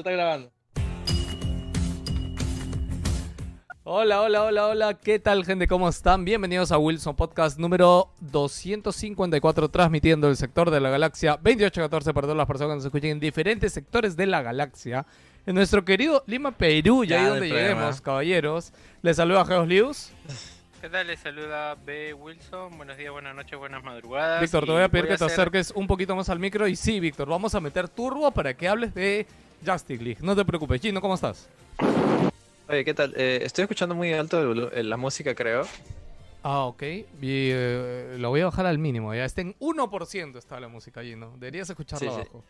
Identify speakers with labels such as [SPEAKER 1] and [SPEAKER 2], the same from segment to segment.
[SPEAKER 1] Está grabando.
[SPEAKER 2] Hola, hola, hola, hola, ¿qué tal gente? ¿Cómo están? Bienvenidos a Wilson Podcast número 254, transmitiendo el sector de la galaxia 2814 para todas las personas que nos escuchen en diferentes sectores de la galaxia. En nuestro querido Lima, Perú, ya
[SPEAKER 1] Ya
[SPEAKER 2] ahí donde lleguemos, caballeros. Les saluda Geos Lius.
[SPEAKER 3] ¿Qué tal? Les saluda B. Wilson. Buenos días, buenas noches, buenas madrugadas.
[SPEAKER 2] Víctor, te voy a pedir que te
[SPEAKER 3] hacer-
[SPEAKER 2] acerques un poquito más al micro. Y sí, Víctor, vamos a meter turbo para que hables de Justice League. No te preocupes, Gino, ¿cómo estás?
[SPEAKER 1] Oye, ¿qué tal? Eh, estoy escuchando muy alto eh, la música, creo.
[SPEAKER 2] Ah, ok. Y eh, lo voy a bajar al mínimo. Ya está en 1% está la música allí, ¿no? Deberías escucharla
[SPEAKER 1] Sí, sí.
[SPEAKER 2] abajo.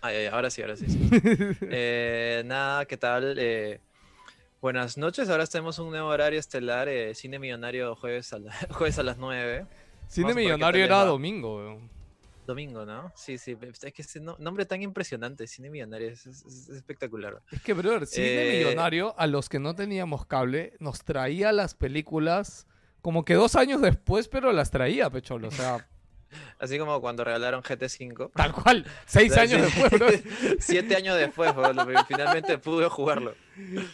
[SPEAKER 1] Ay, ay, ahora sí, ahora sí. sí. Eh, nada, ¿qué tal? Buenas noches, ahora tenemos un nuevo horario estelar, eh, Cine Millonario jueves a, la- jueves a las 9.
[SPEAKER 2] Cine
[SPEAKER 1] Vamos
[SPEAKER 2] Millonario era domingo, weón.
[SPEAKER 1] Domingo, ¿no? Sí, sí, es que ese no- nombre tan impresionante, Cine Millonario, es, es- es espectacular.
[SPEAKER 2] Es que, brother, Cine
[SPEAKER 1] Eh,
[SPEAKER 2] Millonario, a los que no teníamos cable, nos traía las películas como que dos años después, pero las traía, pecholo. O sea,
[SPEAKER 1] Así como cuando regalaron GT5.
[SPEAKER 2] tal cual. Seis años después, bro.
[SPEAKER 1] Siete años después, bro, finalmente pude jugarlo.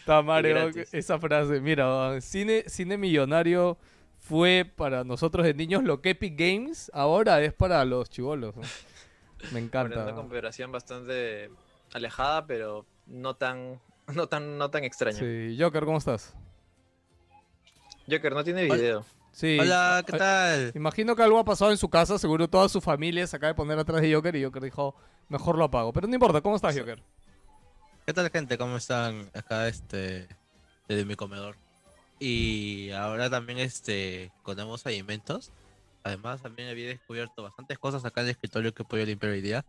[SPEAKER 1] Gratis.
[SPEAKER 2] esa frase. Mira, cine, cine millonario fue para nosotros de niños lo que Epic Games ahora es para los chivolos. ¿no? Me
[SPEAKER 1] Bueno,
[SPEAKER 2] encanta.
[SPEAKER 1] una configuración bastante alejada, pero no tan, no tan, no tan extraña.
[SPEAKER 2] Sí, Joker, ¿cómo estás?
[SPEAKER 1] Joker no tiene
[SPEAKER 4] Hola.
[SPEAKER 1] video.
[SPEAKER 2] Sí.
[SPEAKER 4] Hola, ¿qué
[SPEAKER 2] Ah,
[SPEAKER 4] tal?
[SPEAKER 2] Imagino que algo ha pasado en su casa, seguro toda su familia se acaba de poner atrás de Joker y Joker dijo, mejor lo apago. Pero no importa, ¿cómo estás, Joker?
[SPEAKER 4] ¿Qué tal, gente? ¿Cómo están acá, este, desde mi comedor? Y ahora también, este, comemos alimentos. Además, también había descubierto bastantes cosas acá en el escritorio que podía limpiar hoy día.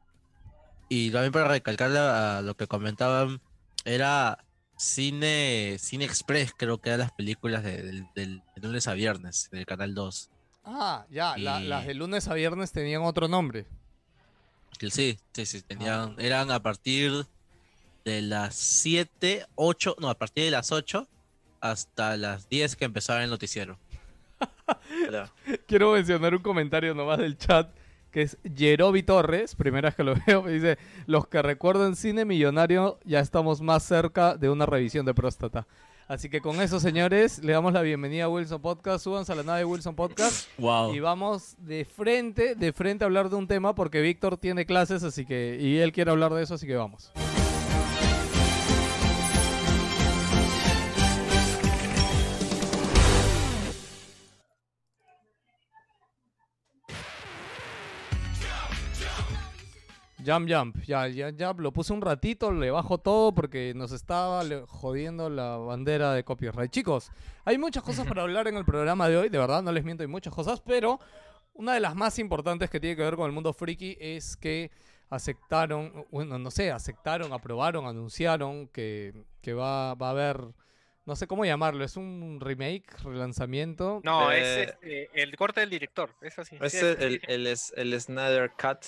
[SPEAKER 4] Y también para recalcarle a lo que comentaban, era Cine, Cine Express, creo que eran las películas de- lunes a viernes, del Canal 2.
[SPEAKER 2] Ah, ya, la- las de lunes a viernes tenían otro nombre.
[SPEAKER 4] Sí, sí, sí,
[SPEAKER 2] Ah.
[SPEAKER 4] tenían, eran a partir de las 7, 8, no, a partir de las 8 hasta las 10 que empezaba el noticiero.
[SPEAKER 2] Quiero mencionar un comentario nomás del chat que es Jerobi Torres, primera vez que lo veo, me dice, los que recuerdan cine millonario ya estamos más cerca de una revisión de próstata. Así que con eso, señores, le damos la bienvenida a Wilson Podcast, súbanse a la nave de Wilson Podcast
[SPEAKER 4] Wow.
[SPEAKER 2] y vamos de frente, de frente a hablar de un tema porque Víctor tiene clases, así que, y él quiere hablar de eso, así que vamos. Jump Jump, ya, ya, ya, lo puse un ratito, le bajo todo porque nos estaba jodiendo la bandera de copyright. Chicos, hay muchas cosas para hablar en el programa de hoy, de verdad, no les miento, hay muchas cosas, pero una de las más importantes que tiene que ver con el mundo friki es que aceptaron, bueno, no sé, aceptaron, aprobaron, anunciaron que, que va, va a haber, no sé cómo llamarlo, es un remake, relanzamiento.
[SPEAKER 3] No,
[SPEAKER 1] Eh,
[SPEAKER 3] es este, el corte del director. Es así.
[SPEAKER 1] Es
[SPEAKER 3] sí,
[SPEAKER 1] el, el,
[SPEAKER 3] sí.
[SPEAKER 1] el, es- el Snyder Cut.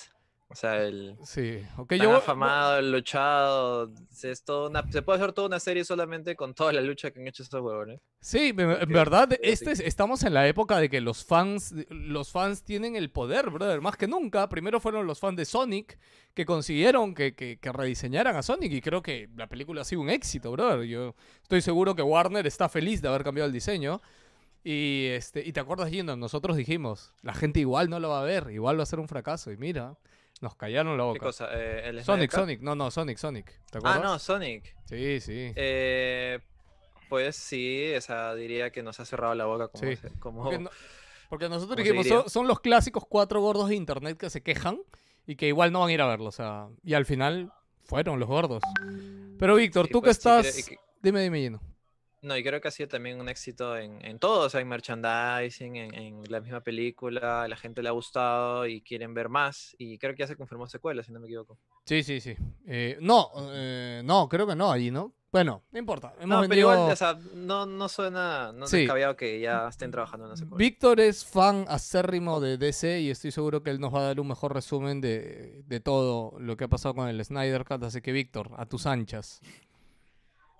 [SPEAKER 1] O sea, el
[SPEAKER 2] Sí, ok,
[SPEAKER 1] tan
[SPEAKER 2] yo...
[SPEAKER 1] afamado, el luchado. Es una- se puede hacer toda una serie solamente con toda la lucha que han hecho estos huevones.
[SPEAKER 2] Sí, en verdad, este es- estamos en la época de que los fans, los fans tienen el poder, brother, más que nunca. Primero fueron los fans de Sonic que consiguieron que, que- que rediseñaran a Sonic y creo que la película ha sido un éxito, brother. Yo estoy seguro que Warner está feliz de haber cambiado el diseño. Y, este, y te acuerdas, Gino, nosotros dijimos, la gente igual no lo va a ver, igual va a ser un fracaso. Y mira, nos callaron la
[SPEAKER 1] ¿Qué
[SPEAKER 2] boca.
[SPEAKER 1] cosa? Eh, ¿el Snyder
[SPEAKER 2] Sonic? Sonic, no, no, Sonic, Sonic. ¿Te
[SPEAKER 1] Ah,
[SPEAKER 2] acuerdas?
[SPEAKER 1] no, Sonic.
[SPEAKER 2] Sí, sí.
[SPEAKER 1] Eh, pues sí, esa diría que nos ha cerrado la boca como...
[SPEAKER 2] Sí,
[SPEAKER 1] como-
[SPEAKER 2] Porque, no- porque nosotros
[SPEAKER 1] ¿cómo se
[SPEAKER 2] dijimos, son, son los clásicos cuatro gordos de internet que se quejan y que igual no van a ir a verlo. O sea, y al final fueron los gordos. Pero Víctor,
[SPEAKER 1] Sí,
[SPEAKER 2] tú
[SPEAKER 1] pues,
[SPEAKER 2] que estás...
[SPEAKER 1] que-
[SPEAKER 2] Dime, dime, Gino.
[SPEAKER 1] No, y creo que ha sido también un éxito en, en todo, o sea, en merchandising, en, en la misma película, a la gente le ha gustado y quieren ver más, y creo que ya se confirmó secuela, si no me equivoco.
[SPEAKER 2] Sí, sí, sí. Eh, no, eh, no, creo que no allí, ¿no? Bueno, no importa. Hemos
[SPEAKER 1] No, pero igual, o sea, no, no suena no
[SPEAKER 2] Sí.
[SPEAKER 1] que ya estén trabajando en una secuela.
[SPEAKER 2] Víctor es fan acérrimo de DC y estoy seguro que él nos va a dar un mejor resumen de, de todo lo que ha pasado con el Snyder Cut. Así que, Víctor, a tus anchas.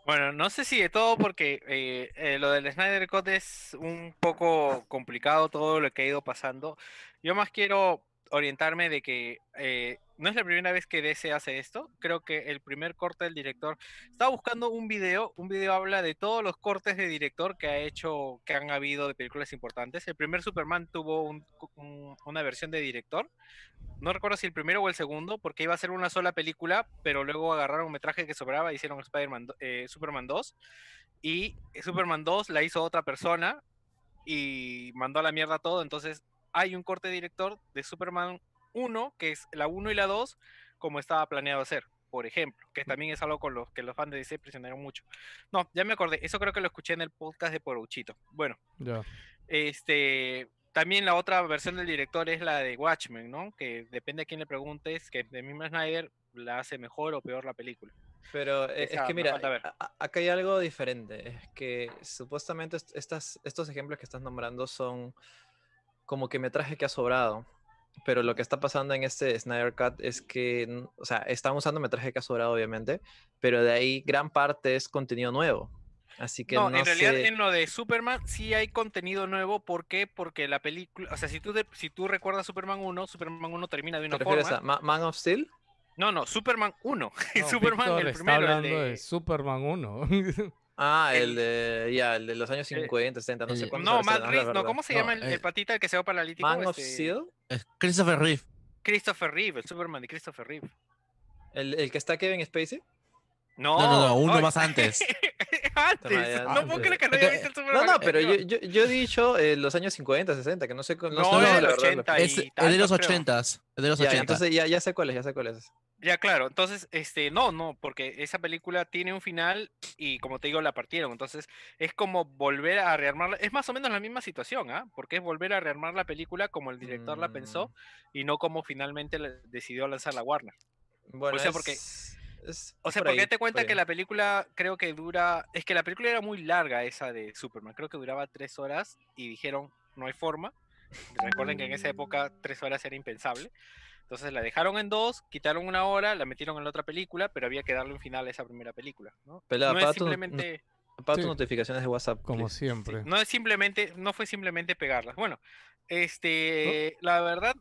[SPEAKER 3] Bueno, no sé si de todo porque eh, eh, lo del Snyder Cut es un poco complicado todo lo que ha ido pasando. Yo más quiero orientarme de que eh, no es la primera vez que DC hace esto. Creo que el primer corte del director estaba buscando un video. Un video habla de todos los cortes de director que ha hecho, que han habido de películas importantes. El primer Superman tuvo un- un- una versión de director. No recuerdo si el primero o el segundo, porque iba a ser una sola película, pero luego agarraron un metraje que sobraba hicieron Spider-Man, eh, Superman 2. Y Superman 2 la hizo otra persona y mandó a la mierda todo. Entonces hay un corte director de Superman 1, que es la 1 y la 2, como estaba planeado hacer, por ejemplo, que también es algo con lo que los fans de DC presionaron mucho. No, ya me acordé, eso creo que lo escuché en el podcast de Poruchito. Bueno,
[SPEAKER 2] Ya.
[SPEAKER 3] este, también la otra versión del director es la de Watchmen, ¿no? Que depende a quién le preguntes, que de mismo Snyder la hace mejor o peor la película.
[SPEAKER 1] Pero eh, es
[SPEAKER 3] Esa
[SPEAKER 1] que mira, acá hay algo diferente. Es que supuestamente est- estas, estos ejemplos que estás nombrando son como que metraje que ha sobrado. Pero lo que está pasando en este Snyder Cut es que, o sea, están usando metraje que ha sobrado, obviamente, pero de ahí gran parte es contenido nuevo. Así que
[SPEAKER 3] no,
[SPEAKER 1] no,
[SPEAKER 3] en realidad
[SPEAKER 1] sé.
[SPEAKER 3] en lo de Superman sí hay contenido nuevo. ¿Por qué? Porque la película, o sea, si tú, de- si tú recuerdas Superman 1, Superman 1 termina de
[SPEAKER 1] ¿Te
[SPEAKER 3] una
[SPEAKER 1] refieres
[SPEAKER 3] forma.
[SPEAKER 1] a Ma- Man of Steel?
[SPEAKER 3] No, no, Superman 1.
[SPEAKER 2] No,
[SPEAKER 3] Superman
[SPEAKER 2] Víctor
[SPEAKER 3] el
[SPEAKER 2] está
[SPEAKER 3] primero, el
[SPEAKER 2] hablando de...
[SPEAKER 3] de-
[SPEAKER 2] Superman 1.
[SPEAKER 1] Ah, el,
[SPEAKER 3] El-
[SPEAKER 1] de, ya, el de los años
[SPEAKER 3] Eh,
[SPEAKER 1] 50, 60, no sé
[SPEAKER 4] el-
[SPEAKER 1] cuándo
[SPEAKER 3] No, Matt Reeves, no. ¿cómo se
[SPEAKER 4] No,
[SPEAKER 3] llama el, el
[SPEAKER 4] eh,
[SPEAKER 3] patita el que se va paralítico?
[SPEAKER 1] Man of
[SPEAKER 3] Este,
[SPEAKER 1] Steel,
[SPEAKER 4] Christopher Reeve.
[SPEAKER 3] Christopher Reeve, el Superman de Christopher Reeve.
[SPEAKER 1] el, el que está Kevin Spacey.
[SPEAKER 3] No,
[SPEAKER 4] No, no, no, uno más antes.
[SPEAKER 3] antes. no
[SPEAKER 1] no,
[SPEAKER 3] puedo creer que no
[SPEAKER 4] Es
[SPEAKER 3] haya visto el
[SPEAKER 1] No, no, pero yo,
[SPEAKER 3] anterior.
[SPEAKER 1] yo, yo he dicho eh, los años 50, 60, que no sé, no,
[SPEAKER 3] No,
[SPEAKER 1] sé
[SPEAKER 3] es del
[SPEAKER 1] verdad,
[SPEAKER 3] 80 y
[SPEAKER 4] Es de los
[SPEAKER 3] creo.
[SPEAKER 4] ochentas. El de los
[SPEAKER 1] Ya,
[SPEAKER 4] ochentas.
[SPEAKER 1] entonces ya, ya sé cuál es, ya sé cuál es.
[SPEAKER 3] Ya, claro. Entonces, este, no, no, porque esa película tiene un final y como te digo, la partieron. Entonces, es como volver a rearmarla. Es más o menos la misma situación, ¿ah? Porque es volver a rearmar la película como el director la pensó
[SPEAKER 1] Mm.
[SPEAKER 3] y no como finalmente decidió lanzar la Warner.
[SPEAKER 1] Bueno,
[SPEAKER 3] O sea, porque-
[SPEAKER 1] es-
[SPEAKER 3] O sea,
[SPEAKER 1] por
[SPEAKER 3] porque
[SPEAKER 1] ahí,
[SPEAKER 3] te cuenta
[SPEAKER 1] por
[SPEAKER 3] que
[SPEAKER 1] ahí.
[SPEAKER 3] la película creo que dura. Es que la película era muy larga, esa de Superman. Creo que duraba tres horas y dijeron, no hay forma. Recuerden que en esa época tres horas era impensable. Entonces la dejaron en dos, quitaron una hora, la metieron en la otra película, pero había que darle un final a esa primera película. No,
[SPEAKER 1] Pelada,
[SPEAKER 3] no es
[SPEAKER 1] no-
[SPEAKER 3] simplemente.
[SPEAKER 1] Tus
[SPEAKER 2] Sí.
[SPEAKER 1] notificaciones de WhatsApp.
[SPEAKER 2] Como
[SPEAKER 1] please.
[SPEAKER 2] siempre.
[SPEAKER 3] No es simplemente, no fue simplemente pegarlas. Bueno, este, la verdad,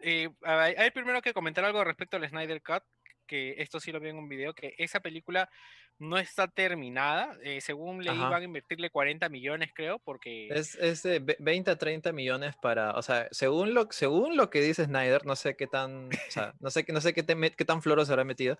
[SPEAKER 3] eh, hay primero que comentar algo respecto al Snyder Cut, que esto sí lo vi en un video, que esa película no está terminada. eh, según leí,
[SPEAKER 1] Ajá.
[SPEAKER 3] van a invertirle 40 millones, creo, porque
[SPEAKER 1] Es, es de ve- 20 a 30 millones para, o sea, según lo, según lo que dice Snyder, no sé qué tan, o sea, no sé, qué- no sé qué, te qué tan floro se habrá metido,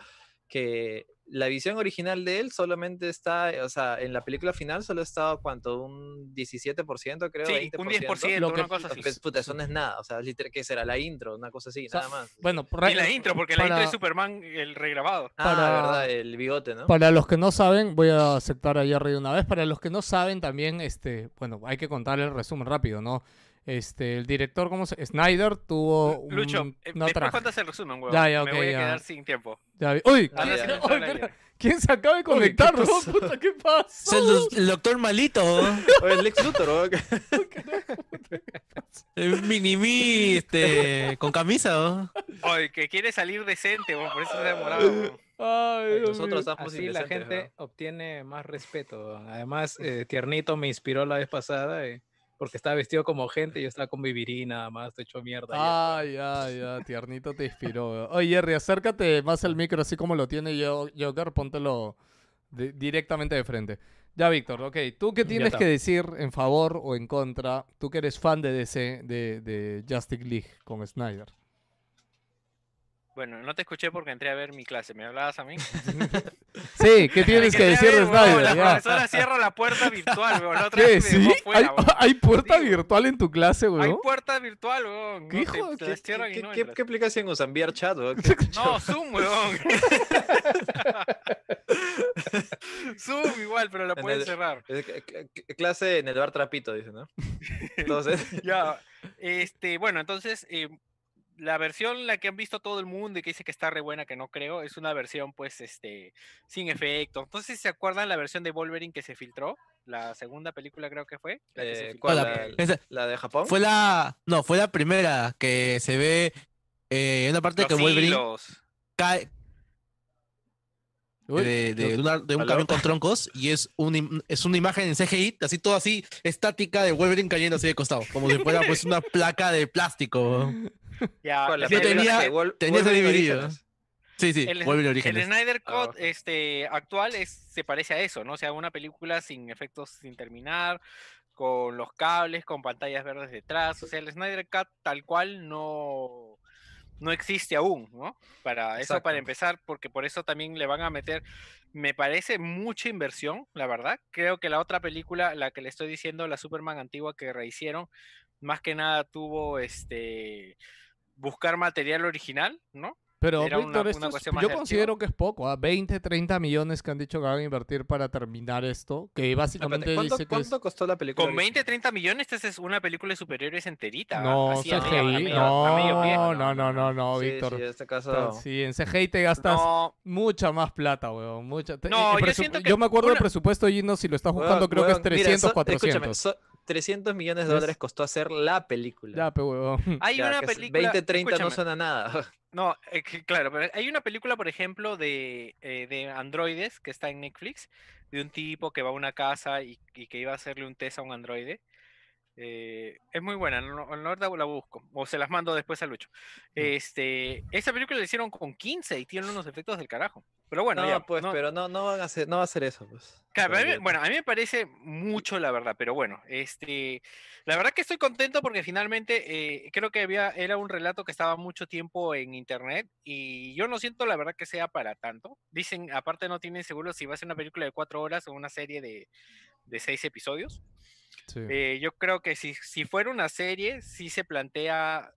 [SPEAKER 1] que la visión original de él solamente está, o sea, en la película final solo está, ¿cuánto? Un 17%, creo,
[SPEAKER 3] sí,
[SPEAKER 1] 20%.
[SPEAKER 3] un 10%,
[SPEAKER 2] Lo que-
[SPEAKER 3] una cosa así.
[SPEAKER 1] Puta, eso no es nada, o sea, literal, ¿qué será? La intro, una cosa así,
[SPEAKER 2] O sea,
[SPEAKER 1] nada más.
[SPEAKER 2] Bueno,
[SPEAKER 3] Y la intro, porque la intro es Superman, el regrabado.
[SPEAKER 1] Ah,
[SPEAKER 2] para-
[SPEAKER 1] verdad, el bigote, ¿no?
[SPEAKER 2] Para los que no saben, voy a aceptar a Jerry de una vez. Para los que no saben también, este, bueno, hay que contar el resumen rápido, ¿no? Este, el director, ¿cómo se Snyder tuvo un,
[SPEAKER 3] Lucho, eh,
[SPEAKER 2] una
[SPEAKER 3] después cuántas el resumen, weón.
[SPEAKER 2] Ya, ya,
[SPEAKER 3] Me
[SPEAKER 2] ok,
[SPEAKER 3] voy a
[SPEAKER 2] ya.
[SPEAKER 3] quedar sin tiempo.
[SPEAKER 2] Ya ¡Uy!
[SPEAKER 1] Ah,
[SPEAKER 2] ¿quién,
[SPEAKER 1] ya.
[SPEAKER 2] se-
[SPEAKER 3] Está
[SPEAKER 2] ¿quién se acaba de conectar,
[SPEAKER 1] ¿qué
[SPEAKER 2] bro?
[SPEAKER 1] pasó?
[SPEAKER 2] Puta, ¿qué pasó?
[SPEAKER 4] Es el, el doctor malito.
[SPEAKER 1] Oye, el Lex Luthor, ¿no?
[SPEAKER 4] Eh, Mini-me, este, con camisa, ¿no?
[SPEAKER 3] Oye, que quiere salir decente, weón, por eso se ha demorado. weón.
[SPEAKER 2] Ay,
[SPEAKER 1] Nosotros
[SPEAKER 5] Así la gente obtiene más respeto. Además, eh, Tiernito me inspiró la vez pasada eh, porque estaba vestido como gente y yo estaba con Vivirí nada más, te hecho mierda. ya.
[SPEAKER 2] Ay, ay, ay, tiernito te inspiró. Oye, Jerry, acércate más al micro, así como lo tiene yo, Joker, póntelo de- directamente de frente. Ya, Víctor, ok. ¿Tú qué
[SPEAKER 5] Ya
[SPEAKER 2] tienes que decir en favor o en contra? Tú que eres fan de DC, de, de Justice League con Snyder.
[SPEAKER 3] Bueno, no te escuché porque entré a ver mi clase. ¿Me hablabas a mí?
[SPEAKER 2] Sí, ¿qué tienes que
[SPEAKER 3] a
[SPEAKER 2] decir de Snyder?
[SPEAKER 3] La profesora cierra la puerta virtual, weón. La otra
[SPEAKER 2] ¿Qué?
[SPEAKER 3] vez me
[SPEAKER 2] ¿Sí?
[SPEAKER 3] fuera,
[SPEAKER 2] ¿Hay,
[SPEAKER 3] weón.
[SPEAKER 2] hay puerta
[SPEAKER 3] Sí,
[SPEAKER 2] virtual en tu clase,
[SPEAKER 3] Hay
[SPEAKER 2] weón?
[SPEAKER 3] puerta virtual, weón.
[SPEAKER 2] ¿Qué
[SPEAKER 3] No,
[SPEAKER 2] hijo
[SPEAKER 3] te-
[SPEAKER 2] de-
[SPEAKER 3] te
[SPEAKER 1] ¿Qué, qué-
[SPEAKER 3] no
[SPEAKER 1] qué- qué aplicación usan? ¿VR chat? weón?
[SPEAKER 3] No, Zoom, weón. Zoom igual, pero la
[SPEAKER 1] En
[SPEAKER 3] pueden
[SPEAKER 1] el-
[SPEAKER 3] cerrar.
[SPEAKER 1] Que- que- que- Clase en el bar trapito, dice, ¿no? Entonces,
[SPEAKER 3] Ya, este, bueno, entonces, eh, la versión, la que han visto todo el mundo y que dice que está re buena, que no creo, es una versión, pues, este, sin efecto. Entonces, ¿se acuerdan la versión de Wolverine que se filtró? La segunda película creo que fue. La que se
[SPEAKER 1] eh,
[SPEAKER 3] filtró
[SPEAKER 1] ¿cuál?
[SPEAKER 4] la-
[SPEAKER 1] La,
[SPEAKER 4] esa-
[SPEAKER 1] la de Japón?
[SPEAKER 4] Fue la. No, fue la primera que se ve eh, en una parte
[SPEAKER 3] Los
[SPEAKER 4] que Wolverine
[SPEAKER 3] hilos.
[SPEAKER 4] cae
[SPEAKER 2] Uy,
[SPEAKER 4] de, de
[SPEAKER 2] lo-
[SPEAKER 4] una- de un
[SPEAKER 1] ¿Aló?
[SPEAKER 4] camión con troncos y es, un, im- es una imagen en CGI, así todo así, estática de Wolverine cayendo así de costado, como si fuera pues una placa de plástico.
[SPEAKER 3] Ya,
[SPEAKER 4] tenía- tenía ese dividido. Sí, sí,
[SPEAKER 3] el,
[SPEAKER 4] Wolverine
[SPEAKER 3] el. Snyder
[SPEAKER 1] Ah,
[SPEAKER 3] Cut
[SPEAKER 1] ok.
[SPEAKER 3] este, actual es, se parece a eso, ¿no? O sea, una película sin efectos sin terminar, con los cables, con pantallas verdes detrás. O sea, el Snyder Cut tal cual no, no existe aún, ¿no? Para eso, para empezar, porque por eso también le van a meter, me parece mucha inversión, la verdad. Creo que la otra película, la que le estoy diciendo, la Superman antigua que rehicieron, más que nada tuvo este buscar material original, ¿no?
[SPEAKER 2] Pero,
[SPEAKER 3] Era una-
[SPEAKER 2] Víctor,
[SPEAKER 3] una
[SPEAKER 2] esto es-
[SPEAKER 3] cuestión más
[SPEAKER 2] yo considero que es poco, ¿ah? 20, 30 millones que han dicho que van a invertir para terminar esto, que básicamente
[SPEAKER 1] ¿Cuánto,
[SPEAKER 2] dice que es...
[SPEAKER 1] cuánto costó la película?
[SPEAKER 3] Con 20, 30 millones, esta es una película de superhéroes enterita.
[SPEAKER 2] No,
[SPEAKER 3] así a medio- a
[SPEAKER 2] CGI,
[SPEAKER 3] medio- a medio pie.
[SPEAKER 2] no, no, no, no, no,
[SPEAKER 1] Sí,
[SPEAKER 2] Víctor.
[SPEAKER 1] Sí, en este
[SPEAKER 2] Pero
[SPEAKER 1] caso...
[SPEAKER 2] Sí, en CGI te gastas
[SPEAKER 3] No,
[SPEAKER 2] mucha más plata, weón. Mucha...
[SPEAKER 3] No,
[SPEAKER 2] el
[SPEAKER 3] yo siento que
[SPEAKER 2] yo me acuerdo del
[SPEAKER 3] una-
[SPEAKER 2] presupuesto, Gino, si lo estás
[SPEAKER 1] Weón,
[SPEAKER 2] buscando, creo que es
[SPEAKER 1] weón, mira,
[SPEAKER 2] 300,
[SPEAKER 1] so-
[SPEAKER 2] 400.
[SPEAKER 1] Escúchame, so- 300 millones de dólares costó hacer la película.
[SPEAKER 2] Ya,
[SPEAKER 3] hay
[SPEAKER 1] Ya,
[SPEAKER 3] una
[SPEAKER 1] que es-
[SPEAKER 3] película.
[SPEAKER 1] 20, 30 no
[SPEAKER 3] escúchame,
[SPEAKER 1] suena a nada.
[SPEAKER 3] No, eh, que- claro, pero hay una película, por ejemplo, de, eh, de androides que está en Netflix, de un tipo que va a una casa y, y que iba a hacerle un test a un androide. Eh, es muy buena, no, ahorita la busco, o se las mando después a Lucho. Este, esa película la hicieron con 15 y tiene unos efectos del carajo. Pero bueno,
[SPEAKER 1] no,
[SPEAKER 3] ya,
[SPEAKER 1] pues,
[SPEAKER 3] no-
[SPEAKER 1] pero no, no van a hacer, no va a hacer eso, pues.
[SPEAKER 3] Claro, a mí- bueno, a mí me parece mucho la verdad, pero bueno, este, la verdad que estoy contento porque finalmente eh, creo que había, era un relato que estaba mucho tiempo en internet y yo no siento la verdad que sea para tanto. Dicen, aparte no tienen seguro si va a ser una película de cuatro horas o una serie de, de seis episodios.
[SPEAKER 2] Sí.
[SPEAKER 3] Eh, yo creo que si, si fuera una serie, sí se plantea,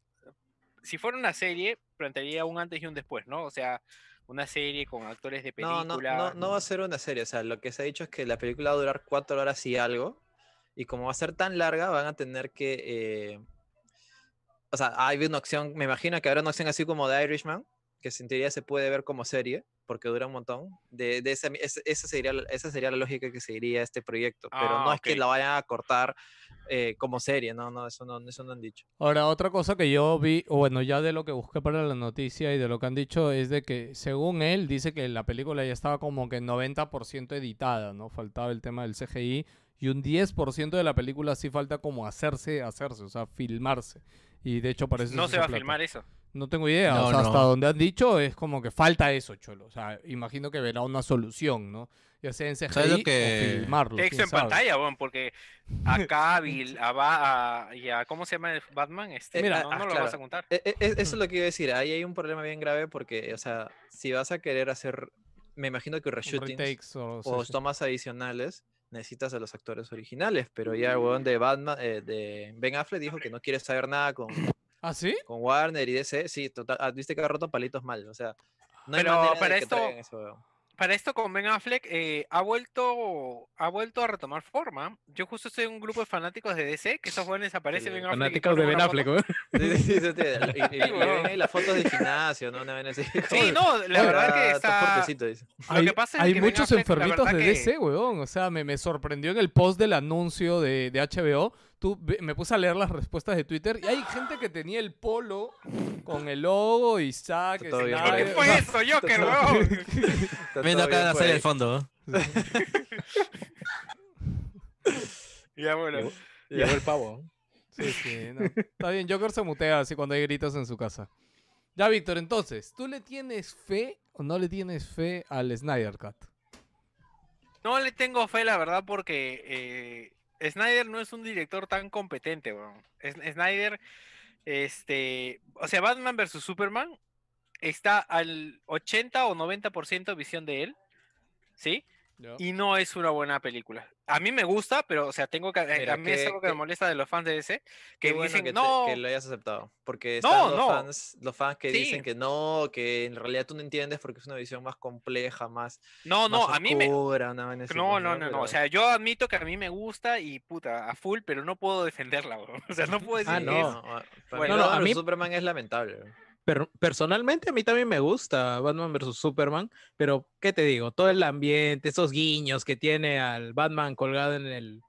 [SPEAKER 3] si fuera una serie, plantearía un antes y un después, ¿no? O sea, una serie con actores de película.
[SPEAKER 1] no, no, no va a ser una serie. O sea, lo que se ha dicho es que la película va a durar cuatro horas y algo. Y como va a ser tan larga, van a tener que. eh, O sea, hay una opción. Me imagino que habrá una opción así como de Irishman, que en teoría se puede ver como serie, porque dura un montón. De, de esa, esa, sería, la- esa sería la lógica que seguiría este proyecto. Pero
[SPEAKER 3] Ah,
[SPEAKER 1] no es que la vayan a cortar eh, como serie. No, no, eso no, eso no han dicho.
[SPEAKER 2] Ahora, otra cosa que yo vi, bueno, ya de lo que busqué para la noticia y de lo que han dicho, es de que según él dice que la película ya estaba como que 90% editada, ¿no? Faltaba el tema del CGI y un 10% de la película sí falta como hacerse, hacerse, o sea, filmarse. Y de hecho parece
[SPEAKER 3] No se va a filmar eso.
[SPEAKER 2] No tengo idea,
[SPEAKER 4] No,
[SPEAKER 2] o sea, hasta
[SPEAKER 4] no.
[SPEAKER 2] donde han dicho es como que falta eso, cholo. O sea, imagino que verá una solución, ¿no? Ya sea en CGI
[SPEAKER 4] lo
[SPEAKER 2] o
[SPEAKER 4] que-
[SPEAKER 2] filmarlo.
[SPEAKER 3] Texto en
[SPEAKER 2] sabe.
[SPEAKER 3] pantalla, bueno, porque a Cavill, a, Ba- a- y a ¿cómo se llama el Batman? Este,
[SPEAKER 1] Mira,
[SPEAKER 3] no,
[SPEAKER 1] ah,
[SPEAKER 3] lo
[SPEAKER 1] claro.
[SPEAKER 3] vas a contar.
[SPEAKER 1] E- e- e- Eso es lo que iba a decir. Ahí hay un problema bien grave porque, o sea, si vas a querer hacer, me imagino que
[SPEAKER 2] Un
[SPEAKER 1] reshootings
[SPEAKER 2] o,
[SPEAKER 1] o
[SPEAKER 2] sí, sí.
[SPEAKER 1] tomas adicionales, necesitas a los actores originales. Pero ya el huevón de Batman, eh, de Ben Affleck dijo que no quiere saber nada con,
[SPEAKER 2] ¿Ah, sí?
[SPEAKER 1] con Warner y DC. Sí, total, ah, viste que ha roto palitos mal. O sea, no hay
[SPEAKER 3] Pero
[SPEAKER 1] manera de
[SPEAKER 3] para
[SPEAKER 1] que
[SPEAKER 3] esto-
[SPEAKER 1] ese huevón.
[SPEAKER 3] Para esto con Ben Affleck eh, ha vuelto ha vuelto a retomar forma. Yo justo estoy en un grupo de fanáticos de DC que esos jóvenes aparecen Ben Affleck. y
[SPEAKER 5] Fanáticos de Ben Affleck, weón.
[SPEAKER 1] Sí, sí, sí, sí, y, y- y ven ahí las fotos del gimnasio, ¿no? Una así.
[SPEAKER 3] Sí, no, la verdad que está.
[SPEAKER 1] fuertecito, dice.
[SPEAKER 3] Lo
[SPEAKER 2] hay
[SPEAKER 3] que pasa es
[SPEAKER 2] hay
[SPEAKER 3] que Ben
[SPEAKER 2] muchos
[SPEAKER 3] Affleck,
[SPEAKER 2] enfermitos de
[SPEAKER 3] que-
[SPEAKER 2] DC, weón. O sea, me, me sorprendió en el post del anuncio de, de HBO. Tú, me puse a leer las respuestas de Twitter y hay gente que tenía el polo con el logo y Zack,
[SPEAKER 3] ¿Qué fue eso, Joker, weón?
[SPEAKER 4] Viendo acá la
[SPEAKER 1] por
[SPEAKER 4] serie del fondo.
[SPEAKER 3] Ya, bueno.
[SPEAKER 5] Llegó, llegó el pavo.
[SPEAKER 2] Sí, sí, no. Está bien, Joker se mutea así cuando hay gritos en su casa. Ya, Víctor, entonces, ¿tú le tienes fe o no le tienes fe al Snyder Cut?
[SPEAKER 3] No le tengo fe, la verdad, porque eh, Snyder no es un director tan competente, weón. Snyder, este, o sea, Batman vs Superman está al 80 o 90% visión de él, ¿sí? Y no es una buena película. A mí me gusta, pero, o sea, tengo que,
[SPEAKER 1] Mira,
[SPEAKER 3] a mí es algo que me molesta de los fans de DC, que
[SPEAKER 1] bueno
[SPEAKER 3] dicen,
[SPEAKER 1] que, te-
[SPEAKER 3] no,
[SPEAKER 1] que lo hayas aceptado. Porque
[SPEAKER 3] No,
[SPEAKER 1] están los,
[SPEAKER 3] no.
[SPEAKER 1] fans, los fans que
[SPEAKER 3] Sí.
[SPEAKER 1] dicen que no, que en realidad tú no entiendes porque es una visión más compleja, más,
[SPEAKER 3] no, no,
[SPEAKER 1] más
[SPEAKER 3] a mí me,
[SPEAKER 1] oscura, así,
[SPEAKER 3] No,
[SPEAKER 1] pues,
[SPEAKER 3] no, no, no. O
[SPEAKER 1] Pero-
[SPEAKER 3] sea, yo admito que a mí me gusta y puta, a full, pero no puedo defenderla, bro. O sea, no puedo decir
[SPEAKER 5] Ah,
[SPEAKER 3] que
[SPEAKER 5] no.
[SPEAKER 3] Bueno,
[SPEAKER 5] no, a mí-
[SPEAKER 1] Superman es lamentable. bro.
[SPEAKER 5] Pero personalmente a mí también me gusta Batman vs Superman, pero ¿qué te digo? Todo el ambiente, esos guiños que tiene al Batman colgado en el,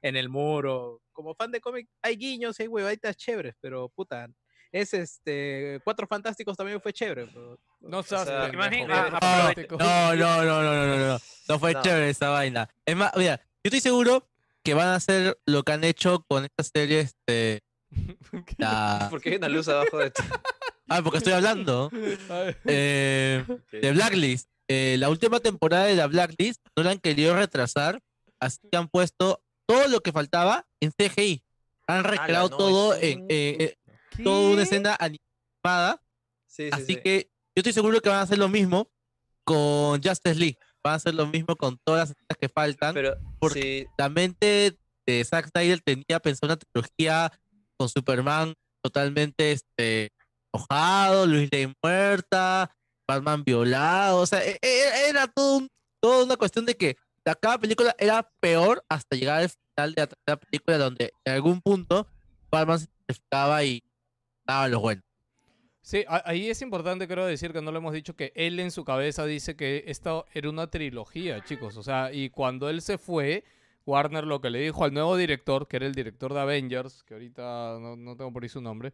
[SPEAKER 5] en el muro. Como fan de cómic, hay guiños, hay huevaditas chéveres, pero puta, es este Cuatro Fantásticos también fue chévere. pero-
[SPEAKER 2] No
[SPEAKER 1] sea,
[SPEAKER 3] bien,
[SPEAKER 2] Cuatro
[SPEAKER 3] ah,
[SPEAKER 4] No, no, no, no, no, no, no, fue
[SPEAKER 1] No.
[SPEAKER 4] chévere esa vaina. Es más, mira, yo estoy seguro que van a hacer lo que han hecho con esta serie, este, la...
[SPEAKER 1] Porque hay una luz abajo de esto.
[SPEAKER 4] Ah, porque estoy hablando. Eh, de Blacklist. Eh, la última temporada de la Blacklist no la han querido retrasar, así que han puesto todo lo que faltaba en CGI. Han recreado
[SPEAKER 1] no,
[SPEAKER 4] todo
[SPEAKER 1] es
[SPEAKER 4] en
[SPEAKER 1] un-
[SPEAKER 4] eh, toda una escena animada,
[SPEAKER 1] Sí, sí,
[SPEAKER 4] así
[SPEAKER 1] sí.
[SPEAKER 4] que yo estoy seguro que van a hacer lo mismo con Justice League. Van a hacer lo mismo con todas las escenas que faltan.
[SPEAKER 1] Pero
[SPEAKER 4] porque-
[SPEAKER 1] sí,
[SPEAKER 4] La mente de Zack Snyder tenía pensado una trilogía con Superman totalmente este, enojado, Luis Lane muerta, Batman violado, o sea, e- e- era todo un- toda una cuestión de que cada película era peor hasta llegar al final de la película donde en algún punto Batman se sacrificaba y daba los buenos.
[SPEAKER 2] Sí, ahí es importante creo decir que no lo hemos dicho que él en su cabeza dice que esta era una trilogía, chicos. O sea, y cuando él se fue, Warner lo que le dijo al nuevo director, que era el director de Avengers, que ahorita no, no tengo por ahí su nombre,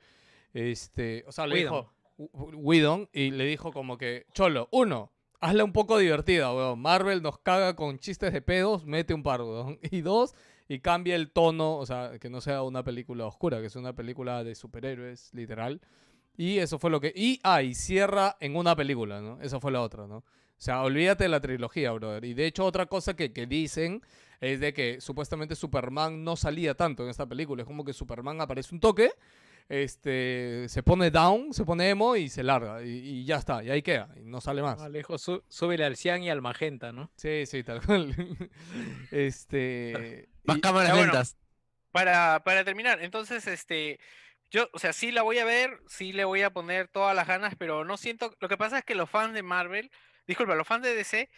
[SPEAKER 2] este, o sea, le
[SPEAKER 5] Whedon.
[SPEAKER 2] dijo Wh- Whedon y le dijo como que, Cholo, uno, hazla un poco divertida, weón. Marvel nos caga con chistes de pedos, mete un par, weón. Y dos, y cambia el tono, o sea, que no sea una película oscura, que sea una película de superhéroes, literal. Y eso fue lo que... Y, ah, y cierra en una película, ¿no? Esa fue la otra, ¿no? O sea, olvídate de la trilogía, brother. Y de hecho, otra cosa que, que dicen es de que supuestamente Superman no salía tanto en esta película. Es como que Superman aparece un toque, este, se pone down, se pone emo y se larga. Y, y ya está, y ahí queda. Y no sale más.
[SPEAKER 5] Alejo, sú- súbele al cian y al magenta, ¿no?
[SPEAKER 2] Sí, sí, tal cual. este...
[SPEAKER 4] Más
[SPEAKER 2] y-
[SPEAKER 4] cámaras
[SPEAKER 3] ya bueno.
[SPEAKER 4] lentas.
[SPEAKER 3] para, para terminar, entonces, este, yo, o sea, sí la voy a ver, sí le voy a poner todas las ganas, pero no siento, lo que pasa es que los fans de Marvel, disculpa, los fans de DC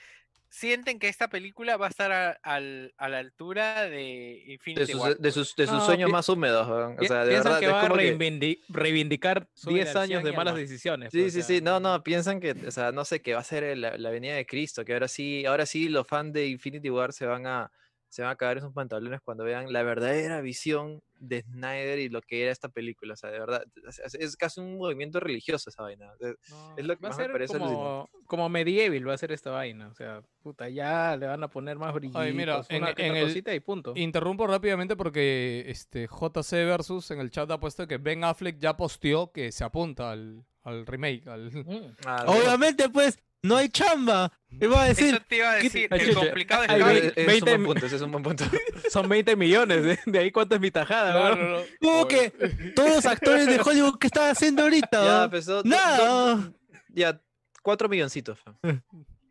[SPEAKER 3] sienten que esta película va a estar a, al- a la altura de
[SPEAKER 1] de
[SPEAKER 3] Infinity
[SPEAKER 1] sus,
[SPEAKER 3] War.
[SPEAKER 1] de sus, de sus
[SPEAKER 5] No,
[SPEAKER 1] sueños más húmedos. weón. O sea, de
[SPEAKER 5] piensan
[SPEAKER 1] verdad,
[SPEAKER 5] que
[SPEAKER 1] es
[SPEAKER 5] va a
[SPEAKER 1] como que-
[SPEAKER 5] reivindi- reivindicar Súbele 10 al años de malas ma- decisiones.
[SPEAKER 1] Sí,
[SPEAKER 5] pues,
[SPEAKER 1] sí,
[SPEAKER 5] o sea,
[SPEAKER 1] sí, no, no, piensan que, o sea, no sé, que va a ser la, la venida de Cristo, que ahora sí, ahora sí los fans de Infinity War se van a, se van a cagar en sus pantalones cuando vean la verdadera visión de Snyder y lo que era esta película, o sea, de verdad, es, casi un movimiento religioso esa vaina.
[SPEAKER 5] no,
[SPEAKER 1] es lo que
[SPEAKER 5] va a
[SPEAKER 1] más me
[SPEAKER 5] ser
[SPEAKER 1] parece
[SPEAKER 5] como, como medieval va a ser esta vaina. O sea, puta, ya le van a poner más brillitos,
[SPEAKER 2] Ay, mira, en-
[SPEAKER 5] una que
[SPEAKER 2] en el-
[SPEAKER 5] cosita y punto.
[SPEAKER 2] Interrumpo rápidamente porque este JC Versus en el chat ha puesto que Ben Affleck ya posteó que se apunta al, al remake. Al...
[SPEAKER 5] Mm.
[SPEAKER 1] Ah,
[SPEAKER 4] Obviamente, pues, no hay chamba. Y va a decir,
[SPEAKER 3] Eso te iba a
[SPEAKER 4] ¿qué-
[SPEAKER 3] decir,
[SPEAKER 5] Ay,
[SPEAKER 3] el complicado es
[SPEAKER 5] ay,
[SPEAKER 1] es un
[SPEAKER 5] 20
[SPEAKER 1] buen punto, es un buen punto.
[SPEAKER 5] Son 20 millones, ¿de, de ahí cuánto es mi tajada,
[SPEAKER 2] no, no.
[SPEAKER 4] ¿cómo que todos los actores de Hollywood que están haciendo ahorita?
[SPEAKER 1] ya, pues, do-
[SPEAKER 4] Nada.
[SPEAKER 1] ya, cuatro milloncitos. fam.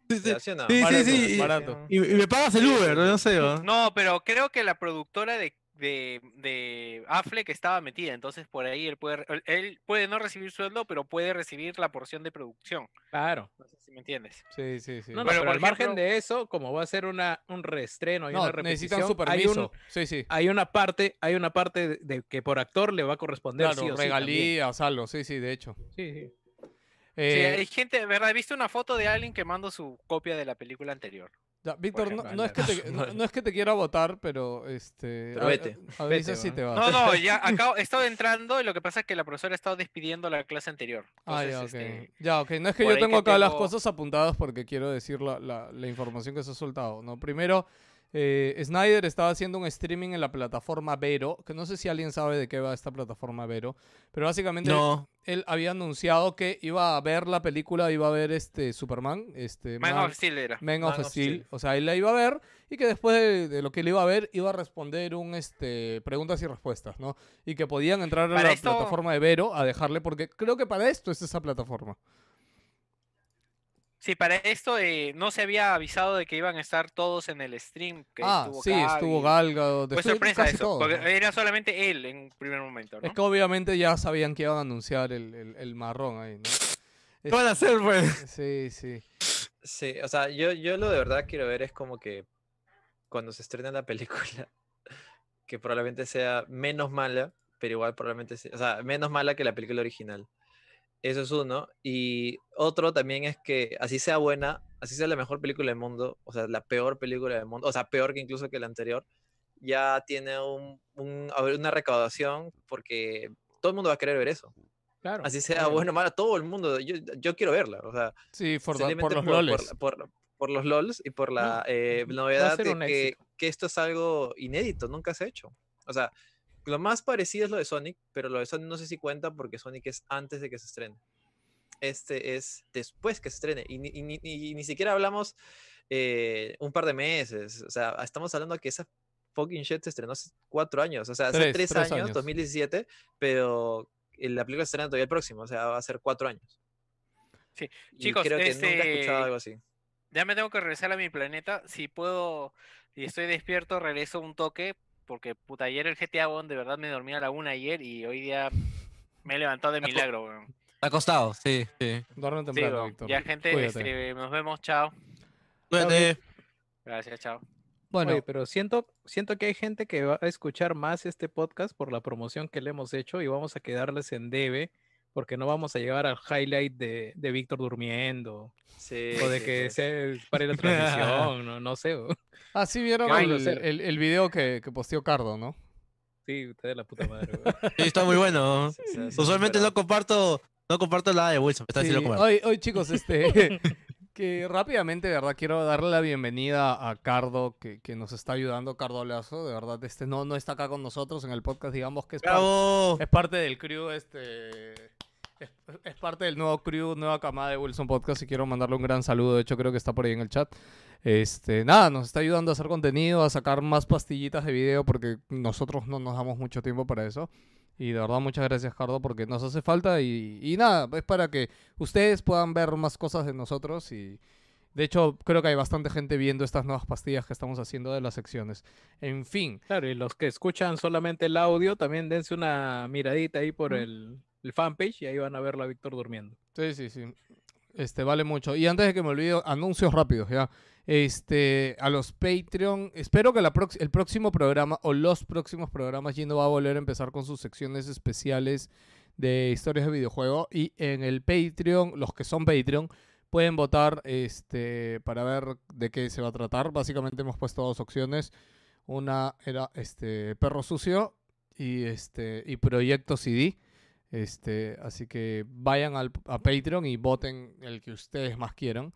[SPEAKER 4] Sí, sí.
[SPEAKER 1] ¿sí no?
[SPEAKER 4] Sí, sí,
[SPEAKER 2] barato.
[SPEAKER 4] Y, y me pagas el Uber, no sé. ¿no?
[SPEAKER 3] No, pero creo que la productora de, de, de Affleck estaba metida, entonces por ahí él puede, él- puede no recibir sueldo, pero puede recibir la porción de producción.
[SPEAKER 5] Claro.
[SPEAKER 3] No sé si me entiendes.
[SPEAKER 2] Sí, sí, sí.
[SPEAKER 5] No, no,
[SPEAKER 3] Bueno,
[SPEAKER 5] pero
[SPEAKER 3] por
[SPEAKER 5] al margen
[SPEAKER 3] ejemplo-
[SPEAKER 5] de eso, como va a ser una, un reestreno y
[SPEAKER 2] No,
[SPEAKER 5] una repetición,
[SPEAKER 2] necesitan su
[SPEAKER 5] hay,
[SPEAKER 2] permiso.
[SPEAKER 5] un-
[SPEAKER 2] Sí, sí.
[SPEAKER 5] hay una parte, hay una parte de, de que por actor le va a corresponder
[SPEAKER 2] Claro,
[SPEAKER 5] sí o sí
[SPEAKER 2] regalías, algo. Sí, sí, de hecho.
[SPEAKER 5] Sí, sí.
[SPEAKER 3] Sí,
[SPEAKER 2] Eh,
[SPEAKER 3] hay gente, ¿verdad? He visto una foto de alguien quemando su copia de la película anterior.
[SPEAKER 2] Ya, Víctor, no, no es que te, no, no es que te quiera votar, pero este.
[SPEAKER 1] Pero
[SPEAKER 2] a-
[SPEAKER 1] vete,
[SPEAKER 2] a- si
[SPEAKER 1] weón.
[SPEAKER 2] te vas.
[SPEAKER 3] No, no, ya acabo, he estado entrando y lo que pasa es que la profesora ha estado despidiendo la clase anterior.
[SPEAKER 2] Ah, ya, ok.
[SPEAKER 3] este,
[SPEAKER 2] Ya, ok. No es que yo tengo
[SPEAKER 3] que
[SPEAKER 2] acá las cosas apuntadas porque quiero decir la, la- la información que se ha soltado, ¿no? Primero, eh, Snyder estaba haciendo un streaming en la plataforma Vero, que no sé si alguien sabe de qué va esta plataforma Vero, pero básicamente
[SPEAKER 4] No,
[SPEAKER 2] él había anunciado que iba a ver la película, iba a ver este Superman, este
[SPEAKER 3] Man
[SPEAKER 2] Man-
[SPEAKER 3] of Steel era.
[SPEAKER 2] Man of
[SPEAKER 1] Man of
[SPEAKER 2] Steel.
[SPEAKER 1] Steel.
[SPEAKER 2] O sea, él la iba a ver y que después de, de lo que él iba a ver iba a responder un este preguntas y respuestas, ¿no? Y que podían entrar a
[SPEAKER 3] Para
[SPEAKER 2] la
[SPEAKER 3] esto-
[SPEAKER 2] plataforma de Vero a dejarle porque creo que para esto es esa plataforma.
[SPEAKER 3] Sí, para esto eh, no se había avisado de que iban a estar todos en el stream. Que
[SPEAKER 2] ah,
[SPEAKER 3] estuvo
[SPEAKER 2] sí,
[SPEAKER 3] Gaby.
[SPEAKER 2] estuvo Galga,
[SPEAKER 3] Fue sorpresa eso, porque era solamente él en un primer momento, ¿no?
[SPEAKER 2] Es que obviamente ya sabían que iban a anunciar el, el- el marrón ahí, ¿no?
[SPEAKER 4] ¿qué van a hacer, pues?
[SPEAKER 2] Sí, sí.
[SPEAKER 1] Sí, o sea, yo, yo lo de verdad quiero ver es como que cuando se estrene la película, que probablemente sea menos mala, pero igual probablemente sea, o sea, menos mala que la película original. Eso es uno. Y otro también es que así sea buena, así sea la mejor película del mundo, o sea, la peor película del mundo, o sea, peor que incluso que la anterior, ya tiene un, un- una recaudación porque todo el mundo va a querer ver eso.
[SPEAKER 5] Claro.
[SPEAKER 1] Así sea
[SPEAKER 5] obvio.
[SPEAKER 1] bueno o mala, todo el mundo, yo, yo quiero verla, o sea,
[SPEAKER 2] Sí, por, por los
[SPEAKER 1] por, por
[SPEAKER 2] loles.
[SPEAKER 1] la- Por, por los LOLs y por la eh,
[SPEAKER 5] va a
[SPEAKER 1] novedad de que, que esto es algo inédito, nunca se ha hecho. O sea, lo más parecido es lo de Sonic, pero lo de Sonic no sé si cuenta porque Sonic es antes de que se estrene. Este es después que se estrene. Y ni, y ni- y ni siquiera hablamos eh, un par de meses. O sea, estamos hablando que esa fucking shit se estrenó hace cuatro años. O sea, hace
[SPEAKER 2] Tres,
[SPEAKER 1] tres,
[SPEAKER 2] tres
[SPEAKER 1] años,
[SPEAKER 2] años.
[SPEAKER 1] 2017, pero la película se estrena todavía el próximo. O sea, va a ser cuatro años.
[SPEAKER 3] Sí.
[SPEAKER 1] Y
[SPEAKER 3] Chicos,
[SPEAKER 1] creo que nunca he
[SPEAKER 3] este,
[SPEAKER 1] escuchado algo así.
[SPEAKER 3] Ya me tengo que regresar a mi planeta. Si puedo y estoy despierto, regreso un toque. Porque puta, ayer el GTA One de verdad me dormí a la una ayer y hoy día me he levantado de milagro, weón.
[SPEAKER 4] Acostado, sí, sí.
[SPEAKER 2] Duerme temprano. Víctor.
[SPEAKER 3] Ya, gente, este, nos vemos, chao.
[SPEAKER 4] Cuídate.
[SPEAKER 3] Gracias, chao.
[SPEAKER 2] Bueno,
[SPEAKER 5] Oye, pero siento, siento que hay gente que va a escuchar más este podcast por la promoción que le hemos hecho y vamos a quedarles en debe porque no vamos a llegar al highlight de, de Víctor durmiendo
[SPEAKER 1] Sí,
[SPEAKER 5] o de
[SPEAKER 1] sí,
[SPEAKER 5] que
[SPEAKER 1] pues.
[SPEAKER 5] se pare la transmisión, no, no sé. weón.
[SPEAKER 2] ah, sí vieron
[SPEAKER 5] ¿Qué vamos a
[SPEAKER 2] el, el, el video que, que posteó Cardo, ¿no?
[SPEAKER 5] Sí, usted de la puta madre.
[SPEAKER 4] Sí, está muy bueno.
[SPEAKER 1] Sí, sí, sí,
[SPEAKER 4] Usualmente
[SPEAKER 1] pero-
[SPEAKER 4] no comparto, no comparto la de Wilson, me está
[SPEAKER 2] Sí,
[SPEAKER 4] diciendo comer.
[SPEAKER 2] Hoy, hoy, chicos, este, que rápidamente, de verdad, quiero darle la bienvenida a Cardo, que, que nos está ayudando, Cardo Lazo, de verdad, este no, no está acá con nosotros en el podcast, digamos que es, es parte del crew, este, es, es parte del nuevo crew, nueva camada de Wilson Podcast, y quiero mandarle un gran saludo, de hecho creo que está por ahí en el chat. Este, nada, nos está ayudando a hacer contenido, a sacar más pastillitas de video, porque nosotros no nos damos mucho tiempo para eso. Y de verdad, muchas gracias, Cardo, porque nos hace falta. Y, y nada, es para que ustedes puedan ver más cosas de nosotros. Y de hecho, creo que hay bastante gente viendo estas nuevas pastillas que estamos haciendo de las secciones. En fin,
[SPEAKER 5] Claro, y los que escuchan solamente el audio, también dense una miradita ahí por el, el fanpage y ahí van a verlo a Víctor durmiendo.
[SPEAKER 2] Sí, sí, sí. Este vale mucho. Y antes de que me olvide, anuncios rápidos, ya. Este, a los Patreon, espero que el próximo programa o los próximos programas Gino va a volver a empezar con sus secciones especiales de historias de videojuego y en el Patreon, los que son Patreon pueden votar este para ver de qué se va a tratar. Básicamente hemos puesto dos opciones. Una era este Perro Sucio y este y Proyecto CD. Este, así que vayan al, a Patreon y voten el que ustedes más quieran.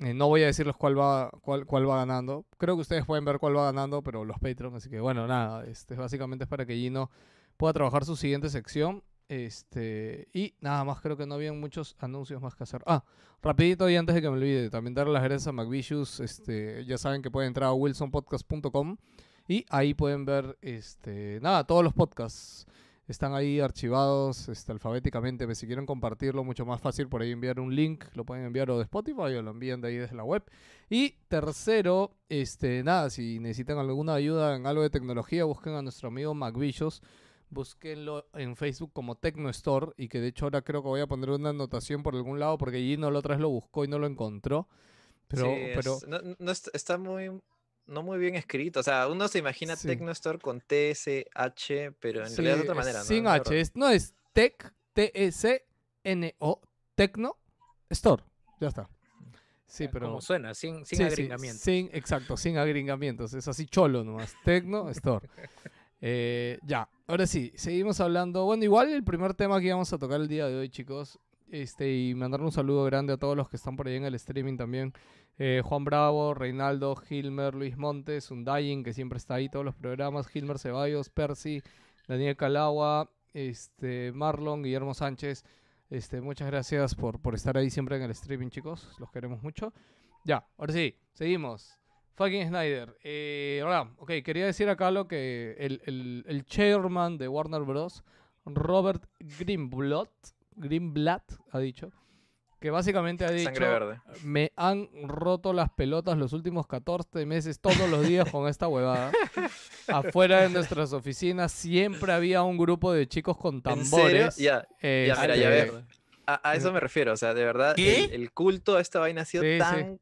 [SPEAKER 2] Eh, no voy a decirles cuál va, cuál, cuál va ganando. Creo que ustedes pueden ver cuál va ganando, pero los Patreon, así que bueno, nada, este básicamente es para que Gino pueda trabajar su siguiente sección. Este, y nada más, creo que no habían muchos anuncios más que hacer. Ah, rapidito y antes de que me olvide, también darle las gracias a McVicious. Este, ya saben que pueden entrar a wilsonpodcast.com y ahí pueden ver este, nada, todos los podcasts están ahí archivados este, alfabéticamente. pues, Si quieren compartirlo, mucho más fácil por ahí enviar un link. Lo pueden enviar o de Spotify o lo envían de ahí desde la web. Y tercero, este, nada, si necesitan alguna ayuda en algo de tecnología, busquen a nuestro amigo McVicious. Búsquenlo en Facebook como Tecno Store. Y que de hecho ahora creo que voy a poner una anotación por algún lado porque Gino la otra vez lo buscó y no lo encontró. Pero,
[SPEAKER 1] Sí,
[SPEAKER 2] pero
[SPEAKER 1] es- no, no est- está muy, no muy bien escrito. O sea, uno se imagina
[SPEAKER 2] Sí.
[SPEAKER 1] Tecnostore con TSH, pero en
[SPEAKER 2] Sí,
[SPEAKER 1] realidad es de otra manera, ¿no?
[SPEAKER 2] Sin H, es- no es Tech, T-E-C-N-O, Tecno Store. Ya está. Sí, pero...
[SPEAKER 5] Como suena, sin, sin
[SPEAKER 2] Sí, sí,
[SPEAKER 5] agringamiento.
[SPEAKER 2] sin, exacto, sin agringamientos. Es así cholo nomás. Tecno Store. Eh, ya, ahora sí, seguimos hablando. Bueno, igual el primer tema que íbamos a tocar el día de hoy, chicos. Este, y mandar un saludo grande a todos los que están por ahí en el streaming también. Eh, Juan Bravo, Reinaldo, Gilmer, Luis Montes, Undying, que siempre está ahí todos los programas, Gilmer Ceballos, Percy, Daniel Calagua, este, Marlon, Guillermo Sánchez. Este, muchas gracias por, por estar ahí siempre en el streaming, chicos. Los queremos mucho. Ya, ahora sí, seguimos. Fucking Snyder. Eh, ahora, ok, quería decir acá lo que el, el, el chairman de Warner Bros., Robert Greenblatt, Greenblatt, ha dicho, que básicamente ha dicho,
[SPEAKER 1] Sangre verde.
[SPEAKER 2] me han roto las pelotas los últimos 14 meses todos los días con esta huevada. Afuera de nuestras oficinas siempre había un grupo de chicos con tambores.
[SPEAKER 1] Ya, ya, mira, ya
[SPEAKER 2] este,
[SPEAKER 1] ves. A, a eso me refiero, o sea, de verdad, el, el culto a esta vaina ha sido
[SPEAKER 2] Sí, sí.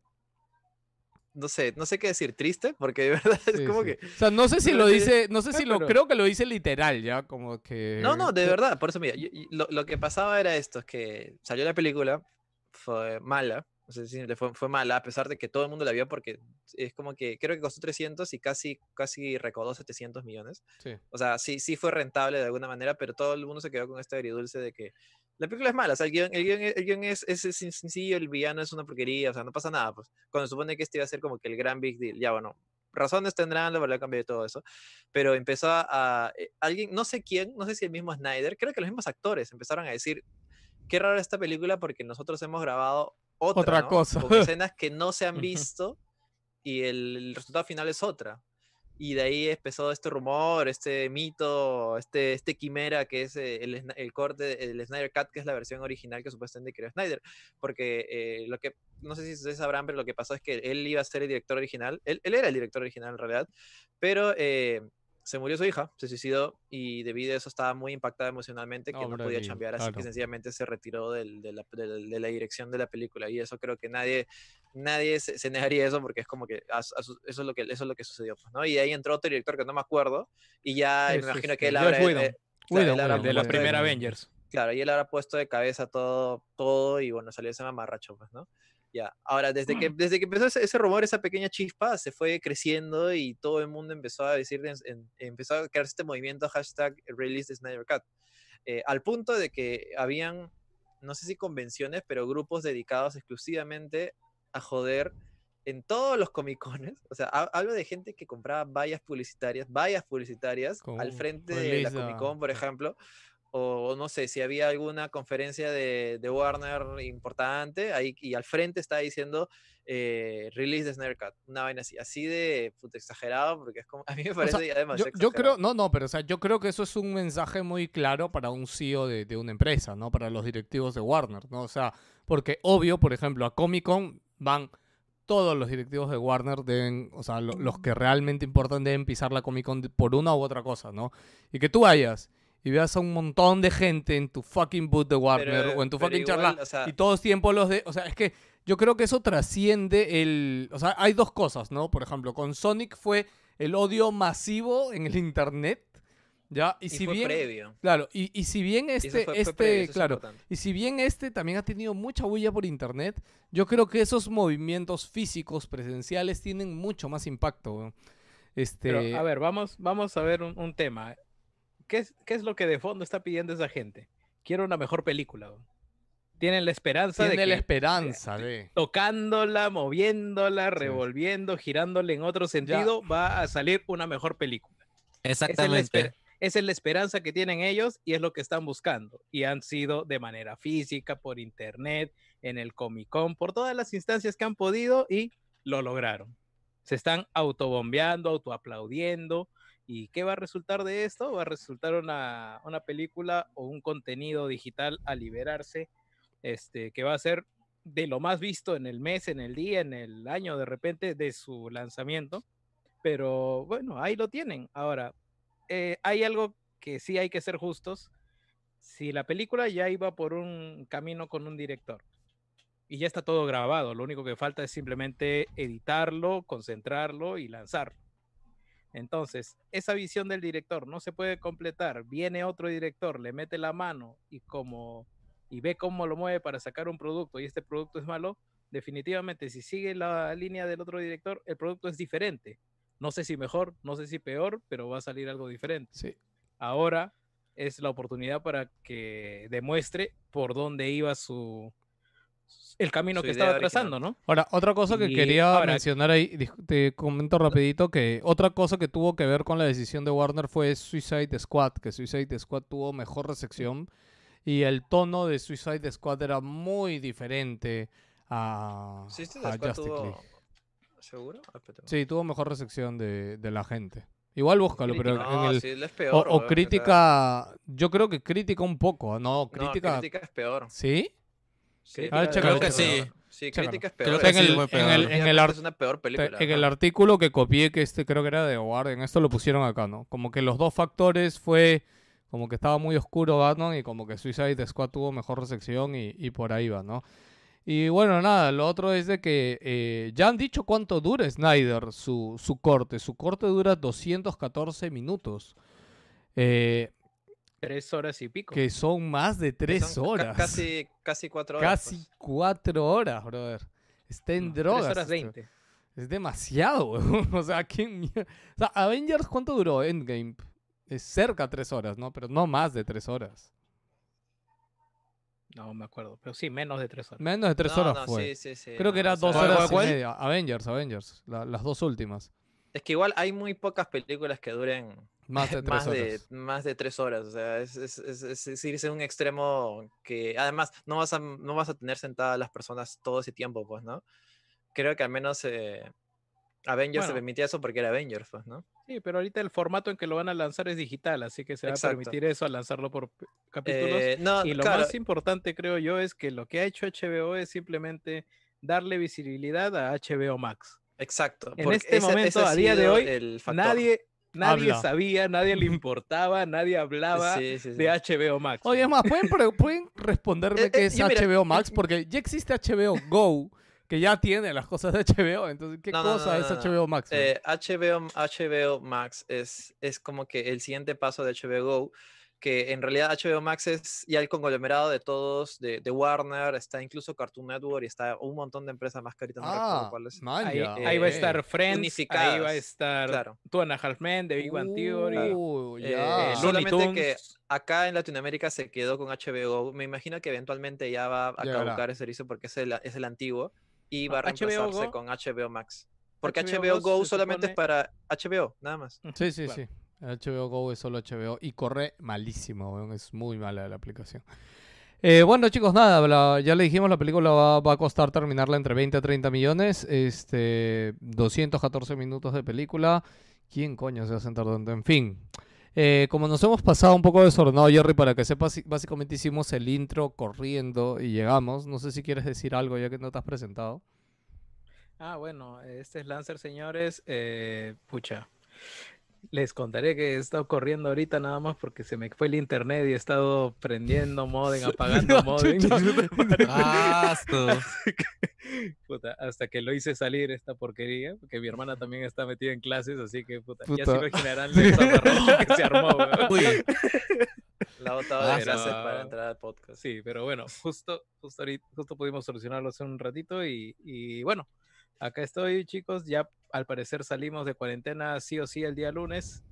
[SPEAKER 1] No sé, no sé qué decir, triste, porque de verdad es
[SPEAKER 2] Sí,
[SPEAKER 1] como
[SPEAKER 2] sí.
[SPEAKER 1] que...
[SPEAKER 2] O sea, no sé si lo dice, no sé
[SPEAKER 5] Ah,
[SPEAKER 2] si lo, creo que lo dice literal ya, como que...
[SPEAKER 1] No, no, de verdad, por eso mira, yo- lo, lo que pasaba era esto, es que salió la película, fue mala, o sea, sí, le fue, fue mala, a pesar de que todo el mundo la vio porque es como que creo que costó 300 y casi, casi recaudó 700 millones.
[SPEAKER 2] Sí.
[SPEAKER 1] O sea, sí, sí fue rentable de alguna manera, pero todo el mundo se quedó con este agridulce de que la película es mala, o sea, el guion, el guion, el guion es, es, es sencillo, el villano es una porquería, o sea, no pasa nada, pues, cuando se supone que este iba a ser como que el gran big deal, ya bueno, razones tendrán, la verdad, cambio de todo eso, pero empezó a, eh, alguien, no sé quién, no sé si el mismo Snyder, creo que los mismos actores empezaron a decir, qué rara esta película porque nosotros hemos grabado otra,
[SPEAKER 2] Otra
[SPEAKER 1] ¿no?
[SPEAKER 2] cosa.
[SPEAKER 1] con escenas que no se han visto y el, el resultado final es otra. Y de ahí empezó este rumor, este mito, este, este quimera que es eh, el, el corte, el Snyder Cut, que es la versión original que supuestamente creó Snyder. Porque eh, lo que, no sé si ustedes sabrán, pero lo que pasó es que él iba a ser el director original, él, él era el director original en realidad, pero eh, se murió su hija, se suicidó y debido a eso estaba muy impactada emocionalmente que no podía chambear, así que
[SPEAKER 2] claro.
[SPEAKER 1] sencillamente se retiró del- de, la, del- de la dirección de la película y eso creo que nadie nadie se, se negaría eso porque es como que eso es lo que eso es lo que sucedió pues, ¿no? y de ahí entró otro director que no me acuerdo y ya
[SPEAKER 5] Es,
[SPEAKER 1] me imagino
[SPEAKER 5] este,
[SPEAKER 1] que él
[SPEAKER 5] Whedon.
[SPEAKER 1] eh, habrá
[SPEAKER 2] Whedon,
[SPEAKER 5] de la
[SPEAKER 1] de-
[SPEAKER 5] primera Avengers.
[SPEAKER 1] Claro, y él habrá puesto de cabeza todo, todo y bueno, salió ese mamarracho, pues, ¿no? Ya, ahora, desde que, desde que empezó ese, ese rumor, esa pequeña chispa, se fue creciendo y todo el mundo empezó a decir, en- empezó a crearse este movimiento hashtag release the Snyder Cut, eh, al punto de que habían, no sé si convenciones, pero grupos dedicados exclusivamente a joder en todos los comicones, o sea, ha- hablo de gente que compraba vallas publicitarias, vallas publicitarias
[SPEAKER 2] Con
[SPEAKER 1] al frente de la Comic Con, por
[SPEAKER 2] sí.
[SPEAKER 1] ejemplo, o no sé, si había alguna conferencia de, de Warner importante, ahí y al frente estaba diciendo eh, release de Snyder Cut, una vaina así, así de puta, exagerado, porque es como, a mí me
[SPEAKER 2] O
[SPEAKER 1] parece
[SPEAKER 2] sea,
[SPEAKER 1] ya
[SPEAKER 2] yo,
[SPEAKER 1] demasiado
[SPEAKER 2] yo creo,
[SPEAKER 1] exagerado.
[SPEAKER 2] no, no, pero o sea, yo creo que eso es un mensaje muy claro para un CEO de, de una empresa, ¿no? Para los directivos de Warner, ¿no? O sea, porque obvio, por ejemplo, a Comic Con van todos los directivos de Warner deben, o sea, lo- los que realmente importan deben pisar la Comic Con por una u otra cosa, ¿no? Y que tú vayas y veas a un montón de gente en tu fucking booth de Warner
[SPEAKER 1] Pero-
[SPEAKER 2] o en tu fucking
[SPEAKER 1] igual,
[SPEAKER 2] charla
[SPEAKER 1] o sea,
[SPEAKER 2] y todos tiempo los de, o sea, es que yo creo que eso trasciende el, o sea, hay dos cosas, ¿no? Por ejemplo, con Sonic fue el odio masivo en el internet, ¿ya? Y,
[SPEAKER 1] y
[SPEAKER 2] si
[SPEAKER 1] fue
[SPEAKER 2] bien,
[SPEAKER 1] previo.
[SPEAKER 2] claro, y, y si bien este,
[SPEAKER 1] fue-
[SPEAKER 2] este,
[SPEAKER 1] previo, eso es
[SPEAKER 2] claro, y si bien este también ha tenido mucha huella por internet, yo creo que esos movimientos físicos presenciales tienen mucho más impacto. Este,
[SPEAKER 5] Pero, a ver, vamos, vamos a ver un, un tema. ¿Qué es, ¿Qué es lo que de fondo está pidiendo esa gente? Quiero una mejor película. weón. Tienen la esperanza
[SPEAKER 2] tiene
[SPEAKER 5] de
[SPEAKER 2] la
[SPEAKER 5] que
[SPEAKER 2] esperanza de...
[SPEAKER 5] tocándola, moviéndola, revolviendo, girándole en otro sentido, va a salir una mejor película. Esa es, la
[SPEAKER 4] Exactamente.
[SPEAKER 5] esper- esa es la esperanza que tienen ellos y es lo que están buscando. Y han sido de manera física, por internet, en el Comic Con, por todas las instancias que han podido y lo lograron. Se están autobombeando, autoaplaudiendo. ¿Y qué va a resultar de esto? Va a resultar una, una película o un contenido digital a liberarse, este, que va a ser de lo más visto en el mes, en el día, en el año, de repente, de su lanzamiento. Pero bueno, ahí lo tienen. Ahora, eh, hay algo que sí hay que ser justos. Si la película ya iba por un camino con un director y ya está todo grabado, lo único que falta es simplemente editarlo, concentrarlo y lanzarlo. Entonces, esa visión del director no se puede completar. Viene otro director, le mete la mano y como y ve cómo lo mueve para sacar un producto y este producto es malo, definitivamente, si sigue la línea del otro director, el producto es diferente. No sé si mejor, no sé si peor, pero va a salir algo diferente.
[SPEAKER 2] Sí.
[SPEAKER 5] Ahora es la oportunidad para que demuestre por dónde iba su el camino
[SPEAKER 1] Su
[SPEAKER 5] que estaba
[SPEAKER 1] original.
[SPEAKER 5] trazando, ¿no?
[SPEAKER 2] Ahora, otra cosa que
[SPEAKER 5] Y
[SPEAKER 2] quería
[SPEAKER 5] ahora-
[SPEAKER 2] mencionar ahí, te comento rapidito que otra cosa que tuvo que ver con la decisión de Warner fue Suicide Squad, que Suicide Squad tuvo mejor recepción y el tono de Suicide Squad era muy diferente a, a Justice
[SPEAKER 1] tuvo-
[SPEAKER 2] League.
[SPEAKER 1] ¿Seguro? Ah, espérate.
[SPEAKER 2] Sí, tuvo mejor recepción de, de la gente. Igual búscalo, pero
[SPEAKER 1] No,
[SPEAKER 2] en el...
[SPEAKER 1] sí, él es
[SPEAKER 2] o-
[SPEAKER 1] peor.
[SPEAKER 2] o,
[SPEAKER 1] weón,
[SPEAKER 2] crítica, yo creo que crítica un poco, ¿no? Crítica,
[SPEAKER 1] No, crítica es peor.
[SPEAKER 2] ¿sí?
[SPEAKER 1] Sí,
[SPEAKER 2] Ah,
[SPEAKER 4] Creo que sí.
[SPEAKER 1] Sí, crítica es
[SPEAKER 4] Creo que
[SPEAKER 2] en el, en en
[SPEAKER 1] es una peor película.
[SPEAKER 2] en el artículo que copié, que este creo que era de Guardian, esto lo pusieron acá, ¿no? Como que los dos factores fue como que estaba muy oscuro Batman y como que Suicide Squad tuvo mejor recepción y, y por ahí va, ¿no? Y bueno, nada, lo otro es de que eh, ya han dicho cuánto dura Snyder su, su corte. Su corte dura 214 minutos, eh,
[SPEAKER 5] Tres horas y pico.
[SPEAKER 2] que son más de tres horas.
[SPEAKER 1] Casi, casi cuatro horas.
[SPEAKER 2] Casi
[SPEAKER 1] pues.
[SPEAKER 2] cuatro horas, brother. Está en
[SPEAKER 5] No,
[SPEAKER 2] drogas.
[SPEAKER 5] Tres horas
[SPEAKER 2] esto.
[SPEAKER 5] veinte.
[SPEAKER 2] Es demasiado, weón. O sea, ¿quién mier- O sea, Avengers, ¿cuánto duró Endgame? Es cerca de tres horas, ¿no? Pero no más de tres horas.
[SPEAKER 5] No me acuerdo, pero sí, menos de tres horas.
[SPEAKER 2] Menos de tres
[SPEAKER 1] No,
[SPEAKER 2] horas
[SPEAKER 1] no,
[SPEAKER 2] fue.
[SPEAKER 1] sí, sí, sí,
[SPEAKER 2] Creo que era
[SPEAKER 1] o sea,
[SPEAKER 2] dos
[SPEAKER 4] ¿Cuál,
[SPEAKER 2] horas
[SPEAKER 4] cuál,
[SPEAKER 2] y media. Avengers, Avengers. la- las dos últimas.
[SPEAKER 1] Es que igual hay muy pocas películas que duren
[SPEAKER 2] Más de tres
[SPEAKER 1] más, de,
[SPEAKER 2] horas.
[SPEAKER 1] más de tres horas. O sea, es, es, es, es- irse a un extremo que además no vas a, no vas a tener sentadas las personas todo ese tiempo, pues, ¿no? Creo que al menos eh, Avengers se
[SPEAKER 5] Bueno.
[SPEAKER 1] permitía eso porque era Avengers, pues, ¿no?
[SPEAKER 5] Sí, pero ahorita el formato en que lo van a lanzar es digital, así que se va
[SPEAKER 1] Exacto.
[SPEAKER 5] a permitir eso al lanzarlo por capítulos.
[SPEAKER 1] Eh, no,
[SPEAKER 5] y lo
[SPEAKER 1] claro,
[SPEAKER 5] más importante, creo yo, es que lo que ha hecho HBO es simplemente darle visibilidad a HBO Max.
[SPEAKER 1] exacto.
[SPEAKER 5] en este
[SPEAKER 1] ese-
[SPEAKER 5] momento,
[SPEAKER 1] ese
[SPEAKER 5] a día de hoy. Nadie, nadie
[SPEAKER 2] Habla.
[SPEAKER 5] sabía, nadie le importaba, nadie hablaba
[SPEAKER 1] Sí, sí, sí.
[SPEAKER 5] de HBO Max.
[SPEAKER 2] Oye, es más, ¿pueden, pueden responderme
[SPEAKER 1] Eh,
[SPEAKER 2] qué
[SPEAKER 1] eh,
[SPEAKER 2] es
[SPEAKER 1] mira,
[SPEAKER 2] HBO Max? Porque ya existe HBO Go, que ya tiene las cosas de HBO. Entonces, ¿qué
[SPEAKER 1] No, no, no,
[SPEAKER 2] cosa
[SPEAKER 1] no,
[SPEAKER 2] es
[SPEAKER 1] no, no.
[SPEAKER 2] HBO Max? weón?
[SPEAKER 1] Eh, HBO, HBO Max es, es como que el siguiente paso de HBO Go, que en realidad HBO Max es ya el conglomerado de todos, de, de Warner, está incluso Cartoon Network y está un montón de empresas más caritas, no
[SPEAKER 2] ah,
[SPEAKER 1] cuáles.
[SPEAKER 5] Ahí,
[SPEAKER 2] ya,
[SPEAKER 5] ahí va a
[SPEAKER 1] eh,
[SPEAKER 5] estar Friends, ahí va a estar
[SPEAKER 1] Claro.
[SPEAKER 5] Two and a Half Men, The Big Bang Theory.
[SPEAKER 2] Uh,
[SPEAKER 1] Eh,
[SPEAKER 2] ya.
[SPEAKER 5] Looney
[SPEAKER 1] solamente que acá en Latinoamérica se quedó con HBO. Me imagino que eventualmente ya va a
[SPEAKER 2] Llegará.
[SPEAKER 1] caducar ese servicio porque es el, es el antiguo y
[SPEAKER 5] No,
[SPEAKER 1] va a
[SPEAKER 5] HBO
[SPEAKER 1] reemplazarse
[SPEAKER 5] Go-
[SPEAKER 1] con HBO Max. Porque
[SPEAKER 5] HBO
[SPEAKER 1] HBO,
[SPEAKER 5] Go
[SPEAKER 1] solamente es
[SPEAKER 5] supone-
[SPEAKER 1] para HBO, nada más.
[SPEAKER 2] Sí, sí,
[SPEAKER 5] Claro.
[SPEAKER 2] sí. HBO Go es solo HBO y corre malísimo, es muy mala la aplicación. Eh, bueno, chicos, nada, ya le dijimos, la película va, a costar terminarla entre 20 a 30 millones, este, 214 minutos de película. ¿Quién coño se va a sentar tanto? En fin. Eh, como nos hemos pasado un poco desordenado, Jerry, para que sepas, básicamente hicimos el intro corriendo y llegamos. No sé si quieres decir algo ya que no te has presentado.
[SPEAKER 5] Ah, bueno, este es Lancer, señores. Eh, pucha, les contaré que he estado corriendo ahorita nada más porque se me fue el internet y he estado prendiendo modem, apagando modem.
[SPEAKER 4] Ah, su-
[SPEAKER 5] Puta, hasta que lo hice salir esta porquería, porque mi hermana también está metida en clases, así que puta, ya se imaginarán zafarrancho que se armó. weón.
[SPEAKER 4] Uy,
[SPEAKER 1] La
[SPEAKER 4] Ah,
[SPEAKER 1] de
[SPEAKER 5] pero-
[SPEAKER 1] para entrar al podcast.
[SPEAKER 5] Sí, pero bueno, justo, justo, ahorita, justo pudimos solucionarlo hace un ratito y, y bueno, acá estoy chicos, ya al parecer salimos de cuarentena sí o sí el día lunes.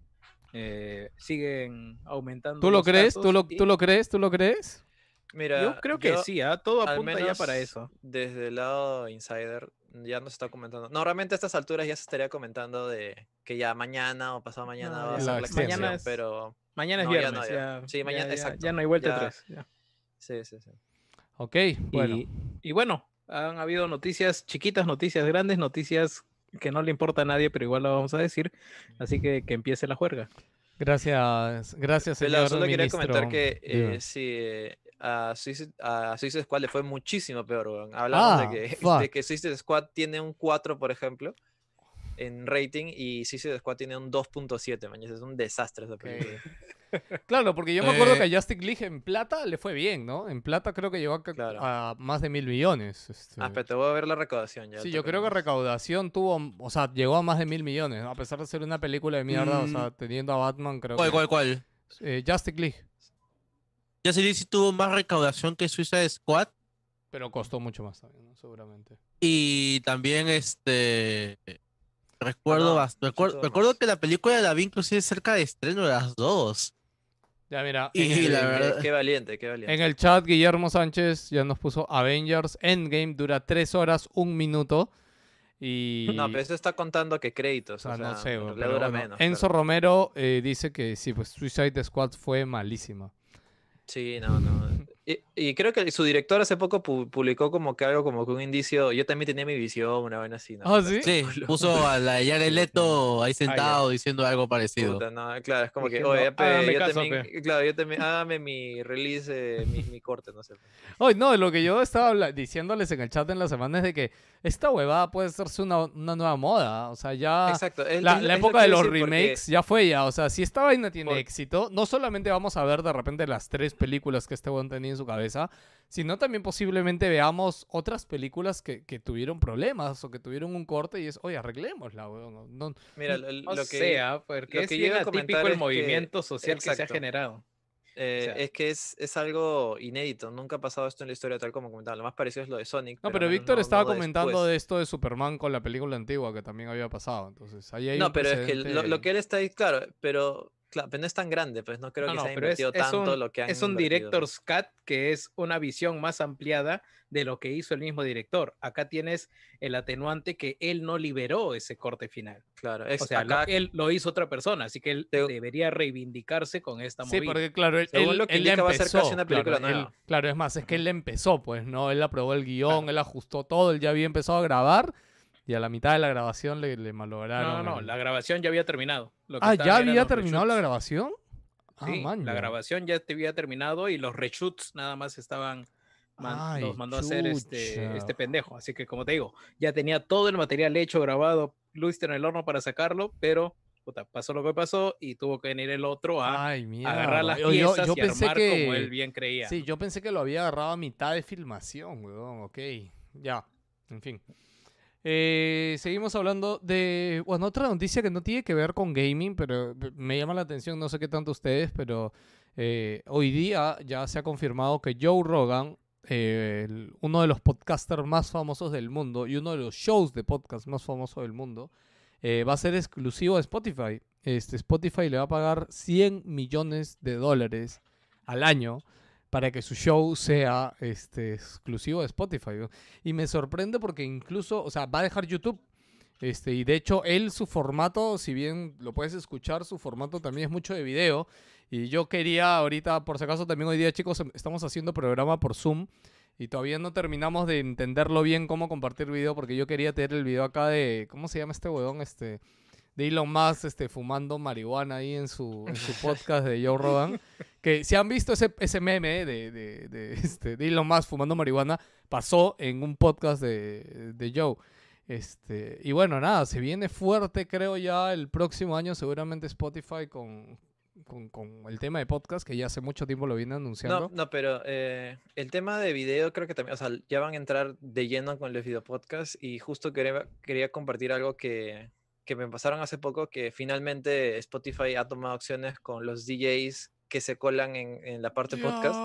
[SPEAKER 5] Eh, siguen aumentando.
[SPEAKER 2] ¿Tú lo
[SPEAKER 5] los
[SPEAKER 2] crees? ¿Tú lo,
[SPEAKER 5] y
[SPEAKER 2] ¿Tú lo crees? ¿Tú lo crees?
[SPEAKER 1] Mira,
[SPEAKER 5] Yo creo que
[SPEAKER 1] yo,
[SPEAKER 5] sí, ¿ah? todo
[SPEAKER 1] al
[SPEAKER 5] apunta ya para eso.
[SPEAKER 1] Desde el lado insider, ya no se está comentando. Normalmente a estas alturas ya se estaría comentando de que ya mañana o pasado mañana
[SPEAKER 5] No,
[SPEAKER 1] va a ser
[SPEAKER 2] La extensión.
[SPEAKER 5] Mañana es-
[SPEAKER 1] pero
[SPEAKER 5] Mañana es
[SPEAKER 1] no, ya
[SPEAKER 5] viernes,
[SPEAKER 1] no,
[SPEAKER 5] ya,
[SPEAKER 1] ya. Sí, mañana-
[SPEAKER 5] ya-
[SPEAKER 1] exacto,
[SPEAKER 5] ya no hay vuelta
[SPEAKER 1] ya.
[SPEAKER 5] atrás. ya.
[SPEAKER 1] sí, sí, sí.
[SPEAKER 2] Ok, bueno.
[SPEAKER 5] Y, y bueno, han habido noticias, chiquitas noticias, grandes noticias que no le importa a nadie, pero igual lo vamos a decir. Así que que empiece la juerga.
[SPEAKER 2] Gracias, gracias, señor
[SPEAKER 1] solo quería comentar
[SPEAKER 2] ministro.
[SPEAKER 1] que eh, sí, eh, a Suicide, a Suicide Squad le fue muchísimo peor. weón. Hablamos
[SPEAKER 2] Ah,
[SPEAKER 1] de, que,
[SPEAKER 2] fuck.
[SPEAKER 1] de que Suicide Squad tiene un 4, por ejemplo, en rating, y Suicide Squad tiene un 2.7, man. Es un desastre esa película.
[SPEAKER 2] Claro, porque yo me acuerdo
[SPEAKER 4] Eh,
[SPEAKER 2] que a Justice League en plata le fue bien, ¿no? En plata creo que llegó a, ca-
[SPEAKER 1] Claro.
[SPEAKER 2] a más de mil millones. este.
[SPEAKER 1] Ah, pero te voy a ver la recaudación ya.
[SPEAKER 2] Sí, yo creo que recaudación tuvo, o sea, llegó a más de mil millones, a pesar de ser una película de mierda, o
[SPEAKER 4] Mm.
[SPEAKER 2] sea, teniendo a Batman, creo
[SPEAKER 4] ¿cuál,
[SPEAKER 2] que...
[SPEAKER 4] cuál, cuál?
[SPEAKER 2] Eh, Justice League.
[SPEAKER 4] Ya se dice tuvo más recaudación que Suicide Squad.
[SPEAKER 2] Pero costó mucho más también, ¿no? seguramente.
[SPEAKER 4] Y también este recuerdo,
[SPEAKER 1] no,
[SPEAKER 4] bast- recuerdo, recuerdo que la película la vi inclusive cerca de estreno de las dos.
[SPEAKER 2] Ya, mira,
[SPEAKER 4] Y
[SPEAKER 2] en el,
[SPEAKER 4] la
[SPEAKER 1] Qué-
[SPEAKER 4] verdad-
[SPEAKER 1] Qué valiente, qué valiente.
[SPEAKER 2] en el chat Guillermo Sánchez ya nos puso Avengers Endgame, dura 3 horas, 1 minuto. Y...
[SPEAKER 1] No, pero eso está contando que créditos.
[SPEAKER 2] O sea, no sé, pero
[SPEAKER 1] dura
[SPEAKER 2] bueno,
[SPEAKER 1] menos.
[SPEAKER 2] Enzo
[SPEAKER 1] claro.
[SPEAKER 2] Romero eh, dice que sí, pues Suicide Squad fue malísima.
[SPEAKER 1] Sí, no, no. Y, y creo que su director hace poco pu- publicó como que algo como que un indicio. Yo también tenía mi visión, una vaina así. ¿no?
[SPEAKER 2] Ah, ¿sí?
[SPEAKER 4] Sí, puso a la Jared Leto ahí
[SPEAKER 5] Ah,
[SPEAKER 4] sentado diciendo algo parecido.
[SPEAKER 1] Puta, no, claro, es como que, oye, pe,
[SPEAKER 5] "Hágame
[SPEAKER 1] yo
[SPEAKER 5] caso,
[SPEAKER 1] también,
[SPEAKER 5] pe".
[SPEAKER 1] claro, yo también, hágame mi release, eh, mi, mi corte, no sé.
[SPEAKER 2] Oye, no, lo que yo estaba diciéndoles en el chat en la semana es de que esta huevada puede hacerse una, una nueva moda. O sea, ya.
[SPEAKER 1] Exacto. es-
[SPEAKER 2] La,
[SPEAKER 1] es-
[SPEAKER 2] la época de los
[SPEAKER 1] decir, porque-
[SPEAKER 2] remakes ya fue ya. O sea, si esta vaina tiene
[SPEAKER 1] Por-
[SPEAKER 2] éxito, no solamente vamos a ver de repente las tres películas que este weón tenía en su cabeza, sino también posiblemente veamos otras películas que, que tuvieron problemas o que tuvieron un corte y es, oye, arreglémosla, weón. No-
[SPEAKER 1] Mira, lo, lo que,
[SPEAKER 5] sea, porque
[SPEAKER 1] lo
[SPEAKER 5] es
[SPEAKER 1] que
[SPEAKER 5] bien atípico el
[SPEAKER 1] es que-
[SPEAKER 5] movimiento social que se ha
[SPEAKER 1] exacto.
[SPEAKER 5] generado.
[SPEAKER 1] eh,
[SPEAKER 5] sea-
[SPEAKER 1] es que es, es algo inédito. Nunca ha pasado esto en la historia tal como comentaba. Lo más parecido es lo de Sonic.
[SPEAKER 2] No, pero
[SPEAKER 1] menos
[SPEAKER 2] Víctor
[SPEAKER 1] no-
[SPEAKER 2] estaba
[SPEAKER 1] no
[SPEAKER 2] comentando
[SPEAKER 1] después.
[SPEAKER 2] de esto de Superman con la película antigua que también había pasado. Entonces, ahí hay
[SPEAKER 1] No, pero es que lo, lo que él está ahí, claro, pero, claro, pero no es tan grande, pues no creo
[SPEAKER 5] No,
[SPEAKER 1] que
[SPEAKER 5] no,
[SPEAKER 1] se haya
[SPEAKER 5] es,
[SPEAKER 1] invertido
[SPEAKER 5] es
[SPEAKER 1] tanto
[SPEAKER 5] un,
[SPEAKER 1] lo que han
[SPEAKER 5] es un
[SPEAKER 1] invertido.
[SPEAKER 5] director's cut que es una visión más ampliada de lo que hizo el mismo director. Acá tienes el atenuante que él no liberó ese corte final.
[SPEAKER 1] Claro, es
[SPEAKER 5] O sea, lo-
[SPEAKER 1] acá,
[SPEAKER 5] él lo hizo otra persona, así que él
[SPEAKER 1] Te-
[SPEAKER 5] debería reivindicarse con esta
[SPEAKER 2] Sí,
[SPEAKER 5] movida.
[SPEAKER 2] porque claro, él,
[SPEAKER 1] Según
[SPEAKER 2] él-
[SPEAKER 1] lo que
[SPEAKER 2] él ya
[SPEAKER 1] indica, va a ser
[SPEAKER 2] empezó.
[SPEAKER 1] casi una película
[SPEAKER 2] claro, él-
[SPEAKER 1] nueva.
[SPEAKER 2] claro, es más, es que él empezó, pues, ¿no? Él aprobó el guion, él ajustó todo, él ya había empezado a grabar y a la mitad de la grabación le, le malograron.
[SPEAKER 5] no, no, no,
[SPEAKER 2] el-
[SPEAKER 5] la grabación ya había terminado. Lo que
[SPEAKER 2] Ah, ¿ya había terminado la grabación? Ah,
[SPEAKER 5] Sí,
[SPEAKER 2] man,
[SPEAKER 5] la grabación ya te había terminado y los reshoots nada más estaban man-
[SPEAKER 2] Ay,
[SPEAKER 5] los mandó a hacer este, este pendejo. Así que como te digo, ya tenía todo el material hecho, grabado, listo en el horno para sacarlo, pero puta, pasó lo que pasó y tuvo que venir el otro a
[SPEAKER 2] Ay,
[SPEAKER 5] agarrar las
[SPEAKER 2] Yo- yo-
[SPEAKER 5] piezas
[SPEAKER 2] yo
[SPEAKER 5] y
[SPEAKER 2] pensé
[SPEAKER 5] armar
[SPEAKER 2] que...
[SPEAKER 5] como él bien creía.
[SPEAKER 2] Sí, yo pensé que lo había agarrado a mitad de filmación, weón. Ok, ya, en fin. Eh, seguimos hablando de, bueno, otra noticia que no tiene que ver con gaming, pero me llama la atención, no sé qué tanto ustedes, pero eh, hoy día ya se ha confirmado que Joe Rogan, eh, uno de los podcasters más famosos del mundo y uno de los shows de podcast más famosos del mundo, eh, va a ser exclusivo de Spotify. Este, Spotify le va a pagar 100 millones de dólares al año para que su show sea este, exclusivo de Spotify. Y me sorprende porque incluso, o sea, va a dejar YouTube. Este, y de hecho, él, su formato, si bien lo puedes escuchar, su formato también es mucho de video. Y yo quería ahorita, por si acaso, también hoy día, chicos, em- estamos haciendo programa por Zoom. Y todavía no terminamos de entenderlo bien cómo compartir video, porque yo quería tener el video acá de, ¿cómo se llama este huevón? Este, de Elon Musk este, fumando marihuana ahí en su, en su podcast de Joe Rogan. Que si han visto ese, ese meme de, de, de, este, de Elon Musk fumando marihuana, pasó en un podcast de, de Joe. Este, y bueno, nada, se viene fuerte, creo ya, el próximo año seguramente Spotify con, con, con el tema de podcast, que ya hace mucho tiempo lo viene anunciando.
[SPEAKER 1] No, no, pero eh, el tema de video creo que también, o sea, ya van a entrar de lleno con los videopodcasts y justo quería, quería compartir algo que, que me pasaron hace poco, que finalmente Spotify ha tomado acciones con los DJs que se colan en, en la parte podcast,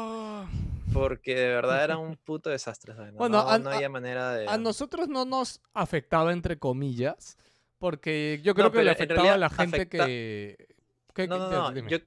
[SPEAKER 1] porque de verdad era un puto desastre. ¿sabes? No,
[SPEAKER 2] Bueno,
[SPEAKER 1] no,
[SPEAKER 2] a-
[SPEAKER 1] no había manera de...
[SPEAKER 2] A nosotros no nos afectaba, entre comillas, porque yo creo
[SPEAKER 1] No,
[SPEAKER 2] que le afectaba a la gente
[SPEAKER 1] afecta-
[SPEAKER 2] que... que-
[SPEAKER 1] No, no, no, yo,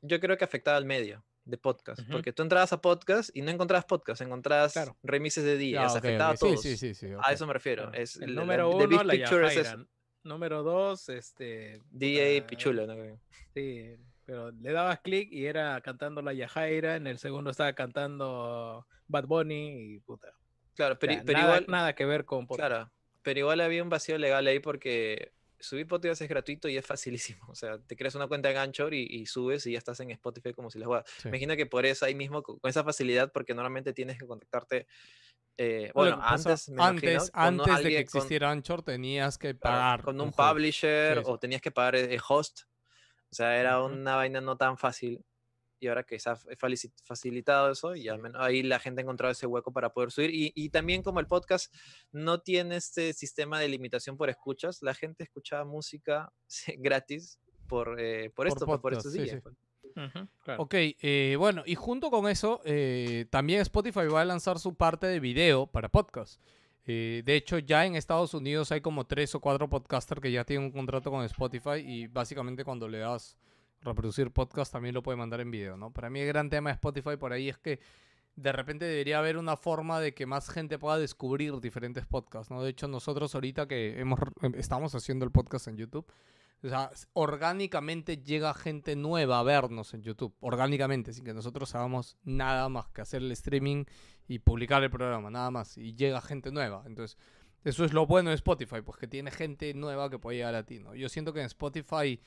[SPEAKER 1] yo creo que afectaba al medio de podcast, porque tú entrabas a podcast y no encontrabas podcast, encontrabas
[SPEAKER 5] Claro.
[SPEAKER 1] remixes de
[SPEAKER 2] Ya, ok,
[SPEAKER 1] afectaba a todos.
[SPEAKER 2] Sí, sí, sí.
[SPEAKER 1] A eso me refiero. Es
[SPEAKER 5] el
[SPEAKER 1] la-
[SPEAKER 5] número uno, la. Número dos, este...
[SPEAKER 1] DJ
[SPEAKER 5] puta,
[SPEAKER 1] Pichulo, ¿no?
[SPEAKER 5] Sí, pero le dabas clic y era cantando la Yajaira, en el segundo estaba cantando Bad Bunny y puta.
[SPEAKER 1] Claro, pero,
[SPEAKER 5] O sea,
[SPEAKER 1] pero
[SPEAKER 5] nada,
[SPEAKER 1] igual,
[SPEAKER 5] nada que ver con podcast.
[SPEAKER 1] claro, pero igual había un vacío legal ahí porque subir podcast es gratuito y es facilísimo. O sea, te creas una cuenta en Anchor y, y subes y ya estás en Spotify como si les juegas.
[SPEAKER 2] Sí.
[SPEAKER 1] Imagino que por eso ahí mismo, con esa facilidad, porque normalmente tienes que contactarte. Eh, bueno, antes, me
[SPEAKER 2] antes,
[SPEAKER 1] imagino,
[SPEAKER 2] antes de que
[SPEAKER 1] alguien con-
[SPEAKER 2] existiera Anchor tenías que pagar
[SPEAKER 1] con un,
[SPEAKER 2] host.
[SPEAKER 1] publisher
[SPEAKER 2] Sí, sí.
[SPEAKER 1] o tenías que pagar el host. O sea, era una vaina no tan fácil. Y ahora que se ha facilitado eso, y al menos ahí la gente ha encontrado ese hueco para poder subir. Y, y también como el podcast no tiene este sistema de limitación por escuchas, la gente escuchaba música gratis por, eh, por,
[SPEAKER 2] Por
[SPEAKER 1] esto, pues, por
[SPEAKER 2] podcast,
[SPEAKER 1] estos días.
[SPEAKER 2] sí.
[SPEAKER 5] Claro.
[SPEAKER 2] Ok, eh, bueno, y junto con eso, eh, también Spotify va a lanzar su parte de video para podcast. Eh, de hecho, ya en Estados Unidos hay como tres o cuatro podcasters que ya tienen un contrato con Spotify y básicamente cuando le das reproducir podcast también lo puede mandar en video, ¿no? Para mí el gran tema de Spotify por ahí es que de repente debería haber una forma de que más gente pueda descubrir diferentes podcasts, ¿no? De hecho, nosotros ahorita que hemos, em, estamos haciendo el podcast en YouTube, o sea, orgánicamente llega gente nueva a vernos en YouTube, orgánicamente, sin que nosotros hagamos nada más que hacer el streaming y publicar el programa, nada más, y llega gente nueva. Entonces, eso es lo bueno de Spotify, pues que tiene gente nueva que puede llegar a ti, ¿no? Yo siento que en Spotify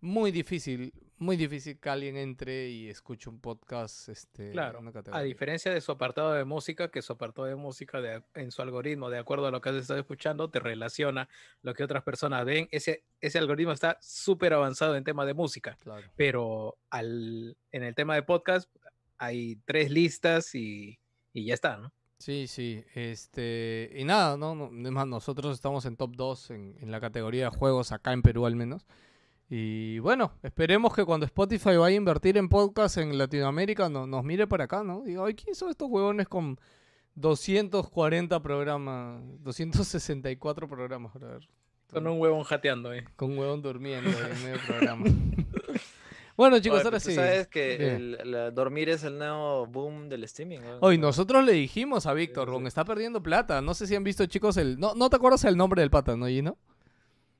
[SPEAKER 2] muy difícil, muy difícil que alguien entre y escuche un podcast, este,
[SPEAKER 5] Claro,
[SPEAKER 2] una
[SPEAKER 5] A diferencia de su apartado de música, que su apartado de música de- en su algoritmo, de acuerdo a lo que has estado escuchando, te relaciona lo que otras personas ven. Ese, ese algoritmo está súper avanzado en tema de música,
[SPEAKER 2] Claro.
[SPEAKER 5] pero al, en el tema de podcast hay tres listas y, y ya está, ¿no?
[SPEAKER 2] Sí, sí, este, y nada, ¿no? no es más, nosotros estamos en top 2 en, en la categoría de juegos acá en Perú al menos. Y bueno, esperemos que cuando Spotify vaya a invertir en podcast en Latinoamérica no, nos mire para acá, ¿no? Diga, ay, ¿quién son estos huevones con 240 programas, 264 programas, brother?
[SPEAKER 5] Con un huevón jateando, ¿eh?
[SPEAKER 2] Con un huevón durmiendo en medio programa. bueno, chicos,
[SPEAKER 1] Oye,
[SPEAKER 2] ahora sí.
[SPEAKER 1] sabes que el- dormir es el nuevo boom del streaming. ¿no?
[SPEAKER 2] Hoy nosotros le dijimos a Víctor,
[SPEAKER 1] sí,
[SPEAKER 2] Ron,
[SPEAKER 1] sí.
[SPEAKER 2] está perdiendo plata. No sé si han visto, chicos, el... No, no te acuerdas el nombre del pata, ¿no, Gino?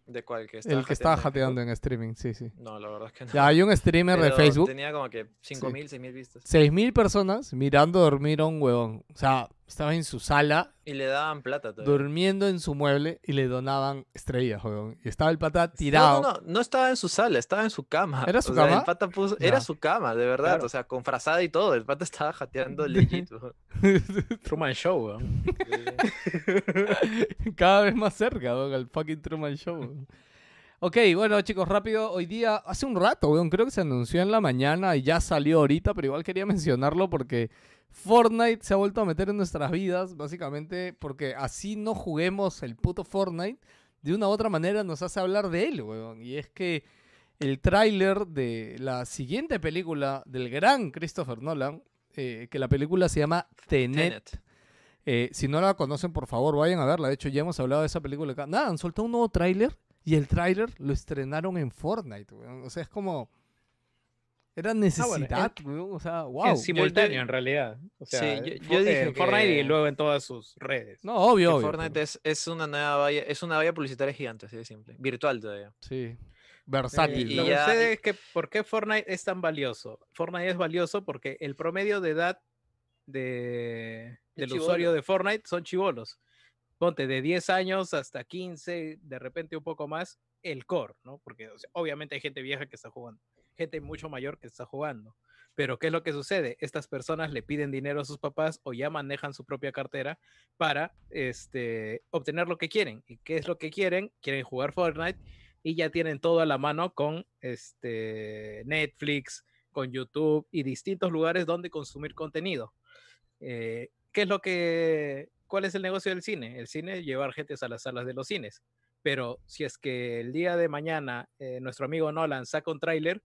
[SPEAKER 1] ¿De cuál? Que
[SPEAKER 2] El que estaba jateando
[SPEAKER 1] en
[SPEAKER 2] en streaming, sí, sí.
[SPEAKER 1] No, la verdad es que no.
[SPEAKER 2] Ya hay un streamer de
[SPEAKER 1] Pero
[SPEAKER 2] Facebook,
[SPEAKER 1] Tenía como que 5.000, 6.000 vistas.
[SPEAKER 2] 6.000 personas mirando dormir a un huevón. O sea, estaba en su sala,
[SPEAKER 1] Y le daban plata todavía.
[SPEAKER 2] durmiendo en su mueble y le donaban estrellas, huevón. Y estaba el pata tirado.
[SPEAKER 1] No, no, no estaba en su sala, estaba en su cama.
[SPEAKER 2] ¿Era su
[SPEAKER 1] O sea,
[SPEAKER 2] cama?
[SPEAKER 1] el pata puso. Era su cama, de verdad.
[SPEAKER 5] Claro.
[SPEAKER 1] O sea, con frazada y todo. El pata estaba jateando legit.
[SPEAKER 5] Truman Show, weón.
[SPEAKER 2] Cada vez más cerca, weón, al fucking Truman Show. Ok, bueno chicos, rápido, hoy día, hace un rato, weón, creo que se anunció en la mañana y ya salió ahorita, pero igual quería mencionarlo porque Fortnite se ha vuelto a meter en nuestras vidas, básicamente porque así no juguemos el puto Fortnite, de una u otra manera nos hace hablar de él, weón. Y es que el tráiler de la siguiente película del gran Christopher Nolan, eh, que la película se llama Tenet,
[SPEAKER 1] Tenet.
[SPEAKER 2] eh, si no la conocen, por favor, vayan a verla. De hecho, ya hemos hablado de esa película acá. Nada, han soltado un nuevo tráiler y el tráiler lo estrenaron en Fortnite, weón. O sea, es como... Era necesidad, weón. O sea, wow.
[SPEAKER 5] En simultáneo, en realidad. O sea,
[SPEAKER 1] Sí, yo-
[SPEAKER 5] en
[SPEAKER 1] dije
[SPEAKER 5] en Fortnite y luego en todas sus redes.
[SPEAKER 2] No, obvio, obvio.
[SPEAKER 1] Fortnite
[SPEAKER 2] pero-
[SPEAKER 1] es, es una nueva valla, es una valla publicitaria gigante, así de simple. Virtual todavía.
[SPEAKER 2] Sí.
[SPEAKER 5] Eh,
[SPEAKER 2] Versátil.
[SPEAKER 1] y
[SPEAKER 5] lo que
[SPEAKER 1] y-
[SPEAKER 5] es que, ¿por qué Fortnite es tan valioso? Fortnite es valioso porque el promedio de edad de, del
[SPEAKER 1] chibolo.
[SPEAKER 5] usuario de Fortnite son chivolos. Ponte de 10 años hasta 15, de repente un poco más, el core, ¿no? Porque obviamente hay gente vieja que está jugando, gente mucho mayor que está jugando. Pero ¿qué es lo que sucede? Estas personas le piden dinero a sus papás o ya manejan su propia cartera para este, obtener lo que quieren. ¿Y qué es lo que quieren? Quieren jugar Fortnite y ya tienen todo a la mano con este, Netflix, con YouTube y distintos lugares donde consumir contenido. Eh, ¿Qué es lo que, cuál es el negocio del cine? El cine es llevar gente a las salas de los cines. Pero si es que el día de mañana eh, nuestro amigo Nolan saca un tráiler,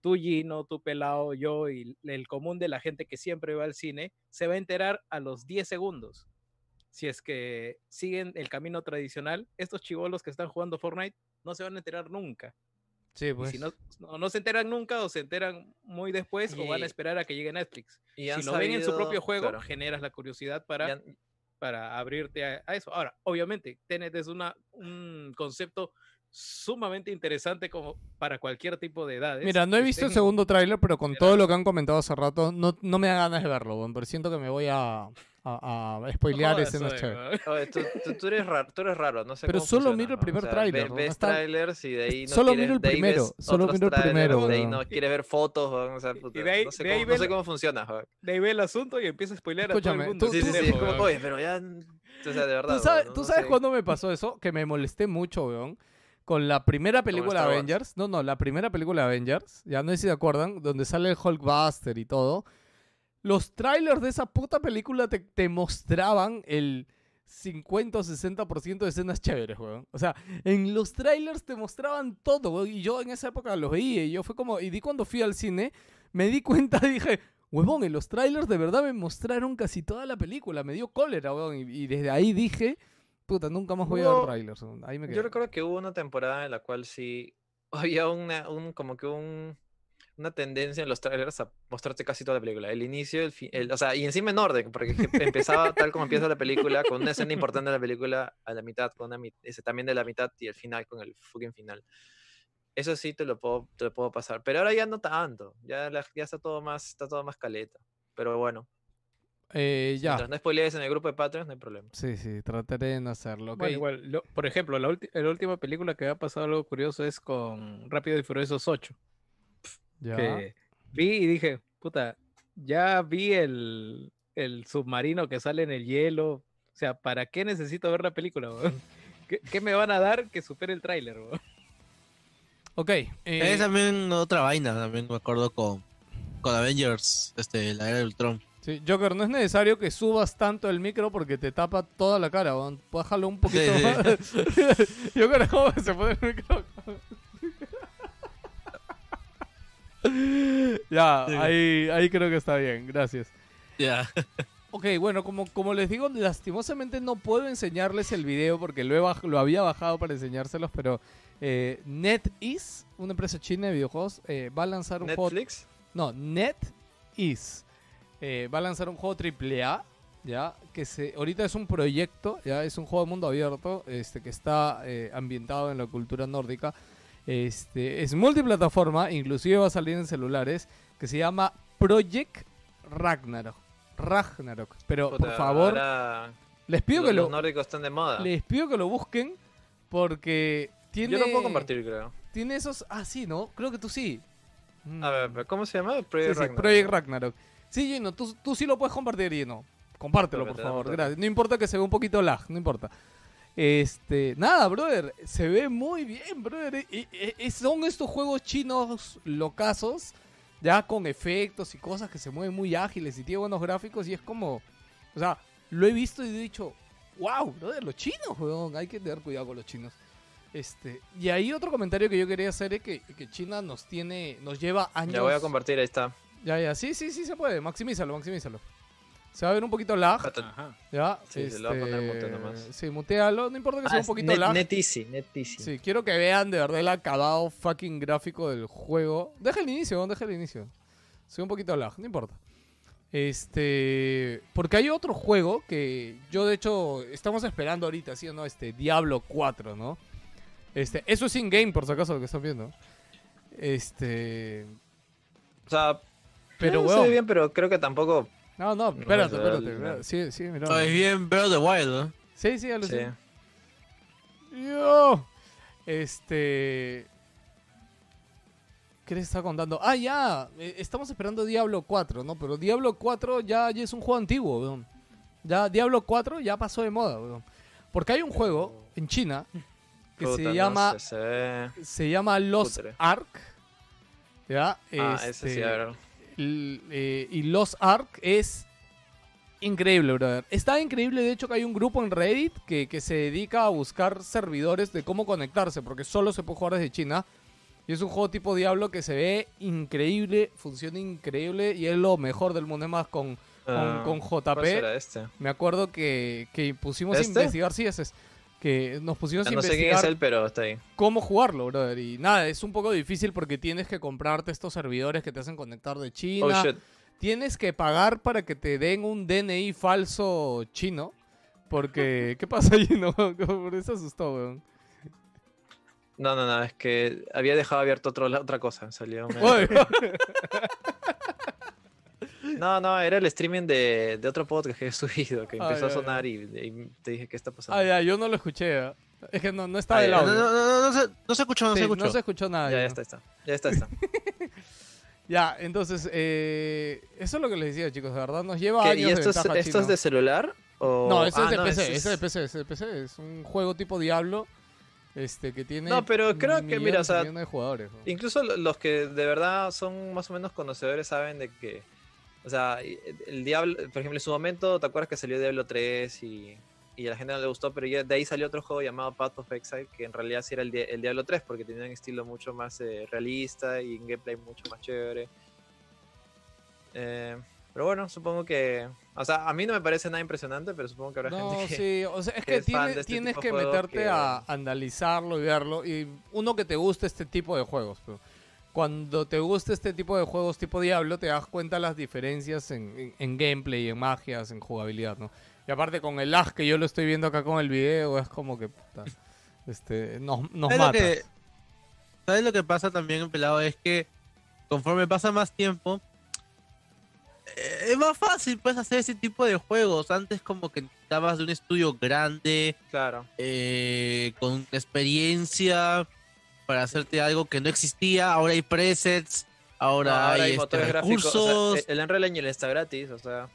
[SPEAKER 5] tú Gino, tú Pelao, yo y el común de la gente que siempre va al cine se va a enterar a los 10 segundos. Si es que siguen el camino tradicional, estos chivolos que están jugando Fortnite no se van a enterar nunca.
[SPEAKER 2] Sí, pues.
[SPEAKER 5] si no, no, no se enteran nunca o se enteran muy después o van a esperar a que llegue Netflix.
[SPEAKER 1] Y
[SPEAKER 5] Si lo ven en su propio juego,
[SPEAKER 1] claro,
[SPEAKER 5] generas la curiosidad para,
[SPEAKER 1] han-
[SPEAKER 5] para abrirte a, a eso. Ahora, obviamente, Tenet es una, un concepto sumamente interesante como para cualquier tipo de edades.
[SPEAKER 2] Mira, no he visto el segundo tráiler, pero con todo lo que han comentado hace rato, no, no me da ganas de verlo, pero siento que me voy a, a, a spoilear escenas chéveres.
[SPEAKER 1] Oye, tú, tú- tú eres raro, tú eres raro, no sé
[SPEAKER 2] Pero
[SPEAKER 1] cómo
[SPEAKER 2] solo
[SPEAKER 1] funciona,
[SPEAKER 2] miro el
[SPEAKER 1] ¿no?
[SPEAKER 2] primer
[SPEAKER 1] O sea,
[SPEAKER 2] tráiler,
[SPEAKER 1] ve-
[SPEAKER 2] ¿no?
[SPEAKER 1] Ves
[SPEAKER 2] Está-
[SPEAKER 1] trailers y de ahí no
[SPEAKER 2] Solo
[SPEAKER 1] quieres-
[SPEAKER 2] miro el
[SPEAKER 1] de
[SPEAKER 2] primero, solo miro el
[SPEAKER 1] trailers,
[SPEAKER 2] primero,
[SPEAKER 1] De ahí no quieres ver fotos, weón, o sea,
[SPEAKER 5] Y- y
[SPEAKER 1] puta,
[SPEAKER 5] de ahí-
[SPEAKER 1] no sé
[SPEAKER 5] de ahí
[SPEAKER 1] cómo,
[SPEAKER 5] ve
[SPEAKER 1] no sé
[SPEAKER 5] la-
[SPEAKER 1] cómo funciona, weón.
[SPEAKER 5] De ahí ve el asunto y empieza a spoilear a todo
[SPEAKER 2] Escúchame,
[SPEAKER 5] el mundo.
[SPEAKER 2] tú-
[SPEAKER 1] Sí,
[SPEAKER 2] tú-
[SPEAKER 1] sí, sí, es
[SPEAKER 5] pendejo,
[SPEAKER 1] como,
[SPEAKER 5] weón.
[SPEAKER 1] oye, pero ya, o sea, de verdad.
[SPEAKER 2] ¿Tú sabes,
[SPEAKER 1] weón,
[SPEAKER 2] ¿tú
[SPEAKER 1] no
[SPEAKER 2] sabes
[SPEAKER 1] sé.
[SPEAKER 2] cuándo me pasó eso? Que me molesté mucho, weón. Con la primera película
[SPEAKER 1] Wars.
[SPEAKER 2] Avengers. No, no, la primera película Avengers. Ya no sé si se acuerdan. Donde sale el Hulkbuster y todo. Los trailers de esa puta película te, te mostraban el 50 o 60% de escenas chéveres, weón. O sea, en los trailers te mostraban todo, weón. Y yo en esa época los veía y yo fue como... Y di cuando fui al cine, me di cuenta, dije... Huevón, en los trailers de verdad me mostraron casi toda la película. Me dio cólera, weón. Y, y desde ahí dije... Puta, nunca más voy a ver trailers. Ahí me quedé.
[SPEAKER 1] Yo recuerdo que hubo una temporada en la cual sí había una, un, como que un, una tendencia en los trailers a mostrarte casi toda la película. El inicio, el fin, o sea, y encima en orden, porque que empezaba tal como empieza la película, con una escena importante de la película a la mitad, con una, ese también de la mitad y el final con el fucking final. Eso sí te lo puedo, te lo puedo pasar. Pero ahora ya no tanto. Ya, la- ya está todo más, está todo más caleta. Pero bueno,
[SPEAKER 2] Eh, ya.
[SPEAKER 1] mientras no spoilees en el grupo de Patreons, no hay problema.
[SPEAKER 2] Sí, sí, trataré de no hacerlo.
[SPEAKER 5] igual, lo- por ejemplo, la, ulti- la última película que ha pasado algo curioso es con Rápido y Furiosos 8.
[SPEAKER 2] Ya.
[SPEAKER 5] Que vi y dije, puta, ya vi el, el submarino que sale en el hielo. O sea, ¿para qué necesito ver la película? ¿Qué, qué me van a dar que supere el tráiler?
[SPEAKER 2] Ok. eh,
[SPEAKER 4] Es también otra vaina, también me acuerdo con, con Avengers, este, la era de Ultron.
[SPEAKER 2] Sí, Joker, no es necesario que subas tanto el micro porque te tapa toda la cara, weón. Bájalo un poquito
[SPEAKER 4] Sí, sí.
[SPEAKER 2] más. Joker, ¿cómo se pone el micro? Ya,
[SPEAKER 4] Sí.
[SPEAKER 2] ahí, ahí creo que está bien, gracias.
[SPEAKER 4] Ya.
[SPEAKER 2] Ok, bueno, como, como les digo, lastimosamente no puedo enseñarles el video porque lo, he baj- lo había bajado para enseñárselos, pero eh, NetEase, una empresa china de videojuegos, eh, va a lanzar un juego
[SPEAKER 1] Netflix.
[SPEAKER 2] no, NetEase. Eh, va a lanzar un juego AAA, ¿ya? Que se, ahorita es un proyecto, ¿ya? Es un juego de mundo abierto, este, que está eh, ambientado en la cultura nórdica. Este, es multiplataforma, inclusive va a salir en celulares, que se llama Project Ragnarok. Ragnarok. Pero, por favor, les pido
[SPEAKER 1] los,
[SPEAKER 2] que
[SPEAKER 1] los
[SPEAKER 2] lo,
[SPEAKER 1] nórdicos están de moda.
[SPEAKER 2] les pido que lo busquen, porque tiene...
[SPEAKER 1] Yo no puedo compartir, creo.
[SPEAKER 2] Tiene esos... Ah, sí, ¿no? Creo que tú sí.
[SPEAKER 1] A ver,
[SPEAKER 2] Mm.
[SPEAKER 1] ¿cómo se llama?
[SPEAKER 2] Sí,
[SPEAKER 1] Project
[SPEAKER 2] sí,
[SPEAKER 1] Ragnarok.
[SPEAKER 2] Project Ragnarok. Sí, Gino, tú, tú sí lo puedes compartir, Gino. Compártelo, por favor. Gracias. No importa que se vea un poquito lag, no importa. Este, nada, brother, se ve muy bien, brother. Y- y- y son estos juegos chinos locazos, ya con efectos y cosas que se mueven muy ágiles y tiene buenos gráficos y es como, o sea, lo he visto y he dicho, wow, brother, los chinos, weón, hay que tener cuidado con los chinos. Este, y ahí otro comentario que yo quería hacer es que, que China nos tiene, nos lleva años.
[SPEAKER 1] Ya voy a compartir, ahí está.
[SPEAKER 2] Ya, ya, sí, sí, sí se puede. Maximízalo, maximízalo. Se va a ver un poquito lag,
[SPEAKER 5] Ajá.
[SPEAKER 2] ¿ya?
[SPEAKER 1] Sí, se lo voy a poner mute nomás.
[SPEAKER 2] Sí, mutealo. No importa que sea
[SPEAKER 1] Ah,
[SPEAKER 2] un poquito
[SPEAKER 1] net,
[SPEAKER 2] lag.
[SPEAKER 1] Neteasy, Neteasy.
[SPEAKER 2] Sí, quiero que vean de verdad el acabado fucking gráfico del juego. Deja el inicio, deja el inicio. Soy un poquito lag, no importa. Este. Porque hay otro juego que yo, de hecho, estamos esperando ahorita, ¿sí o no? Este, Diablo 4, ¿no? Este, eso es in-game, por si acaso, lo que están viendo. Este.
[SPEAKER 1] O sea,
[SPEAKER 2] Pero,
[SPEAKER 1] se ve
[SPEAKER 2] weón.
[SPEAKER 1] bien, pero creo que tampoco.
[SPEAKER 2] No, no, espérate, espérate. Sí, sí, mira.
[SPEAKER 4] No, es bien Breath of the Wild, ¿no?
[SPEAKER 2] Sí, sí,
[SPEAKER 1] Sí.
[SPEAKER 2] alucina. Yo. Este. ¿Qué les estaba contando? Ah, ya. eh, Estamos esperando Diablo 4, ¿no? Pero Diablo 4 ya, ya es un juego antiguo, weón. Ya Diablo 4 ya pasó de moda, weón. Porque hay un juego en China que
[SPEAKER 1] Puta,
[SPEAKER 2] se
[SPEAKER 1] no
[SPEAKER 2] llama
[SPEAKER 1] sé, se ve-
[SPEAKER 2] se llama Lost
[SPEAKER 1] Putre.
[SPEAKER 2] Ark. ¿Ya?
[SPEAKER 1] Ah, ese sí,
[SPEAKER 2] Este,
[SPEAKER 1] a ver.
[SPEAKER 2] Eh, y Lost Ark es increíble, brother. Está increíble, de hecho, que hay un grupo en Reddit que, que se dedica a buscar servidores de cómo conectarse, porque solo se puede jugar desde China. Y es un juego tipo Diablo que se ve increíble, funciona increíble y es lo mejor del mundo. Más, con, con,
[SPEAKER 1] Ah,
[SPEAKER 2] con
[SPEAKER 1] ¿cuál
[SPEAKER 2] JP,
[SPEAKER 1] este?
[SPEAKER 2] me acuerdo que, que pusimos a
[SPEAKER 1] ¿Este?
[SPEAKER 2] investigar, sí, ese es. Que nos pusimos a
[SPEAKER 1] no sé quién es él, pero está ahí.
[SPEAKER 2] cómo jugarlo, brother. Y nada, es un poco difícil porque tienes que comprarte estos servidores que te hacen conectar de China.
[SPEAKER 1] Oh shit.
[SPEAKER 2] Tienes que pagar para que te den un DNI falso chino. Porque, ¿qué pasa allí? No, por eso asustó, weón.
[SPEAKER 1] No, no, no, es que había dejado abierto otro, otra cosa. Salió. No, no, era el streaming de, de otro podcast que he subido, que empezó a sonar y, y te dije, ¿qué está pasando?
[SPEAKER 2] ah, ya, yo no lo escuché. ¿eh? Es que no, no estaba el
[SPEAKER 1] ya.
[SPEAKER 4] No,
[SPEAKER 2] audio.
[SPEAKER 4] no, no, no, no se, no se escuchó, no
[SPEAKER 2] Sí,
[SPEAKER 4] se escuchó.
[SPEAKER 2] no se escuchó nada.
[SPEAKER 1] ya,
[SPEAKER 2] ya.
[SPEAKER 1] está, está. Ya está, está.
[SPEAKER 2] Ya, entonces, eh, eso es lo que les decía, chicos. De verdad, nos lleva
[SPEAKER 1] ¿Qué,
[SPEAKER 2] años
[SPEAKER 1] ¿Y esto
[SPEAKER 2] de
[SPEAKER 1] es, esto es de celular? O...
[SPEAKER 2] No, ese
[SPEAKER 1] Ah,
[SPEAKER 2] es de
[SPEAKER 1] no,
[SPEAKER 2] PC,
[SPEAKER 1] ese
[SPEAKER 2] ese es de
[SPEAKER 1] es-
[SPEAKER 2] PC, ese es de PC. Es un juego tipo Diablo, este, que tiene
[SPEAKER 1] No, pero creo que, mira, o sea,
[SPEAKER 2] millones de jugadores. ¿no?
[SPEAKER 1] Incluso lo- los que de verdad son más o menos conocedores saben de que, o sea, y- el Diablo, por ejemplo, en su momento, ¿te acuerdas que salió Diablo 3 y, y a la gente no le gustó, pero ya de ahí salió otro juego llamado Path of Exile, que en realidad sí era el, Di- el Diablo 3, porque tenía un estilo mucho más eh, realista y un gameplay mucho más chévere. Eh, pero bueno, supongo que... O sea, a mí no me parece nada impresionante, pero supongo que habrá
[SPEAKER 2] No,
[SPEAKER 1] gente que...
[SPEAKER 2] sí, o sea, es
[SPEAKER 1] que
[SPEAKER 2] que
[SPEAKER 1] es
[SPEAKER 2] tiene-
[SPEAKER 1] este
[SPEAKER 2] tienes que meterte
[SPEAKER 1] que-
[SPEAKER 2] a analizarlo y verlo. Y uno que te guste este tipo de juegos. pero cuando te gusta este tipo de juegos tipo Diablo, te das cuenta las diferencias en, en- en gameplay, en magias, en jugabilidad, ¿no? Y aparte con el lag que yo lo estoy viendo acá con el video, es como que puta, este, nos, nos
[SPEAKER 4] ¿Sabes lo,
[SPEAKER 2] mata.
[SPEAKER 4] que, ¿Sabes lo que pasa también, pelado? Es que conforme pasa más tiempo, eh, es más fácil pues hacer ese tipo de juegos. Antes como que necesitabas de un estudio grande,
[SPEAKER 1] Claro.
[SPEAKER 4] eh, con experiencia para hacerte algo que no existía. Ahora hay presets, ahora,
[SPEAKER 1] No, ahora
[SPEAKER 4] hay,
[SPEAKER 1] hay
[SPEAKER 4] este,
[SPEAKER 1] motores gráficos.
[SPEAKER 4] recursos.
[SPEAKER 1] O sea, el Unreal Engine está gratis, o sea...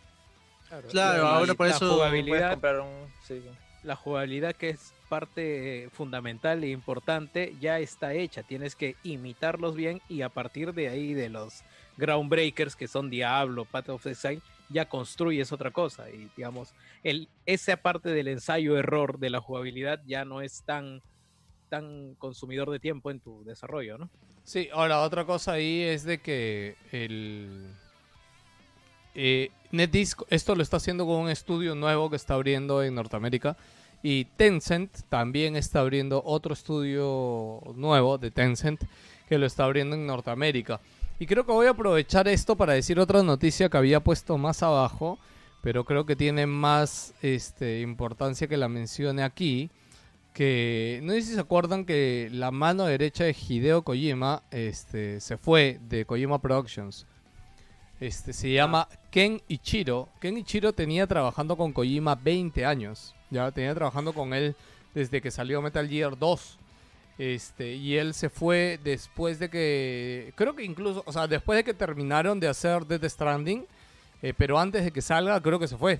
[SPEAKER 4] Claro,
[SPEAKER 5] La-
[SPEAKER 4] ahora por
[SPEAKER 5] la
[SPEAKER 4] eso
[SPEAKER 5] jugabilidad,
[SPEAKER 1] comprar un... sí, sí.
[SPEAKER 5] la jugabilidad que es parte fundamental e importante ya está hecha. Tienes que imitarlos bien y a partir de ahí de los groundbreakers que son Diablo, Path of Exile, ya construyes otra cosa y digamos el esa parte del ensayo error de la jugabilidad ya no es tan tan consumidor de tiempo en tu desarrollo, ¿no?
[SPEAKER 2] Sí, ahora otra cosa ahí es de que el eh, NetDisc esto lo está haciendo con un estudio nuevo que está abriendo en Norteamérica y Tencent también está abriendo otro estudio nuevo de Tencent que lo está abriendo en Norteamérica. Y creo que voy a aprovechar esto para decir otra noticia que había puesto más abajo, pero creo que tiene más este, importancia que la mencione aquí. Que no sé si se acuerdan que la mano derecha de Hideo Kojima este, se fue de Kojima Productions. Este, se llama Ken Ichiro. Ken Ichiro tenía trabajando con Kojima 20 años. Ya tenía trabajando con él desde que salió Metal Gear 2. Este, y él se fue después de que. Creo que incluso. O sea, después de que terminaron de hacer Death Stranding. eh, pero antes de que salga, creo que se fue.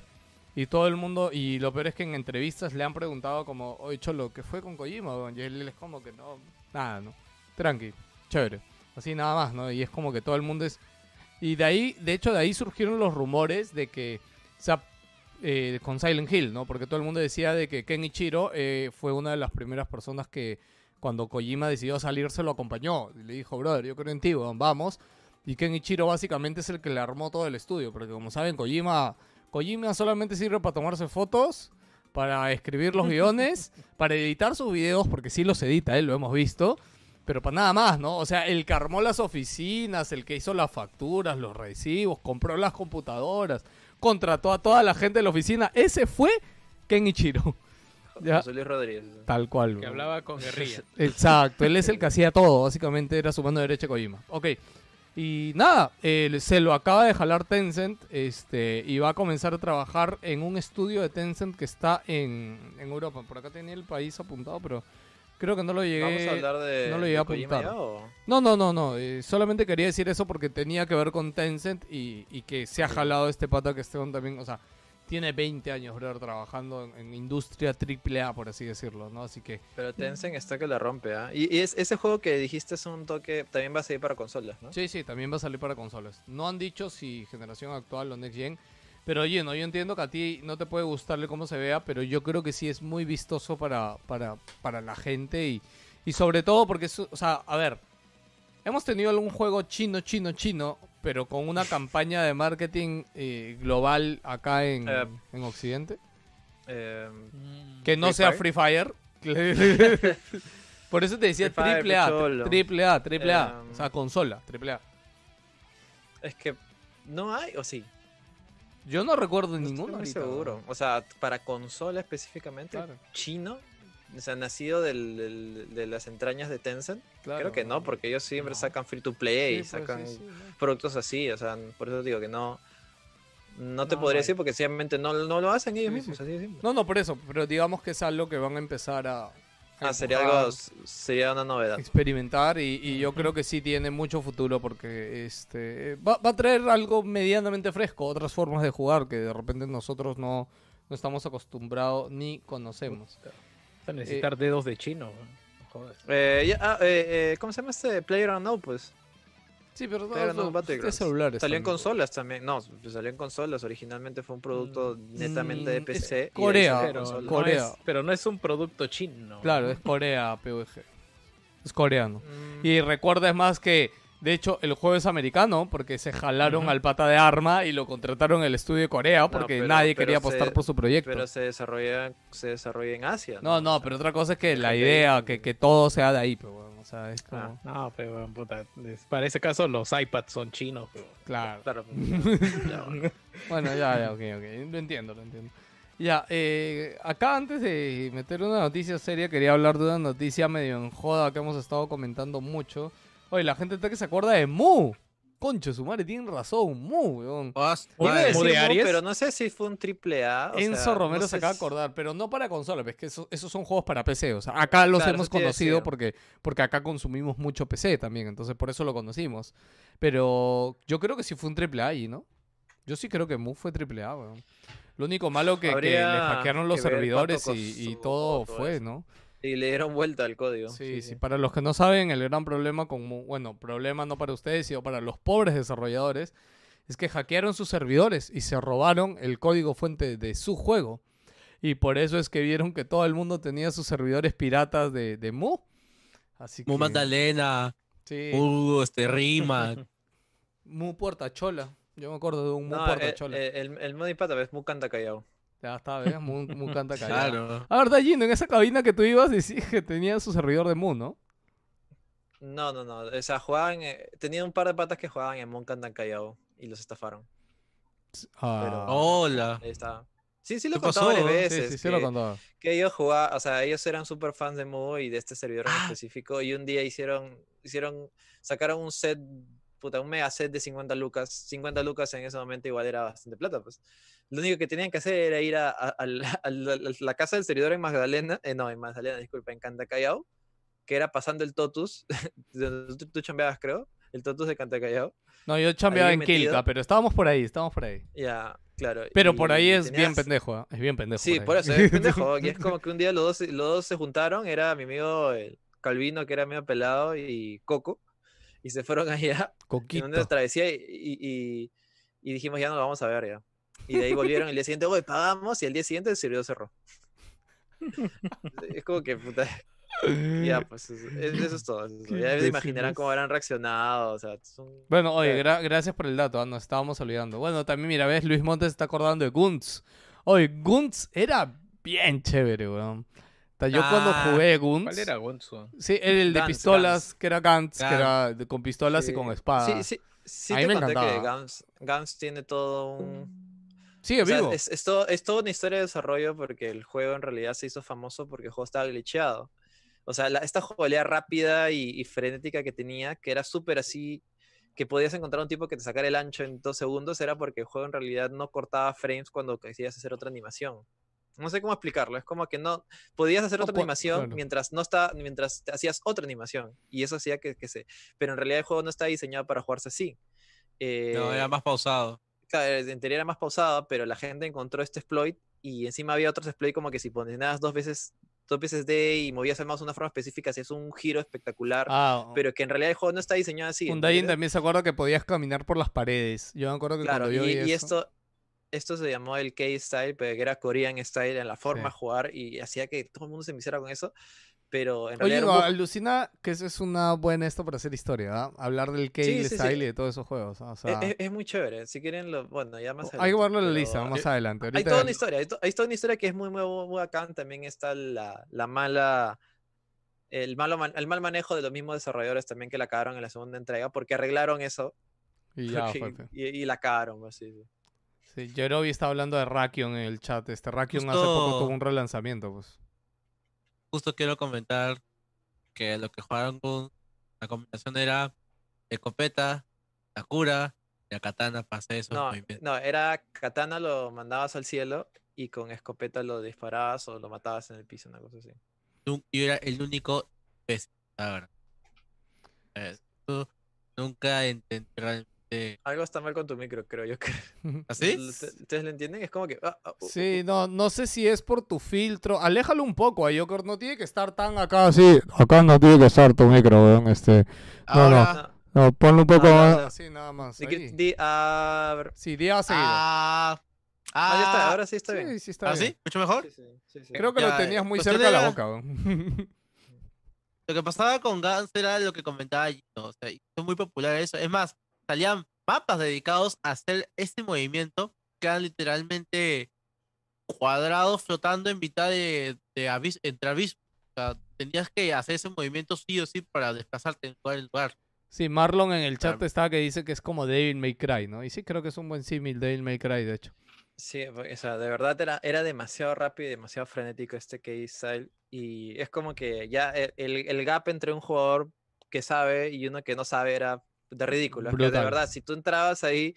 [SPEAKER 2] Y todo el mundo. Y lo peor es que en entrevistas le han preguntado, como, oye, Cholo, ¿qué fue con Kojima? weón?" Y él es como que no. Nada, ¿no? Tranqui, chévere. Así nada más, ¿no? Y es como que todo el mundo es. Y de ahí, de hecho, de ahí surgieron los rumores de que. O sea, eh, con Silent Hill, ¿no? Porque todo el mundo decía de que Ken Ichiro eh, fue una de las primeras personas que cuando Kojima decidió salir se lo acompañó. Le dijo, brother, yo creo en ti, weón, vamos. Y Ken Ichiro básicamente es el que le armó todo el estudio. Porque como saben, Kojima, Kojima solamente sirve para tomarse fotos, para escribir los guiones, para editar sus videos, porque sí los edita, él lo hemos visto. Pero para nada más, ¿no? O sea, el que armó las oficinas, el que hizo las facturas, los recibos, compró las computadoras, contrató a toda la gente de la oficina. Ese fue Ken Ichiro. Ya.
[SPEAKER 1] José Luis Rodríguez.
[SPEAKER 2] Tal cual.
[SPEAKER 5] Que
[SPEAKER 2] weón.
[SPEAKER 5] hablaba con guerrilla.
[SPEAKER 2] Exacto, él es el que hacía todo, básicamente era su mano derecha Kojima. Ok, y nada, él se lo acaba de jalar Tencent este, y va a comenzar a trabajar en un estudio de Tencent que está en, en Europa. Por acá tenía el país apuntado, pero creo que no lo llegué.
[SPEAKER 1] ¿Vamos a hablar de,
[SPEAKER 2] no lo llegué a apuntar.
[SPEAKER 1] ya, o?
[SPEAKER 2] No, no, no, no. eh, solamente quería decir eso porque tenía que ver con Tencent y, y que se ha jalado este pata que Esteban también, o sea, tiene 20 años, brother, trabajando en, en industria triple A, por así decirlo, ¿no? Así que
[SPEAKER 1] Pero Tencent está que la rompe, ¿ah? Y, y es, ese juego que dijiste es un toque, también va a salir para consolas, ¿no?
[SPEAKER 2] Sí, sí, también va a salir para consolas. No han dicho si generación actual o next gen. Pero oye, no, yo entiendo que a ti no te puede gustarle cómo se vea, pero yo creo que sí es muy vistoso para, para, para la gente y, y sobre todo porque, es, o sea, a ver, hemos tenido algún juego chino, chino, chino, pero con una campaña de marketing eh, global acá en,
[SPEAKER 1] Eh,
[SPEAKER 2] en Occidente.
[SPEAKER 1] Eh,
[SPEAKER 2] Que no
[SPEAKER 1] Free
[SPEAKER 2] sea
[SPEAKER 1] Fire.
[SPEAKER 2] Free Fire. Por eso te decía
[SPEAKER 1] Free Fire,
[SPEAKER 2] triple A,
[SPEAKER 1] picholo.
[SPEAKER 2] triple A, triple A. O sea, consola, triple A.
[SPEAKER 1] es que no hay, o sí.
[SPEAKER 2] Yo no recuerdo
[SPEAKER 1] No
[SPEAKER 2] ninguno.
[SPEAKER 1] estoy muy seguro. O sea, para consola específicamente,
[SPEAKER 2] Claro.
[SPEAKER 1] chino, o sea, nacido del- del- de las entrañas de Tencent.
[SPEAKER 2] Claro,
[SPEAKER 1] Creo que no, porque ellos siempre
[SPEAKER 2] No.
[SPEAKER 1] sacan free to play y
[SPEAKER 2] Sí, pues,
[SPEAKER 1] sacan
[SPEAKER 2] sí, sí, no.
[SPEAKER 1] productos así. O sea, por eso digo que no. No te
[SPEAKER 2] No,
[SPEAKER 1] podría
[SPEAKER 2] no
[SPEAKER 1] decir porque sencillamente no, no lo hacen ellos mismos,
[SPEAKER 2] sí.
[SPEAKER 1] así de.
[SPEAKER 2] No, no, por eso. Pero digamos que es algo que van a empezar a.
[SPEAKER 1] Ah, sería algo, sería una novedad.
[SPEAKER 2] Experimentar y, y yo creo que sí tiene mucho futuro porque este va, va a traer algo medianamente fresco, otras formas de jugar que de repente nosotros no, no estamos acostumbrados ni conocemos.
[SPEAKER 5] Vas a necesitar dedos de chino.
[SPEAKER 1] Eh, ya- ah, eh, eh, ¿Cómo se llama este Player Unknown? Pues
[SPEAKER 2] Sí, pero, no,
[SPEAKER 1] no. Salió en consolas también. No, pues salió en consolas. Originalmente fue un producto netamente de
[SPEAKER 2] Mm,
[SPEAKER 1] PC.
[SPEAKER 2] es
[SPEAKER 1] y de ahí
[SPEAKER 2] Corea,
[SPEAKER 5] Pero,
[SPEAKER 1] consolas.
[SPEAKER 5] no
[SPEAKER 2] Corea.
[SPEAKER 5] es, pero no es un producto chino.
[SPEAKER 2] Claro, es Corea, PUBG. Es coreano.
[SPEAKER 1] Mm,
[SPEAKER 2] Y recuerda es más que, de hecho, el juego es americano porque se jalaron al pata de arma y lo contrataron el estudio de Corea porque
[SPEAKER 1] pero-
[SPEAKER 2] nadie
[SPEAKER 1] pero
[SPEAKER 2] quería apostar
[SPEAKER 1] se-
[SPEAKER 2] por su proyecto.
[SPEAKER 1] Pero se desarrolla, se desarrolla en Asia.
[SPEAKER 2] No, no,
[SPEAKER 1] O sea,
[SPEAKER 2] pero otra cosa es que la idea, que, que todo sea de ahí, pero bueno, o sea, es como...
[SPEAKER 1] Ah.
[SPEAKER 5] No, pero weón, puta. Para ese caso, los iPads son chinos. pero-
[SPEAKER 2] Claro.
[SPEAKER 1] Claro. ya, bueno.
[SPEAKER 2] Bueno, ya, ya, ok, ok. Lo entiendo, lo entiendo. Ya, eh, acá antes de meter una noticia seria, quería hablar de una noticia medio en joda que hemos estado comentando mucho. Oye, la gente está que se acuerda de Mu. Concho, su madre tiene razón, Mu, weón.
[SPEAKER 4] Vas-
[SPEAKER 1] Iba a
[SPEAKER 4] madre,
[SPEAKER 1] decir
[SPEAKER 5] ¿Mu de Aries?
[SPEAKER 1] pero no sé si fue un triple A. o
[SPEAKER 2] Enzo
[SPEAKER 1] sea,
[SPEAKER 2] Romero
[SPEAKER 1] no
[SPEAKER 2] se acaba de
[SPEAKER 1] si-
[SPEAKER 2] acordar, pero no para consola, es que eso- esos son juegos para PC. O sea, acá los
[SPEAKER 1] Claro,
[SPEAKER 2] hemos conocido porque, porque acá consumimos mucho PC también, entonces por eso lo conocimos. Pero yo creo que sí fue un triple A ¿no? Yo sí creo que Mu fue triple A, weón. Lo único malo que, que le hackearon los servidores y, todo
[SPEAKER 1] todo
[SPEAKER 2] fue,
[SPEAKER 1] eso.
[SPEAKER 2] ¿no?
[SPEAKER 1] Y le dieron vuelta al código.
[SPEAKER 2] Sí, sí, Para los que no saben, el gran problema con Mu, bueno, problema no para ustedes, sino para los pobres desarrolladores, es que hackearon sus servidores y se robaron el código fuente de su juego. Y por eso es que vieron que todo el mundo tenía sus servidores piratas de, de Mu. Así que...
[SPEAKER 4] Mu Magdalena,
[SPEAKER 2] Sí,
[SPEAKER 4] Mu este, Rima.
[SPEAKER 2] Mu Puertachola. Yo me acuerdo de un Mu
[SPEAKER 1] No, eh,
[SPEAKER 2] Puertachola.
[SPEAKER 1] el, el, el es Mu Canta Callao.
[SPEAKER 2] Ya está, ¿ves? Mu, Mu canta callado.
[SPEAKER 4] Claro.
[SPEAKER 2] A ver, Gino, en esa cabina que tú ibas decías que tenía su servidor de Mu, ¿no?
[SPEAKER 1] No, no, no. O sea, jugaban. eh, tenía un par de patas que jugaban en Mu Canta Callao y los estafaron.
[SPEAKER 2] Ah.
[SPEAKER 4] Hola.
[SPEAKER 1] Ahí está. Sí, sí lo he
[SPEAKER 4] ¿Qué
[SPEAKER 1] contado varias
[SPEAKER 4] pasó?
[SPEAKER 2] sí,
[SPEAKER 1] veces.
[SPEAKER 2] sí, sí lo
[SPEAKER 1] que-
[SPEAKER 2] contaba.
[SPEAKER 1] que ellos jugaban, o sea, ellos eran super fans de Mu y de este servidor en
[SPEAKER 4] Ah.
[SPEAKER 1] específico. Y un día hicieron, hicieron, sacaron un set, puta, un mega set de 50 lucas. 50 lucas en ese momento igual era bastante plata, pues. Lo único que tenían que hacer era ir a, la casa del servidor en Magdalena, eh, no, en Magdalena, disculpa, en Cantacallao, que era pasando el Totus, donde tú, tú chambeabas, creo, el Totus de Cantacallao.
[SPEAKER 2] No, yo chambeaba en
[SPEAKER 1] metido.
[SPEAKER 2] Kilka, pero estábamos por ahí, estábamos por ahí.
[SPEAKER 1] Ya, claro.
[SPEAKER 2] Pero por ahí es bien pendejo, ¿ah? es bien pendejo.
[SPEAKER 1] Sí, por eso, es pendejo. Y es como que un día los dos, se- los dos se juntaron, era mi amigo el Calvino, que era medio pelado, y Coco, y se fueron allá en
[SPEAKER 2] Coquito.
[SPEAKER 1] una travesía y, y, y- y dijimos, ya nos vamos a ver ya. Y de ahí volvieron el día siguiente, oye, pagamos, y el día siguiente el servidor cerró. Es como que, puta, ya, pues, es- es- eso es todo. eso Ya se imaginarán cómo habrán reaccionado, o sea, son-
[SPEAKER 2] Bueno, oye, gra- gracias por el dato, ah, nos estábamos olvidando. Bueno, también, mira, ves, Luis Montes está acordando de Guntz. Oye, Guntz era bien chévere, weón. O sea, Yo cuando
[SPEAKER 4] Ah,
[SPEAKER 2] jugué Guntz...
[SPEAKER 5] ¿Cuál era Gonzo?
[SPEAKER 2] Sí, era el de pistolas, que era Gantz, que era con pistolas y
[SPEAKER 1] sí.
[SPEAKER 2] con espada.
[SPEAKER 1] Sí, sí, sí
[SPEAKER 2] A mí
[SPEAKER 1] te
[SPEAKER 2] me
[SPEAKER 1] conté que
[SPEAKER 2] encantaba.
[SPEAKER 1] Gans, Gans tiene todo un...
[SPEAKER 2] Sigue
[SPEAKER 1] O sea,
[SPEAKER 2] vivo.
[SPEAKER 1] es, es todo- es toda una historia de desarrollo porque el juego en realidad se hizo famoso porque el juego estaba glitcheado. O sea, la- esta jugabilidad rápida y, y frenética que tenía, que era súper así, que podías encontrar un tipo que te sacara el ancho en dos segundos, era porque el juego en realidad no cortaba frames cuando querías hacer otra animación. No sé cómo explicarlo, es como que no podías hacer
[SPEAKER 2] No
[SPEAKER 1] otra animación
[SPEAKER 2] claro.
[SPEAKER 1] mientras no está, mientras te hacías otra animación y eso hacía que, que se, pero en realidad el juego no está diseñado para jugarse así.
[SPEAKER 4] No,
[SPEAKER 1] Eh,
[SPEAKER 4] era más pausado.
[SPEAKER 1] Claro, en teoría era más pausada, pero la gente encontró este exploit y encima había otros exploits como que si ponías dos veces, dos veces D y movías el mouse de una forma específica, hacías un giro espectacular,
[SPEAKER 2] Ah,
[SPEAKER 1] pero que en realidad el juego no está diseñado así.
[SPEAKER 2] Undyne
[SPEAKER 1] ¿entiendes?
[SPEAKER 2] también se acuerda que podías caminar por las paredes. Yo me acuerdo que
[SPEAKER 1] Claro,
[SPEAKER 2] cuando yo
[SPEAKER 1] y,
[SPEAKER 2] vi
[SPEAKER 1] y
[SPEAKER 2] eso-
[SPEAKER 1] esto, esto se llamó el K-Style, pero que era Korean Style en la forma
[SPEAKER 2] Sí.
[SPEAKER 1] de jugar y hacía que todo el mundo se enviciara con eso, pero en
[SPEAKER 2] Oye,
[SPEAKER 1] realidad...
[SPEAKER 2] alucina que eso es una buena esto para hacer historia, ¿ah? Hablar del Kale
[SPEAKER 1] Sí, sí, sí.
[SPEAKER 2] Style y de todos esos juegos. ¿ah? O
[SPEAKER 1] Es,
[SPEAKER 2] sea,
[SPEAKER 1] es- es muy chévere, si quieren, lo, bueno, ya más
[SPEAKER 2] hay que
[SPEAKER 1] adelante,
[SPEAKER 2] verlo en la lista más adelante.
[SPEAKER 1] Hay toda una historia, hay, to- hay toda una historia que es muy, muy, muy bacán. También está la, la mala, el, malo man- el mal manejo de los mismos desarrolladores también que la cagaron en la segunda entrega, porque arreglaron eso
[SPEAKER 2] Y ya
[SPEAKER 1] porque- y, y la cagaron. pues, sí,
[SPEAKER 2] Jerobi está hablando de Rakion en el chat. Este Rakion hace poco tuvo un relanzamiento, pues.
[SPEAKER 4] Justo quiero comentar que lo que jugaron con la combinación era escopeta, Sakura y la katana hacer esos
[SPEAKER 1] No, no, era katana lo mandabas al cielo y con escopeta lo disparabas o lo matabas en el piso, una cosa así.
[SPEAKER 4] Yo era el único pez, la verdad. Eh, nunca entendí realmente.
[SPEAKER 1] Algo está mal con tu micro, creo yo. que-
[SPEAKER 4] ¿Así?
[SPEAKER 1] ¿Usted- ¿Ustedes lo entienden? Es como que... ah, ah, uh,
[SPEAKER 2] Sí, no, no sé si es por tu filtro. Aléjalo un poco a Joker. No tiene que estar tan acá. Sí, acá no tiene que estar tu micro, weón. Este. No, no.
[SPEAKER 4] Ahora,
[SPEAKER 2] No, ponlo un poco
[SPEAKER 1] Ah,
[SPEAKER 2] más. Así, nada más.
[SPEAKER 1] Di
[SPEAKER 2] ahí.
[SPEAKER 1] di- a.
[SPEAKER 2] Sí, seguido.
[SPEAKER 4] Ah,
[SPEAKER 1] Ah, ya está,
[SPEAKER 4] ah,
[SPEAKER 1] ahora sí está bien.
[SPEAKER 2] sí, sí, está
[SPEAKER 4] ¿ah,
[SPEAKER 2] bien.
[SPEAKER 4] sí? ¿Mucho mejor?
[SPEAKER 1] Sí, sí, sí, sí.
[SPEAKER 2] Creo que
[SPEAKER 4] Ya,
[SPEAKER 2] lo tenías muy
[SPEAKER 4] cuestión
[SPEAKER 2] cerca de la boca. weón.
[SPEAKER 4] Lo que pasaba con Gans era lo que comentaba Gino, o sea, y fue muy popular eso. Es más, salían mapas dedicados a hacer este movimiento que eran literalmente cuadrados flotando en mitad de, de abis- entre abismos. O sea, tenías que hacer ese movimiento sí o sí para desplazarte en todo el lugar.
[SPEAKER 2] Sí, Marlon en el chat
[SPEAKER 4] Claro.
[SPEAKER 2] está que dice que es como Devil May Cry, ¿no? Y sí, creo que es un buen símil Devil May Cry, de hecho.
[SPEAKER 1] Sí, o sea, de verdad era, era demasiado rápido y demasiado frenético este K-Style. Y es como que ya el, el gap entre un jugador que sabe y uno que no sabe era de ridículo. Es que de verdad, si tú entrabas ahí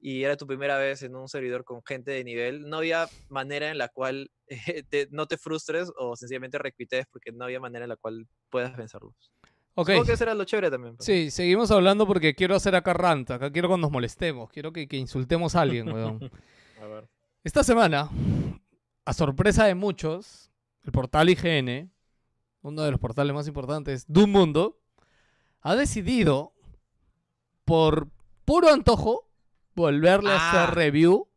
[SPEAKER 1] y era tu primera vez en un servidor con gente de nivel, no había manera en la cual eh, te- no te frustres o sencillamente requites porque no había manera en la cual puedas vencerlos.
[SPEAKER 2] Ok.
[SPEAKER 1] Supongo que eso era lo chévere también. pues.
[SPEAKER 2] Sí, seguimos hablando porque quiero hacer acá rant. Acá quiero que nos molestemos. Quiero que, que insultemos a alguien, weón.
[SPEAKER 1] A ver.
[SPEAKER 2] Esta semana, a sorpresa de muchos, el portal IGN, uno de los portales más importantes de un mundo, ha decidido, por puro antojo, volverle a
[SPEAKER 4] Ah.
[SPEAKER 2] hacer review.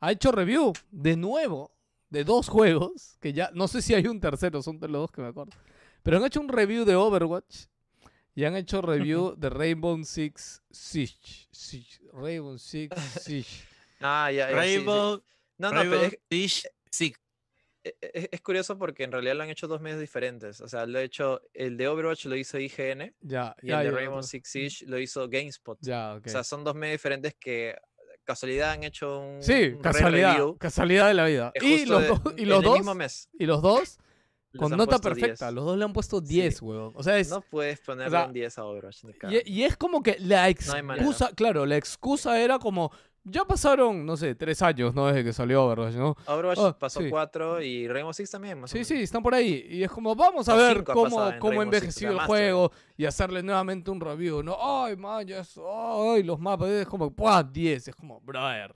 [SPEAKER 2] Ha hecho review de nuevo de dos juegos, que ya no sé si hay un tercero, son de los dos que me acuerdo. Pero han hecho un review de Overwatch y han hecho review de Rainbow Six Siege. Siege. Rainbow Six Siege.
[SPEAKER 1] Ah, ya, ya, sí, sí.
[SPEAKER 4] Rainbow,
[SPEAKER 1] No, no, pero
[SPEAKER 4] Rainbow
[SPEAKER 1] es,
[SPEAKER 4] Six Siege.
[SPEAKER 1] e- e- es curioso porque en realidad lo han hecho dos medios diferentes. O sea, lo ha hecho, el de Overwatch lo hizo IGN
[SPEAKER 2] Ya,
[SPEAKER 1] y
[SPEAKER 2] ya,
[SPEAKER 1] el de Rainbow. Six Siege lo hizo GameSpot.
[SPEAKER 2] Ya, ok.
[SPEAKER 1] O sea, son dos medios diferentes que casualidad han hecho un
[SPEAKER 2] Sí,
[SPEAKER 1] un
[SPEAKER 2] casualidad, casualidad de la vida. Y los,
[SPEAKER 1] de-
[SPEAKER 2] dos, y los dos,
[SPEAKER 1] mismo mes.
[SPEAKER 2] y los dos
[SPEAKER 1] les
[SPEAKER 2] con nota perfecta.
[SPEAKER 1] 10.
[SPEAKER 2] Los dos le han puesto
[SPEAKER 1] Sí.
[SPEAKER 2] 10, weón. O sea, es,
[SPEAKER 1] No puedes ponerle
[SPEAKER 2] sea,
[SPEAKER 1] un 10 a Overwatch
[SPEAKER 2] y, y es como que la excusa, claro, la excusa era como, ya pasaron, no sé, tres años, ¿no? Desde que salió Overwatch, ¿no?
[SPEAKER 1] Overwatch
[SPEAKER 2] Ah,
[SPEAKER 1] pasó
[SPEAKER 2] sí.
[SPEAKER 1] 4 y Rainbow Six también. más o
[SPEAKER 2] Sí,
[SPEAKER 1] menos.
[SPEAKER 2] sí, están por ahí. Y es como, vamos a
[SPEAKER 1] O
[SPEAKER 2] ver cómo,
[SPEAKER 1] en
[SPEAKER 2] cómo
[SPEAKER 1] Six,
[SPEAKER 2] envejecido el juego y hacerle nuevamente un review, ¿no? Ay, man, ya es- ay, los mapas, es como, ¡buah! 10, es como, brother.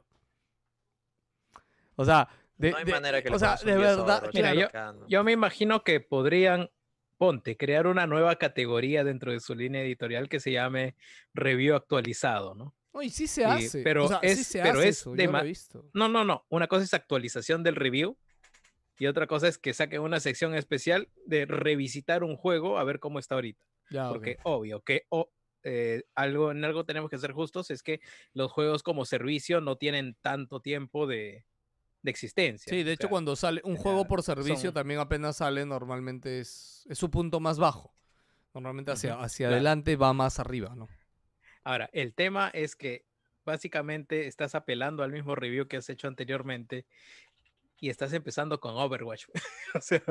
[SPEAKER 2] O sea, de,
[SPEAKER 1] no hay
[SPEAKER 2] de-
[SPEAKER 1] manera que
[SPEAKER 2] o sea, de
[SPEAKER 1] 10 a
[SPEAKER 2] verdad,
[SPEAKER 1] Overwatch,
[SPEAKER 5] Mira, yo-. Yo me imagino que podrían, ponte, crear una nueva categoría dentro de su línea editorial que se llame review actualizado, ¿no?
[SPEAKER 2] Sí se
[SPEAKER 5] Sí,
[SPEAKER 2] hace.
[SPEAKER 5] pero
[SPEAKER 2] o sea, sí
[SPEAKER 5] es-
[SPEAKER 2] se
[SPEAKER 5] pero
[SPEAKER 2] hace
[SPEAKER 5] es
[SPEAKER 2] eso,
[SPEAKER 5] de
[SPEAKER 2] yo lo he
[SPEAKER 5] ma-
[SPEAKER 2] visto.
[SPEAKER 5] No, no, no. Una cosa es actualización del review y otra cosa es que saquen una sección especial de revisitar un juego a ver cómo está ahorita.
[SPEAKER 2] Ya.
[SPEAKER 5] Porque obvio que o- eh, algo, en algo tenemos que ser justos, es que los juegos como servicio no tienen tanto tiempo de, de existencia.
[SPEAKER 2] Sí, de
[SPEAKER 5] o
[SPEAKER 2] hecho,
[SPEAKER 5] sea,
[SPEAKER 2] cuando sale un juego por servicio,
[SPEAKER 5] son-
[SPEAKER 2] también apenas sale, normalmente es, es su punto más bajo. Normalmente hacia, hacia
[SPEAKER 5] claro.
[SPEAKER 2] adelante va más arriba, ¿no?
[SPEAKER 5] Ahora, el tema es que básicamente estás apelando al mismo review que has hecho anteriormente y estás empezando con Overwatch. o sea,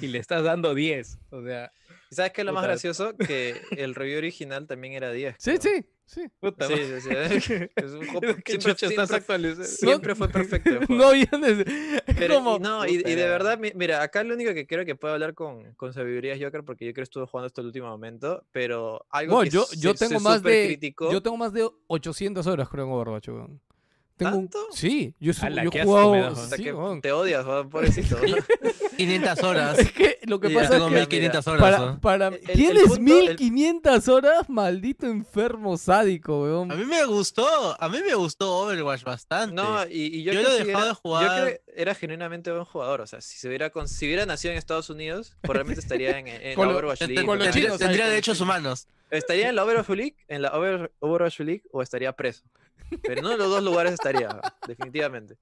[SPEAKER 5] y le estás dando 10. O sea,
[SPEAKER 1] ¿Y ¿Sabes qué es lo más gracioso? Que el review original también era 10.
[SPEAKER 2] Sí,
[SPEAKER 1] creo.
[SPEAKER 2] sí, sí.
[SPEAKER 5] puta
[SPEAKER 1] Sí, sí, sí. Es un juego-
[SPEAKER 5] ¿Qué
[SPEAKER 1] siempre- siempre-? Siempre fue perfecto. el juego.
[SPEAKER 2] No es
[SPEAKER 1] Pero, y, no, y, y de verdad, mi- mira, acá lo único que creo que puedo hablar con, con sabiduría es Joker, porque Joker estuvo jugando hasta el último momento, pero algo
[SPEAKER 2] No,
[SPEAKER 1] que
[SPEAKER 2] yo,
[SPEAKER 1] se-
[SPEAKER 2] yo
[SPEAKER 1] se
[SPEAKER 2] tengo más de
[SPEAKER 1] supercriticó-
[SPEAKER 2] yo tengo más de 800 horas creo en Overwatch, weón. Tengo un-
[SPEAKER 1] ¿Tanto?
[SPEAKER 2] Sí, yo, su-
[SPEAKER 5] Ala,
[SPEAKER 2] yo he jugado
[SPEAKER 5] me das,
[SPEAKER 1] O sea,
[SPEAKER 2] sí,
[SPEAKER 1] que te odias, pobrecito.
[SPEAKER 4] 500 horas.
[SPEAKER 2] Es que lo que pasa es que
[SPEAKER 1] mil-
[SPEAKER 4] 1500 horas.
[SPEAKER 2] para, para
[SPEAKER 1] El- el
[SPEAKER 2] tienes
[SPEAKER 1] punto- el-
[SPEAKER 2] 1500 horas, maldito enfermo sádico, weón.
[SPEAKER 4] A mí me gustó, a mí me gustó Overwatch bastante.
[SPEAKER 1] No, y, y yo,
[SPEAKER 4] Yo
[SPEAKER 1] que
[SPEAKER 4] lo he
[SPEAKER 1] sí
[SPEAKER 4] dejado
[SPEAKER 1] era,
[SPEAKER 4] de jugar.
[SPEAKER 1] Yo que era genuinamente buen jugador. O sea, si se hubiera, con- si hubiera nacido en Estados Unidos, probablemente estaría en, en
[SPEAKER 2] Con
[SPEAKER 1] la
[SPEAKER 2] lo-
[SPEAKER 1] Overwatch
[SPEAKER 4] Ten-
[SPEAKER 1] League.
[SPEAKER 2] con los
[SPEAKER 4] tendría,
[SPEAKER 2] chinos,
[SPEAKER 4] tendría derechos humanos.
[SPEAKER 1] Estaría en la Overwatch League, en la Over- Overwatch League, o estaría preso. Pero no en los dos lugares estaría, definitivamente.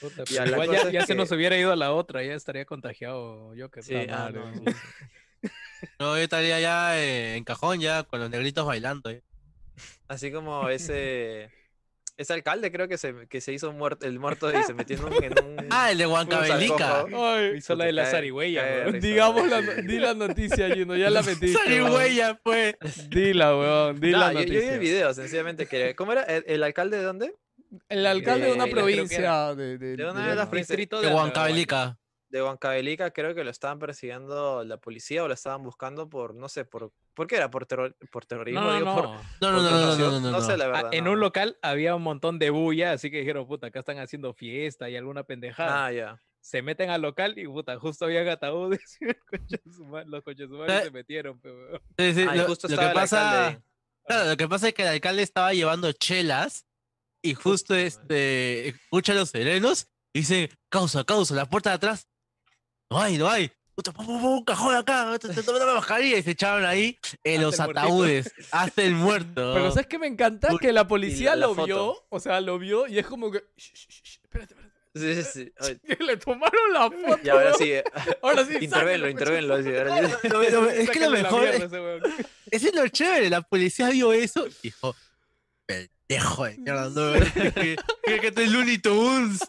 [SPEAKER 5] Puta, pero
[SPEAKER 1] la
[SPEAKER 5] igual ya, ya se
[SPEAKER 1] que-
[SPEAKER 5] nos hubiera ido a la otra, ya estaría contagiado Joker.
[SPEAKER 1] Sí,
[SPEAKER 5] puta
[SPEAKER 1] ah, sí.
[SPEAKER 4] No, yo estaría ya eh, en cajón ya con los negritos bailando. eh.
[SPEAKER 1] Así como ese ese alcalde creo que se, que se hizo muerto, el muerto y se metió en un, en un-
[SPEAKER 4] Ah, el de.
[SPEAKER 2] Ay,
[SPEAKER 5] Hizo la de la zarigüeya,
[SPEAKER 2] digamos la, di la noticia, Gino, ya la metiste.
[SPEAKER 4] Zarigüeya, pues.
[SPEAKER 2] Dila, weón, di
[SPEAKER 1] No,
[SPEAKER 2] la
[SPEAKER 1] yo, yo vi
[SPEAKER 2] noticia.
[SPEAKER 1] el video, sencillamente que ¿Cómo era? ¿El, el alcalde de dónde?
[SPEAKER 2] El alcalde de una
[SPEAKER 1] Eh, que
[SPEAKER 2] provincia de, de,
[SPEAKER 1] de una
[SPEAKER 2] de-
[SPEAKER 1] las
[SPEAKER 2] no.
[SPEAKER 1] provincias-
[SPEAKER 5] Distrito
[SPEAKER 4] De
[SPEAKER 5] Alahuanca.
[SPEAKER 1] De Huancavelica, creo que lo estaban persiguiendo la policía o lo estaban buscando por, no sé, por ¿por qué era? ¿Por, terror- por terrorismo?
[SPEAKER 5] No, no,
[SPEAKER 1] digo,
[SPEAKER 5] no.
[SPEAKER 1] por,
[SPEAKER 4] No, no,
[SPEAKER 1] por
[SPEAKER 4] no, no, no,
[SPEAKER 1] corrupción,
[SPEAKER 4] no, no, no.
[SPEAKER 1] sé la
[SPEAKER 5] Ah,
[SPEAKER 1] verdad.
[SPEAKER 5] en
[SPEAKER 1] no,
[SPEAKER 5] un
[SPEAKER 1] no.
[SPEAKER 5] local había un montón de bulla, así que dijeron, puta, acá están haciendo fiesta y alguna pendejada.
[SPEAKER 1] Ah, ya.
[SPEAKER 5] Se meten al local y puta, justo había ataúdes y los coches humanos
[SPEAKER 4] Eh.
[SPEAKER 5] se metieron, pe, weón.
[SPEAKER 4] Sí, sí,
[SPEAKER 1] Ah,
[SPEAKER 4] lo,
[SPEAKER 1] justo
[SPEAKER 4] lo que pasa. Claro, lo que pasa es que el alcalde estaba llevando chelas y justo este escucha a los serenos y dice, causa, causa, la puerta de atrás. No hay, no hay. Puta, pum, pum, pum, Un cajón acá, te- la mascarilla y se echaron ahí en
[SPEAKER 5] Hasta
[SPEAKER 4] los
[SPEAKER 5] el muertito.
[SPEAKER 4] ataúdes, hasta el muerto.
[SPEAKER 2] Pero ¿sabes qué me encanta? Que la policía
[SPEAKER 1] la
[SPEAKER 2] lo vio, o sea, lo vio y es como que... "Shh, shh, shh, shh, espérate, espérate.
[SPEAKER 1] Sí, sí, sí.
[SPEAKER 2] Le tomaron la foto.
[SPEAKER 1] Y ahora sí, eh,
[SPEAKER 2] Ahora sí,
[SPEAKER 1] intervenlo, intervenlo.
[SPEAKER 4] es que lo mejor es, es lo chévere, la policía vio eso y dijo, pendejo de mierda, no, que, que, que este es Looney Tunes,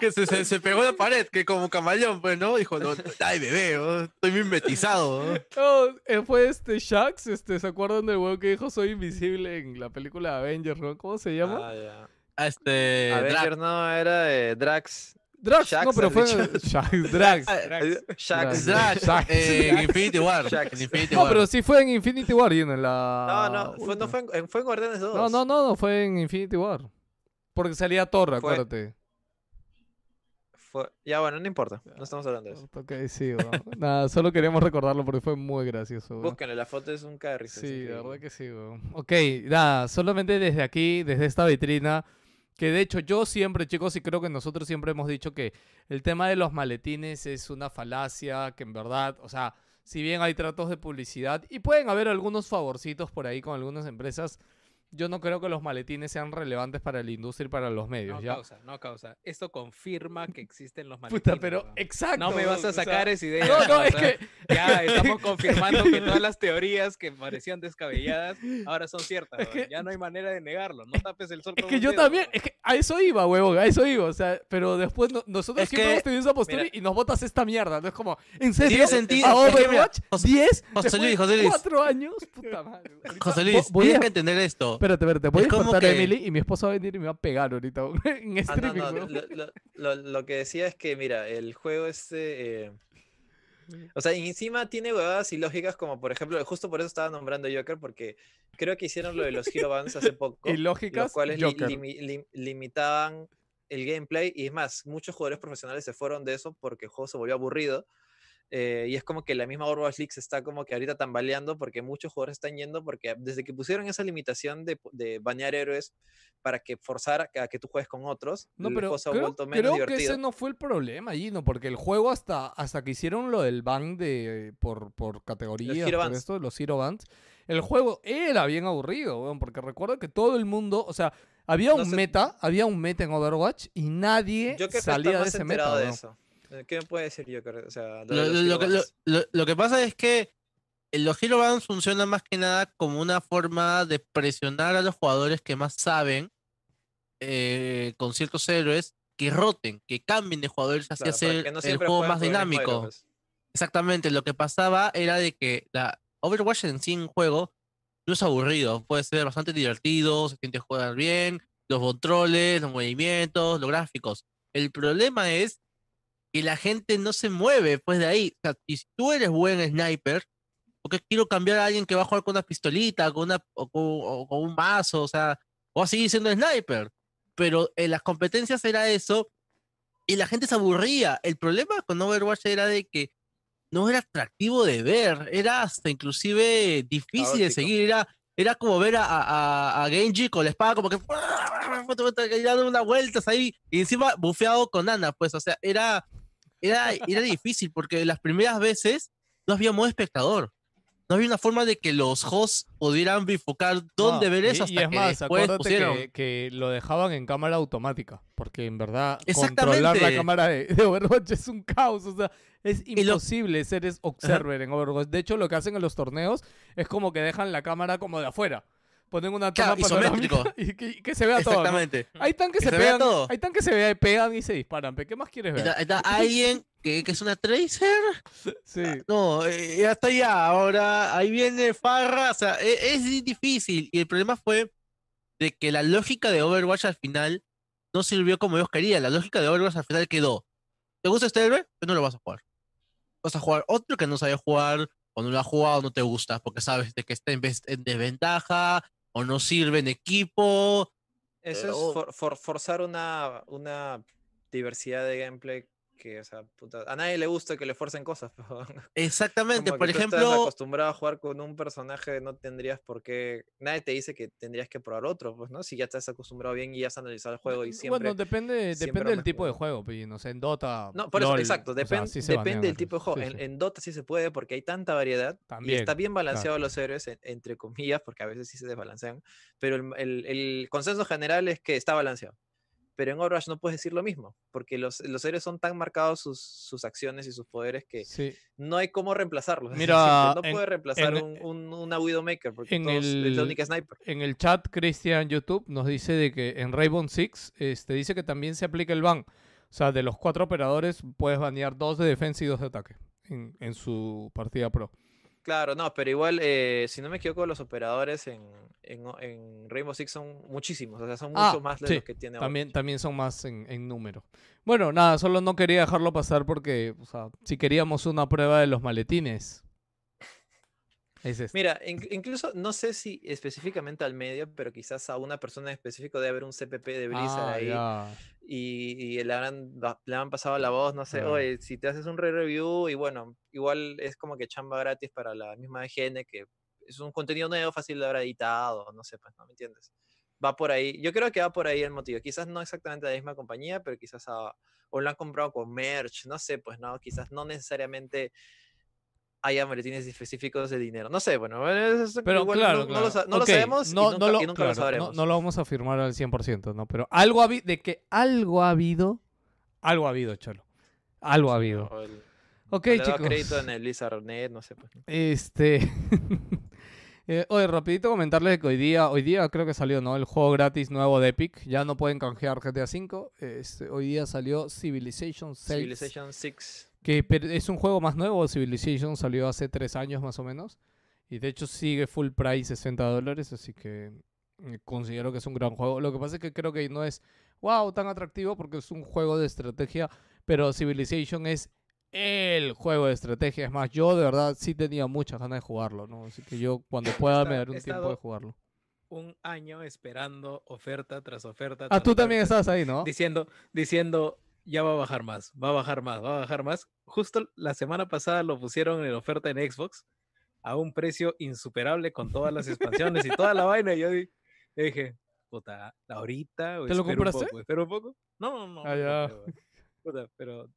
[SPEAKER 4] que se, se, se pegó a la pared, que como camaleón, pues, ¿no? Dijo, no, ay, bebé, oh, estoy bien metizado. ¿no?".
[SPEAKER 2] No, eh, fue este Shax, este, ¿se acuerdan del weón que dijo soy invisible en la película Avengers, ¿no? ¿Cómo se llama?
[SPEAKER 1] Ah, ya.
[SPEAKER 4] A este,
[SPEAKER 1] Avenger
[SPEAKER 4] Drax.
[SPEAKER 1] no, era eh, Drax.
[SPEAKER 2] Drax,
[SPEAKER 1] Shax,
[SPEAKER 2] no, pero fue. Shax, Drax.
[SPEAKER 1] Eh, Shax.
[SPEAKER 4] Drax,
[SPEAKER 2] Shax.
[SPEAKER 4] eh, en Infinity War.
[SPEAKER 1] Shax.
[SPEAKER 4] En Infinity
[SPEAKER 2] No,
[SPEAKER 4] War.
[SPEAKER 2] pero sí fue en Infinity War y en la...
[SPEAKER 1] No, no, fue, no fue, en, fue en Guardianes 2.
[SPEAKER 2] No, no, no, no, fue en Infinity War. Porque salía Thor,
[SPEAKER 1] Fue-
[SPEAKER 2] acuérdate.
[SPEAKER 1] Fue- Ya, bueno, no importa. No estamos hablando de eso.
[SPEAKER 2] Ok, sí. Nada, solo queríamos recordarlo porque fue muy gracioso. weón.
[SPEAKER 1] Búsquenle, la foto es un es
[SPEAKER 2] Sí,
[SPEAKER 1] increíble.
[SPEAKER 2] verdad que sí. Ok, nada, solamente desde aquí, desde esta vitrina, que de hecho yo siempre, chicos, y creo que nosotros siempre hemos dicho que el tema de los maletines es una falacia, que en verdad, o sea, si bien hay tratos de publicidad y pueden haber algunos favorcitos por ahí con algunas empresas, yo no creo que los maletines sean relevantes para la industria y para los medios,
[SPEAKER 5] No
[SPEAKER 2] ¿ya?
[SPEAKER 5] causa, no causa. Esto confirma que existen los maletines.
[SPEAKER 2] Puta, pero
[SPEAKER 5] weón.
[SPEAKER 2] exacto.
[SPEAKER 5] No me vas a
[SPEAKER 2] o sea,
[SPEAKER 5] sacar esa idea.
[SPEAKER 2] No, no,
[SPEAKER 5] o
[SPEAKER 2] es
[SPEAKER 5] sea,
[SPEAKER 2] que
[SPEAKER 5] Ya estamos confirmando que todas las teorías que parecían descabelladas ahora son ciertas.
[SPEAKER 2] Es
[SPEAKER 5] weón.
[SPEAKER 2] que-
[SPEAKER 5] ya no hay manera de negarlo. No tapes el sol
[SPEAKER 2] Es
[SPEAKER 5] con
[SPEAKER 2] que yo
[SPEAKER 5] dedo,
[SPEAKER 2] también, es que a eso iba, huevón, a eso iba, o sea, pero después no- nosotros
[SPEAKER 4] Es
[SPEAKER 2] siempre
[SPEAKER 4] que-
[SPEAKER 2] hemos tenido esa postura
[SPEAKER 1] Mira.
[SPEAKER 2] y nos botas esta mierda, no es como, en serio,
[SPEAKER 4] Tiene sentido,
[SPEAKER 2] a Overwatch,
[SPEAKER 4] José-
[SPEAKER 2] 10,
[SPEAKER 4] José Luis,
[SPEAKER 2] de
[SPEAKER 4] José Luis.
[SPEAKER 2] 4 años, puta madre.
[SPEAKER 4] José Luis,
[SPEAKER 2] voy
[SPEAKER 4] tienes
[SPEAKER 2] a-
[SPEAKER 4] que entender esto.
[SPEAKER 2] Espérate, espérate, voy a despertar a
[SPEAKER 4] que-
[SPEAKER 2] Emily y mi esposa va a venir y me va a pegar ahorita en
[SPEAKER 1] Ah, no,
[SPEAKER 2] streaming,
[SPEAKER 1] no,
[SPEAKER 2] weón.
[SPEAKER 1] lo, lo- lo- que decía es que, mira, el juego este... eh, o sea, y encima tiene huevadas ilógicas como, por ejemplo, justo por eso estaba nombrando Joker, porque creo que hicieron lo de los Hero Bands hace poco.
[SPEAKER 2] Ilógicas,
[SPEAKER 1] los cuales li- limi- lim- limitaban el gameplay y es más, muchos jugadores profesionales se fueron de eso porque el juego se volvió aburrido. Eh, y es como que la misma Overwatch League se está como que ahorita tambaleando porque muchos jugadores están yendo porque desde que pusieron esa limitación de, de bañar héroes para que forzara a que tú juegues con otros,
[SPEAKER 2] No, pero
[SPEAKER 1] ha
[SPEAKER 2] creo,
[SPEAKER 1] vuelto menos
[SPEAKER 2] creo que
[SPEAKER 1] divertido.
[SPEAKER 2] ese no fue el problema, Gino, porque el juego hasta, hasta que hicieron lo del ban de por, por esto, los Hero Bands, el juego era bien aburrido, weón, porque recuerdo que todo el mundo, o sea, había
[SPEAKER 1] No
[SPEAKER 2] un
[SPEAKER 1] sé-
[SPEAKER 2] meta, había un meta en Overwatch y nadie
[SPEAKER 1] Yo creo que
[SPEAKER 2] salía de ese meta.
[SPEAKER 1] de eso. ¿Qué me puede decir Joker? O sea,
[SPEAKER 4] Lo, lo- lo que- lo- que pasa es que los Hero Bands funcionan más que nada como una forma de presionar a los jugadores que más saben eh, con ciertos héroes que roten, que cambien de jugadores así
[SPEAKER 1] Claro,
[SPEAKER 4] hacer
[SPEAKER 1] no
[SPEAKER 4] el juego más dinámico.
[SPEAKER 1] pues.
[SPEAKER 4] Exactamente, lo que pasaba era de que la Overwatch en sí en juego no es aburrido, puede ser bastante divertido, se siente jugar bien, los controles, los movimientos, los gráficos. El problema es que la gente no se mueve pues de ahí. O sea, y si tú eres buen sniper, porque quiero cambiar a alguien que va a jugar con una pistolita, con una o con, o con un mazo, o sea, o a seguir siendo sniper. Pero en las competencias era eso y la gente se aburría. El problema con Overwatch era de que no era atractivo de ver, era hasta inclusive difícil de
[SPEAKER 1] Caótico.
[SPEAKER 4] seguir, era, era como ver a, a, a Genji con la espada como que dando unas vueltas ahí y encima bufeado con Ana, pues, o sea, era, era, era difícil porque las primeras veces no había modo espectador. No había una forma de que los hosts pudieran bifurcar dónde
[SPEAKER 2] No,
[SPEAKER 4] ver
[SPEAKER 2] y-
[SPEAKER 4] eso
[SPEAKER 2] y
[SPEAKER 4] hasta
[SPEAKER 2] es
[SPEAKER 4] que
[SPEAKER 2] más,
[SPEAKER 4] después pusieron.
[SPEAKER 2] que, que lo dejaban en cámara automática, porque en verdad controlar la cámara de, de Overwatch es un caos, o sea, es
[SPEAKER 4] lo-
[SPEAKER 2] imposible ser es observer en Overwatch. De hecho, lo que hacen en los torneos es como que dejan la cámara como de afuera. Ponen una toma
[SPEAKER 4] Claro,
[SPEAKER 2] panorámica y que, que se vea todo. ¿no?
[SPEAKER 4] Exactamente.
[SPEAKER 2] Hay tanques que
[SPEAKER 4] Que
[SPEAKER 2] se
[SPEAKER 4] se vea
[SPEAKER 2] pegan, hay que se ve- pegan y se disparan. ¿Qué más quieres ver?
[SPEAKER 4] Está, está alguien que, que es una tracer.
[SPEAKER 2] Sí.
[SPEAKER 4] No, eh, ya está ya. Ahora ahí viene Farra. O sea, e- es, difícil. Y el problema fue de que la lógica de Overwatch al final no sirvió como ellos querían. La lógica de Overwatch al final quedó. ¿Te gusta este héroe? Pues no lo vas a jugar. Vas a jugar otro que no sabe jugar, o no lo ha jugado, no te gusta, porque sabes de que está en, desventaja, o no sirve en equipo.
[SPEAKER 1] Eso
[SPEAKER 4] Eh,
[SPEAKER 1] es for- forzar una, una diversidad de gameplay que, o sea, puta, a nadie le gusta que le fuercen cosas. pero
[SPEAKER 4] Exactamente, por
[SPEAKER 1] tú estás
[SPEAKER 4] ejemplo,
[SPEAKER 1] acostumbrado a jugar con un personaje, no tendrías por qué. Nadie te dice que tendrías que probar otro, pues, ¿no? Si ya estás acostumbrado bien y ya has analizado el juego y siempre.
[SPEAKER 2] Bueno, depende,
[SPEAKER 1] siempre
[SPEAKER 2] depende del tipo de juego, pues, no sé, en Dota.
[SPEAKER 1] No, por eso,
[SPEAKER 2] LOL,
[SPEAKER 1] exacto,
[SPEAKER 2] o sea, sí
[SPEAKER 1] depende
[SPEAKER 2] banean
[SPEAKER 1] del tipo de juego.
[SPEAKER 2] sí,
[SPEAKER 1] en,
[SPEAKER 2] sí.
[SPEAKER 1] en Dota sí se puede porque hay tanta variedad y
[SPEAKER 2] También,
[SPEAKER 1] está bien
[SPEAKER 2] claro.
[SPEAKER 1] balanceado los héroes, en- entre comillas, porque a veces sí se desbalancean, pero el, el- el consenso general es que está balanceado. Pero en Overwatch no puedes decir lo mismo, porque los, los héroes son tan marcados sus, sus acciones y sus poderes que
[SPEAKER 2] Sí.
[SPEAKER 1] no hay cómo reemplazarlos.
[SPEAKER 2] Mira,
[SPEAKER 1] no
[SPEAKER 2] en-
[SPEAKER 1] puede reemplazar
[SPEAKER 2] en-
[SPEAKER 1] un, un- una Widowmaker, porque
[SPEAKER 2] en
[SPEAKER 1] todos- es
[SPEAKER 2] el-
[SPEAKER 1] la única sniper.
[SPEAKER 2] En el chat, Cristian YouTube nos dice de que en Rainbow Six este, dice que también se aplica el ban. O sea, de los cuatro operadores puedes banear dos de defensa y dos de ataque en, en su partida pro.
[SPEAKER 1] Claro, no, pero igual, eh, si no me equivoco, los operadores en, en, en Rainbow Six son muchísimos, o sea, son
[SPEAKER 2] Ah,
[SPEAKER 1] muchos más de
[SPEAKER 2] sí,
[SPEAKER 1] los que tiene
[SPEAKER 2] También,
[SPEAKER 1] Overwatch.
[SPEAKER 2] también son más en, en número. Bueno, nada, solo no quería dejarlo pasar porque, o sea, si queríamos una prueba de los maletines. Es este.
[SPEAKER 1] Mira, in- incluso no sé si específicamente al medio, pero quizás a una persona en específico debe haber un CPP de Blizzard
[SPEAKER 2] Ah,
[SPEAKER 1] ahí. Y, y le, habrán, le han pasado la voz, no sé, oye, si te haces un re-review y bueno, igual es como que chamba gratis para la misma IGN, que es un contenido nuevo, fácil de haber editado, no sé, pues, ¿no me entiendes? Va por ahí, yo creo que va por ahí el motivo, quizás no exactamente la misma compañía, pero quizás a- o lo han comprado con merch, no sé, pues no, quizás no necesariamente haya maletines específicos de dinero, no sé, bueno, eso
[SPEAKER 2] Pero
[SPEAKER 1] igual
[SPEAKER 2] claro,
[SPEAKER 1] no, no
[SPEAKER 2] claro.
[SPEAKER 1] lo, sa- no lo
[SPEAKER 2] Ok,
[SPEAKER 1] sabemos
[SPEAKER 2] no,
[SPEAKER 1] y
[SPEAKER 2] no
[SPEAKER 1] nunca,
[SPEAKER 2] lo,
[SPEAKER 1] y nunca
[SPEAKER 2] claro,
[SPEAKER 1] lo
[SPEAKER 2] no-
[SPEAKER 1] sabremos.
[SPEAKER 2] No, lo vamos a afirmar al 100%, ¿no? Pero algo ha habido, de que algo ha habido, algo ha habido, Cholo. Algo ha habido.
[SPEAKER 1] El-
[SPEAKER 2] Ok,
[SPEAKER 1] le
[SPEAKER 2] chicos.
[SPEAKER 1] crédito en el Blizzard.net, no sé, pues. ¿no?
[SPEAKER 2] Este. eh, oye, rapidito comentarles que hoy día, hoy día creo que salió, ¿no? El juego gratis nuevo de Epic. Ya no pueden canjear GTA V. Este, hoy día salió Civilization 6.
[SPEAKER 1] Civilization 6.
[SPEAKER 2] Que es un juego más nuevo. Civilization salió hace tres años más o menos. Y de hecho sigue full price 60 dólares. Así que eh, considero que es un gran juego. Lo que pasa es que creo que no es wow tan atractivo porque es un juego de estrategia. Pero Civilization es el juego de estrategia. Es más, yo de verdad sí tenía muchas ganas de jugarlo, ¿no? Así que yo cuando pueda me daré un tiempo de jugarlo.
[SPEAKER 5] Un año esperando oferta tras oferta.
[SPEAKER 2] Ah, tú también estás ahí, ¿no?
[SPEAKER 5] Diciendo, diciendo, ya va a bajar más, va a bajar más, va a bajar más. Justo la semana pasada lo pusieron en oferta en Xbox a un precio insuperable con todas las expansiones y toda la vaina. Y yo di- yo dije, puta, ahorita. o
[SPEAKER 2] ¿Te lo
[SPEAKER 5] espero un
[SPEAKER 2] compraste?
[SPEAKER 5] poco, ¿Espero un poco? No, no, no.
[SPEAKER 2] Ah,
[SPEAKER 5] no
[SPEAKER 2] ya.
[SPEAKER 5] Puta, pero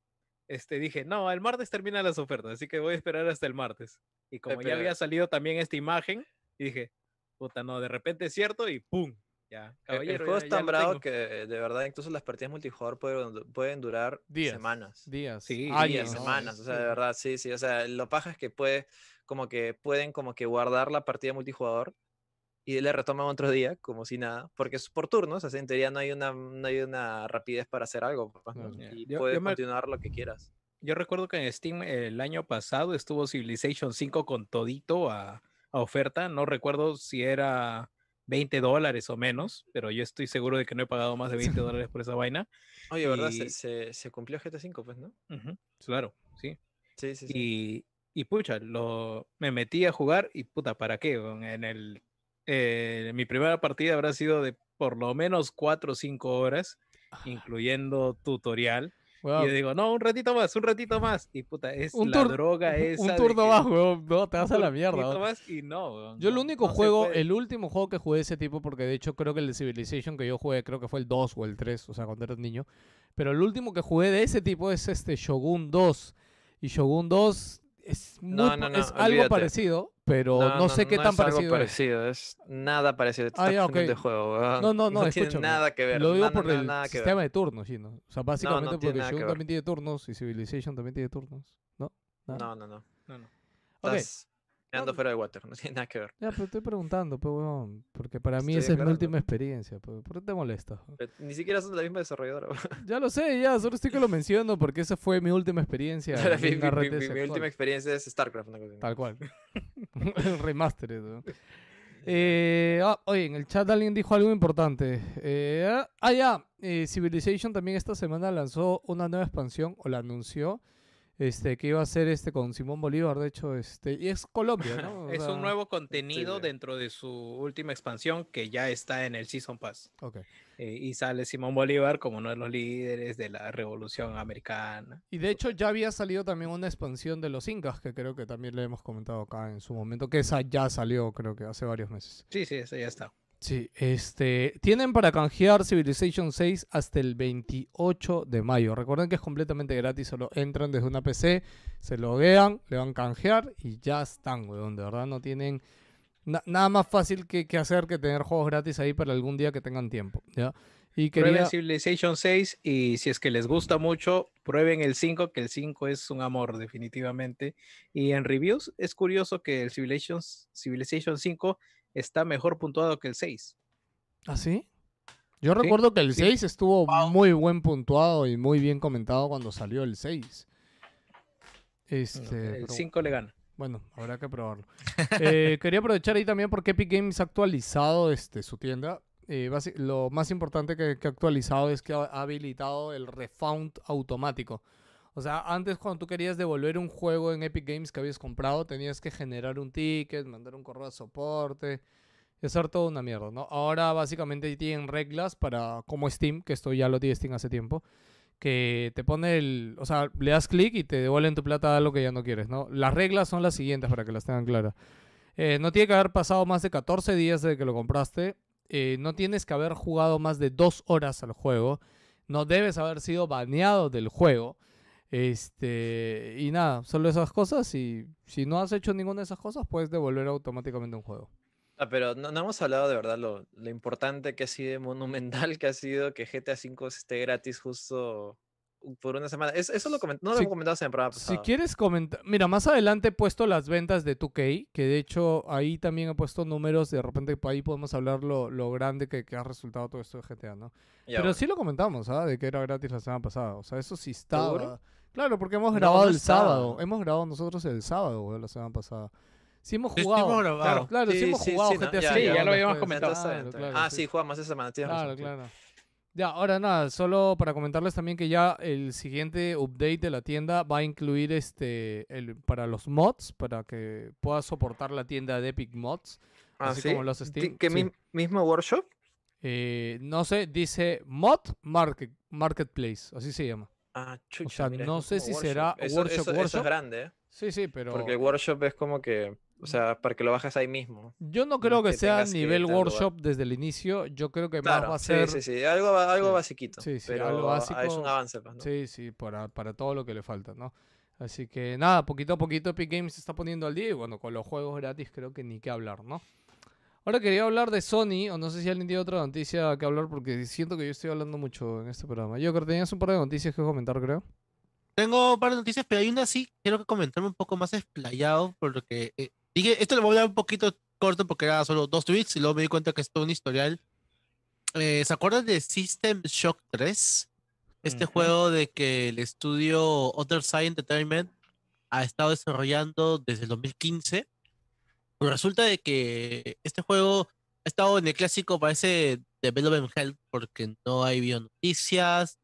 [SPEAKER 5] este, dije, no, el martes terminan las ofertas, así que voy a esperar hasta el martes. Y como ya había salido también esta imagen, dije, puta, no, de repente es cierto y ¡pum! Ya,
[SPEAKER 1] El- juego
[SPEAKER 5] ya-
[SPEAKER 1] es tan bravo que de verdad incluso las partidas multijugador pueden, pueden durar
[SPEAKER 2] Días.
[SPEAKER 1] semanas.
[SPEAKER 2] Días,
[SPEAKER 5] Sí,
[SPEAKER 1] días,
[SPEAKER 5] no,
[SPEAKER 1] semanas, o sea, de verdad, sí, sí, o sea, lo paja es que puede, como que pueden como que guardar la partida multijugador y le retoman otro día, como si nada, porque es por turnos, sea, en teoría no hay una, no hay una rapidez para hacer algo, pues, y
[SPEAKER 5] yo-
[SPEAKER 1] puedes
[SPEAKER 5] yo me-
[SPEAKER 1] continuar lo que quieras.
[SPEAKER 5] Yo recuerdo que en Steam el año pasado estuvo Civilization 5 con todito a, a oferta. No recuerdo si era 20 dólares o menos, pero yo estoy seguro de que no he pagado más de 20 dólares por esa vaina.
[SPEAKER 1] Oye, ¿verdad? Se,
[SPEAKER 5] Y-
[SPEAKER 1] se, se cumplió GTA V, pues, ¿no?
[SPEAKER 5] Claro, sí.
[SPEAKER 1] Sí, sí, sí.
[SPEAKER 5] Y, y pucha, lo, me metí a jugar y puta, ¿para qué? En el, eh, mi primera partida habrá sido de por lo menos 4 o 5 horas, incluyendo tutorial. Y yo digo, no, un ratito más, un ratito más. Y puta, es
[SPEAKER 2] Un
[SPEAKER 5] la droga esa.
[SPEAKER 2] un turno más, weón. No, te
[SPEAKER 5] un
[SPEAKER 2] vas a la mierda.
[SPEAKER 5] turnito
[SPEAKER 2] weón.
[SPEAKER 5] más y no, weón,
[SPEAKER 2] Yo el único
[SPEAKER 5] no
[SPEAKER 2] juego, el último juego que jugué de ese tipo, porque de hecho creo que el de Civilization que yo jugué, creo que fue el 2 o el 3, o sea, cuando era niño. Pero el último que jugué de ese tipo es este Shogun 2. Y Shogun 2 es, muy
[SPEAKER 1] No, no, no,
[SPEAKER 2] es algo parecido, pero no, sé qué tan
[SPEAKER 1] es algo
[SPEAKER 2] parecido es.
[SPEAKER 1] parecido, es nada parecido. Te
[SPEAKER 2] Ah,
[SPEAKER 1] de juego, weón.
[SPEAKER 2] No, no, no,
[SPEAKER 1] tiene nada que ver.
[SPEAKER 2] Lo digo por el sistema de turnos, ¿sí, no? O sea, básicamente porque Shogun también tiene turnos y Civilization también tiene turnos. ¿No? nada.
[SPEAKER 1] No, no, no.
[SPEAKER 5] No, no.
[SPEAKER 2] Ok.
[SPEAKER 1] Estás quedando
[SPEAKER 2] No,
[SPEAKER 1] fuera de water, no tiene nada que ver.
[SPEAKER 2] Ya, pero estoy preguntando, pues, weón. Porque para mí
[SPEAKER 1] Estoy
[SPEAKER 2] esa es mi última experiencia. pues, ¿Por qué te molesta?
[SPEAKER 1] Pero Ni siquiera son de la misma desarrolladora. weón.
[SPEAKER 2] Ya lo sé, ya, solo estoy que lo menciono porque esa fue mi última experiencia.
[SPEAKER 1] mi,
[SPEAKER 2] en
[SPEAKER 1] mi-
[SPEAKER 2] una
[SPEAKER 1] mi- última experiencia es StarCraft. Una cosa así.
[SPEAKER 2] Tal cual. El remaster. ¿no? Eh, ah, oye, en el chat alguien dijo algo importante. Eh, ah, ah, ya. eh, Civilization también esta semana lanzó una nueva expansión, o la anunció, Este, que iba a ser este con Simón Bolívar, de hecho, este, y es Colombia, ¿no? O
[SPEAKER 5] Es
[SPEAKER 2] sea,
[SPEAKER 5] un nuevo contenido
[SPEAKER 1] sí.
[SPEAKER 5] dentro de su última expansión que ya está en el Season Pass.
[SPEAKER 2] ok.
[SPEAKER 5] Eh, y sale Simón Bolívar como uno de los líderes de la Revolución Americana.
[SPEAKER 2] Y de hecho ya había salido también una expansión de los Incas, que creo que también le hemos comentado acá en su momento, que esa ya salió, creo que hace varios meses.
[SPEAKER 5] Sí, sí, eso ya está.
[SPEAKER 2] Sí, este, tienen para canjear Civilization 6 hasta el 28 de mayo. Recuerden que es completamente gratis, solo entran desde una PC, se loguean, le van a canjear y ya están, weón. De verdad no tienen na- nada más fácil que, que hacer que tener juegos gratis ahí para algún día que tengan tiempo, ¿ya? Y
[SPEAKER 5] Prueben
[SPEAKER 2] quería...
[SPEAKER 5] Civilization 6 y si es que les gusta mucho, prueben el 5, que el 5 es un amor definitivamente. Y en reviews es curioso que el Civilization, Civilization 5 está mejor puntuado que el 6.
[SPEAKER 2] ¿Ah, sí? Yo
[SPEAKER 5] Sí,
[SPEAKER 2] recuerdo que el
[SPEAKER 5] sí.
[SPEAKER 2] 6 estuvo
[SPEAKER 4] Wow.
[SPEAKER 2] muy buen puntuado y muy bien comentado cuando salió el 6.
[SPEAKER 5] No,
[SPEAKER 2] Este,
[SPEAKER 5] el
[SPEAKER 2] pero
[SPEAKER 5] 5 le gana.
[SPEAKER 2] bueno, habrá que probarlo. Eh, quería aprovechar ahí también porque Epic Games ha actualizado este, su tienda. Eh, lo más importante que, que ha actualizado es que ha ha habilitado el refund automático. O sea, antes cuando tú querías devolver un juego en Epic Games que habías comprado, tenías que generar un ticket, mandar un correo de soporte hacer toda una mierda, ¿no? Ahora básicamente tienen reglas para, como Steam, que esto ya lo tiene Steam hace tiempo, que te pone el, o sea, le das clic y te devuelven tu plata a lo que ya no quieres, ¿no? Las reglas son las siguientes para que las tengan claras. Eh, no tiene que haber pasado más de 14 días desde que lo compraste. eh, no tienes que haber jugado más de dos horas al juego. No debes haber sido baneado del juego. Este, y nada, solo esas cosas. Y si no has hecho ninguna de esas cosas, puedes devolver automáticamente un juego.
[SPEAKER 1] Ah, pero no, no hemos hablado de verdad lo, lo importante que ha sido, monumental que ha sido que GTA V esté gratis justo por una semana. Es- eso lo coment- no lo
[SPEAKER 2] Si-
[SPEAKER 1] hemos comentado en el programa
[SPEAKER 2] Si
[SPEAKER 1] pasado.
[SPEAKER 2] quieres comentar, mira, más adelante he puesto las ventas de 2K, que de hecho ahí también he puesto números, de repente ahí podemos hablar lo, lo grande que, que ha resultado todo esto de GTA, ¿no?
[SPEAKER 1] Ya,
[SPEAKER 2] Pero
[SPEAKER 1] bueno.
[SPEAKER 2] sí lo comentamos, ¿ah? De que era gratis la semana pasada, o sea, eso sí estaba.
[SPEAKER 1] ¿Seguro?
[SPEAKER 2] Claro, porque hemos grabado
[SPEAKER 1] no
[SPEAKER 2] el sábado, hemos grabado nosotros el sábado, güey, la semana pasada. Sí hemos jugado.
[SPEAKER 4] grabado.
[SPEAKER 2] Claro, sí,
[SPEAKER 1] Sí,
[SPEAKER 2] hemos
[SPEAKER 1] sí,
[SPEAKER 2] jugado
[SPEAKER 1] sí, ¿no?
[SPEAKER 2] GTA
[SPEAKER 1] Ya,
[SPEAKER 5] lo habíamos comentado.
[SPEAKER 2] Claro, claro,
[SPEAKER 1] ah,
[SPEAKER 2] sí.
[SPEAKER 1] sí, jugamos esa semana. tienes
[SPEAKER 2] Claro,
[SPEAKER 1] razón,
[SPEAKER 2] claro. Ya, ahora nada, solo para comentarles también que ya el siguiente update de la tienda va a incluir este el, para los mods, para que puedas soportar la tienda de Epic Mods,
[SPEAKER 1] Ah,
[SPEAKER 2] así
[SPEAKER 1] ¿sí?
[SPEAKER 2] como los Steam.
[SPEAKER 1] ¿Qué
[SPEAKER 2] sí.
[SPEAKER 1] mi- mismo workshop?
[SPEAKER 2] Eh, no sé, dice Mod Market, Marketplace, así se llama.
[SPEAKER 1] Ah, chucha,
[SPEAKER 2] sea,
[SPEAKER 1] mira,
[SPEAKER 2] no sé si
[SPEAKER 1] workshop.
[SPEAKER 2] será
[SPEAKER 1] eso,
[SPEAKER 2] workshop,
[SPEAKER 1] eso- eso
[SPEAKER 2] workshop.
[SPEAKER 1] es grande, ¿eh?
[SPEAKER 2] Sí, sí, pero
[SPEAKER 1] Porque el workshop es como que, o sea, para que lo bajes ahí mismo.
[SPEAKER 2] yo no creo que
[SPEAKER 1] que
[SPEAKER 2] sea
[SPEAKER 1] que
[SPEAKER 2] nivel
[SPEAKER 1] lugar.
[SPEAKER 2] workshop desde el inicio. Yo creo que más va a
[SPEAKER 1] sí,
[SPEAKER 2] ser.
[SPEAKER 1] sí, sí, algo, ba- algo
[SPEAKER 2] sí.
[SPEAKER 1] basiquito.
[SPEAKER 2] Sí, sí,
[SPEAKER 1] pero
[SPEAKER 2] algo
[SPEAKER 1] ah, es
[SPEAKER 2] básico.
[SPEAKER 1] un avance, pues, ¿no?
[SPEAKER 2] Sí, sí, para, para todo lo que le falta, ¿no? Así que nada, poquito a poquito Epic Games se está poniendo al día y bueno, con los juegos gratis creo que ni qué hablar, ¿no? Ahora quería hablar de Sony, o no sé si alguien tiene otra noticia que hablar porque siento que yo estoy hablando mucho en este programa. Yo creo que tenías un par de noticias que comentar, creo.
[SPEAKER 4] Tengo un par de noticias, pero hay una sí, quiero que comentarme un poco más explayado, porque eh, dije, esto le voy a hablar un poquito corto porque era solo dos tweets y luego me di cuenta que es todo un historial. Eh, ¿Se acuerdan de System Shock 3? Este
[SPEAKER 5] Ujú.
[SPEAKER 4] juego de que el estudio Other Side Entertainment ha estado desarrollando desde el 2015. Pues resulta de que este juego ha estado en el clásico, parece Development Hell, porque no hay habido noticias.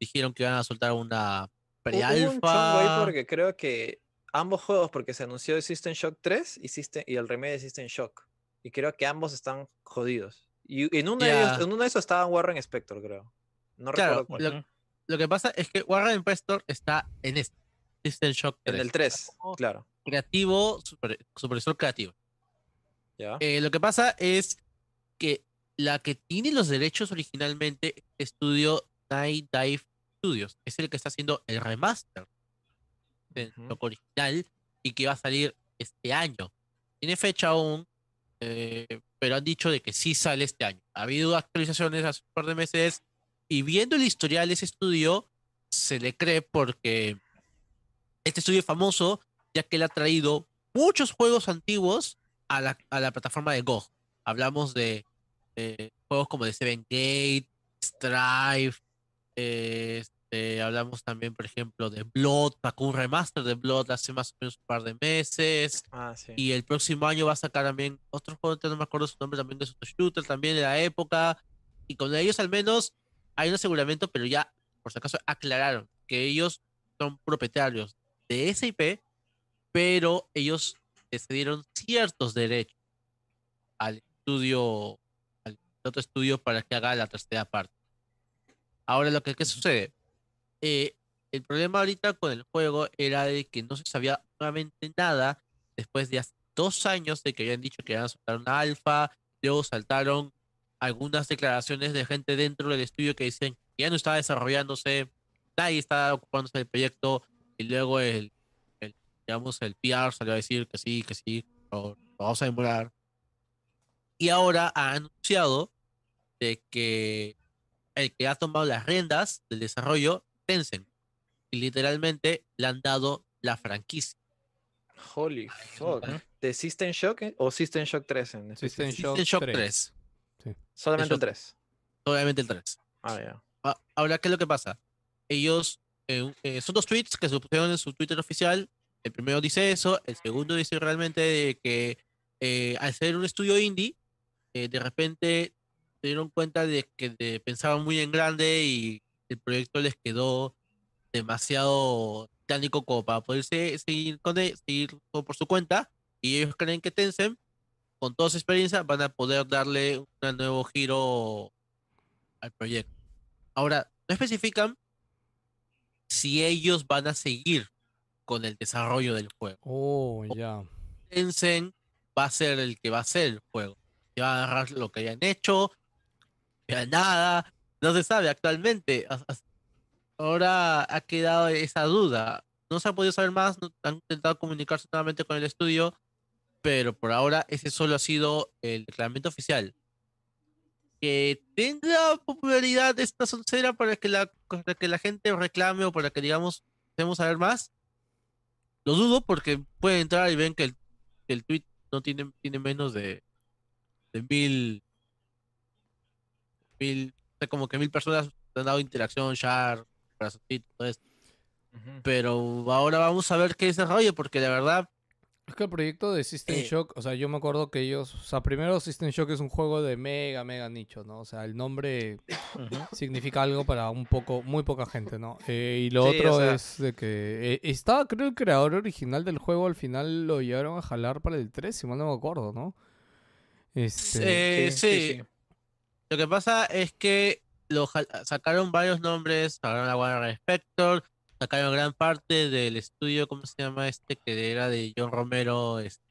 [SPEAKER 4] Dijeron que iban a soltar una
[SPEAKER 1] Hubo un
[SPEAKER 4] pre-alpha.
[SPEAKER 1] porque creo que ambos juegos, porque se anunció el System Shock 3 y, System- y el remake de System Shock. Y creo que ambos están jodidos. Y en uno, de, ellos- en uno de esos estaba Warren Spector, creo. No
[SPEAKER 4] Claro,
[SPEAKER 1] recuerdo cuál.
[SPEAKER 4] lo, lo que pasa es que Warren Prestor está en este System Shock
[SPEAKER 1] En
[SPEAKER 4] 3.
[SPEAKER 1] el 3,
[SPEAKER 4] Oh.
[SPEAKER 1] claro.
[SPEAKER 4] Creativo, super- supervisor creativo.
[SPEAKER 1] ¿Ya?
[SPEAKER 4] Eh, lo que pasa es que la que tiene los derechos originalmente es el estudio Night Dive Studios. Es el que está haciendo el remaster del
[SPEAKER 1] Ujú.
[SPEAKER 4] juego original y que va a salir este año. Tiene fecha aún, eh, pero han dicho de que sí sale este año. Ha habido actualizaciones hace un par de meses y viendo el historial de ese estudio, se le cree porque este estudio es famoso ya que él ha traído muchos juegos antiguos a la, a la plataforma de GOG. Hablamos de, de juegos como de Seven Gate, Strife, eh, este, hablamos también, por ejemplo, de Blood, sacó un remaster de Blood hace más o menos un par de meses.
[SPEAKER 1] Ah, sí.
[SPEAKER 4] Y el próximo año va a sacar también otro juego, no me acuerdo su nombre, también de su shooter, también de la época. Y con ellos al menos hay un aseguramiento, pero ya, por si acaso, aclararon que ellos son propietarios de esa IP, pero ellos le cedieron ciertos derechos al estudio, al otro estudio para que haga la tercera parte. Ahora, lo que ¿qué sucede? Eh, el problema ahorita con el juego era de que no se sabía nuevamente nada después de hace dos años de que habían dicho que iban a soltar una alfa, luego saltaron algunas declaraciones de gente dentro del estudio que dicen que ya no estaba desarrollándose, nadie estaba ocupándose del proyecto, y luego el, digamos, el PR salió a decir que sí, que sí, lo, lo vamos a demorar. Y ahora ha anunciado de que el que ha tomado las riendas del desarrollo, Tencent, y literalmente le han dado la franquicia.
[SPEAKER 1] Holy fuck. ¿De System Shock eh? o System Shock 3 en
[SPEAKER 2] System? Shock
[SPEAKER 4] System Shock
[SPEAKER 2] 3.
[SPEAKER 4] 3,
[SPEAKER 1] Solamente el
[SPEAKER 4] Shock-
[SPEAKER 1] 3.
[SPEAKER 4] obviamente el 3.
[SPEAKER 1] Ah, ya.
[SPEAKER 4] Ah, Ahora, ¿qué es lo que pasa? Ellos, eh, eh, son dos tweets que se pusieron en su Twitter oficial. El primero dice eso, el segundo dice realmente de que eh, al ser un estudio indie, eh, de repente se dieron cuenta de que de- pensaban muy en grande y el proyecto les quedó demasiado titánico como para poder se- seguir, con él, seguir todo por su cuenta. Y ellos creen que Tencent, con toda su experiencia, van a poder darle un nuevo giro al proyecto. Ahora, no especifican si ellos van a seguir con el desarrollo del juego.
[SPEAKER 2] Oh, ya.
[SPEAKER 4] Tencent va a ser el que va a hacer el juego. Que va a agarrar lo que hayan hecho, ya nada, no se sabe actualmente. Ahora ha quedado esa duda. No se ha podido saber más, no- han intentado comunicarse nuevamente con el estudio, pero por ahora ese solo ha sido el declaramiento oficial. Que tenga popularidad esta soncera para que la, para que la gente reclame o para que digamos, queremos saber más. Lo dudo porque pueden entrar y ven que el, que el tweet no tiene, tiene menos de, de mil, mil, o sea, como que mil personas han dado interacción, share, corazoncito, todo esto. Pero ahora vamos a ver qué desarrollo, porque la verdad,
[SPEAKER 2] Es que el proyecto de System
[SPEAKER 4] Eh.
[SPEAKER 2] Shock, o sea, yo me acuerdo que ellos, o sea, primero System Shock es un juego de mega, mega nicho, ¿no? O sea, el nombre significa algo para un poco, muy poca gente, ¿no? Eh, y lo
[SPEAKER 1] Sí, o
[SPEAKER 2] otro
[SPEAKER 1] sea-
[SPEAKER 2] es de que eh, estaba, creo, el creador original del juego, al final lo llevaron a jalar para el 3, si mal no me acuerdo, ¿no? Este,
[SPEAKER 4] eh, sí, Lo que pasa es que lo sacaron varios nombres, sacaron a Warner Spector, sacaron gran parte del estudio, ¿cómo se llama este? Que era de John Romero. este,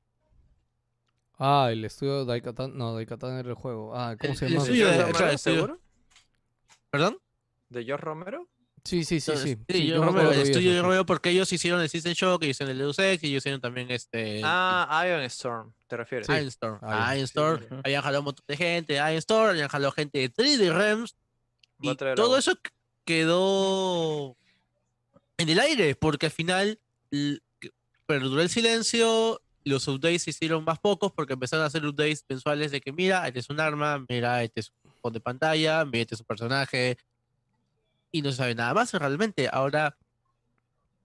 [SPEAKER 2] Ah, el estudio Daikatan, no, Daikatan era el juego. Ah, ¿cómo
[SPEAKER 4] El-
[SPEAKER 2] se
[SPEAKER 4] el
[SPEAKER 2] llama?
[SPEAKER 4] estudio
[SPEAKER 1] ¿De
[SPEAKER 4] de-
[SPEAKER 1] Romero,
[SPEAKER 4] estudio-
[SPEAKER 1] seguro?
[SPEAKER 4] ¿Perdón?
[SPEAKER 1] ¿De George Romero?
[SPEAKER 2] Sí, sí, sí, sí.
[SPEAKER 4] sí,
[SPEAKER 2] yo
[SPEAKER 4] John
[SPEAKER 2] me
[SPEAKER 4] Romero, el estudio de
[SPEAKER 2] sí.
[SPEAKER 4] Romero porque ellos hicieron el System Shock, ellos hicieron el Deus Ex y ellos hicieron también este...
[SPEAKER 1] Ah, Iron Storm, ¿te refieres?
[SPEAKER 4] Iron Storm.
[SPEAKER 2] Iron.
[SPEAKER 4] Ah, Iron Storm.
[SPEAKER 1] sí, sí.
[SPEAKER 4] Habían jalado un montón de gente, Iron Storm, habían jalado gente de 3D Realms.
[SPEAKER 1] Va a
[SPEAKER 4] Y todo eso qu- quedó en el aire, porque al final perduró el silencio, los updates se hicieron más pocos porque empezaron a hacer updates mensuales de que mira, este es un arma, mira, este es un fondo de pantalla, mira, este es un personaje, y no se sabe nada más realmente. Ahora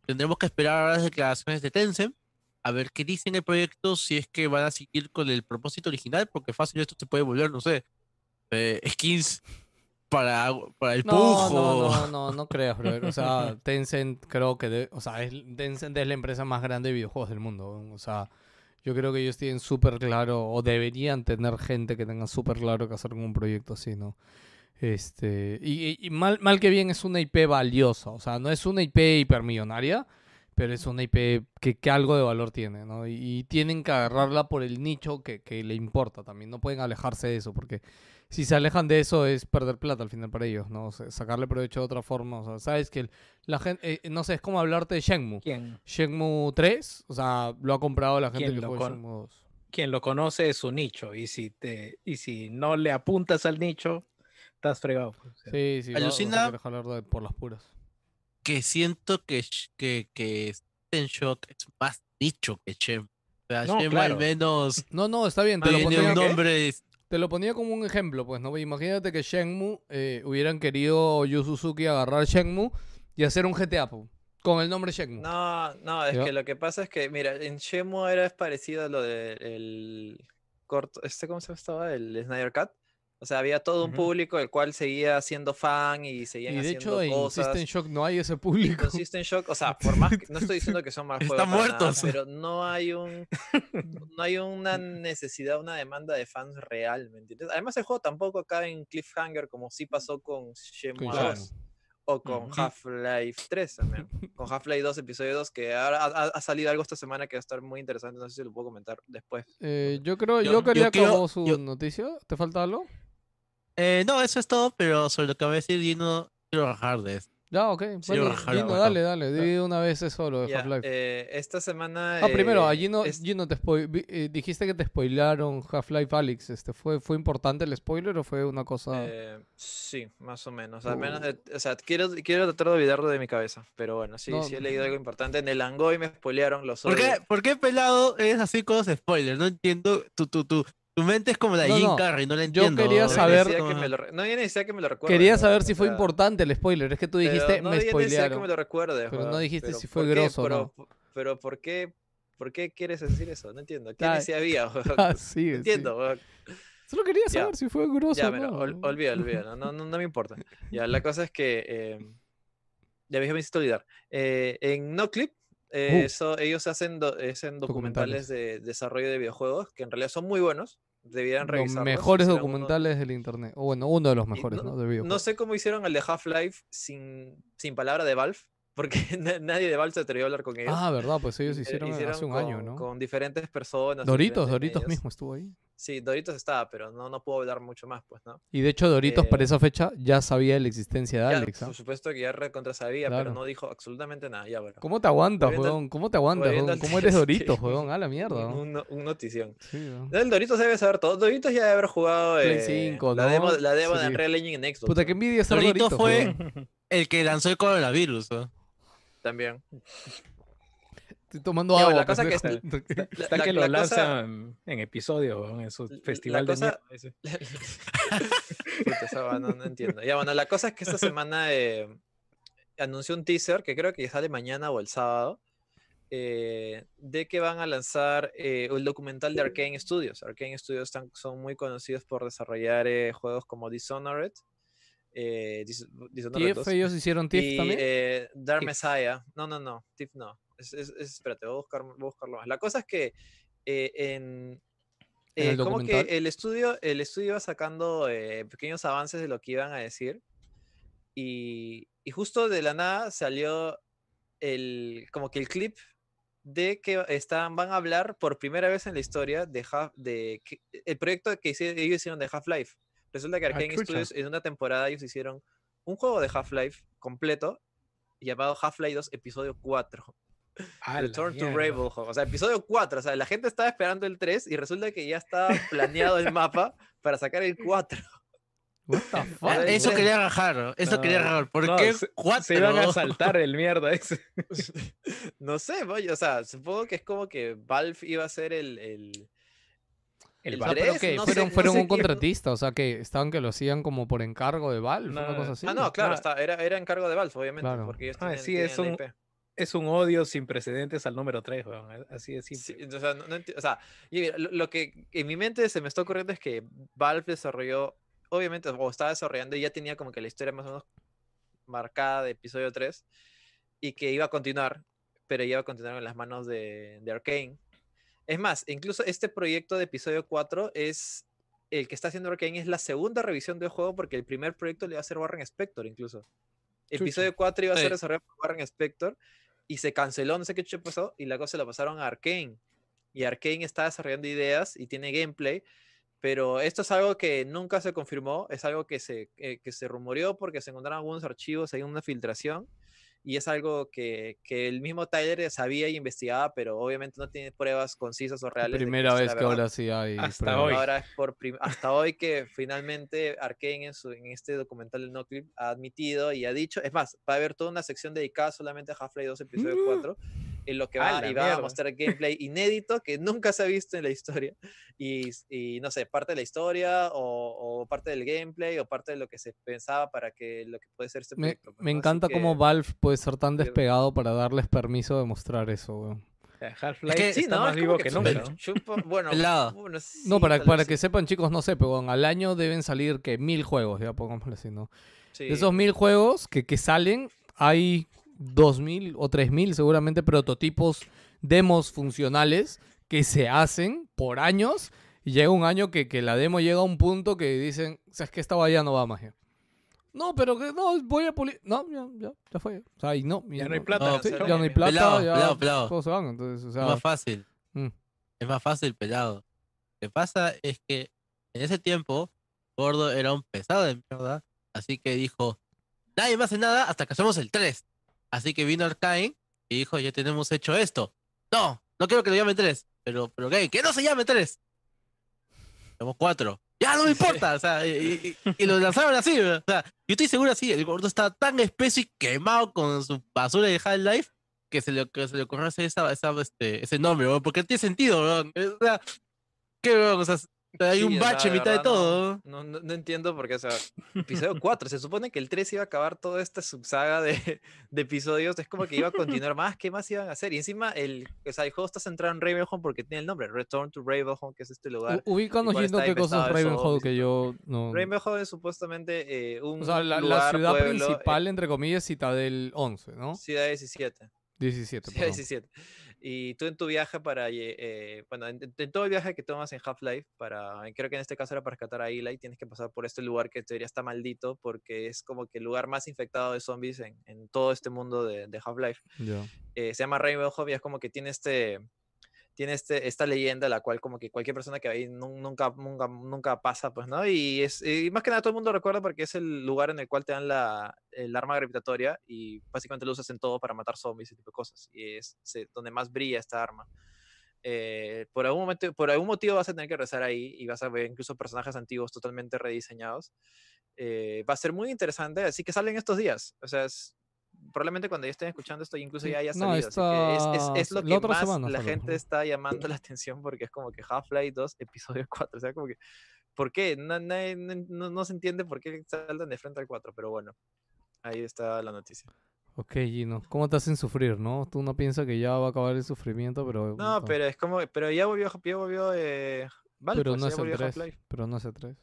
[SPEAKER 4] tendremos que esperar a las declaraciones de Tencent a ver qué dicen el proyecto, si es que van a seguir con el propósito original, porque fácil esto se puede volver, no sé, eh, skins para, para el
[SPEAKER 2] No,
[SPEAKER 4] pujo.
[SPEAKER 2] no, no, no, no creas, brother. O sea, Tencent creo que, de- o sea, es, Tencent es la empresa más grande de videojuegos del mundo. O sea, yo creo que ellos tienen súper claro, o deberían tener gente que tenga súper claro qué hacer con un proyecto así, ¿no? Este, y, y- y mal, mal que bien es una IP valiosa, o sea, no es una IP hipermillonaria, pero es una IP que, que algo de valor tiene, ¿no? Y, y tienen que agarrarla por el nicho que, que le importa también, no pueden alejarse de eso, porque si se alejan de eso es perder plata al final para ellos, ¿no? O sea, sacarle provecho de otra forma, o sea, sabes que el- la gente, eh, no sé, es como hablarte de Shenmue.
[SPEAKER 5] ¿Quién,
[SPEAKER 2] Shenmue 3, o sea, lo ha comprado la gente
[SPEAKER 5] ¿Quién
[SPEAKER 2] que
[SPEAKER 5] lo
[SPEAKER 2] juega Shenmue 2.
[SPEAKER 5] quien lo conoce es su nicho. Y si, te, y si no le apuntas al nicho, estás fregado. pues, o sea.
[SPEAKER 2] Sí, sí, va- vas a
[SPEAKER 4] Alucina-
[SPEAKER 2] jalar de- por las puras.
[SPEAKER 4] Que siento que, que, que System Shock es más dicho que Shem. O sea,
[SPEAKER 5] No,
[SPEAKER 4] Shem
[SPEAKER 5] claro.
[SPEAKER 4] al menos
[SPEAKER 2] No, no, está bien, te lo, ponía,
[SPEAKER 4] nombre.
[SPEAKER 2] te lo ponía como un ejemplo, pues, ¿no? Imagínate que Shenmue eh, hubieran querido Yu Suzuki agarrar Shenmue y hacer un GTA, po, con el nombre Shenmue.
[SPEAKER 1] No, no, es
[SPEAKER 2] Ya.
[SPEAKER 1] que lo que pasa es que, mira, en Shemo era parecido a lo del corto, este, ¿cómo se llama? El Snyder Cut, O sea, había todo un público el cual seguía siendo fan y seguían
[SPEAKER 2] Y de
[SPEAKER 1] haciendo
[SPEAKER 2] hecho, en
[SPEAKER 1] cosas.
[SPEAKER 2] System Shock no hay ese público.
[SPEAKER 1] con System Shock, o sea, por más que, no estoy diciendo que son
[SPEAKER 4] Están
[SPEAKER 1] juegos nada,
[SPEAKER 4] muertos.
[SPEAKER 1] pero no hay un no hay una necesidad, una demanda de fans real, ¿me entiendes? Además el juego tampoco acaba en cliffhanger como sí pasó con Shenmue
[SPEAKER 2] Con
[SPEAKER 1] 2
[SPEAKER 2] Shenmue.
[SPEAKER 1] o con. Half-Life 3 también. Con Half-Life 2 episodio 2 que ahora ha, salido algo esta semana que va a estar muy interesante, no sé si lo puedo comentar después.
[SPEAKER 2] Eh, yo creo,
[SPEAKER 4] Yo-
[SPEAKER 2] yo,
[SPEAKER 4] yo
[SPEAKER 2] quería
[SPEAKER 4] quiero-
[SPEAKER 2] acabó su
[SPEAKER 4] yo-
[SPEAKER 2] noticia. ¿Te falta algo?
[SPEAKER 4] Eh, no, eso es todo, pero sobre lo que va a decir Gino, quiero bajar de esto.
[SPEAKER 2] Ya, ok.
[SPEAKER 4] Sí,
[SPEAKER 2] Bueno,
[SPEAKER 4] bajar,
[SPEAKER 2] Gino,
[SPEAKER 4] bajar.
[SPEAKER 2] dale, dale. Di una vez eso lo de
[SPEAKER 1] Ya,
[SPEAKER 2] Half-Life.
[SPEAKER 1] eh, esta semana
[SPEAKER 2] ah, primero, a
[SPEAKER 1] eh,
[SPEAKER 2] Gino,
[SPEAKER 1] es-
[SPEAKER 2] Gino te eh, dijiste que te spoilaron Half-Life Alyx. Este, ¿fue, ¿Fue importante el spoiler o fue una cosa...?
[SPEAKER 1] Eh, sí, más o menos. Al menos, eh, o sea, quiero, quiero tratar de olvidarlo de mi cabeza. Pero bueno, sí,
[SPEAKER 2] No,
[SPEAKER 1] sí he leído algo importante. En el Angoy me spoilearon los
[SPEAKER 4] ¿Por qué. ¿Por qué pelado es así con los spoilers? No entiendo. Tu, tu, tu, tu mente es como la de
[SPEAKER 2] No,
[SPEAKER 4] Jim
[SPEAKER 2] no,
[SPEAKER 4] Carrey, no la
[SPEAKER 2] yo
[SPEAKER 4] entiendo.
[SPEAKER 2] quería
[SPEAKER 1] No había
[SPEAKER 2] saber-
[SPEAKER 1] necesidad que me lo re- no había necesidad que me lo recuerdes.
[SPEAKER 2] Quería
[SPEAKER 1] ¿no?
[SPEAKER 2] saber si fue importante el spoiler. Es que tú dijiste,
[SPEAKER 1] no
[SPEAKER 2] me
[SPEAKER 1] había necesidad que
[SPEAKER 2] spoilearon.
[SPEAKER 1] me lo recuerdes.
[SPEAKER 2] Pero no dijiste
[SPEAKER 1] pero
[SPEAKER 2] si fue grosso o
[SPEAKER 1] pero,
[SPEAKER 2] no.
[SPEAKER 1] pero ¿por qué, ¿por qué quieres decir eso? No entiendo. ¿Qué necesidad había?
[SPEAKER 2] Ah,
[SPEAKER 1] No
[SPEAKER 2] sí, sí.
[SPEAKER 1] entiendo.
[SPEAKER 2] Solo quería
[SPEAKER 1] Ya.
[SPEAKER 2] saber si fue grosso
[SPEAKER 1] Ya,
[SPEAKER 2] o no.
[SPEAKER 1] ol- olvídalo, olvídalo, no, no, no me importa. Ya, la cosa es que, eh, ya me hiciste olvidar, eh, en NoClip, eh,
[SPEAKER 2] Uh.
[SPEAKER 1] eso- ellos hacen, do- hacen documentales
[SPEAKER 2] Documentales.
[SPEAKER 1] de desarrollo de videojuegos, que en realidad son muy buenos, deberían
[SPEAKER 2] Los
[SPEAKER 1] revisarlos.
[SPEAKER 2] mejores
[SPEAKER 1] uno-
[SPEAKER 2] documentales del internet. O bueno, uno de los
[SPEAKER 1] y
[SPEAKER 2] mejores, ¿no? De
[SPEAKER 1] No sé cómo hicieron el de Half-Life sin, sin palabra de Valve, porque na- nadie de Valve se atrevió a hablar con ellos.
[SPEAKER 2] Ah, verdad, pues ellos
[SPEAKER 1] Eh,
[SPEAKER 2] hicieron, hace un
[SPEAKER 1] con,
[SPEAKER 2] año, ¿no?
[SPEAKER 1] Con diferentes personas.
[SPEAKER 2] Doritos,
[SPEAKER 1] diferentes
[SPEAKER 2] Doritos
[SPEAKER 1] medios.
[SPEAKER 2] mismo estuvo ahí.
[SPEAKER 1] Sí, Doritos estaba, pero no, no puedo hablar mucho más, pues, ¿no?
[SPEAKER 2] Y de hecho, Doritos para
[SPEAKER 1] Eh,
[SPEAKER 2] esa fecha ya sabía de la existencia de
[SPEAKER 1] Ya,
[SPEAKER 2] Alex. ¿ah?
[SPEAKER 1] por supuesto que ya recontra sabía,
[SPEAKER 2] Claro.
[SPEAKER 1] pero no dijo absolutamente nada. Ya, bueno.
[SPEAKER 2] ¿Cómo te aguantas, weón? ¿Cómo te aguantas, weón? ¿Cómo eres Doritos, weón? A la mierda.
[SPEAKER 1] Un,
[SPEAKER 2] weón.
[SPEAKER 1] un, un notición.
[SPEAKER 2] Sí.
[SPEAKER 1] El Doritos debe saber todo. Doritos ya debe haber jugado
[SPEAKER 2] Play
[SPEAKER 1] eh,
[SPEAKER 2] 5,
[SPEAKER 1] la,
[SPEAKER 2] ¿no?
[SPEAKER 1] demo, la demo de
[SPEAKER 2] Sí.
[SPEAKER 1] Unreal Engine en Xbox.
[SPEAKER 2] Puta, qué envidia ser
[SPEAKER 4] Dorito
[SPEAKER 2] Doritos,
[SPEAKER 4] fue-. El que lanzó el coronavirus. ¿no?
[SPEAKER 1] También.
[SPEAKER 2] Estoy tomando agua.
[SPEAKER 1] la cosa que
[SPEAKER 5] Está
[SPEAKER 1] la-
[SPEAKER 5] que
[SPEAKER 1] la
[SPEAKER 5] lo
[SPEAKER 1] cosa-
[SPEAKER 5] lanzan en episodios, en su
[SPEAKER 1] la
[SPEAKER 5] festival
[SPEAKER 1] cosa-
[SPEAKER 5] de mierda ese.
[SPEAKER 1] Puta, esa va, no, no entiendo. Ya, bueno, la cosa es que esta semana eh, anunció un teaser que creo que sale mañana o el sábado. eh, de que van a lanzar eh, el documental de Arkane Studios. Arkane Studios están, son muy conocidos por desarrollar eh, juegos como Dishonored. Eh, Dis- Dishonored 2,
[SPEAKER 2] TIF, ellos hicieron TIF
[SPEAKER 1] y
[SPEAKER 2] también.
[SPEAKER 1] eh, Dark. Messiah. No, no, no. Thief no. Es, es- es- espérate, voy a, buscar, voy a buscarlo más. La cosa es que eh, en.
[SPEAKER 2] El
[SPEAKER 1] eh, como que el estudio, el estudio iba sacando eh, pequeños avances de lo que iban a decir. Y, y justo de la nada salió el, como que el clip de que están, van a hablar por primera vez en la historia de, Half- de que- el proyecto que ellos hicieron de Half-Life. Resulta que
[SPEAKER 5] Ah,
[SPEAKER 1] Arkane
[SPEAKER 5] chucha.
[SPEAKER 1] Studios en una temporada ellos hicieron un juego de Half-Life completo llamado Half-Life 2 Episodio 4.
[SPEAKER 5] A la
[SPEAKER 1] Return to. Ravenholm. O sea, episodio 4. O sea, la gente estaba esperando el 3 y resulta que ya estaba planeado el mapa para sacar el 4.
[SPEAKER 2] What the fuck?
[SPEAKER 1] Ah,
[SPEAKER 4] Eso quería rajar. ¿no? Eso quería rajar. ¿Por
[SPEAKER 5] no,
[SPEAKER 4] qué
[SPEAKER 5] se-
[SPEAKER 4] cuatro?
[SPEAKER 5] Se iban a saltar el mierda ese.
[SPEAKER 1] No sé, voy, o sea, supongo que es como que Valve iba a ser el. el-
[SPEAKER 5] El Valve.
[SPEAKER 2] ¿Pero qué?
[SPEAKER 1] no
[SPEAKER 2] ¿Fueron,
[SPEAKER 1] sé- no
[SPEAKER 2] fueron
[SPEAKER 1] sé
[SPEAKER 2] un
[SPEAKER 1] quién-
[SPEAKER 2] contratista? O sea, que estaban que lo hacían como por encargo de Valve, una
[SPEAKER 5] No,
[SPEAKER 2] cosa así.
[SPEAKER 1] Ah, no, claro,
[SPEAKER 5] no.
[SPEAKER 1] está, era, era encargo de Valve, obviamente.
[SPEAKER 2] Claro.
[SPEAKER 1] Porque ellos
[SPEAKER 5] Ah, sí, es un-. Es un odio sin precedentes al número 3, weón. Así de simple.
[SPEAKER 1] Sí, o sea, no- no o sea, y mira, lo, lo que en mi mente se me está ocurriendo es que Valve desarrolló, obviamente, o estaba desarrollando y ya tenía como que la historia más o menos marcada de episodio 3 y que iba a continuar, pero iba a continuar en las manos de, de Arkane. Es más, incluso este proyecto de episodio 4 es el que está haciendo Arkane es la segunda revisión del juego porque el primer proyecto le iba a hacer Warren Spector incluso.
[SPEAKER 5] Chucha.
[SPEAKER 1] Episodio 4 iba a ser desarrollado por Warren Spector y se canceló, no sé qué pasó, y la cosa la pasaron a Arkane. Y Arkane está desarrollando ideas y tiene gameplay, pero esto es algo que nunca se confirmó, es algo que se, eh, que se rumoreó porque se encontraron algunos archivos, hay una filtración, y es algo que, que el mismo Tyler sabía y investigaba, pero obviamente no tiene pruebas concisas o reales. que
[SPEAKER 2] Primera
[SPEAKER 1] sea
[SPEAKER 2] vez que ahora sí hay.
[SPEAKER 5] Hasta
[SPEAKER 2] pruebas.
[SPEAKER 5] hoy.
[SPEAKER 1] Ahora es por prim- hasta hoy que finalmente Arkane en, su, en este documental del NoClip ha admitido y ha dicho, es más, va a haber toda una sección dedicada solamente a Half-Life 2 episodio
[SPEAKER 2] Mm.
[SPEAKER 1] 4, en lo que
[SPEAKER 5] ¡A
[SPEAKER 1] va,
[SPEAKER 5] la
[SPEAKER 1] y va a
[SPEAKER 5] mierda!
[SPEAKER 1] mostrar gameplay inédito que nunca se ha visto en la historia y, y no sé, parte de la historia o, o parte del gameplay o parte de lo que se pensaba para que lo que puede ser este
[SPEAKER 2] Me,
[SPEAKER 1] proyecto. pues,
[SPEAKER 2] me
[SPEAKER 1] ¿no? Así
[SPEAKER 2] encanta cómo
[SPEAKER 1] que-
[SPEAKER 2] Valve puede ser tan
[SPEAKER 1] que-
[SPEAKER 2] despegado para darles permiso de mostrar eso, weón.
[SPEAKER 5] sea, Half-Life
[SPEAKER 4] que-
[SPEAKER 5] está
[SPEAKER 1] Sí, no,
[SPEAKER 5] más
[SPEAKER 1] es
[SPEAKER 5] vivo que
[SPEAKER 1] que
[SPEAKER 5] nunca. ¿no?
[SPEAKER 1] chupa- bueno, bueno,
[SPEAKER 2] No,
[SPEAKER 1] sí,
[SPEAKER 2] para,
[SPEAKER 1] tal
[SPEAKER 2] para
[SPEAKER 1] vez
[SPEAKER 2] que sepan, chicos, no sé, pero al año deben salir que mil juegos, ya pongámoslo así, ¿no?
[SPEAKER 1] Sí.
[SPEAKER 2] De esos mil juegos que, que salen, hay dos mil o tres mil seguramente prototipos, demos funcionales que se hacen por años y llega un año que, que la demo llega a un punto que dicen, o sea, es que esta ya no va más. ya". No, pero que no, voy a pulir. No, ya, ya, ya fue. O sea, y no. y
[SPEAKER 5] Ya no hay plata.
[SPEAKER 4] No,
[SPEAKER 2] sí,
[SPEAKER 1] Pelado,
[SPEAKER 2] ya no hay plata,
[SPEAKER 4] pelado,
[SPEAKER 2] ya
[SPEAKER 4] pelado, pelado.
[SPEAKER 2] todos se van. Entonces, o
[SPEAKER 4] Es más fácil.
[SPEAKER 2] mm.
[SPEAKER 4] Es más fácil, pelado. Lo que pasa es que en ese tiempo, Gordo era un pesado de mierda. Así que dijo, nadie me hace nada hasta que hacemos el 3. Así que vino Arkane y dijo, ya tenemos hecho esto. No, no quiero que lo llame 3. Pero, pero ¿qué? Que no se llame 3. Somos 4. Ya no me importa. O sea, y, y- y lo lanzaron así. O sea, yo estoy seguro así. El gordo está tan espeso y quemado con su basura de Half-Life que se le, que se le ocurrió hacer esa, esa, este, ese nombre, weón, porque tiene sentido, weón. O sea, ¿qué? O sea, hay un bache en mitad de
[SPEAKER 1] verdad,
[SPEAKER 4] todo.
[SPEAKER 1] No, no, no entiendo por qué, o sea, episodio 4, se supone que el 3 iba a acabar toda esta subsaga de, de episodios, es como que iba a continuar más, ¿qué más iban a hacer? Y encima, el, o sea, el juego está centrado en Ravenholm porque tiene el nombre, Return to Ravenholm, que es este lugar.
[SPEAKER 2] Ubícanos qué cosas
[SPEAKER 1] y
[SPEAKER 2] que yo no.
[SPEAKER 1] Ravenholm es supuestamente eh, un
[SPEAKER 2] O sea, la, la
[SPEAKER 1] lugar,
[SPEAKER 2] ciudad
[SPEAKER 1] pueblo, eh,
[SPEAKER 2] principal, entre comillas, Citadel 11, ¿no?
[SPEAKER 1] Ciudad 17.
[SPEAKER 2] 17,
[SPEAKER 1] Sí,
[SPEAKER 2] perdón.
[SPEAKER 1] 17. Y tú en tu viaje para, lle- eh, bueno, en, en todo el viaje que tomas en Half-Life, para, creo que en este caso era para rescatar a Eli, tienes que pasar por este lugar que teoría está maldito, porque es como que el lugar más infectado de zombies en, en todo este mundo de, de Half-Life.
[SPEAKER 2] Ya.
[SPEAKER 1] Eh, se llama Rainbow Hub y es como que tiene este tiene este, esta leyenda la cual como que cualquier persona que va ahí nun- nunca, nunca, nunca pasa, pues, ¿no? Y, es, y más que nada todo el mundo recuerda porque es el lugar en el cual te dan la, el arma gravitatoria y básicamente lo usas en todo para matar zombies y ese tipo de cosas. Y es donde más brilla esta arma. Eh, por, algún momento, por algún motivo vas a tener que rezar ahí y vas a ver incluso personajes antiguos totalmente rediseñados. Eh, va a ser muy interesante, así que salen estos días. O sea, es- probablemente cuando ya estén escuchando esto incluso ya haya
[SPEAKER 2] no,
[SPEAKER 1] salido. así que es, es- es
[SPEAKER 2] esta-
[SPEAKER 1] lo
[SPEAKER 2] la
[SPEAKER 1] que más
[SPEAKER 2] semana
[SPEAKER 1] la gente está llamando la atención porque es como que Half-Life 2, episodio 4. O sea, como que, ¿por qué? No, no, no- no se entiende por qué saltan de frente al 4, pero bueno, ahí está la noticia.
[SPEAKER 2] Ok, Gino, ¿cómo te hacen sufrir, no? Tú no piensas que ya va a acabar el sufrimiento, pero...
[SPEAKER 1] No, pero es como, pero ya volvió, ya volvió, eh, Valve,
[SPEAKER 2] pero
[SPEAKER 1] pues,
[SPEAKER 2] no
[SPEAKER 1] ya
[SPEAKER 2] es el
[SPEAKER 1] volvió
[SPEAKER 2] 3.
[SPEAKER 1] Half-Life.
[SPEAKER 2] Pero no es el 3.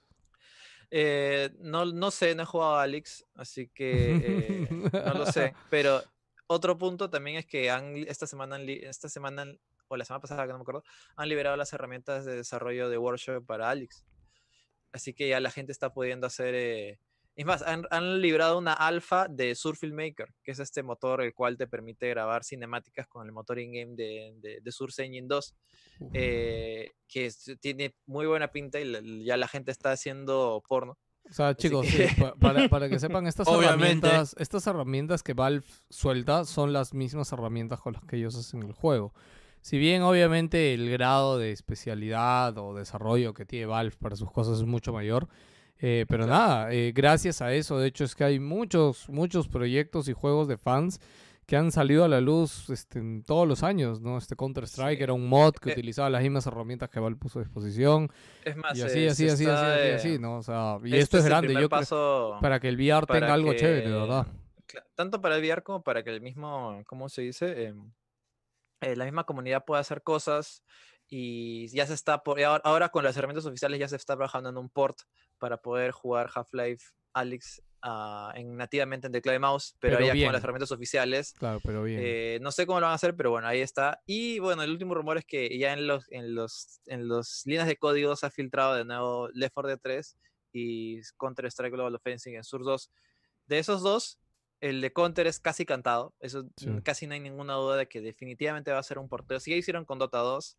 [SPEAKER 1] Eh, no, no sé, no he jugado a Alex, así que eh, no lo sé. Pero otro punto también es que han, esta semana, esta semana o la semana pasada, que no me acuerdo, han liberado las herramientas de desarrollo de Workshop para Alex. Así que ya la gente está pudiendo hacer. eh, Es más, han, han librado una alfa de Surfield Maker, que es este motor el cual te permite grabar cinemáticas con el motor in-game de, de, de Source Engine 2
[SPEAKER 2] Uf.
[SPEAKER 1] eh, que es- tiene muy buena pinta y la- ya la gente está haciendo porno.
[SPEAKER 2] O sea, chicos, sí,
[SPEAKER 1] que-
[SPEAKER 2] pa- para, para que sepan, estas
[SPEAKER 4] Obviamente.
[SPEAKER 2] herramientas, estas herramientas que Valve suelta son las mismas herramientas con las que ellos hacen el juego. Si bien obviamente el grado de especialidad o desarrollo que tiene Valve para sus cosas es mucho mayor, eh, pero nada, eh, gracias a eso, de hecho es que hay muchos, muchos proyectos y juegos de fans que han salido a la luz este, en todos los años, ¿no? Este Counter-Strike
[SPEAKER 1] Sí.
[SPEAKER 2] era un mod que
[SPEAKER 1] Eh,
[SPEAKER 2] utilizaba las mismas herramientas que Valve puso a disposición
[SPEAKER 1] Es más,
[SPEAKER 2] y así, así, así,
[SPEAKER 1] está,
[SPEAKER 2] así, así, así, ¿no? O sea, y
[SPEAKER 1] este
[SPEAKER 2] esto es
[SPEAKER 1] el
[SPEAKER 2] grande, yo creo,
[SPEAKER 1] paso
[SPEAKER 2] para que el VR tenga algo chévere, de verdad.
[SPEAKER 1] Tanto para el VR como para que el mismo, ¿cómo se dice? Em, eh, la misma comunidad pueda hacer cosas y ya se está, por, ahora, ahora con las herramientas oficiales ya se está trabajando en un port para poder jugar Half-Life Alyx ah, en, nativamente en teclado y mouse, pero,
[SPEAKER 2] Pero
[SPEAKER 1] ya con las herramientas oficiales.
[SPEAKER 2] Claro, pero bien.
[SPEAKER 1] Eh, no sé cómo lo van a hacer, pero bueno, ahí está. Y bueno, el último rumor es que ya en los en los en los líneas de código se ha filtrado de nuevo Left 4 Dead 3 y Counter Strike Global Offensive en Source 2. De esos dos, el de Counter es casi cantado. Eso
[SPEAKER 2] Sí.
[SPEAKER 1] casi no hay ninguna duda de que definitivamente va a ser un porteo. Si ya hicieron con Dota 2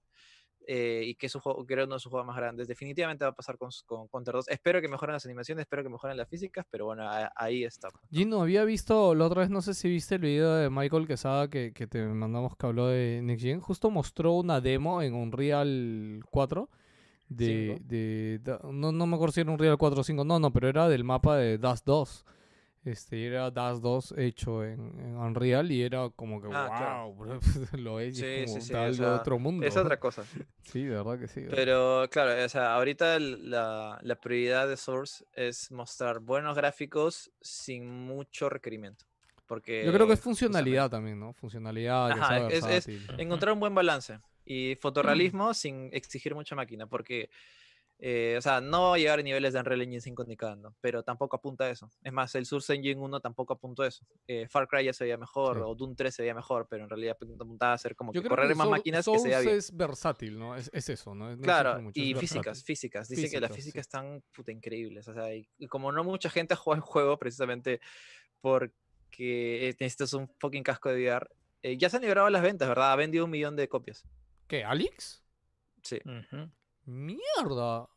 [SPEAKER 1] eh, y que es un juego, era uno de sus juegos más grandes, definitivamente va a pasar con, con Counter 2. Espero que mejoren las animaciones, espero que mejoren las físicas, pero bueno, a- ahí está. ¿no?
[SPEAKER 2] Gino, había visto la otra vez, no sé si viste el video de Michael Quesada que, que te mandamos que habló de Next Gen. Justo mostró una demo en Unreal 4. De, de, no, no me acuerdo si era Unreal 4 o 5, no, no, pero era del mapa de Dust 2. Este, era Dust 2 hecho en, en Unreal y era como que,
[SPEAKER 1] Ah, claro.
[SPEAKER 2] wow, bro, lo es,
[SPEAKER 1] Sí,
[SPEAKER 2] es como
[SPEAKER 1] sí, sí,
[SPEAKER 2] tal
[SPEAKER 1] o
[SPEAKER 2] de otro mundo.
[SPEAKER 1] Es otra cosa.
[SPEAKER 2] Sí, de verdad que sí.
[SPEAKER 1] Pero claro, o sea, ahorita la, la prioridad de Source es mostrar buenos gráficos sin mucho requerimiento. Porque,
[SPEAKER 2] Yo creo que es
[SPEAKER 1] justamente,
[SPEAKER 2] funcionalidad también, ¿no? Funcionalidad, que
[SPEAKER 1] Ajá,
[SPEAKER 2] sea
[SPEAKER 1] es- es- encontrar un buen balance y fotorrealismo sin exigir mucha máquina, porque, eh, o sea, no va a llegar a niveles de Unreal Engine 5 ni cagando, pero tampoco apunta a eso. Es más, el Source Engine 1 tampoco apunta a eso. Eh, Far Cry ya se veía mejor,
[SPEAKER 2] Sí.
[SPEAKER 1] o Doom 3 se veía mejor, pero en realidad apuntaba a ser como
[SPEAKER 2] Yo
[SPEAKER 1] que correr
[SPEAKER 2] que
[SPEAKER 1] más
[SPEAKER 2] Soul-
[SPEAKER 1] máquinas que se bien.
[SPEAKER 2] es versátil, ¿no? Es, es eso, ¿no?
[SPEAKER 1] Claro,
[SPEAKER 2] mucho,
[SPEAKER 1] y
[SPEAKER 2] versátil.
[SPEAKER 1] físicas, físicas. Dicen que las
[SPEAKER 2] Físicas,
[SPEAKER 1] físicas
[SPEAKER 2] sí.
[SPEAKER 1] están puta increíbles. O sea, y, y como no mucha gente juega el juego precisamente porque eh, necesitas un fucking casco de VR, eh, ya se han librado las ventas, ¿verdad? Ha vendido un millón de copias.
[SPEAKER 2] ¿Qué, Alex?
[SPEAKER 1] Sí.
[SPEAKER 2] Mierda.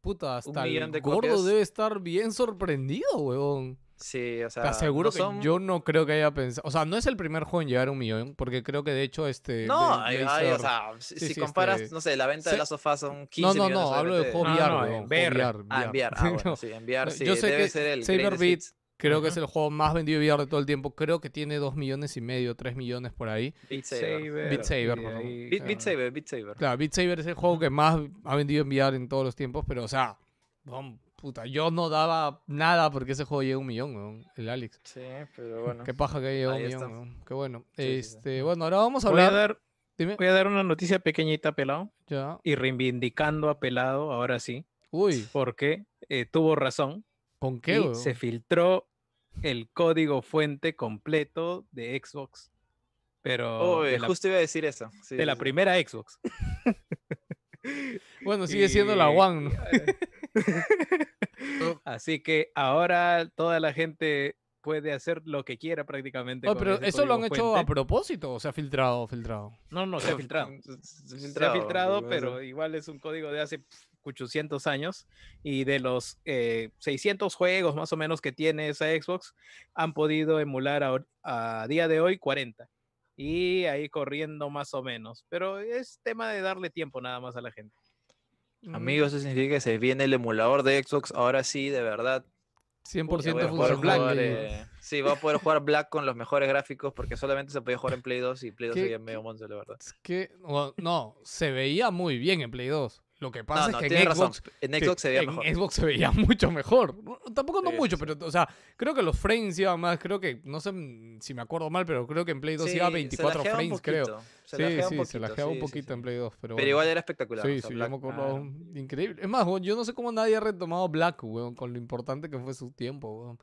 [SPEAKER 2] Puta, hasta el
[SPEAKER 1] de
[SPEAKER 2] gordo
[SPEAKER 1] copias.
[SPEAKER 2] debe estar bien sorprendido, huevón.
[SPEAKER 1] Sí, o sea.
[SPEAKER 2] Te aseguro
[SPEAKER 1] no
[SPEAKER 2] que
[SPEAKER 1] son-
[SPEAKER 2] yo no creo que haya pensado. O sea, no es el primer juego en llegar a un millón, porque creo que de hecho este.
[SPEAKER 1] No,
[SPEAKER 2] Be-
[SPEAKER 1] hay- hay, o sea, si,
[SPEAKER 2] sí,
[SPEAKER 1] si
[SPEAKER 2] sí,
[SPEAKER 1] comparas,
[SPEAKER 2] este-
[SPEAKER 1] no sé, la venta de las sofás son 15
[SPEAKER 2] No, no,
[SPEAKER 1] millones,
[SPEAKER 2] no, hablo de juego
[SPEAKER 5] No,
[SPEAKER 2] VR,
[SPEAKER 5] no,
[SPEAKER 2] huevón,
[SPEAKER 5] en
[SPEAKER 2] juego
[SPEAKER 5] VR.
[SPEAKER 1] Ah, en VR. Ah, bueno, sí, en VR sí.
[SPEAKER 2] Yo sé
[SPEAKER 1] debe
[SPEAKER 2] que
[SPEAKER 1] ser el
[SPEAKER 2] Saber
[SPEAKER 1] greatest
[SPEAKER 2] Creo que es el juego más vendido de VR de todo el tiempo. Creo que tiene 2 millones y medio, 3 millones por ahí.
[SPEAKER 1] Beat Saber.
[SPEAKER 2] Beat Saber,
[SPEAKER 5] ahí,
[SPEAKER 1] Beat. Saber, Beat Saber.
[SPEAKER 2] Claro, Beat Saber es el juego que más ha vendido en VR en todos los tiempos, pero o sea, weón, puta, yo no daba nada porque ese juego llegue a un millón, weón, el Alex.
[SPEAKER 1] Sí, pero bueno.
[SPEAKER 2] Qué paja que llegó a un millón, weón. Qué bueno.
[SPEAKER 1] Sí, sí, sí.
[SPEAKER 2] este, bueno, ahora vamos a
[SPEAKER 5] Voy a,
[SPEAKER 2] hablar.
[SPEAKER 5] dar,
[SPEAKER 2] Dime.
[SPEAKER 5] voy a dar una noticia pequeñita, pelado.
[SPEAKER 2] Ya.
[SPEAKER 5] Y reivindicando a pelado, ahora sí.
[SPEAKER 2] Uy,
[SPEAKER 5] Porque eh, tuvo razón.
[SPEAKER 2] ¿Con qué,
[SPEAKER 5] y se filtró el código fuente completo de Xbox. Pero de la,
[SPEAKER 1] justo iba a decir eso. sí,
[SPEAKER 5] de
[SPEAKER 1] sí,
[SPEAKER 5] la
[SPEAKER 1] sí.
[SPEAKER 5] primera Xbox.
[SPEAKER 2] Bueno, sigue siendo la One, ¿no?
[SPEAKER 5] Así que ahora toda la gente puede hacer lo que quiera prácticamente.
[SPEAKER 2] Oh,
[SPEAKER 5] con
[SPEAKER 2] pero eso lo han hecho a propósito o se ha filtrado, filtrado.
[SPEAKER 5] No, no, se ha filtrado.
[SPEAKER 1] Se- se-
[SPEAKER 5] Se ha filtrado, pero igual es un código de hace 800 años. Y de los eh, 600 juegos más o menos que tiene esa Xbox, han podido emular a, día de hoy 40. Y ahí corriendo más o menos. Pero es tema de darle tiempo nada más a la gente.
[SPEAKER 1] Amigos, eso significa que se viene el emulador de Xbox. Ahora sí, de verdad.
[SPEAKER 2] 100%
[SPEAKER 1] ya voy a poder
[SPEAKER 2] funcional.
[SPEAKER 1] jugar,
[SPEAKER 2] eh.
[SPEAKER 1] sí, va a poder jugar Black con los mejores gráficos porque solamente se podía jugar en Play 2 y Play 2
[SPEAKER 2] ¿Qué-
[SPEAKER 1] se veía medio monstruo, la verdad.
[SPEAKER 2] Es que, o- no, se veía muy bien en Play 2. Lo que pasa
[SPEAKER 1] No,
[SPEAKER 2] es que en. Xbox,
[SPEAKER 1] En
[SPEAKER 2] sí,
[SPEAKER 1] Xbox se veía
[SPEAKER 2] en
[SPEAKER 1] mejor.
[SPEAKER 2] Xbox se veía mucho mejor. Tampoco no
[SPEAKER 1] Sí,
[SPEAKER 2] mucho,
[SPEAKER 1] sí.
[SPEAKER 2] pero, o sea, creo que los frames iban más. Creo que, no sé mm, si me acuerdo mal, pero creo que en Play 2
[SPEAKER 1] Sí,
[SPEAKER 2] iba a
[SPEAKER 1] se
[SPEAKER 2] 24
[SPEAKER 1] lajeaba un
[SPEAKER 2] frames, creo.
[SPEAKER 1] Se
[SPEAKER 2] sí,
[SPEAKER 1] lajeaba un
[SPEAKER 2] sí, se
[SPEAKER 1] poquito,
[SPEAKER 2] lajeaba un
[SPEAKER 1] sí, sí,
[SPEAKER 2] poquito
[SPEAKER 1] sí.
[SPEAKER 2] en Play 2. Pero,
[SPEAKER 1] Pero
[SPEAKER 2] bueno.
[SPEAKER 1] igual era espectacular.
[SPEAKER 2] Sí,
[SPEAKER 1] o sea,
[SPEAKER 2] sí,
[SPEAKER 1] Black-
[SPEAKER 2] yo me acuerdo.
[SPEAKER 5] claro.
[SPEAKER 2] Increíble. Es más, yo no sé cómo nadie ha retomado Black, weón, con lo importante que fue su tiempo, weón.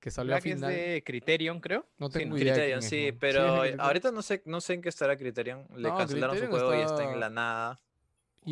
[SPEAKER 2] Que salió
[SPEAKER 5] Black
[SPEAKER 2] a
[SPEAKER 5] es
[SPEAKER 2] final.
[SPEAKER 5] de Criterion, creo.
[SPEAKER 2] No
[SPEAKER 5] Sí,
[SPEAKER 2] tengo
[SPEAKER 5] ¿no?
[SPEAKER 2] idea. de
[SPEAKER 1] Criterion,
[SPEAKER 2] quién es,
[SPEAKER 1] sí, pero
[SPEAKER 2] es
[SPEAKER 1] ahorita no sé, no sé en qué estará Criterion. Le
[SPEAKER 2] No,
[SPEAKER 1] cancelaron su
[SPEAKER 2] Criterion
[SPEAKER 1] juego y
[SPEAKER 2] está
[SPEAKER 1] en la nada.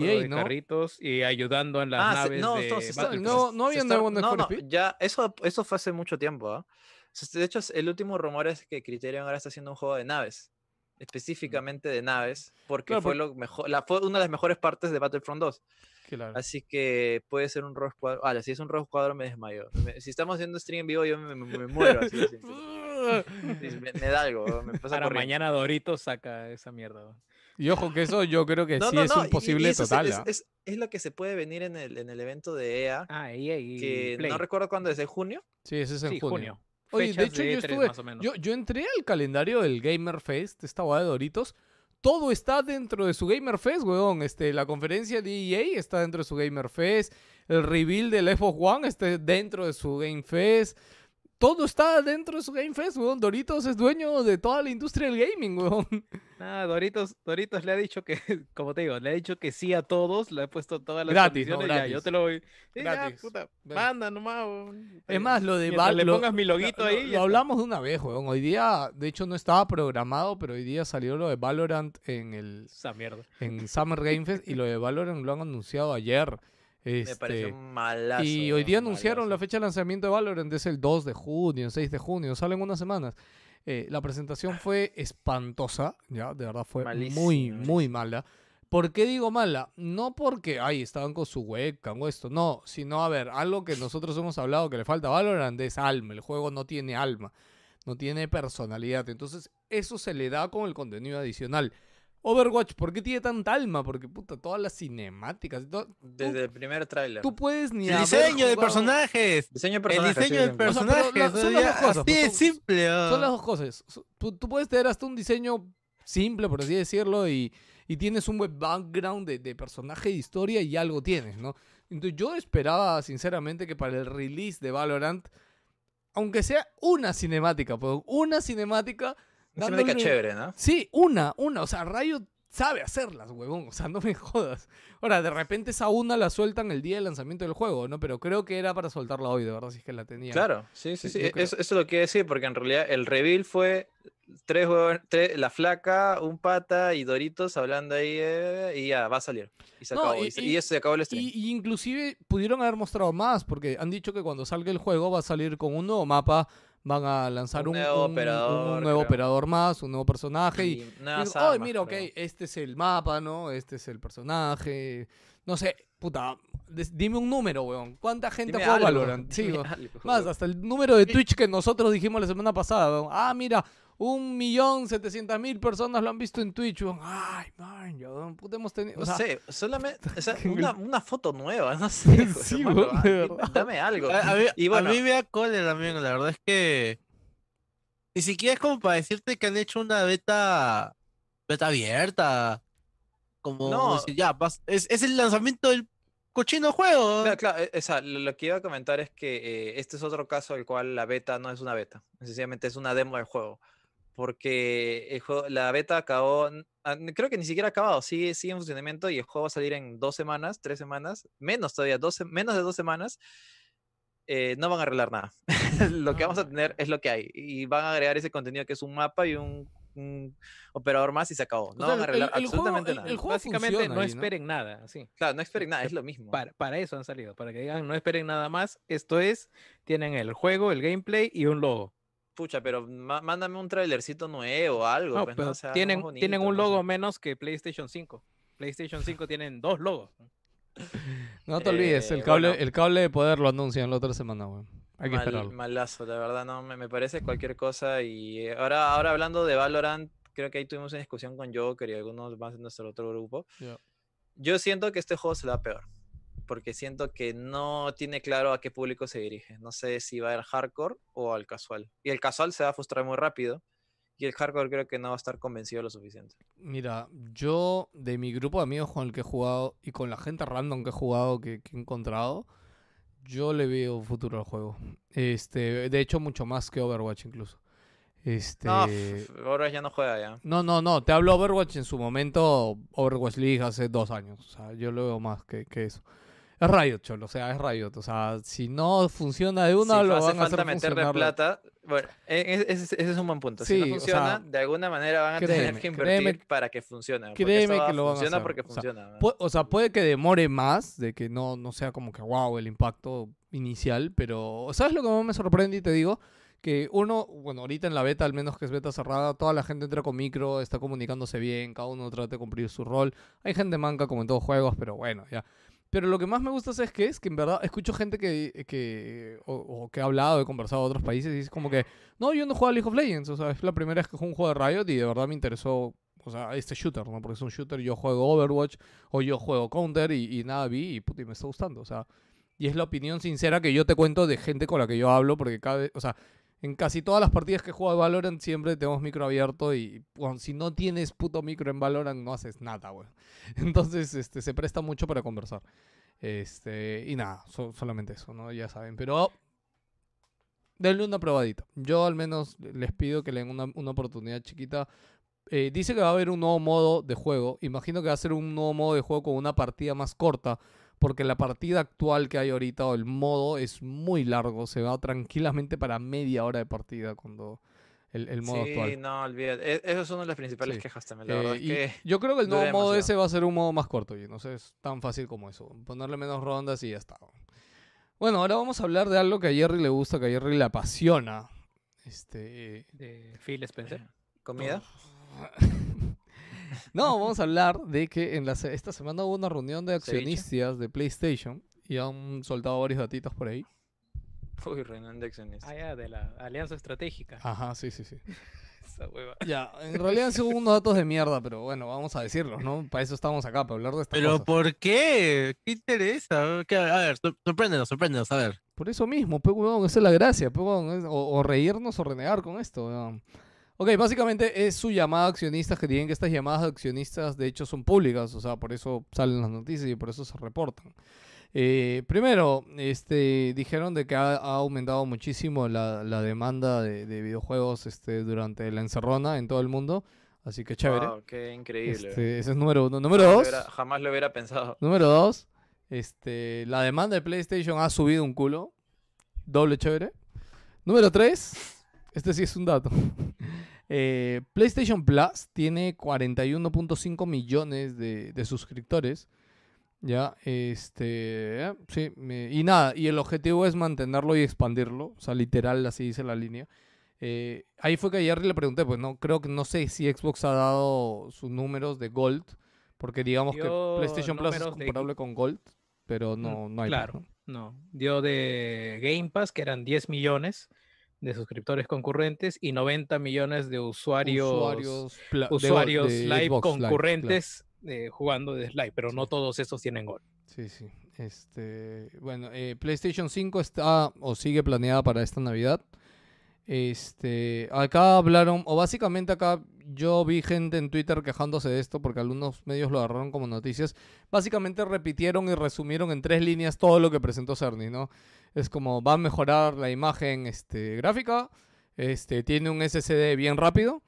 [SPEAKER 2] EA,
[SPEAKER 5] de
[SPEAKER 2] ¿no?
[SPEAKER 5] carritos y ayudando en las
[SPEAKER 1] Ah,
[SPEAKER 5] naves
[SPEAKER 1] no,
[SPEAKER 5] de
[SPEAKER 1] no, se está-
[SPEAKER 2] no, no había nuevo
[SPEAKER 1] no, no, ya, eso, eso fue hace mucho tiempo. Se- De hecho, el último rumor es que Criterion ahora está haciendo un juego de naves. Específicamente de naves, porque
[SPEAKER 2] Claro,
[SPEAKER 1] fue,
[SPEAKER 2] por-
[SPEAKER 1] lo mejor, la, fue una de las mejores partes de Battlefront 2.
[SPEAKER 2] Claro.
[SPEAKER 1] Así que puede ser un Rogue Squadron. Ah, si es un Rogue Squadron me desmayo. Me- si estamos haciendo stream en vivo, yo me, me- me muero. Así de simple. Sí, me, me da algo, me pasa
[SPEAKER 5] Para mañana Doritos saca esa mierda.
[SPEAKER 2] Y ojo que eso yo creo que
[SPEAKER 1] No,
[SPEAKER 2] sí
[SPEAKER 1] no,
[SPEAKER 2] es
[SPEAKER 1] no,
[SPEAKER 2] un
[SPEAKER 1] y- y
[SPEAKER 2] posible total.
[SPEAKER 1] Es,
[SPEAKER 2] ¿ah?
[SPEAKER 1] es- es lo que se puede venir en el, en el evento de EA,
[SPEAKER 5] Ah, y ahí.
[SPEAKER 1] que
[SPEAKER 5] Play.
[SPEAKER 1] no recuerdo cuándo es, ¿en junio?
[SPEAKER 2] Sí, ese es en
[SPEAKER 5] Sí,
[SPEAKER 2] junio.
[SPEAKER 5] junio.
[SPEAKER 2] Oye, de hecho yo
[SPEAKER 5] E3
[SPEAKER 2] estuve,
[SPEAKER 5] más o menos.
[SPEAKER 2] yo, yo entré al calendario del Gamer Fest, esta guada de Doritos. Todo está dentro de su Gamer Fest, weón. Este, la conferencia de EA está dentro de su Gamer Fest. El reveal del Xbox One está dentro de su Game Fest. Todo está dentro de su Game Fest, weón. Doritos es dueño de toda la industria del gaming, weón.
[SPEAKER 5] Nada, Doritos, Doritos le ha dicho que, como te digo, le ha dicho que sí a todos, le ha puesto todas las
[SPEAKER 2] Gratis, ¿no?
[SPEAKER 5] ya, yo
[SPEAKER 2] Gratis.
[SPEAKER 5] te lo voy. Sí, ya,
[SPEAKER 2] Gratis.
[SPEAKER 5] puta, manda nomás. weón.
[SPEAKER 2] Es más, lo de
[SPEAKER 5] Mientras
[SPEAKER 2] Val-
[SPEAKER 5] le
[SPEAKER 2] lo-
[SPEAKER 5] pongas mi loguito
[SPEAKER 2] Lo-
[SPEAKER 5] ahí.
[SPEAKER 2] Lo, hablamos de una vez, weón. Hoy día, de hecho, no estaba programado, pero hoy día salió lo de Valorant en el
[SPEAKER 5] Esa mierda.
[SPEAKER 2] en Summer Game Fest y lo de Valorant lo han anunciado ayer.
[SPEAKER 1] Me
[SPEAKER 2] Este,
[SPEAKER 1] pareció malazo.
[SPEAKER 2] y hoy día anunciaron la fecha de lanzamiento de Valorant, es el 2 de junio, 6 de junio, salen unas semanas. Eh, la presentación fue espantosa, ya, de verdad fue muy, muy mala. ¿Por qué digo mala? No porque, ay, estaban con su webcam o esto, no, sino, a ver, algo que nosotros hemos hablado que le falta a Valorant es alma, el juego no tiene alma, no tiene personalidad, entonces eso se le da con el contenido adicional. Overwatch, ¿por qué tiene tanta alma? Porque, puta, todas las cinemáticas, y todo-
[SPEAKER 1] Desde el primer tráiler.
[SPEAKER 2] tú puedes ni
[SPEAKER 4] El diseño de personajes.
[SPEAKER 1] Diseño de
[SPEAKER 4] El
[SPEAKER 1] personajes.
[SPEAKER 4] diseño de
[SPEAKER 1] sí, siempre.
[SPEAKER 2] O sea, pero
[SPEAKER 4] personajes.
[SPEAKER 2] la- son las dos cosas,
[SPEAKER 4] Así
[SPEAKER 2] pues son-
[SPEAKER 4] simple.
[SPEAKER 2] Son las dos cosas. Tú, tú puedes tener hasta un diseño simple, por así decirlo, y, y tienes un buen background de, de personaje de historia y algo tienes, ¿no? Entonces yo esperaba, sinceramente, que para el release de Valorant aunque sea una cinemática, pues, una cinemática.
[SPEAKER 1] Una cinemática chévere, ¿no?
[SPEAKER 2] Sí, una, una. O sea, Riot sabe hacerlas, huevón. O sea, no me jodas. Ahora, de repente esa una la sueltan el día del lanzamiento del juego, ¿no? Pero creo que era para soltarla hoy, de verdad, si es que la tenía.
[SPEAKER 1] Claro, sí, sí,
[SPEAKER 2] Sí, creo.
[SPEAKER 1] Eso, eso lo quiero decir, porque en realidad el reveal fue tres, tres- la flaca, un pata y Doritos hablando ahí eh, y ya, va a salir. Y se
[SPEAKER 2] No,
[SPEAKER 1] acabó.
[SPEAKER 2] y-
[SPEAKER 1] eso se acabó el stream.
[SPEAKER 2] Y, y inclusive pudieron haber mostrado más, porque han dicho que cuando salga el juego va a salir con un nuevo mapa, van a lanzar
[SPEAKER 1] Un
[SPEAKER 2] un,
[SPEAKER 1] nuevo
[SPEAKER 2] un- un
[SPEAKER 1] operador,
[SPEAKER 2] nuevo operador más, un nuevo personaje. Y,
[SPEAKER 1] Y nuevas
[SPEAKER 2] digo, "Ay,
[SPEAKER 1] armas,
[SPEAKER 2] mira, ok,
[SPEAKER 1] creo.
[SPEAKER 2] este es el mapa, ¿no? Este es el personaje. No sé, puta, dime un número, weón. ¿Cuánta gente
[SPEAKER 1] Dime
[SPEAKER 2] juega
[SPEAKER 1] algo,
[SPEAKER 2] Valorant? Sí,
[SPEAKER 1] algo,
[SPEAKER 2] Más, hasta el número de Twitch que nosotros dijimos la semana pasada. weón. Ah, mira, un millón setecientas mil personas lo han visto en Twitch. Ay, man, yo, puta, hemos tenido...
[SPEAKER 1] No
[SPEAKER 2] o sea,
[SPEAKER 1] sé, solamente o sea,
[SPEAKER 2] que-
[SPEAKER 1] una, una foto nueva, no sé.
[SPEAKER 2] Sí,
[SPEAKER 1] hermano. Dame algo.
[SPEAKER 4] A, a mí,
[SPEAKER 1] Y bueno,
[SPEAKER 4] a mí me da cólera también, la verdad es que ni siquiera es como para decirte que han hecho una beta beta abierta. Como
[SPEAKER 1] No.
[SPEAKER 4] decir, ya, vas- es, es el lanzamiento del cochino juego.
[SPEAKER 1] Claro, claro, e- o sea, lo, lo que iba a comentar es que eh, este es otro caso del cual la beta no es una beta, sencillamente es una demo del juego. Porque el juego, la beta acabó, ah, creo que ni siquiera ha acabado, sigue, sigue en funcionamiento y el juego va a salir en dos semanas, tres semanas, menos todavía, dos, menos de dos semanas. eh, no van a arreglar nada. lo que vamos a tener es lo que hay. Y van a agregar ese contenido que es un mapa y un, un operador más y se acabó. No
[SPEAKER 2] sea,
[SPEAKER 1] van a
[SPEAKER 2] el-
[SPEAKER 1] arreglar
[SPEAKER 2] el juego-
[SPEAKER 1] absolutamente
[SPEAKER 2] el-
[SPEAKER 1] nada.
[SPEAKER 2] el juego
[SPEAKER 5] Básicamente
[SPEAKER 2] funciona
[SPEAKER 5] no
[SPEAKER 2] ahí, ¿no?
[SPEAKER 5] esperen nada, así.
[SPEAKER 1] Claro, no esperen nada, es lo mismo.
[SPEAKER 5] Para, para eso han salido, para que digan no esperen nada más. Esto es, tienen el juego, el gameplay y un logo.
[SPEAKER 1] Pucha, pero mándame un trailercito nuevo o algo.
[SPEAKER 5] No,
[SPEAKER 1] pues,
[SPEAKER 5] pero
[SPEAKER 1] ¿no? O sea, algo
[SPEAKER 5] tienen, un
[SPEAKER 1] no sé.
[SPEAKER 5] logo menos que PlayStation 5. PlayStation 5 tienen dos logos.
[SPEAKER 2] No te olvides, el
[SPEAKER 1] Eh,
[SPEAKER 2] cable,
[SPEAKER 1] bueno.
[SPEAKER 2] el cable de poder lo anuncian la otra semana, weón. Hay que
[SPEAKER 1] Mal-
[SPEAKER 2] esperarlo.
[SPEAKER 1] malazo, la verdad, no, me, me parece cualquier cosa. Y eh, ahora, ahora hablando de Valorant, creo que ahí tuvimos una discusión con Joker y algunos más de nuestro otro grupo. Yo siento que este juego se va peor. Porque siento que no tiene claro a qué público se dirige. No sé si va al hardcore o al casual. Y el casual se va a frustrar muy rápido. Y el hardcore creo que no va a estar convencido lo suficiente.
[SPEAKER 2] Mira, yo de mi grupo de amigos con el que he jugado y con la gente random que he jugado, que, que he encontrado, yo le veo futuro al juego. Este, de hecho, mucho más que Overwatch incluso. Este,
[SPEAKER 1] No, ahora ya no juega ya.
[SPEAKER 2] no, no, no, te hablo Overwatch en su momento, Overwatch League hace dos años. O sea, yo lo veo más que, que eso. Es Riot, cholo, o sea, es Riot. O sea, si no funciona de una,
[SPEAKER 1] si
[SPEAKER 2] lo
[SPEAKER 1] hace
[SPEAKER 2] van a hacer
[SPEAKER 1] falta meterle
[SPEAKER 2] funcionar.
[SPEAKER 1] plata. Bueno, e- e- ese, ese es un buen punto. si
[SPEAKER 2] Sí,
[SPEAKER 1] no
[SPEAKER 2] o
[SPEAKER 1] funciona,
[SPEAKER 2] sea,
[SPEAKER 1] de alguna manera van a
[SPEAKER 2] créeme,
[SPEAKER 1] tener que invertir
[SPEAKER 2] créeme-
[SPEAKER 1] para que funcione.
[SPEAKER 2] créeme que lo van a
[SPEAKER 1] funciona
[SPEAKER 2] hacer,
[SPEAKER 1] porque
[SPEAKER 2] o sea,
[SPEAKER 1] funciona. ¿no?
[SPEAKER 2] Pu- o sea, puede que demore más, de que no, no sea como que wow el impacto inicial, pero ¿sabes lo que más me sorprende y te digo? Que uno, bueno, ahorita en la beta, al menos que es beta cerrada, toda la gente entra con micro, está comunicándose bien, cada uno trata de cumplir su rol. Hay gente manca como en todos juegos, pero bueno, ya. Pero lo que más me gusta es que es que en verdad escucho gente que, que o, que ha hablado, he conversado de otros países y es como que, no, yo no juego a League of Legends, o sea, es la primera vez que juego un juego de Riot y de verdad me interesó, o sea, este shooter, ¿no? Porque es un shooter, yo juego Overwatch o yo juego Counter y, y nada vi y, puta, y me está gustando, o sea, y es la opinión sincera que yo te cuento de gente con la que yo hablo, porque cada vez, o sea, en casi todas las partidas que juego de Valorant siempre tenemos micro abierto y bueno, si no tienes puto micro en Valorant no haces nada, güey. Entonces, este, se presta mucho para conversar. Este, y nada, so- solamente eso, ¿no? Ya saben, pero denle una probadita. Yo al menos les pido que le den una, una oportunidad chiquita. Eh, dice que va a haber un nuevo modo de juego. Imagino que va a ser un nuevo modo de juego con una partida más corta. Porque la partida actual que hay ahorita o el modo es muy largo. Se va tranquilamente para media hora de partida cuando el, el modo
[SPEAKER 1] sí,
[SPEAKER 2] actual.
[SPEAKER 1] no, olvídate. E- Eso es una de las principales
[SPEAKER 2] Sí.
[SPEAKER 1] quejas también. La
[SPEAKER 2] Eh,
[SPEAKER 1] verdad es
[SPEAKER 2] y
[SPEAKER 1] que
[SPEAKER 2] yo creo que el nuevo modo
[SPEAKER 1] demasiado.
[SPEAKER 2] ese va a ser un modo más corto. Y no sé, es tan fácil como eso. Ponerle menos rondas y ya está. Bueno, ahora vamos a hablar de algo que a Jerry le gusta, que a Jerry le apasiona. Este.
[SPEAKER 5] De Phil Spencer.
[SPEAKER 1] comida.
[SPEAKER 2] No, vamos a hablar de que en la se- esta semana hubo una reunión de accionistas de PlayStation y han soltado varios datitos por ahí.
[SPEAKER 1] Uy, Renan de accionista.
[SPEAKER 5] Ah, ya, de la Alianza Estratégica.
[SPEAKER 2] Ajá, sí, sí, sí.
[SPEAKER 5] Esa hueva.
[SPEAKER 2] Ya, en realidad sí hubo unos datos de mierda, pero bueno, vamos a decirlos, ¿no? Para eso estamos acá, para hablar de estas
[SPEAKER 4] Pero. ¿por qué? ¿Qué interesa? ¿Qué- A ver, sor- sorpréndenos, sorpréndenos, a ver.
[SPEAKER 2] Por eso mismo, pe, huevón, esa es la gracia, pe, huevón, es- o, o reírnos o renegar con esto, weón. Ok, básicamente es su llamada a accionistas que tienen que estas llamadas a accionistas de hecho son públicas, o sea, por eso salen las noticias y por eso se reportan. Eh, primero, este, dijeron de que ha, ha aumentado muchísimo la, la demanda de, de videojuegos este, durante la encerrona en todo el mundo, así que chévere.
[SPEAKER 1] Wow, qué increíble.
[SPEAKER 2] Este, ese es número uno. Número
[SPEAKER 1] Jamás lo
[SPEAKER 2] dos,
[SPEAKER 1] hubiera- jamás lo hubiera pensado.
[SPEAKER 2] número dos, este, la demanda de PlayStation ha subido un culo, doble chévere. Número tres, este sí es un dato. Eh, PlayStation Plus tiene 41.5 millones de, de suscriptores. Ya, este, sí, me- y nada, y el objetivo es mantenerlo y expandirlo, o sea, literal, así dice la línea. Eh, ahí fue que ayer le pregunté, pues no, creo que no sé si Xbox ha dado sus números de Gold, porque digamos que PlayStation Plus es
[SPEAKER 5] de-
[SPEAKER 2] comparable con Gold, pero no, no hay.
[SPEAKER 5] claro.
[SPEAKER 2] ¿no?
[SPEAKER 5] No, dio de Game Pass, que eran 10 millones de suscriptores concurrentes y 90 millones de usuarios,
[SPEAKER 2] Usuarios, de de
[SPEAKER 5] live
[SPEAKER 2] Xbox Live, claro.
[SPEAKER 5] concurrentes eh, jugando de live, pero no todos esos tienen gol.
[SPEAKER 2] Sí, sí. Este, bueno, eh, PlayStation 5 está o sigue planeada para esta Navidad. Este, acá hablaron, o básicamente acá yo vi gente en Twitter quejándose de esto porque algunos medios lo agarraron como noticias. Básicamente repitieron y resumieron en tres líneas todo lo que presentó Cerny, ¿no? Es como va a mejorar la imagen este, gráfica, este, tiene un SSD bien rápido,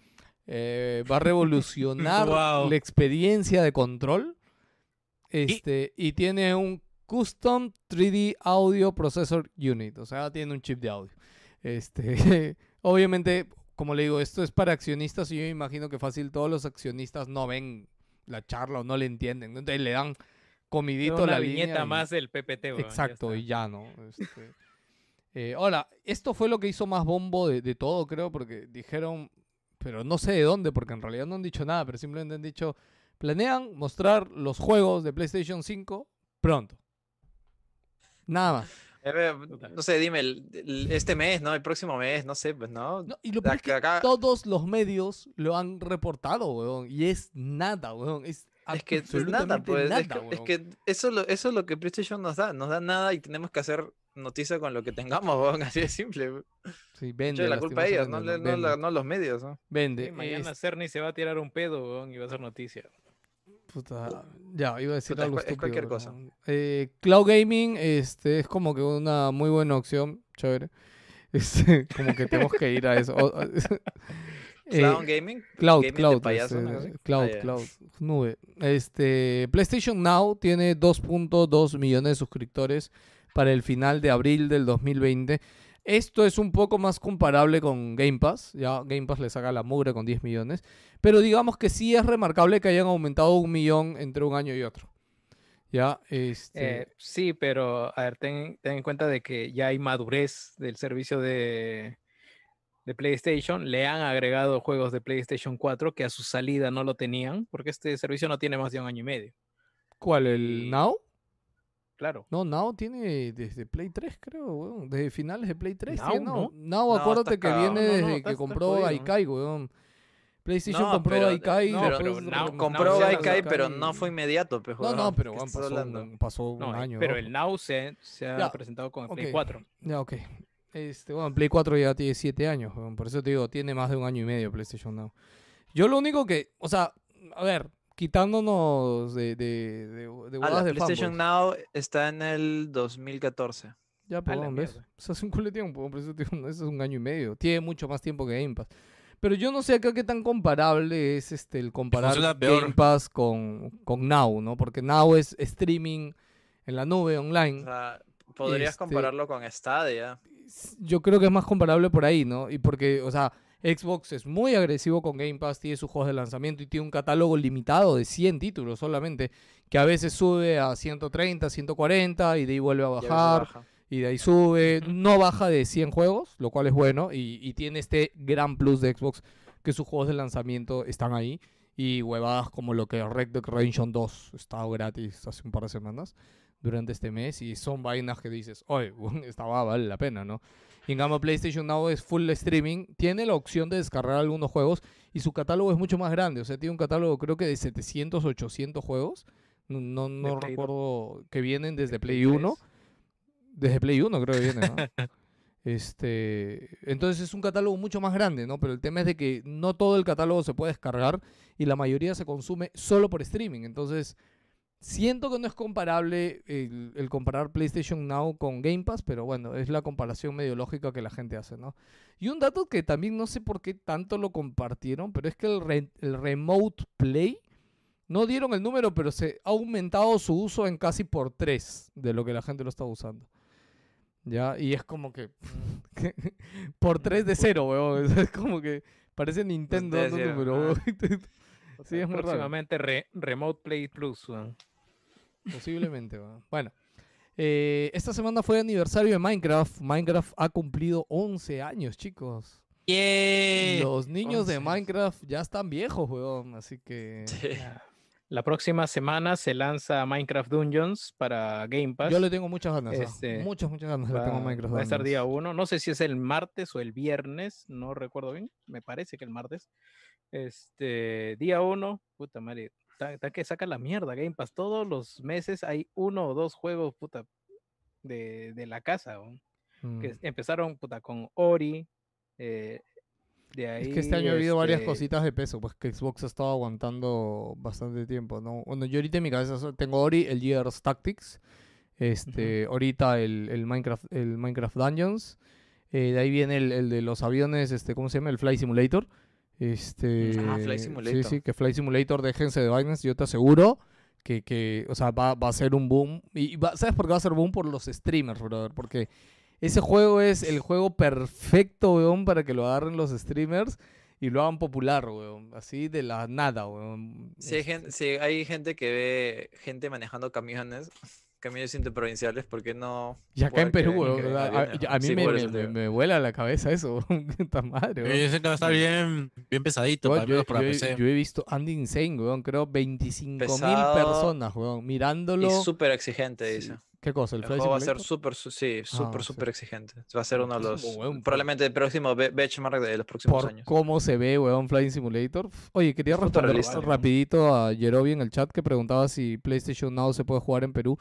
[SPEAKER 2] eh, va a revolucionar la experiencia de control. Este, y tiene un Custom 3D Audio Processor Unit, o sea, tiene un chip de audio. Este, obviamente, como le digo, esto es para accionistas y yo me imagino que fácil todos los accionistas no ven la charla o no le entienden, entonces le dan comidito
[SPEAKER 5] Una
[SPEAKER 2] la
[SPEAKER 5] viñeta
[SPEAKER 2] línea y-
[SPEAKER 5] más del PPT. ya
[SPEAKER 2] Exacto, y ya, ¿no? Este, eh, ahora, esto fue lo que hizo más bombo de, de todo, creo, porque dijeron, pero no sé de dónde, porque en realidad no han dicho nada, pero simplemente han dicho, planean mostrar los juegos de PlayStation 5 pronto. Nada más.
[SPEAKER 1] No sé, dime, el- el- este mes, ¿no? El próximo mes, no sé, pues, ¿no?
[SPEAKER 2] No, y lo es que
[SPEAKER 1] acá-
[SPEAKER 2] todos los medios lo han reportado, weón, y es nada, weón, es
[SPEAKER 1] Es que es nada, pues. es
[SPEAKER 2] nada,
[SPEAKER 1] que- es, que eso, lo- eso es lo que PlayStation nos da. Nos da nada y tenemos que hacer noticia con lo que tengamos, weón, Así de simple.
[SPEAKER 2] Sí, vende,
[SPEAKER 1] la culpa a ellos, no, no, no los medios, ¿no?
[SPEAKER 2] vende.
[SPEAKER 5] Sí, mañana
[SPEAKER 2] es-
[SPEAKER 5] Cerny se va a tirar un pedo weón, y va a ser noticia.
[SPEAKER 2] Puta, ya, iba a decir
[SPEAKER 1] Puta,
[SPEAKER 2] algo
[SPEAKER 1] es cualquier
[SPEAKER 2] estúpido,
[SPEAKER 1] cosa.
[SPEAKER 2] weón. Eh, Cloud Gaming este, es como que una muy buena opción, chévere. Este, como que tenemos que ir a eso. Eh,
[SPEAKER 1] Cloud Gaming.
[SPEAKER 2] Cloud,
[SPEAKER 1] gaming
[SPEAKER 2] Cloud,
[SPEAKER 1] payaso,
[SPEAKER 2] este,
[SPEAKER 1] cosa.
[SPEAKER 2] Cloud,
[SPEAKER 1] Ah.
[SPEAKER 2] Cloud, nube. Este, PlayStation Now tiene 2.2 millones de suscriptores para el final de abril del 2020. Esto es un poco más comparable con Game Pass. Ya Game Pass le saca la mugre con 10 millones. Pero digamos que sí es remarcable que hayan aumentado un millón entre un año y otro. Ya, este.
[SPEAKER 5] Eh, sí, pero a ver, ten, ten en cuenta de que ya hay madurez del servicio de, de PlayStation. Le han agregado juegos de PlayStation 4 que a su salida no lo tenían, porque este servicio no tiene más de un año y medio.
[SPEAKER 2] ¿Cuál? ¿El
[SPEAKER 5] y-
[SPEAKER 2] Now?
[SPEAKER 5] Claro.
[SPEAKER 2] No, Now tiene desde Play 3, creo, weón. Desde finales de Play 3.
[SPEAKER 5] Now,
[SPEAKER 2] tiene Now.
[SPEAKER 5] ¿no?
[SPEAKER 2] Now,
[SPEAKER 1] No,
[SPEAKER 2] acuérdate que viene
[SPEAKER 5] No, no,
[SPEAKER 2] desde que compró. Aikai, weón. PlayStation
[SPEAKER 1] No,
[SPEAKER 2] compró
[SPEAKER 1] pero-
[SPEAKER 2] Aikai y
[SPEAKER 1] pero-
[SPEAKER 5] Now-
[SPEAKER 1] Compró
[SPEAKER 5] Now
[SPEAKER 1] pero no fue inmediato, pues,
[SPEAKER 2] No, no, pero
[SPEAKER 1] ¿qué
[SPEAKER 2] weón,
[SPEAKER 1] estás
[SPEAKER 2] pasó,
[SPEAKER 1] hablando?
[SPEAKER 2] un, pasó un
[SPEAKER 5] No, eh,
[SPEAKER 2] año.
[SPEAKER 5] pero
[SPEAKER 2] ¿no?
[SPEAKER 5] el Now se, se ha
[SPEAKER 2] Ya,
[SPEAKER 5] presentado con el Play
[SPEAKER 2] ok.
[SPEAKER 5] 4.
[SPEAKER 2] Ya, ok. Este, bueno, Play 4 ya tiene 7 años, por eso te digo, tiene más de un año y medio PlayStation Now. Yo lo único que, o sea, a ver, quitándonos de, de, de, de
[SPEAKER 1] Ah, la
[SPEAKER 2] de
[SPEAKER 1] PlayStation
[SPEAKER 2] fanboys.
[SPEAKER 1] Now está en el 2014.
[SPEAKER 2] Ya, pues, weón, ¿ves?
[SPEAKER 5] mierda.
[SPEAKER 2] O sea, hace un culo de tiempo, eso eso es un año y medio. Tiene mucho más tiempo que Game Pass. Pero yo no sé acá qué tan comparable es este el comparar. Game Pass con, con Now, ¿no? Porque Now es streaming en la nube
[SPEAKER 1] O
[SPEAKER 2] online.
[SPEAKER 1] sea, podrías
[SPEAKER 2] Este-
[SPEAKER 1] compararlo con Stadia.
[SPEAKER 2] Yo creo que es más comparable por ahí, ¿no? Y porque, o sea, Xbox es muy agresivo con Game Pass, tiene sus juegos de lanzamiento y tiene un catálogo limitado de 100 títulos solamente, que a veces sube a 130, 140 y de ahí vuelve a bajar
[SPEAKER 1] baja.
[SPEAKER 2] y de ahí sube, no baja de 100 juegos, lo cual es bueno, y, y tiene este gran plus de Xbox, que sus juegos de lanzamiento están ahí, y huevadas como lo que Red Dead Redemption 2 está gratis hace un par de semanas, durante este mes, y son vainas que dices, oye, esta va vale la pena, ¿no? Y en cambio PlayStation Now es full streaming, tiene la opción de descargar algunos juegos, y su catálogo es mucho más grande, o sea, tiene un catálogo creo que de 700, 800 juegos, no, no, recuerdo que vienen desde
[SPEAKER 5] de
[SPEAKER 2] Play
[SPEAKER 5] Play
[SPEAKER 2] 1.
[SPEAKER 5] tres.
[SPEAKER 2] Desde Play 1 creo que viene, ¿no? Este, entonces es un catálogo mucho más grande, ¿no? Pero el tema es de que no todo el catálogo se puede descargar y la mayoría se consume solo por streaming. Entonces, siento que no es comparable el, el comparar PlayStation Now con Game Pass, pero bueno, es la comparación medio lógica que la gente hace, ¿no? Y un dato que también no sé por qué tanto lo compartieron, pero es que el, re- el Remote Play, no dieron el número, pero se ha aumentado su uso en casi por tres de lo que la gente lo está usando. ¿Ya? Y es como que... por tres de cero, weón. Es como que parece Nintendo número, weón. Sí, es muy raro.
[SPEAKER 5] Próximamente re- Remote Play Plus. weón.
[SPEAKER 2] Posiblemente. Bueno. eh, esta semana fue aniversario de Minecraft. Minecraft ha cumplido 11 años, chicos.
[SPEAKER 4] ¡Yeah!
[SPEAKER 2] Los niños de
[SPEAKER 1] 11.
[SPEAKER 2] Minecraft ya están viejos, weón. Así que...
[SPEAKER 1] Sí.
[SPEAKER 5] La próxima semana se lanza Minecraft Dungeons para Game Pass.
[SPEAKER 2] Yo le tengo muchas ganas. ah,
[SPEAKER 5] Este,
[SPEAKER 2] Muchas, muchas ganas le
[SPEAKER 5] va,
[SPEAKER 2] tengo a Minecraft.
[SPEAKER 5] va a estar día uno. No sé si es el martes o el viernes, no recuerdo bien. Me parece que el martes. Este, día uno, puta madre, está, que saca la mierda Game Pass. Todos los meses hay uno o dos juegos, puta, de, de la casa. weón, Que
[SPEAKER 2] Mm.
[SPEAKER 5] empezaron, puta, con Ori. eh, de ahí,
[SPEAKER 2] Es que este año ha habido varias
[SPEAKER 5] este,
[SPEAKER 2] cositas de peso, pues que Xbox ha estado aguantando bastante tiempo, ¿no? Bueno, yo ahorita en mi cabeza tengo Ori, el Gears Tactics, este, ahorita el, el Minecraft, el Minecraft Dungeons, eh, de ahí viene el, el de los aviones, este, ¿cómo se llama? El Fly Simulator. Este,
[SPEAKER 1] Ah, Fly
[SPEAKER 2] Sí,
[SPEAKER 1] Simulator.
[SPEAKER 2] sí, que Fly Simulator, déjense de vainas, yo te aseguro que, que o sea, va, va a ser un boom. Y va- ¿sabes por qué va a ser boom? Por los streamers, brother, porque ese juego es el juego perfecto, weón, para que lo agarren los streamers y lo hagan popular, weón. Así de la nada, weón.
[SPEAKER 1] Sí, hay
[SPEAKER 2] Este,
[SPEAKER 1] gente, sí, hay gente que ve gente manejando camiones, camiones interprovinciales, porque no?
[SPEAKER 2] Y acá en Perú,
[SPEAKER 1] que
[SPEAKER 2] a- a, a mí
[SPEAKER 1] sí,
[SPEAKER 2] me, me, vuela la cabeza eso, tan madre, weón.
[SPEAKER 4] Yo sé que va a estar bien, bien pesadito,
[SPEAKER 2] Weón,
[SPEAKER 4] para
[SPEAKER 2] yo,
[SPEAKER 4] para
[SPEAKER 2] yo he-
[SPEAKER 4] PC.
[SPEAKER 2] yo he visto Andy Insane, weón. Creo 25 mil personas, weón. Mirándolo.
[SPEAKER 1] Y súper exigente,
[SPEAKER 2] Sí,
[SPEAKER 1] dice.
[SPEAKER 2] ¿Qué cosa? ¿El,
[SPEAKER 1] El juego va a ser súper, su- sí, súper,
[SPEAKER 2] sí.
[SPEAKER 1] súper exigente. Va a ser uno de los,
[SPEAKER 2] weón,
[SPEAKER 1] probablemente el próximo be- benchmark de los próximos
[SPEAKER 2] por
[SPEAKER 1] años.
[SPEAKER 2] cómo se ve, weón, Flying Simulator. Oye, quería responder rapidito a Yerobi en el chat que preguntaba si PlayStation Now se puede jugar en Perú.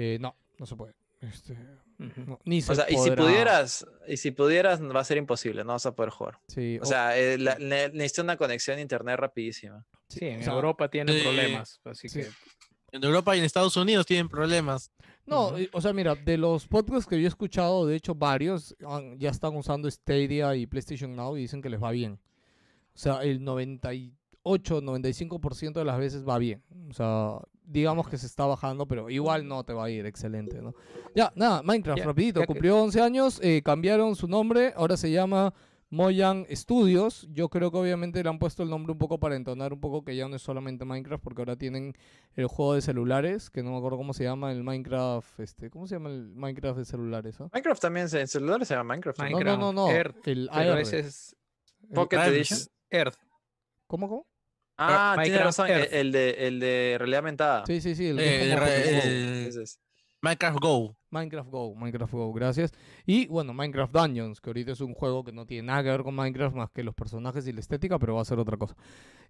[SPEAKER 2] Eh, no, no se puede. Este, no, ni se
[SPEAKER 1] O sea, y si pudieras, y si pudieras, va a ser imposible, no vas a poder jugar.
[SPEAKER 2] Sí,
[SPEAKER 1] O sea, eh, la- ne- necesitas una conexión a internet rapidísima.
[SPEAKER 5] Sí, en
[SPEAKER 2] o sea,
[SPEAKER 5] Europa tienen problemas. Así
[SPEAKER 2] sí.
[SPEAKER 5] que
[SPEAKER 4] En Europa y en Estados Unidos tienen problemas.
[SPEAKER 2] No, o sea, mira, de los podcasts que yo he escuchado, de hecho, varios han- ya están usando Stadia y PlayStation Now y dicen que les va bien. O sea, el 98, 95% de las veces va bien. O sea, digamos que se está bajando, pero igual no te va a ir excelente, ¿no? Ya, nada, Minecraft, rapidito,
[SPEAKER 5] ya que-
[SPEAKER 2] cumplió 11 años, eh, cambiaron su nombre, ahora se llama Mojang Studios. Yo creo que obviamente le han puesto el nombre un poco para entonar un poco que ya no es solamente Minecraft, porque ahora tienen el juego de celulares, que no me acuerdo cómo se llama, el Minecraft, este, ¿cómo se llama el Minecraft de celulares? ah?
[SPEAKER 1] Minecraft también, en celulares se llama Minecraft. ¿no?
[SPEAKER 5] Minecraft.
[SPEAKER 2] No, no, no, no,
[SPEAKER 5] Earth,
[SPEAKER 2] el
[SPEAKER 5] pero
[SPEAKER 2] AR.
[SPEAKER 5] ese es
[SPEAKER 2] el-
[SPEAKER 1] Pocket Edition.
[SPEAKER 5] Earth.
[SPEAKER 2] ¿Cómo, cómo?
[SPEAKER 1] Ah, tiene
[SPEAKER 5] Minecraft
[SPEAKER 1] razón, el, de, el de realidad aumentada.
[SPEAKER 2] Sí, sí, sí, el
[SPEAKER 4] Eh, re-
[SPEAKER 2] Go.
[SPEAKER 4] Minecraft Go.
[SPEAKER 2] Minecraft Go, Minecraft Go, gracias. Y bueno, Minecraft Dungeons, que ahorita es un juego que no tiene nada que ver con Minecraft más que los personajes y la estética, pero va a ser otra cosa.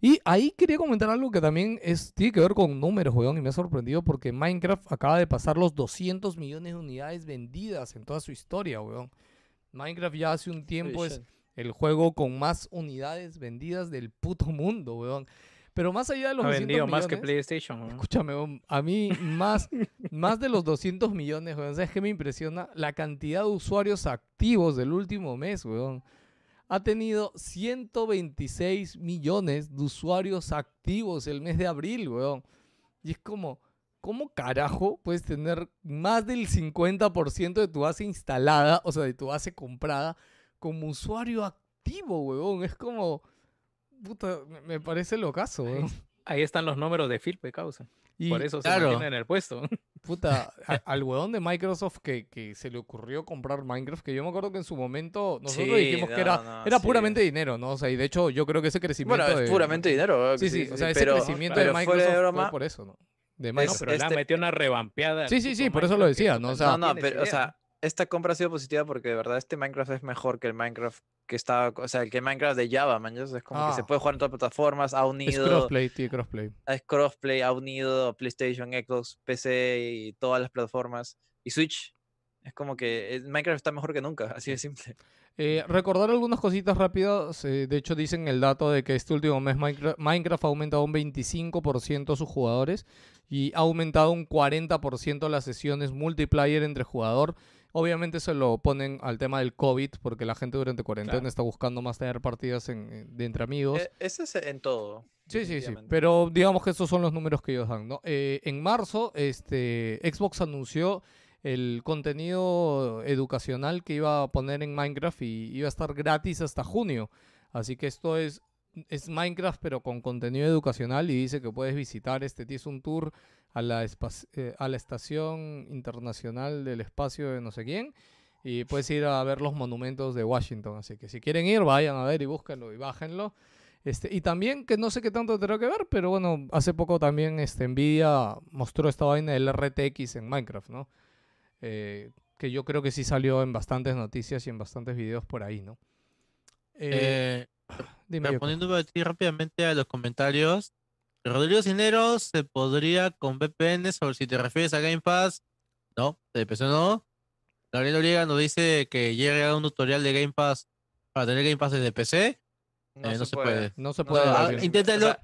[SPEAKER 2] Y ahí quería comentar algo que también es, tiene que ver con números, weón, y me ha sorprendido porque Minecraft acaba de pasar los 200 millones de unidades vendidas en toda su historia, weón. Minecraft ya hace un tiempo es. El juego con más unidades vendidas del puto mundo, weón. Pero más allá de los
[SPEAKER 5] Ha
[SPEAKER 2] 200
[SPEAKER 5] vendido más que
[SPEAKER 2] millones-
[SPEAKER 5] PlayStation. ¿no?
[SPEAKER 2] Escúchame, weón, a mí más, más de los 200 millones, weón. ¿Sabes qué me impresiona? La cantidad de usuarios activos del último mes, weón. Ha tenido 126 millones de usuarios activos el mes de abril, weón. Y es como, ¿cómo carajo puedes tener más del 50% de tu base instalada, o sea, de tu base comprada, como usuario activo, weón? Es como, puta, me- parece locazo, weón.
[SPEAKER 5] Ahí están los números de Phil, causa.
[SPEAKER 2] Y,
[SPEAKER 5] Por eso
[SPEAKER 4] claro.
[SPEAKER 5] se mantiene en el puesto.
[SPEAKER 2] Puta, a- al huevón de Microsoft que, que se le ocurrió comprar Minecraft, que yo me acuerdo que en su momento nosotros
[SPEAKER 1] Sí,
[SPEAKER 2] dijimos que
[SPEAKER 1] no,
[SPEAKER 2] era,
[SPEAKER 1] no,
[SPEAKER 2] era
[SPEAKER 1] sí.
[SPEAKER 2] puramente dinero, ¿no? O sea, y de hecho yo creo que ese crecimiento
[SPEAKER 1] Bueno, es
[SPEAKER 2] de-
[SPEAKER 1] puramente dinero.
[SPEAKER 2] Sí, sí, o sea, ese
[SPEAKER 1] pero,
[SPEAKER 2] crecimiento
[SPEAKER 1] pero
[SPEAKER 2] de Microsoft
[SPEAKER 1] de broma,
[SPEAKER 2] fue por eso, ¿no? De
[SPEAKER 1] Es-
[SPEAKER 5] No,
[SPEAKER 2] Microsoft.
[SPEAKER 5] pero
[SPEAKER 1] este-
[SPEAKER 5] metió una revampeada.
[SPEAKER 2] Sí, sí, sí, por eso lo
[SPEAKER 5] que
[SPEAKER 2] decía, ¿no? O
[SPEAKER 5] no
[SPEAKER 2] sea-
[SPEAKER 1] no, no, pero, o sea, esta compra ha sido positiva porque de verdad este Minecraft es mejor que el Minecraft que estaba, o sea, el que Minecraft de Java, man, es como que se
[SPEAKER 2] Ah.
[SPEAKER 1] puede jugar en todas las plataformas, ha
[SPEAKER 2] Es
[SPEAKER 1] unido,
[SPEAKER 2] crossplay, tío, crossplay.
[SPEAKER 1] es crossplay, ha unido PlayStation, Xbox, PC y todas las plataformas y Switch. Es como que eh, Minecraft está mejor que nunca, así de simple.
[SPEAKER 2] Eh, recordar algunas cositas rápidas. eh, de hecho, dicen el dato de que este último mes Minecraft, Minecraft ha aumentado un 25% sus jugadores y ha aumentado un 40% las sesiones multiplayer entre jugador. Obviamente se lo ponen al tema del COVID porque la gente durante cuarentena
[SPEAKER 5] Claro.
[SPEAKER 2] está buscando más tener partidas en- de entre amigos.
[SPEAKER 1] Eh, ese es en todo.
[SPEAKER 2] Sí, sí, sí. Pero digamos que estos son los números que ellos dan, ¿no? Eh, en marzo, este, Xbox anunció el contenido educacional que iba a poner en Minecraft y iba a estar gratis hasta junio. Así que esto es, es Minecraft, pero con contenido educacional y dice que puedes visitar este, tienes un tour a la, eh, a la Estación Internacional del Espacio de no sé quién. Y puedes ir a ver los monumentos de Washington. Así que si quieren ir, vayan a ver y búsquenlo y bájenlo. Este, y también, que no sé qué tanto tendrá que ver, pero bueno, hace poco también este, Nvidia mostró esta vaina del RTX en Minecraft, ¿no? Eh, que yo creo que sí salió en bastantes noticias y en bastantes videos por ahí, ¿no? Eh,
[SPEAKER 4] Eh,
[SPEAKER 2] dime,
[SPEAKER 4] respondiendo a ti rápidamente a los comentarios. Rodrigo Cineros se podría con VPN sobre si te refieres a Game Pass. No, de PC no. Gabriel Oriega nos dice que llega un tutorial de Game Pass para tener Game Pass desde PC.
[SPEAKER 1] No,
[SPEAKER 4] Eh,
[SPEAKER 1] se, puede.
[SPEAKER 2] No se
[SPEAKER 1] No
[SPEAKER 2] puede.
[SPEAKER 1] se
[SPEAKER 4] Ah,
[SPEAKER 1] puede.
[SPEAKER 2] Gabriel.
[SPEAKER 4] inténtalo.
[SPEAKER 1] O sea,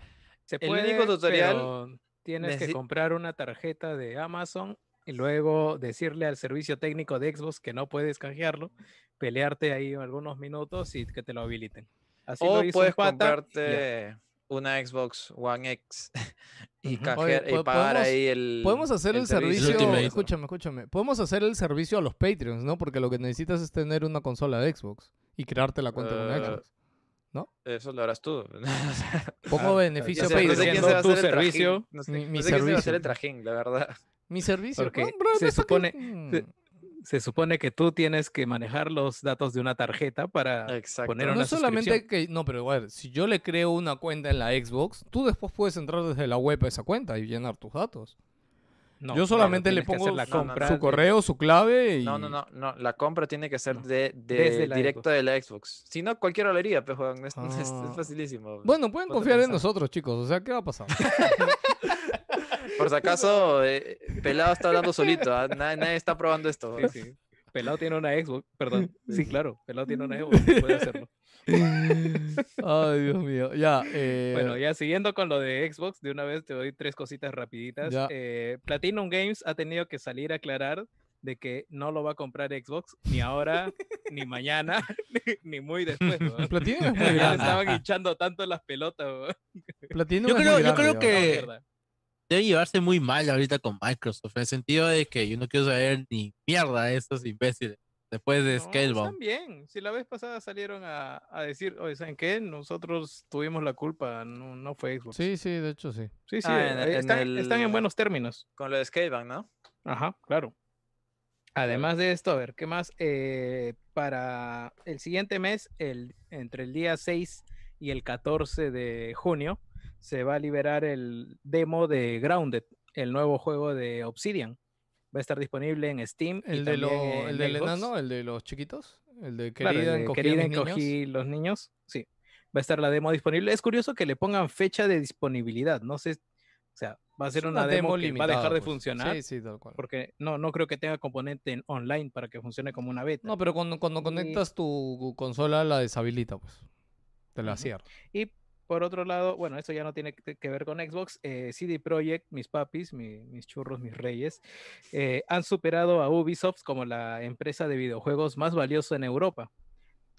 [SPEAKER 5] Se
[SPEAKER 1] El
[SPEAKER 5] puede,
[SPEAKER 1] único tutorial
[SPEAKER 5] pero tienes que comprar una tarjeta de Amazon y luego decirle al servicio técnico de Xbox que no puedes canjearlo, pelearte ahí algunos minutos y que te lo habiliten. Así
[SPEAKER 1] o
[SPEAKER 5] lo hizo
[SPEAKER 1] puedes comprarte una Xbox One X y,
[SPEAKER 2] Oye,
[SPEAKER 1] y pagar
[SPEAKER 2] podemos-
[SPEAKER 1] ahí el.
[SPEAKER 2] Podemos hacer el, servicio,
[SPEAKER 4] Ultimate.
[SPEAKER 2] escúchame, escúchame. Podemos hacer el servicio a los Patreons, ¿no? Porque lo que necesitas es tener una consola de Xbox y crearte la cuenta con
[SPEAKER 1] Eh,
[SPEAKER 2] Xbox.
[SPEAKER 1] Eso lo harás tú.
[SPEAKER 2] Poco
[SPEAKER 5] Ah,
[SPEAKER 2] beneficio
[SPEAKER 1] no
[SPEAKER 5] Patreon.
[SPEAKER 1] no sé quién se va a
[SPEAKER 5] tu
[SPEAKER 1] hacer el trajín,
[SPEAKER 5] servicio,
[SPEAKER 1] No sé,
[SPEAKER 2] mi-
[SPEAKER 1] no
[SPEAKER 2] mi
[SPEAKER 1] sé quién se va a hacer
[SPEAKER 2] servicio.
[SPEAKER 1] el trajín, la verdad.
[SPEAKER 2] Mi servicio.
[SPEAKER 5] Porque
[SPEAKER 2] no, bro,
[SPEAKER 5] se
[SPEAKER 2] neta que-
[SPEAKER 5] supone- se- supone que tú tienes que manejar los datos de una tarjeta para
[SPEAKER 1] Exacto.
[SPEAKER 5] poner
[SPEAKER 2] no
[SPEAKER 5] una
[SPEAKER 2] es solamente que. No, pero a ver, si yo le creo una cuenta en la Xbox, tú después puedes entrar desde la web a esa cuenta y llenar tus datos.
[SPEAKER 5] No,
[SPEAKER 2] yo solamente le pongo
[SPEAKER 5] hacer la
[SPEAKER 2] su-
[SPEAKER 5] compra
[SPEAKER 2] correo, su clave y.
[SPEAKER 1] No, no, no, no. La compra tiene que ser de, de-
[SPEAKER 5] desde la
[SPEAKER 1] directo
[SPEAKER 5] Xbox.
[SPEAKER 1] de la Xbox. Si no, cualquiera lo haría, pues, Juan. Es, es- es
[SPEAKER 2] Ah.
[SPEAKER 1] facilísimo.
[SPEAKER 2] Bueno, pueden confiar en nosotros, chicos. O sea, ¿qué va a pasar?
[SPEAKER 1] Por si acaso, eh, Pelado está hablando solito. ¿ah? Nadie, nadie está probando esto.
[SPEAKER 5] Sí, sí. Pelado tiene una Xbox, perdón. Sí, claro, Pelado tiene una Xbox, puede hacerlo.
[SPEAKER 2] Ay, Dios mío. Ya, eh,
[SPEAKER 5] Bueno, ya siguiendo con lo de Xbox, de una vez te doy tres cositas rapiditas. Eh, Platinum Games ha tenido que salir a aclarar de que no lo va a comprar Xbox ni ahora, ni mañana, ni, muy después. weón.
[SPEAKER 2] Platinum es muy
[SPEAKER 5] Ya le
[SPEAKER 2] grande.
[SPEAKER 5] estaban hinchando tanto las pelotas. weón.
[SPEAKER 2] Platinum
[SPEAKER 4] Yo
[SPEAKER 2] es
[SPEAKER 4] creo-
[SPEAKER 2] muy
[SPEAKER 4] yo
[SPEAKER 2] grande,
[SPEAKER 4] creo
[SPEAKER 2] ya.
[SPEAKER 4] que-
[SPEAKER 5] No.
[SPEAKER 4] Debe llevarse muy mal ahorita con Microsoft, en el sentido de que yo no quiero saber ni mierda de estos imbéciles. Después de
[SPEAKER 5] No,
[SPEAKER 4] Scalebound.
[SPEAKER 5] están bien. Si la vez pasada salieron a, a decir, oye, ¿saben qué? Nosotros tuvimos la culpa, no, no fue Xbox.
[SPEAKER 2] Sí, sí, de hecho sí.
[SPEAKER 5] sí, sí,
[SPEAKER 1] Ah, en-
[SPEAKER 5] eh,
[SPEAKER 1] en
[SPEAKER 5] están, están en
[SPEAKER 1] el-
[SPEAKER 5] buenos términos.
[SPEAKER 1] Con lo de Scalebound, ¿no?
[SPEAKER 5] Ajá, claro. Además de esto, a ver, ¿qué más? Eh, para el siguiente mes, el, entre el día 6 y el 14 de junio, se va a liberar el demo de Grounded, el nuevo juego de Obsidian. Va a estar disponible en Steam. y
[SPEAKER 2] El, de lo,
[SPEAKER 5] también en
[SPEAKER 2] el del
[SPEAKER 5] Xbox.
[SPEAKER 2] enano, el de los chiquitos. El de
[SPEAKER 5] Claro,
[SPEAKER 2] querida
[SPEAKER 5] el de
[SPEAKER 2] encogí a
[SPEAKER 5] querida
[SPEAKER 2] niños.
[SPEAKER 5] encogí los niños. Sí, va a estar la demo disponible. Es curioso que le pongan fecha de disponibilidad. No sé, o sea, va a ser una, demo, que va a dejar de
[SPEAKER 2] pues.
[SPEAKER 5] funcionar.
[SPEAKER 2] Sí, sí, tal cual.
[SPEAKER 5] Porque no, no creo que tenga componente en online para que funcione como una beta.
[SPEAKER 2] No, pero cuando, cuando
[SPEAKER 5] Y-
[SPEAKER 2] conectas tu consola, la deshabilita, pues. Te la cierra.
[SPEAKER 5] Y por otro lado, bueno, esto ya no tiene que ver con Xbox. eh, CD Projekt, mis papis, mi- mis churros, mis reyes, eh, han superado a Ubisoft como la empresa de videojuegos más valiosa en Europa.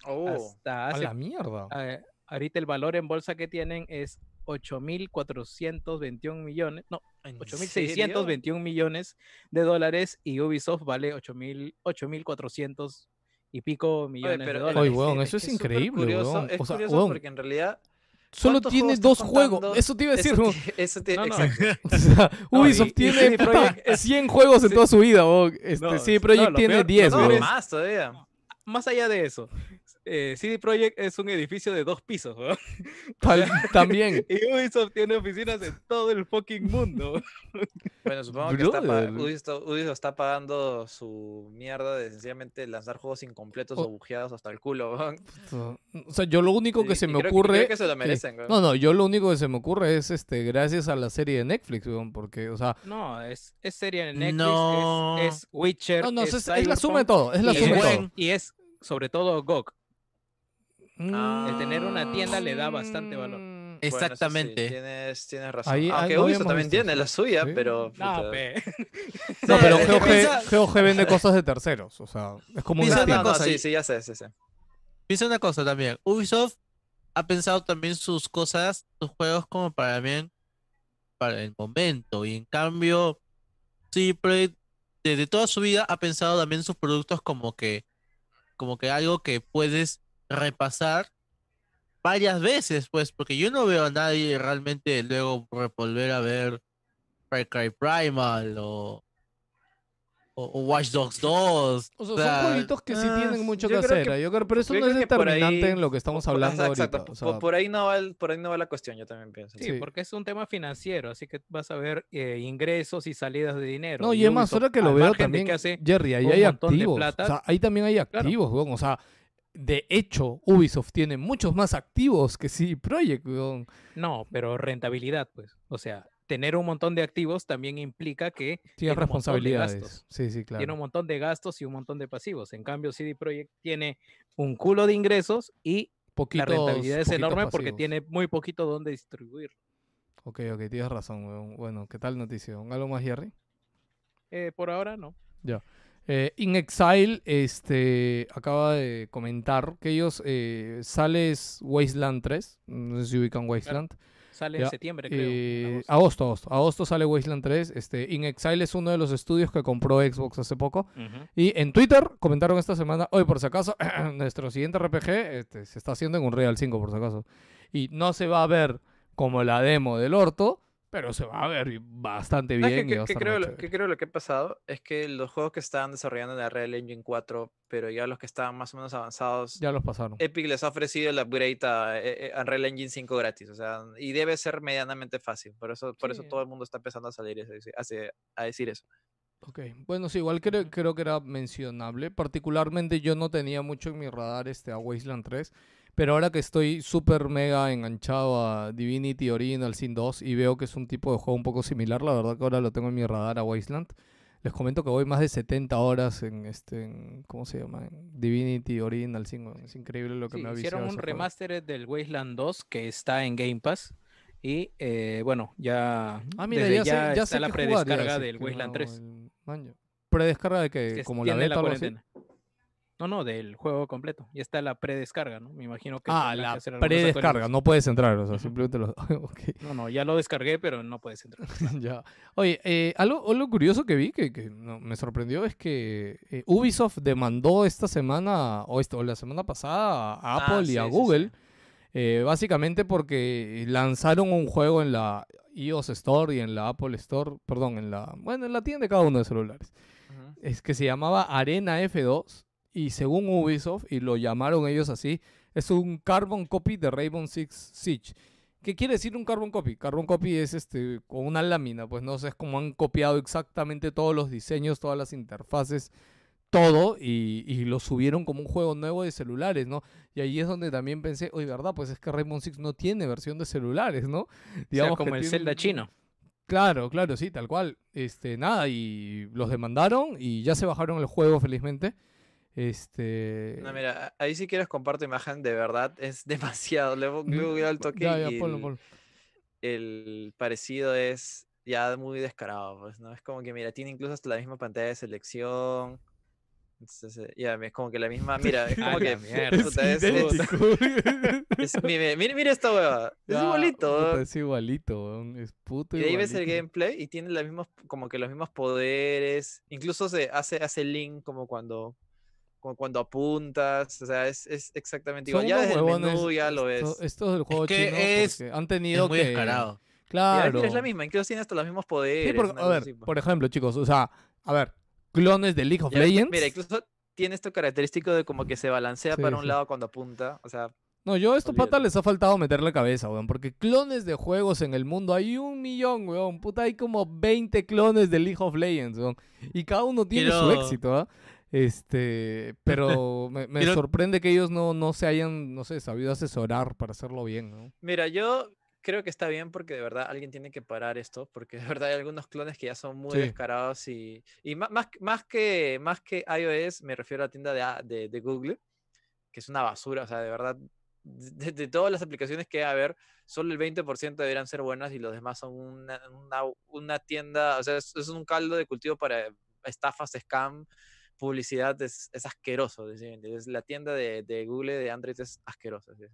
[SPEAKER 1] Oh,
[SPEAKER 5] Hasta
[SPEAKER 2] A la mierda.
[SPEAKER 5] eh, ahorita el valor en bolsa que tienen es 8.421 millones, no,
[SPEAKER 1] ¿en
[SPEAKER 5] 8.621 millones de dólares y Ubisoft vale 8.000 8.400 y pico
[SPEAKER 1] Oye,
[SPEAKER 5] millones de dólares.
[SPEAKER 2] Oye, weón,
[SPEAKER 1] es
[SPEAKER 2] eso es increíble,
[SPEAKER 1] curioso,
[SPEAKER 2] weón.
[SPEAKER 1] Es
[SPEAKER 2] O sea,
[SPEAKER 1] curioso
[SPEAKER 2] weón.
[SPEAKER 1] porque en realidad.
[SPEAKER 2] Solo
[SPEAKER 1] ¿cuántos
[SPEAKER 2] tiene dos juegos.
[SPEAKER 1] contando?
[SPEAKER 2] Eso te iba a decir,
[SPEAKER 1] Eso, eso tiene.
[SPEAKER 5] No, no.
[SPEAKER 1] exacto.
[SPEAKER 2] O sea, Ubisoft
[SPEAKER 5] y- y
[SPEAKER 2] tiene puta,
[SPEAKER 5] Projekt-
[SPEAKER 2] 100 juegos en
[SPEAKER 5] Sí.
[SPEAKER 2] toda su vida, weón. Este,
[SPEAKER 5] No,
[SPEAKER 2] CD Projekt tiene
[SPEAKER 5] peor-
[SPEAKER 2] 10,
[SPEAKER 1] No,
[SPEAKER 5] peor
[SPEAKER 1] más todavía.
[SPEAKER 5] Más allá de eso, eh, CD Projekt es un edificio de dos pisos,
[SPEAKER 2] también.
[SPEAKER 5] Y Ubisoft tiene oficinas en todo el fucking mundo.
[SPEAKER 1] Bueno, supongo que está. Ubisoft, Ubisoft está pagando su mierda de sencillamente lanzar juegos incompletos
[SPEAKER 2] O-
[SPEAKER 1] o bugueados hasta el culo.
[SPEAKER 2] O sea, yo lo único que
[SPEAKER 1] Y-
[SPEAKER 2] se me
[SPEAKER 1] creo- y creo
[SPEAKER 2] ocurre.
[SPEAKER 1] que se lo merecen.
[SPEAKER 2] No, no, yo lo único que se me ocurre es este, gracias a la serie de Netflix, weón, porque, o sea,
[SPEAKER 5] No, es, es serie en Netflix,
[SPEAKER 4] No.
[SPEAKER 5] es, es Witcher.
[SPEAKER 2] no, no, es,
[SPEAKER 5] es,
[SPEAKER 2] es la suma de todo, es la
[SPEAKER 5] y
[SPEAKER 2] suma de
[SPEAKER 5] es-
[SPEAKER 2] todo.
[SPEAKER 5] Y es sobre todo GOG. El tener una tienda le da bastante valor.
[SPEAKER 2] Mm,
[SPEAKER 1] Bueno, sí,
[SPEAKER 4] Exactamente.
[SPEAKER 1] tienes, tienes razón.
[SPEAKER 2] Ahí-
[SPEAKER 1] Aunque Ubisoft también
[SPEAKER 2] visto,
[SPEAKER 1] tiene la suya,
[SPEAKER 2] Sí.
[SPEAKER 1] pero.
[SPEAKER 5] No,
[SPEAKER 1] puta.
[SPEAKER 5] pe.
[SPEAKER 2] No, pero
[SPEAKER 4] es que
[SPEAKER 2] GOG,
[SPEAKER 4] piensa-
[SPEAKER 2] GOG vende cosas de terceros, o sea, es como un
[SPEAKER 1] No, sí, sí, ya sé, sí, sí.
[SPEAKER 4] Piensa una cosa también. Ubisoft ha pensado también sus cosas, sus juegos como para bien, para el momento. Y en cambio, sí, desde toda su vida ha pensado también sus productos como que, como que algo que puedes repasar varias veces, pues, porque yo no veo a nadie realmente luego volver a ver Far Cry Primal o, o, o Watch Dogs 2.
[SPEAKER 2] O sea,
[SPEAKER 4] o sea,
[SPEAKER 2] son jueguitos que sí
[SPEAKER 1] ah,
[SPEAKER 2] tienen mucho que hacer,
[SPEAKER 1] que-
[SPEAKER 2] ¿eh? yo creo, pero eso no es determinante
[SPEAKER 1] ahí-
[SPEAKER 2] en lo que estamos hablando
[SPEAKER 1] exacto,
[SPEAKER 2] ahorita. o
[SPEAKER 1] por-
[SPEAKER 2] sea,
[SPEAKER 1] por, ahí no va el- por ahí no va la cuestión, yo también pienso.
[SPEAKER 5] Sí,
[SPEAKER 2] Sí.
[SPEAKER 5] porque es un tema financiero, así que vas a ver eh, ingresos y salidas de dinero.
[SPEAKER 2] No, y es más, ahora que lo veo también,
[SPEAKER 5] que hace
[SPEAKER 2] Jerry, ahí hay activos.
[SPEAKER 5] plata,
[SPEAKER 2] O sea, ahí también hay
[SPEAKER 5] claro.
[SPEAKER 2] activos, weón. O sea, de hecho, Ubisoft tiene muchos más activos que CD Projekt, weón.
[SPEAKER 5] No, pero rentabilidad, pues. O sea, tener un montón de activos también implica que
[SPEAKER 2] Tiene responsabilidades. Sí, sí,
[SPEAKER 5] Tiene un
[SPEAKER 2] claro.
[SPEAKER 5] montón de gastos y un montón de pasivos. En cambio, CD Projekt tiene un culo de ingresos y
[SPEAKER 2] Poquitos,
[SPEAKER 5] la rentabilidad es enorme porque tiene muy poquito donde distribuir.
[SPEAKER 2] Ok, ok, tienes razón, weón. Bueno, ¿qué tal noticia? ¿Algo más, Jerry?
[SPEAKER 5] Eh, por ahora no.
[SPEAKER 2] Eh, In Exile este, acaba de comentar que ellos eh, sales Wasteland 3. No sé si ubican Wasteland.
[SPEAKER 5] Sale
[SPEAKER 2] Ya,
[SPEAKER 5] en septiembre, creo.
[SPEAKER 2] Eh,
[SPEAKER 5] agosto.
[SPEAKER 2] agosto, agosto. Agosto sale Wasteland 3. Este, In Exile es uno de los estudios que compró Xbox hace poco. Y en Twitter comentaron esta semana, hoy por si acaso, nuestro siguiente RPG este, se está haciendo en un Real 5 por si acaso. Y no se va a ver como la demo del orto, pero se va a ver bastante
[SPEAKER 1] ¿Sabes
[SPEAKER 2] bien. y estar
[SPEAKER 1] creo, lo- creo lo que ha pasado? Es que los juegos que estaban desarrollando en la Real Engine 4, pero ya los que estaban más o menos avanzados,
[SPEAKER 2] Ya los pasaron.
[SPEAKER 1] Epic les ha ofrecido el upgrade a, eh, eh, Unreal Engine 5 gratis. O sea, y debe ser medianamente fácil. Por eso, por eso todo el mundo está empezando a salir a decir- a eso.
[SPEAKER 2] Ok, bueno, sí, igual creo, creo que era mencionable. Particularmente yo no tenía mucho en mi radar este a Wasteland 3, pero ahora que estoy súper mega enganchado a Divinity Original Sin 2 y veo que es un tipo de juego un poco similar, la verdad que ahora lo tengo en mi radar a Wasteland. Les comento que voy más de 70 horas en este, en- ¿cómo se llama? Divinity Original Sin. Es increíble lo que
[SPEAKER 5] Sí,
[SPEAKER 2] me ha
[SPEAKER 5] hicieron un
[SPEAKER 2] juego.
[SPEAKER 5] remaster del Wasteland 2 que está en Game Pass. Y eh, bueno, ya,
[SPEAKER 2] Ah, mira,
[SPEAKER 5] desde
[SPEAKER 2] ya, sé,
[SPEAKER 5] ya
[SPEAKER 2] ya
[SPEAKER 5] está
[SPEAKER 2] sé
[SPEAKER 5] la
[SPEAKER 2] qué jugar, ya
[SPEAKER 5] predescarga del Wasteland
[SPEAKER 2] no,
[SPEAKER 5] 3.
[SPEAKER 2] el- maño. ¿Predescarga de que
[SPEAKER 5] que
[SPEAKER 2] como la beta o algo así?
[SPEAKER 5] No, no, del juego completo. Ya está la predescarga, ¿no? Me imagino que
[SPEAKER 2] Ah,
[SPEAKER 5] que
[SPEAKER 2] la predescarga, no puedes entrar, o sea, simplemente lo... ok.
[SPEAKER 5] No, no, ya lo descargué, pero no puedes entrar.
[SPEAKER 2] ya. Oye, eh, algo, algo curioso que vi que, que no- me sorprendió es que eh, Ubisoft demandó esta semana o, esta- o la semana pasada a
[SPEAKER 1] Ah,
[SPEAKER 2] Apple y a
[SPEAKER 1] sí,
[SPEAKER 2] Google,
[SPEAKER 1] sí.
[SPEAKER 2] eh, básicamente porque lanzaron un juego en la iOS Store y en la Apple Store, perdón, en la, bueno, en la tienda de cada uno de celulares.
[SPEAKER 1] Ujú.
[SPEAKER 2] Es que se llamaba Arena F2 y según Ubisoft, y lo llamaron ellos así, es un carbon copy de Rainbow Six Siege. ¿Qué quiere decir un carbon copy? Carbon copy es este con una lámina, pues no sé, es como han copiado exactamente todos los diseños, todas las interfaces, todo, y, y lo subieron como un juego nuevo de celulares, ¿no? Y ahí es donde también pensé, oye, ¿verdad? Pues es que Rainbow Six no tiene versión de celulares, ¿no?
[SPEAKER 5] o sea,
[SPEAKER 2] Digamos
[SPEAKER 5] como
[SPEAKER 2] que
[SPEAKER 5] el
[SPEAKER 2] tiene
[SPEAKER 5] Zelda chino.
[SPEAKER 2] Claro, claro, sí, tal cual. Este, nada, y los demandaron y ya se bajaron el juego, felizmente. Este.
[SPEAKER 1] No, mira, ahí si quieres comparto imagen, de verdad es demasiado. Le voy
[SPEAKER 2] mm,
[SPEAKER 1] voy al toque
[SPEAKER 2] Ya, ya,
[SPEAKER 1] y
[SPEAKER 2] ponlo,
[SPEAKER 1] el,
[SPEAKER 2] ponlo.
[SPEAKER 1] el parecido es ya muy descarado, pues, ¿no? Es como que, mira, tiene incluso hasta la misma pantalla de selección. Entonces, ya, es como que la misma, mira, es como que
[SPEAKER 5] mierda.
[SPEAKER 1] Puta, es- es-
[SPEAKER 2] idéntico.
[SPEAKER 1] es- mire, mire, mire esta hueva, es
[SPEAKER 2] Ya,
[SPEAKER 1] igualito.
[SPEAKER 2] puta, es igualito, weón, es puto
[SPEAKER 1] Y ahí ves el gameplay y tiene los mismos, como que los mismos poderes. Incluso se hace, hace link como cuando, cuando apuntas. O sea, es, es exactamente igual.
[SPEAKER 2] Son
[SPEAKER 1] Ya
[SPEAKER 2] unos
[SPEAKER 1] desde el menú ya lo
[SPEAKER 2] esto-
[SPEAKER 1] ves.
[SPEAKER 2] Estos del juego
[SPEAKER 4] que
[SPEAKER 2] chino
[SPEAKER 4] es-
[SPEAKER 2] porque han
[SPEAKER 4] Es
[SPEAKER 2] tenido
[SPEAKER 4] muy
[SPEAKER 2] que.
[SPEAKER 4] descarado.
[SPEAKER 2] Claro.
[SPEAKER 1] Es la misma, incluso tiene hasta los mismos poderes.
[SPEAKER 2] Sí, porque,
[SPEAKER 1] una
[SPEAKER 2] a ver,
[SPEAKER 1] así, pues.
[SPEAKER 2] por ejemplo, chicos, o sea, a ver, clones de League of
[SPEAKER 1] Ya ves,
[SPEAKER 2] Legends.
[SPEAKER 1] Mira, incluso tiene esto característico de como que se balancea
[SPEAKER 2] Sí,
[SPEAKER 1] para un
[SPEAKER 2] sí.
[SPEAKER 1] lado cuando apunta. O sea,
[SPEAKER 2] No, yo a estos patas les ha faltado meterle cabeza, weón. Porque clones de juegos en el mundo hay un millón, weón. Puta, hay como 20 clones de League of Legends, weón. Y cada uno tiene su
[SPEAKER 4] Quiero-
[SPEAKER 2] éxito, ¿ah? Este, pero me, sorprende que ellos no, no se hayan, no sé, sabido asesorar para hacerlo bien, ¿no?
[SPEAKER 1] mira, yo creo que está bien porque de verdad alguien tiene que parar esto, porque de verdad hay algunos clones que ya son muy
[SPEAKER 2] Sí.
[SPEAKER 1] descarados y, y ma- más, más, que, más que iOS, me refiero a la tienda de, de, de Google, que es una basura, o sea, de verdad, de, de todas las aplicaciones que hay a ver, solo el 20% deberían ser buenas y los demás son una, una, una tienda, o sea, es, es un caldo de cultivo para estafas, scam, publicidad, es, es asqueroso. ¿sí me entiendes? La tienda de, de Google de Android es asquerosa. ¿sí?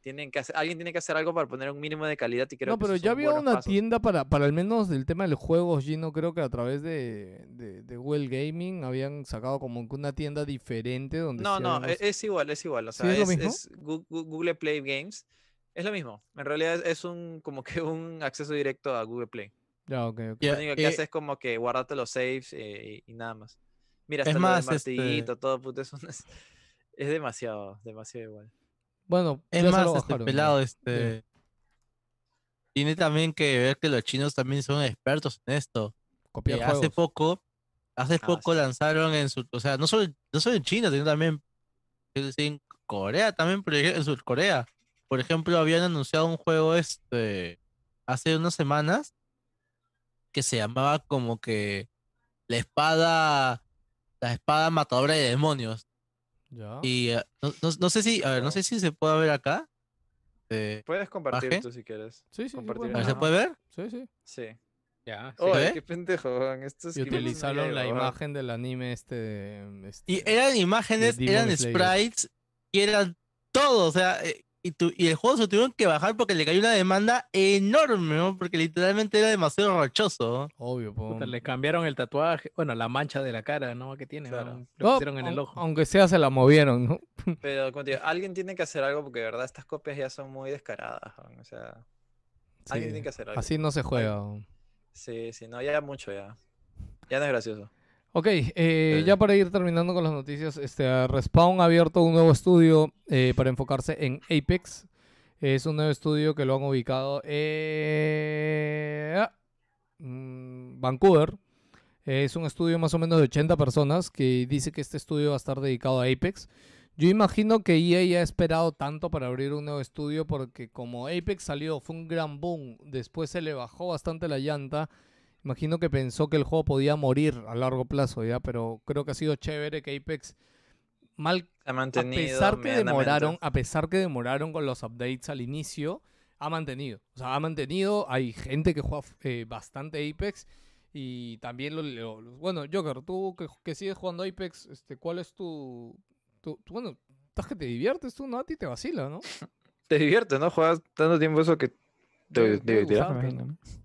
[SPEAKER 1] Tienen que hacer, alguien tiene que hacer algo para poner un mínimo de calidad y creo
[SPEAKER 2] No,
[SPEAKER 1] que
[SPEAKER 2] pero ya había una
[SPEAKER 1] pasos.
[SPEAKER 2] tienda para, para al menos del tema del juego, Gino, creo que a través de, de, de Google Gaming habían sacado como que una tienda diferente donde
[SPEAKER 1] No, no, e-
[SPEAKER 2] los-
[SPEAKER 1] es igual, es igual. O
[SPEAKER 2] ¿Sí
[SPEAKER 1] sea,
[SPEAKER 2] es lo
[SPEAKER 1] es,
[SPEAKER 2] mismo?
[SPEAKER 1] es Google Play Games. Es lo mismo. En realidad es, un como que un acceso directo a Google Play.
[SPEAKER 2] Ya,
[SPEAKER 1] Lo único que
[SPEAKER 4] eh,
[SPEAKER 1] hace es como que guardarte los saves eh, y, y nada más. Mira,
[SPEAKER 4] Es
[SPEAKER 1] hasta lo del
[SPEAKER 4] más, este
[SPEAKER 1] todo puto, es, un- es, es demasiado, demasiado igual.
[SPEAKER 2] Bueno,
[SPEAKER 4] Es más, este pelado, este. Tiene también que ver que los chinos también son expertos en esto.
[SPEAKER 2] Copiar
[SPEAKER 4] Eh, hace poco, hace
[SPEAKER 1] Ah,
[SPEAKER 4] poco
[SPEAKER 1] sí.
[SPEAKER 4] lanzaron en su, o sea, no solo, no solo en China, sino también en Corea, también por ejemplo, en Sur Corea. Por ejemplo, habían anunciado un juego este hace unas semanas que se llamaba como que la espada, la espada matadora de demonios.
[SPEAKER 2] Ya.
[SPEAKER 4] Y eh, no, no- no sé si, a ver, no sé si se puede ver acá. Eh,
[SPEAKER 1] Puedes compartir
[SPEAKER 4] ¿Baje?
[SPEAKER 1] tú si quieres.
[SPEAKER 2] Sí, sí, sí,
[SPEAKER 1] compartir
[SPEAKER 2] bueno.
[SPEAKER 4] a ver, ¿Se puede ver?
[SPEAKER 2] Sí, sí.
[SPEAKER 1] Sí.
[SPEAKER 5] Ya, sí.
[SPEAKER 1] Qué pendejo, estos
[SPEAKER 2] Y
[SPEAKER 1] no
[SPEAKER 2] utilizaron la imagen del anime este. de,
[SPEAKER 4] Y
[SPEAKER 2] este,
[SPEAKER 4] eran imágenes, eran
[SPEAKER 2] Slayer.
[SPEAKER 4] sprites, y eran todo, o sea, eh, y, tu- y el juego se tuvieron que bajar porque le cayó una demanda enorme, ¿no? Porque literalmente era demasiado rochoso.
[SPEAKER 2] Obvio, po.
[SPEAKER 5] Puta, le cambiaron el tatuaje, bueno, la mancha de la cara, ¿no? Que tiene,
[SPEAKER 1] Claro.
[SPEAKER 5] ¿no? Lo pusieron en el ojo.
[SPEAKER 2] Aunque sea, se la movieron, ¿no?
[SPEAKER 1] Pero como te digo, alguien tiene que hacer algo porque de verdad estas copias ya son muy descaradas. O sea, alguien
[SPEAKER 2] Sí,
[SPEAKER 1] tiene que hacer algo.
[SPEAKER 2] Así no se juega.
[SPEAKER 1] Sí, sí, no, ya mucho ya. Ya no es gracioso.
[SPEAKER 2] Ok, eh,
[SPEAKER 4] Eh.
[SPEAKER 2] ya para ir terminando con las noticias, este, Respawn ha abierto un nuevo estudio eh, para enfocarse en Apex. Es un nuevo estudio que lo han ubicado en ah, mm, Vancouver. Es un estudio más o menos de 80 personas que dice que este estudio va a estar dedicado a Apex. Yo imagino que EA ha esperado tanto para abrir un nuevo estudio porque como Apex salió, fue un gran boom, después se le bajó bastante la llanta. Imagino que pensó que el juego podía morir a largo plazo, ¿ya? Pero creo que ha sido chévere que Apex, mal,
[SPEAKER 1] Ha
[SPEAKER 2] a
[SPEAKER 1] mantenido.
[SPEAKER 2] pesar que demoraron, a pesar que demoraron con los updates al inicio, ha mantenido. O sea, ha mantenido, hay gente que juega eh, bastante Apex y también lo, lo- lo- bueno, Joker, tú que, que sigues jugando Apex, este, ¿cuál es tu, tu, tu- bueno, estás que te diviertes tú, ¿no? A ti te vacila, ¿no?
[SPEAKER 1] Te diviertes, ¿no? Juegas tanto tiempo eso que te, te
[SPEAKER 2] debe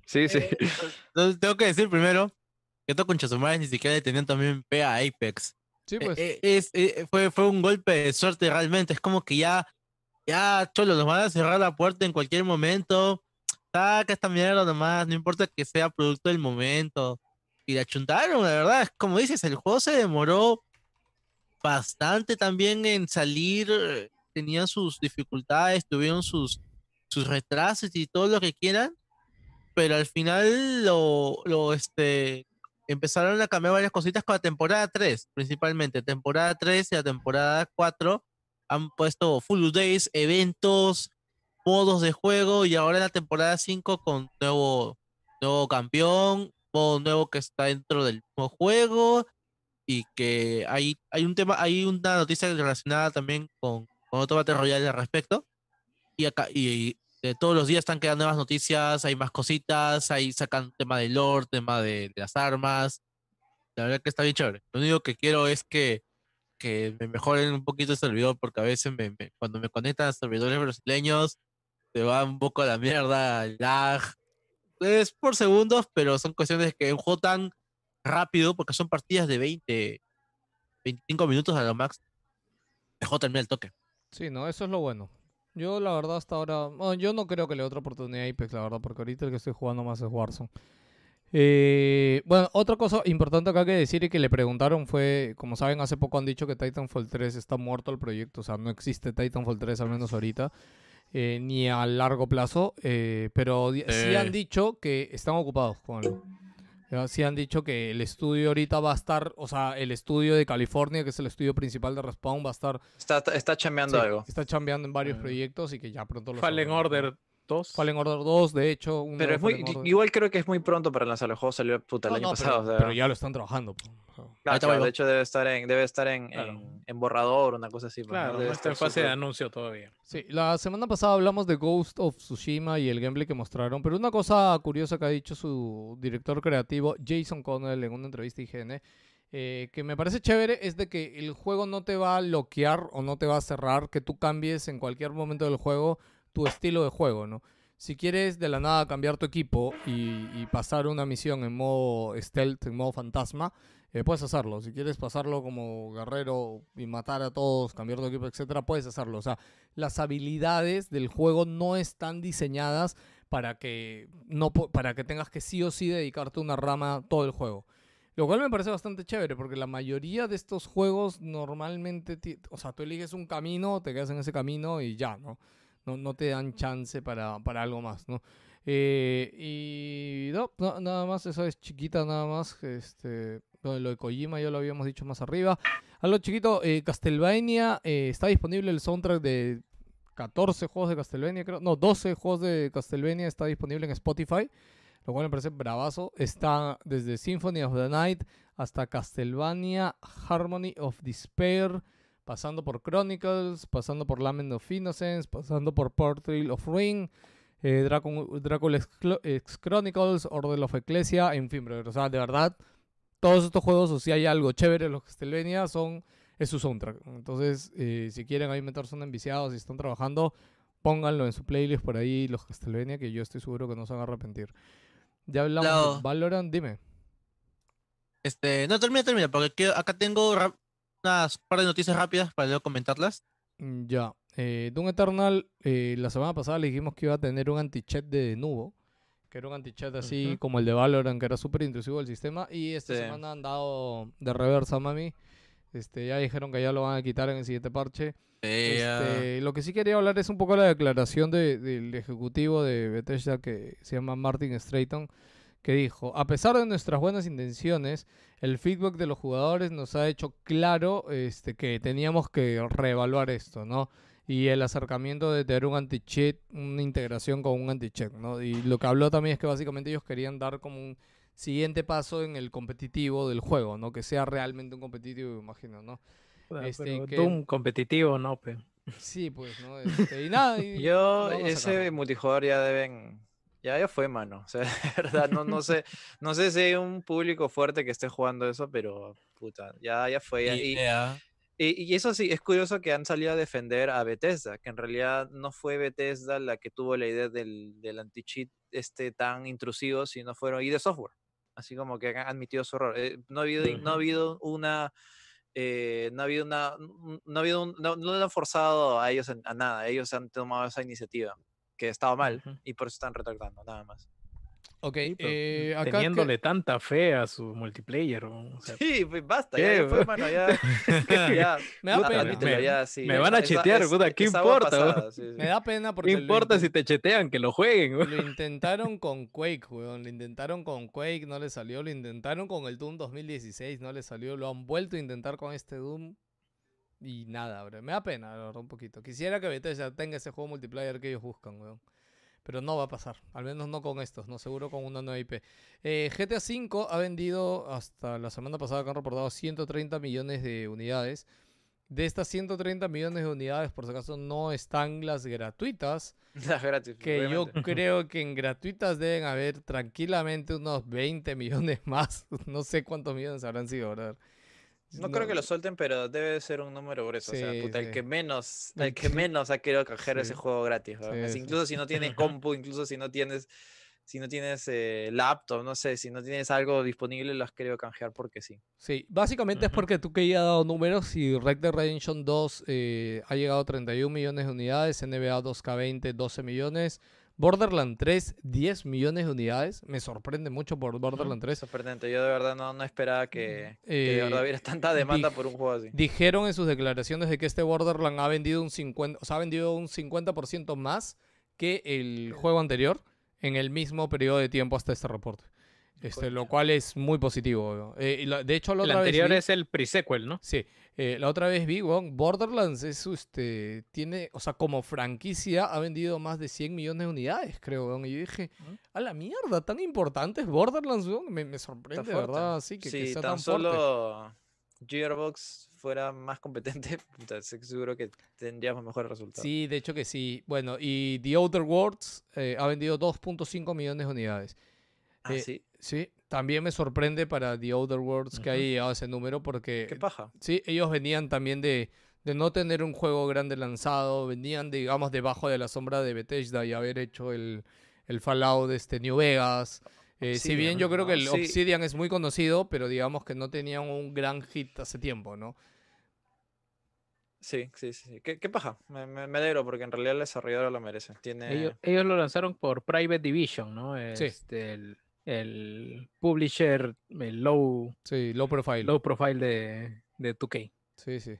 [SPEAKER 1] Sí, sí.
[SPEAKER 4] Eh, entonces tengo que decir primero que estos conchasumares ni siquiera le tenían también fe a Apex.
[SPEAKER 2] Sí,
[SPEAKER 4] Eh,
[SPEAKER 2] pues.
[SPEAKER 4] eh, es, eh, fue, fue un golpe de suerte realmente. Es como que ya, ya, cholo, nos van a cerrar la puerta en cualquier momento. Saca esta mierda nomás, no importa que sea producto del momento. Y la chuntaron, la verdad. Es como dices, el juego se demoró bastante también en salir. Tenían sus dificultades, tuvieron sus, sus retrasos y todo lo que quieran. Pero al final lo, lo este, empezaron a cambiar varias cositas con la temporada 3, principalmente. Temporada 3 y la temporada 4 han puesto full days, eventos, modos de juego y ahora en la temporada 5 con nuevo, nuevo campeón, modo nuevo que está dentro del mismo juego y que hay, hay un tema, hay una noticia relacionada también con, con otro Battle Royale al respecto. Y acá, y, de todos los días están quedando nuevas noticias, hay más cositas, ahí sacan tema de lore, tema de, de las armas. La verdad que está bien chévere. Lo único que quiero es que, que me mejoren un poquito el servidor, porque a veces me, me- cuando me conectan a servidores brasileños, se va un poco a la mierda, lag. Es por segundos, pero son cuestiones que un juego tan rápido, porque son partidas de 20, 25 minutos a lo max, mejor termina el toque.
[SPEAKER 2] Sí, no, eso es lo bueno. Yo la verdad hasta ahora, bueno, yo no creo que le dé otra oportunidad a Apex, la verdad, porque ahorita el que estoy jugando más es Warzone. Eh, bueno, otra cosa importante acá que decir y que le preguntaron fue, como saben, hace poco han dicho que Titanfall 3 está muerto el proyecto, o sea, no existe Titanfall 3 al menos ahorita, eh, ni a largo plazo, eh, pero sí
[SPEAKER 4] Eh.
[SPEAKER 2] han dicho que están ocupados con Sí han dicho que el estudio ahorita va a estar, o sea, el estudio de California, que es el estudio principal de Respawn, va a estar...
[SPEAKER 1] Está, está chambeando
[SPEAKER 2] sí,
[SPEAKER 1] algo.
[SPEAKER 2] Está chambeando en varios
[SPEAKER 5] Mm.
[SPEAKER 2] proyectos y que ya pronto lo
[SPEAKER 5] Fallen. Order 2.
[SPEAKER 2] Fallen Order 2, de hecho. un
[SPEAKER 1] Pero es muy, igual creo que es muy pronto para lanzar el juego, salió puta el
[SPEAKER 2] No,
[SPEAKER 1] año
[SPEAKER 2] no,
[SPEAKER 1] pasado.
[SPEAKER 2] pero,
[SPEAKER 1] o sea,
[SPEAKER 2] pero ya lo están trabajando.
[SPEAKER 1] claro, de hecho debe estar en, debe estar en,
[SPEAKER 5] Claro.
[SPEAKER 1] en, en borrador, una cosa así. pues, ¿no?
[SPEAKER 5] Claro,
[SPEAKER 1] Debe
[SPEAKER 5] no está en fase de anuncio todavía.
[SPEAKER 2] Sí, la semana pasada hablamos de Ghost of Tsushima y el gameplay que mostraron, pero una cosa curiosa que ha dicho su director creativo, Jason Connell, en una entrevista a IGN, eh, que me parece chévere, es de que el juego no te va a bloquear o no te va a cerrar, que tú cambies en cualquier momento del juego tu estilo de juego, ¿no? Si quieres de la nada cambiar tu equipo y, y pasar una misión en modo stealth, en modo fantasma, eh, puedes hacerlo. Si quieres pasarlo como guerrero y matar a todos, cambiar tu equipo, etcétera, puedes hacerlo. O sea, las habilidades del juego no están diseñadas para que no para que tengas que sí o sí dedicarte a una rama todo el juego. Lo cual me parece bastante chévere porque la mayoría de estos juegos normalmente, o sea, tú eliges un camino, te quedas en ese camino y ya, ¿no? No, no te dan chance para, para algo más, ¿no? Eh, y no, no, nada más, eso es chiquita nada más. Este, lo de Kojima ya lo habíamos dicho más arriba. Algo chiquito, eh, Castlevania, eh, está disponible el soundtrack de 14 juegos de Castlevania, creo. No, 12 juegos de Castlevania está disponible en Spotify. Lo cual me parece bravazo. Está desde Symphony of the Night hasta Castlevania Harmony of Despair. Pasando por Chronicles, pasando por Lament of Innocence, pasando por Portrait of Ring, eh, Dracula X, Chronicles, Order of Ecclesia, en fin, brother, o sea, de verdad, todos estos juegos, o si hay algo chévere en los Castlevania, son, es su soundtrack. Entonces, eh, si quieren ahí meterse en enviciados y están trabajando, pónganlo en su playlist por ahí, los Castlevania, que yo estoy seguro que no se van a arrepentir. Ya hablamos de Valorant, dime.
[SPEAKER 4] Este, no, termina, termina, porque acá tengo unas par de noticias rápidas para luego comentarlas.
[SPEAKER 2] Mm, Ya. Eh, Doom Eternal, eh, la semana pasada le dijimos que iba a tener un anti-chat de Nubo, que era un anti-chat así como el de Valorant, que era súper intrusivo del sistema, y esta
[SPEAKER 1] Sí.
[SPEAKER 2] semana han dado de reversa, mami. Este, ya dijeron que ya lo van a quitar en el siguiente parche. Este, lo que sí quería hablar es un poco la declaración de- del ejecutivo de Bethesda que se llama Martin Strayton, que dijo, a pesar de nuestras buenas intenciones, el feedback de los jugadores nos ha hecho claro este, que teníamos que reevaluar esto, ¿no? Y el acercamiento de tener un anti-cheat, una integración con un anti-check, ¿no? Y lo que habló también es que básicamente ellos querían dar como un siguiente paso en el competitivo del juego, ¿no? Que sea realmente un competitivo, imagino, ¿no?
[SPEAKER 5] Puta,
[SPEAKER 2] Este,
[SPEAKER 5] pero
[SPEAKER 2] que-
[SPEAKER 5] Doom competitivo, no, pe.
[SPEAKER 2] Sí, pues, ¿no? Este, y nada. y
[SPEAKER 1] Yo, ese multijugador ya deben. Ya, ya fue, mano. O sea, de verdad, no, no sé, no sé si hay un público fuerte que esté jugando eso, pero puta, ya, ya fue. ya-
[SPEAKER 4] y-
[SPEAKER 1] y,
[SPEAKER 4] eh, ah,
[SPEAKER 1] y- y eso sí, es curioso que han salido a defender a Bethesda, que en realidad no fue Bethesda la que tuvo la idea del, del anti-cheat este tan intrusivo, sino fueron ID Software. Así como que han admitido su error. Eh, no, ha habido, no ha habido una. eh, no ha habido una. un- No ha habido un- no, no han forzado a ellos a, a nada. Ellos han tomado esa iniciativa, que estaba mal, y por eso están retractando, nada más.
[SPEAKER 2] Ok,
[SPEAKER 5] Sí, pero
[SPEAKER 2] eh, acá que-
[SPEAKER 5] Teniéndole tanta fe a su multiplayer. ¿no? O sea,
[SPEAKER 1] Sí, pues basta,
[SPEAKER 5] ¿Qué,
[SPEAKER 1] ya, ya fue, mano, ya. ya
[SPEAKER 2] Me da
[SPEAKER 1] puta,
[SPEAKER 2] pena.
[SPEAKER 1] admítelo,
[SPEAKER 5] Me-
[SPEAKER 1] ya, sí,
[SPEAKER 5] me
[SPEAKER 1] esa-
[SPEAKER 5] van a chetear,
[SPEAKER 1] es-
[SPEAKER 5] puta, ¿qué importa, weón?
[SPEAKER 1] pasada, sí, sí.
[SPEAKER 2] me da pena porque
[SPEAKER 5] ¿Qué importa si te chetean? Que lo jueguen.
[SPEAKER 2] Lo intentaron con Quake, weón. Lo intentaron con Quake, no le salió. Lo intentaron con el Doom 2016, no le salió. Lo han vuelto a intentar con este Doom. Y nada, bro. Me da pena, la verdad, un poquito. Quisiera que Bethesda tenga ese juego multiplayer que ellos buscan, weón. Pero no va a pasar. Al menos no con estos, no seguro con una nueva IP. Eh, GTA V ha vendido hasta la semana pasada que han reportado 130 millones de unidades. De estas 130 millones de unidades, por si acaso, no están las gratuitas.
[SPEAKER 1] Las gratis,
[SPEAKER 2] Que yo
[SPEAKER 1] obviamente.
[SPEAKER 2] creo que en gratuitas deben haber tranquilamente unos 20 millones más. No sé cuántos millones habrán sido, brother.
[SPEAKER 1] No, creo que lo suelten, pero debe ser un número grueso. o sea,
[SPEAKER 2] Sí,
[SPEAKER 1] puta,
[SPEAKER 2] sí.
[SPEAKER 1] el que menos,
[SPEAKER 2] El
[SPEAKER 1] que menos ha querido canjear ese
[SPEAKER 2] Sí.
[SPEAKER 1] juego gratis. Incluso si no tienes compu, incluso si no tienes, si no tienes eh, laptop, no sé, si no tienes algo disponible, lo has querido canjear porque sí.
[SPEAKER 2] Sí, básicamente es porque tú que ya has dado números y Red Dead Redemption 2 eh, ha llegado a 31 millones de unidades, NBA 2K20 12 millones, Borderland 3, 10 millones de unidades. Me sorprende mucho por Borderland 3.
[SPEAKER 1] Sorprendente. Yo de verdad no, no esperaba que, que de
[SPEAKER 2] Eh,
[SPEAKER 1] verdad hubiera tanta demanda por un juego así.
[SPEAKER 2] Dijeron en sus declaraciones de que este Borderland ha vendido un 50, o sea, ha vendido un 50% más que el juego anterior en el mismo periodo de tiempo hasta este reporte. Este, lo cual es muy positivo. Eh, la- de hecho, la
[SPEAKER 5] El
[SPEAKER 2] otra vez
[SPEAKER 5] anterior
[SPEAKER 2] vi-
[SPEAKER 5] es el pre-sequel, ¿no?
[SPEAKER 2] Sí, eh, la otra vez vi, weón, Borderlands es este, tiene, o sea, como franquicia ha vendido más de 100 millones de unidades, creo, weón. Y yo dije, a la mierda, tan importante es Borderlands, weón. Me, me sorprende, verdad, sí, que, que
[SPEAKER 1] si
[SPEAKER 2] sea
[SPEAKER 1] tan
[SPEAKER 2] tan fuerte.
[SPEAKER 1] solo Gearbox fuera más competente, seguro que tendríamos mejores resultados.
[SPEAKER 2] Sí, de hecho que sí. Bueno, y The Outer Worlds eh, ha vendido 2.5 millones de unidades.
[SPEAKER 1] Ah,
[SPEAKER 2] eh,
[SPEAKER 1] sí.
[SPEAKER 2] Sí, también me sorprende para The Outer Worlds que haya
[SPEAKER 5] Ujú.
[SPEAKER 2] llegado a ese número porque
[SPEAKER 1] ¿Qué paja?
[SPEAKER 2] Sí, ellos venían también de, de no tener un juego grande lanzado, venían, digamos, debajo de la sombra de Bethesda y haber hecho el, el Fallout de este New Vegas. Eh, si bien yo creo que el
[SPEAKER 1] Sí.
[SPEAKER 2] Obsidian es muy conocido, pero digamos que no tenían un gran hit hace tiempo, ¿no?
[SPEAKER 1] Sí, sí, sí. sí. ¿Qué, qué paja? Me, me, me alegro porque en realidad el desarrollador lo merece. Tiene...
[SPEAKER 5] Ellos, ellos lo lanzaron por Private Division, ¿no?
[SPEAKER 2] Sí.
[SPEAKER 5] Este, el, el publisher el low,
[SPEAKER 2] Sí, low profile.
[SPEAKER 5] low profile de, de 2K.
[SPEAKER 2] Sí, sí.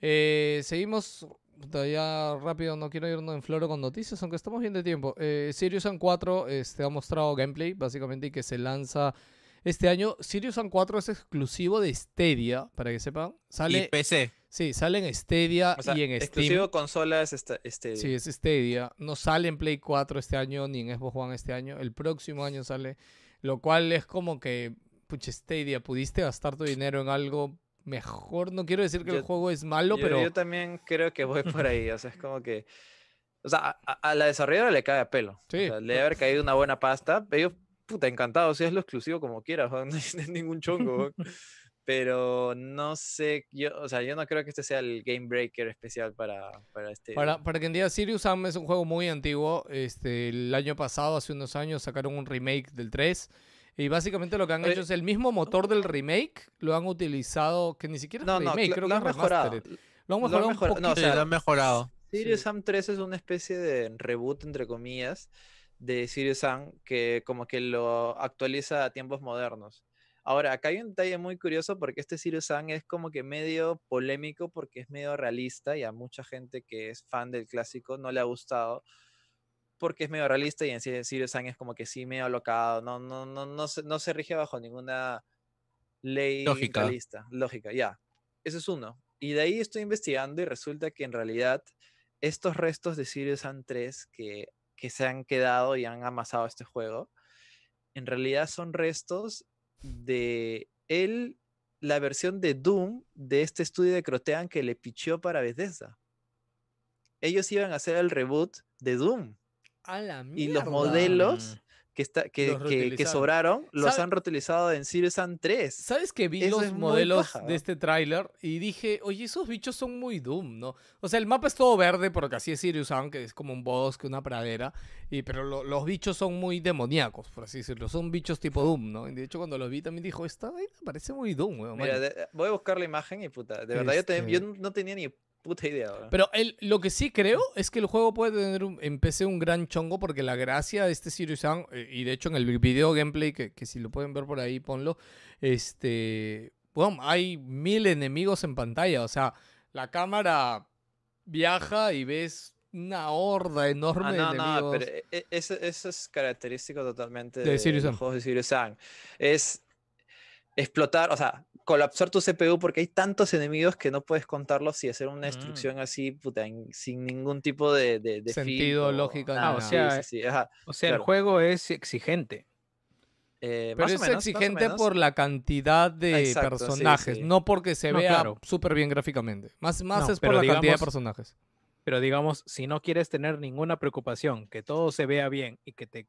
[SPEAKER 2] Eh, seguimos ya rápido, no quiero irnos en floro con noticias, aunque estamos bien de tiempo. Eh, Sirius Sam 4 este, ha mostrado gameplay, básicamente, y que se lanza este año. Sirius Sam 4 es exclusivo de Stadia, para que sepan. Sale,
[SPEAKER 4] Y PC.
[SPEAKER 2] sí, sale en Stadia
[SPEAKER 1] O sea,
[SPEAKER 2] y en
[SPEAKER 1] exclusivo
[SPEAKER 2] Steam.
[SPEAKER 1] consola es esta, este.
[SPEAKER 2] Sí, es Stadia. No sale en Play 4 este año, ni en Xbox One este año. El próximo año sale. Lo cual es como que, pucha, Stadia, pudiste gastar tu dinero en algo mejor. No quiero decir que el
[SPEAKER 1] Yo-
[SPEAKER 2] juego es malo,
[SPEAKER 1] yo,
[SPEAKER 2] pero...
[SPEAKER 1] yo también creo que voy por ahí. O sea, es como que. O sea, a, a- la desarrolladora le cae a pelo. O
[SPEAKER 2] Sí.
[SPEAKER 1] sea, le debe haber caído una buena pasta. Ellos, puta, encantados. Si es lo exclusivo como quieras, no hay ningún chongo. Pero no sé, yo, o sea, yo no creo que este sea el game breaker especial para, para este.
[SPEAKER 2] Para, para que entiendan, Sirius Sam es un juego muy antiguo. Este, el año pasado, hace unos años, sacaron un remake del 3. Y básicamente lo que han
[SPEAKER 1] Oye,
[SPEAKER 2] hecho es el mismo motor del remake. Lo han utilizado, que ni siquiera es
[SPEAKER 1] no, no,
[SPEAKER 2] remake, creo
[SPEAKER 1] lo
[SPEAKER 2] que
[SPEAKER 1] han mejorado.
[SPEAKER 2] remastered. Lo han
[SPEAKER 1] lo han
[SPEAKER 2] mejorado un
[SPEAKER 1] mejorado. No, o
[SPEAKER 4] Sí,
[SPEAKER 1] sea,
[SPEAKER 4] lo han mejorado.
[SPEAKER 1] Sirius
[SPEAKER 2] Sí.
[SPEAKER 1] Sam 3 es una especie de reboot, entre comillas, de Sirius Sam que como que lo actualiza a tiempos modernos. Ahora, acá hay un detalle muy curioso porque este Sirius Sam es como que medio polémico porque es medio realista y a mucha gente que es fan del clásico no le ha gustado porque es medio realista y en sí Sirius Sam es como que sí medio alocado, no, no, no, no, se, no se rige bajo ninguna ley
[SPEAKER 4] Lógica.
[SPEAKER 1] realista, lógica, ya. Ese es uno. Y de ahí estoy investigando y resulta que en realidad estos restos de Sirius Sam 3 que, que se han quedado y han amasado este juego, en realidad son restos de él, la versión de Doom de este estudio de Crotean que le pichó para Bethesda. Ellos iban a hacer el reboot de Doom
[SPEAKER 2] A la
[SPEAKER 1] y los modelos que, está, que, que- sobraron los
[SPEAKER 2] ¿Sabe-
[SPEAKER 1] han reutilizado en Sirius Sam 3.
[SPEAKER 2] ¿Sabes que vi
[SPEAKER 1] Eso
[SPEAKER 2] los modelos
[SPEAKER 1] paja,
[SPEAKER 2] de este tráiler y dije, oye, esos bichos son muy Doom, ¿no? O sea, el mapa es todo verde porque así es Sirius Sam, que es como un bosque, una pradera, y, pero lo- los bichos son muy demoníacos, por así decirlo. Son bichos tipo Doom, ¿no? Y de hecho, cuando los vi también dijo, esta vaina parece muy Doom, weón.
[SPEAKER 1] Mira,
[SPEAKER 2] man".
[SPEAKER 1] de- voy a buscar la imagen y puta, de verdad yo, yo
[SPEAKER 2] Este-
[SPEAKER 1] no tenía ni puta idea. weón.
[SPEAKER 2] Pero el, lo que sí creo es que el juego puede tener un, en PC un gran chongo porque la gracia de este Sirius Sam, eh, y de hecho en el vi- video gameplay, que, que si lo pueden ver por ahí, ponlo, este, bueno, hay mil enemigos en pantalla, o sea, la cámara viaja y ves una horda enorme
[SPEAKER 1] Ah,
[SPEAKER 2] de enemigos.
[SPEAKER 1] no, pero e- e- eso, eso es característico totalmente
[SPEAKER 2] De
[SPEAKER 1] de, los juegos de Sirius Sam. Es explotar, o sea, colapsar tu CPU porque hay tantos enemigos que no puedes contarlos y hacer una
[SPEAKER 5] Mm.
[SPEAKER 1] destrucción así, puta, en- sin ningún tipo de, de, de
[SPEAKER 2] Sentido,
[SPEAKER 1] nada,
[SPEAKER 5] nada.
[SPEAKER 1] sí,
[SPEAKER 5] O sea,
[SPEAKER 1] sí, sí, ajá.
[SPEAKER 5] O sea,
[SPEAKER 1] Claro.
[SPEAKER 5] el juego es exigente.
[SPEAKER 1] Eh,
[SPEAKER 2] Pero
[SPEAKER 1] más o
[SPEAKER 2] es
[SPEAKER 1] menos, o
[SPEAKER 2] exigente
[SPEAKER 1] menos.
[SPEAKER 2] por la cantidad de
[SPEAKER 1] Exacto,
[SPEAKER 2] personajes,
[SPEAKER 1] sí.
[SPEAKER 2] no porque se
[SPEAKER 5] No,
[SPEAKER 2] vea
[SPEAKER 5] claro.
[SPEAKER 2] súper bien gráficamente. Más, más
[SPEAKER 5] No,
[SPEAKER 2] es por la cantidad de personajes.
[SPEAKER 5] Pero digamos, si no quieres tener ninguna preocupación, que todo se vea bien y que te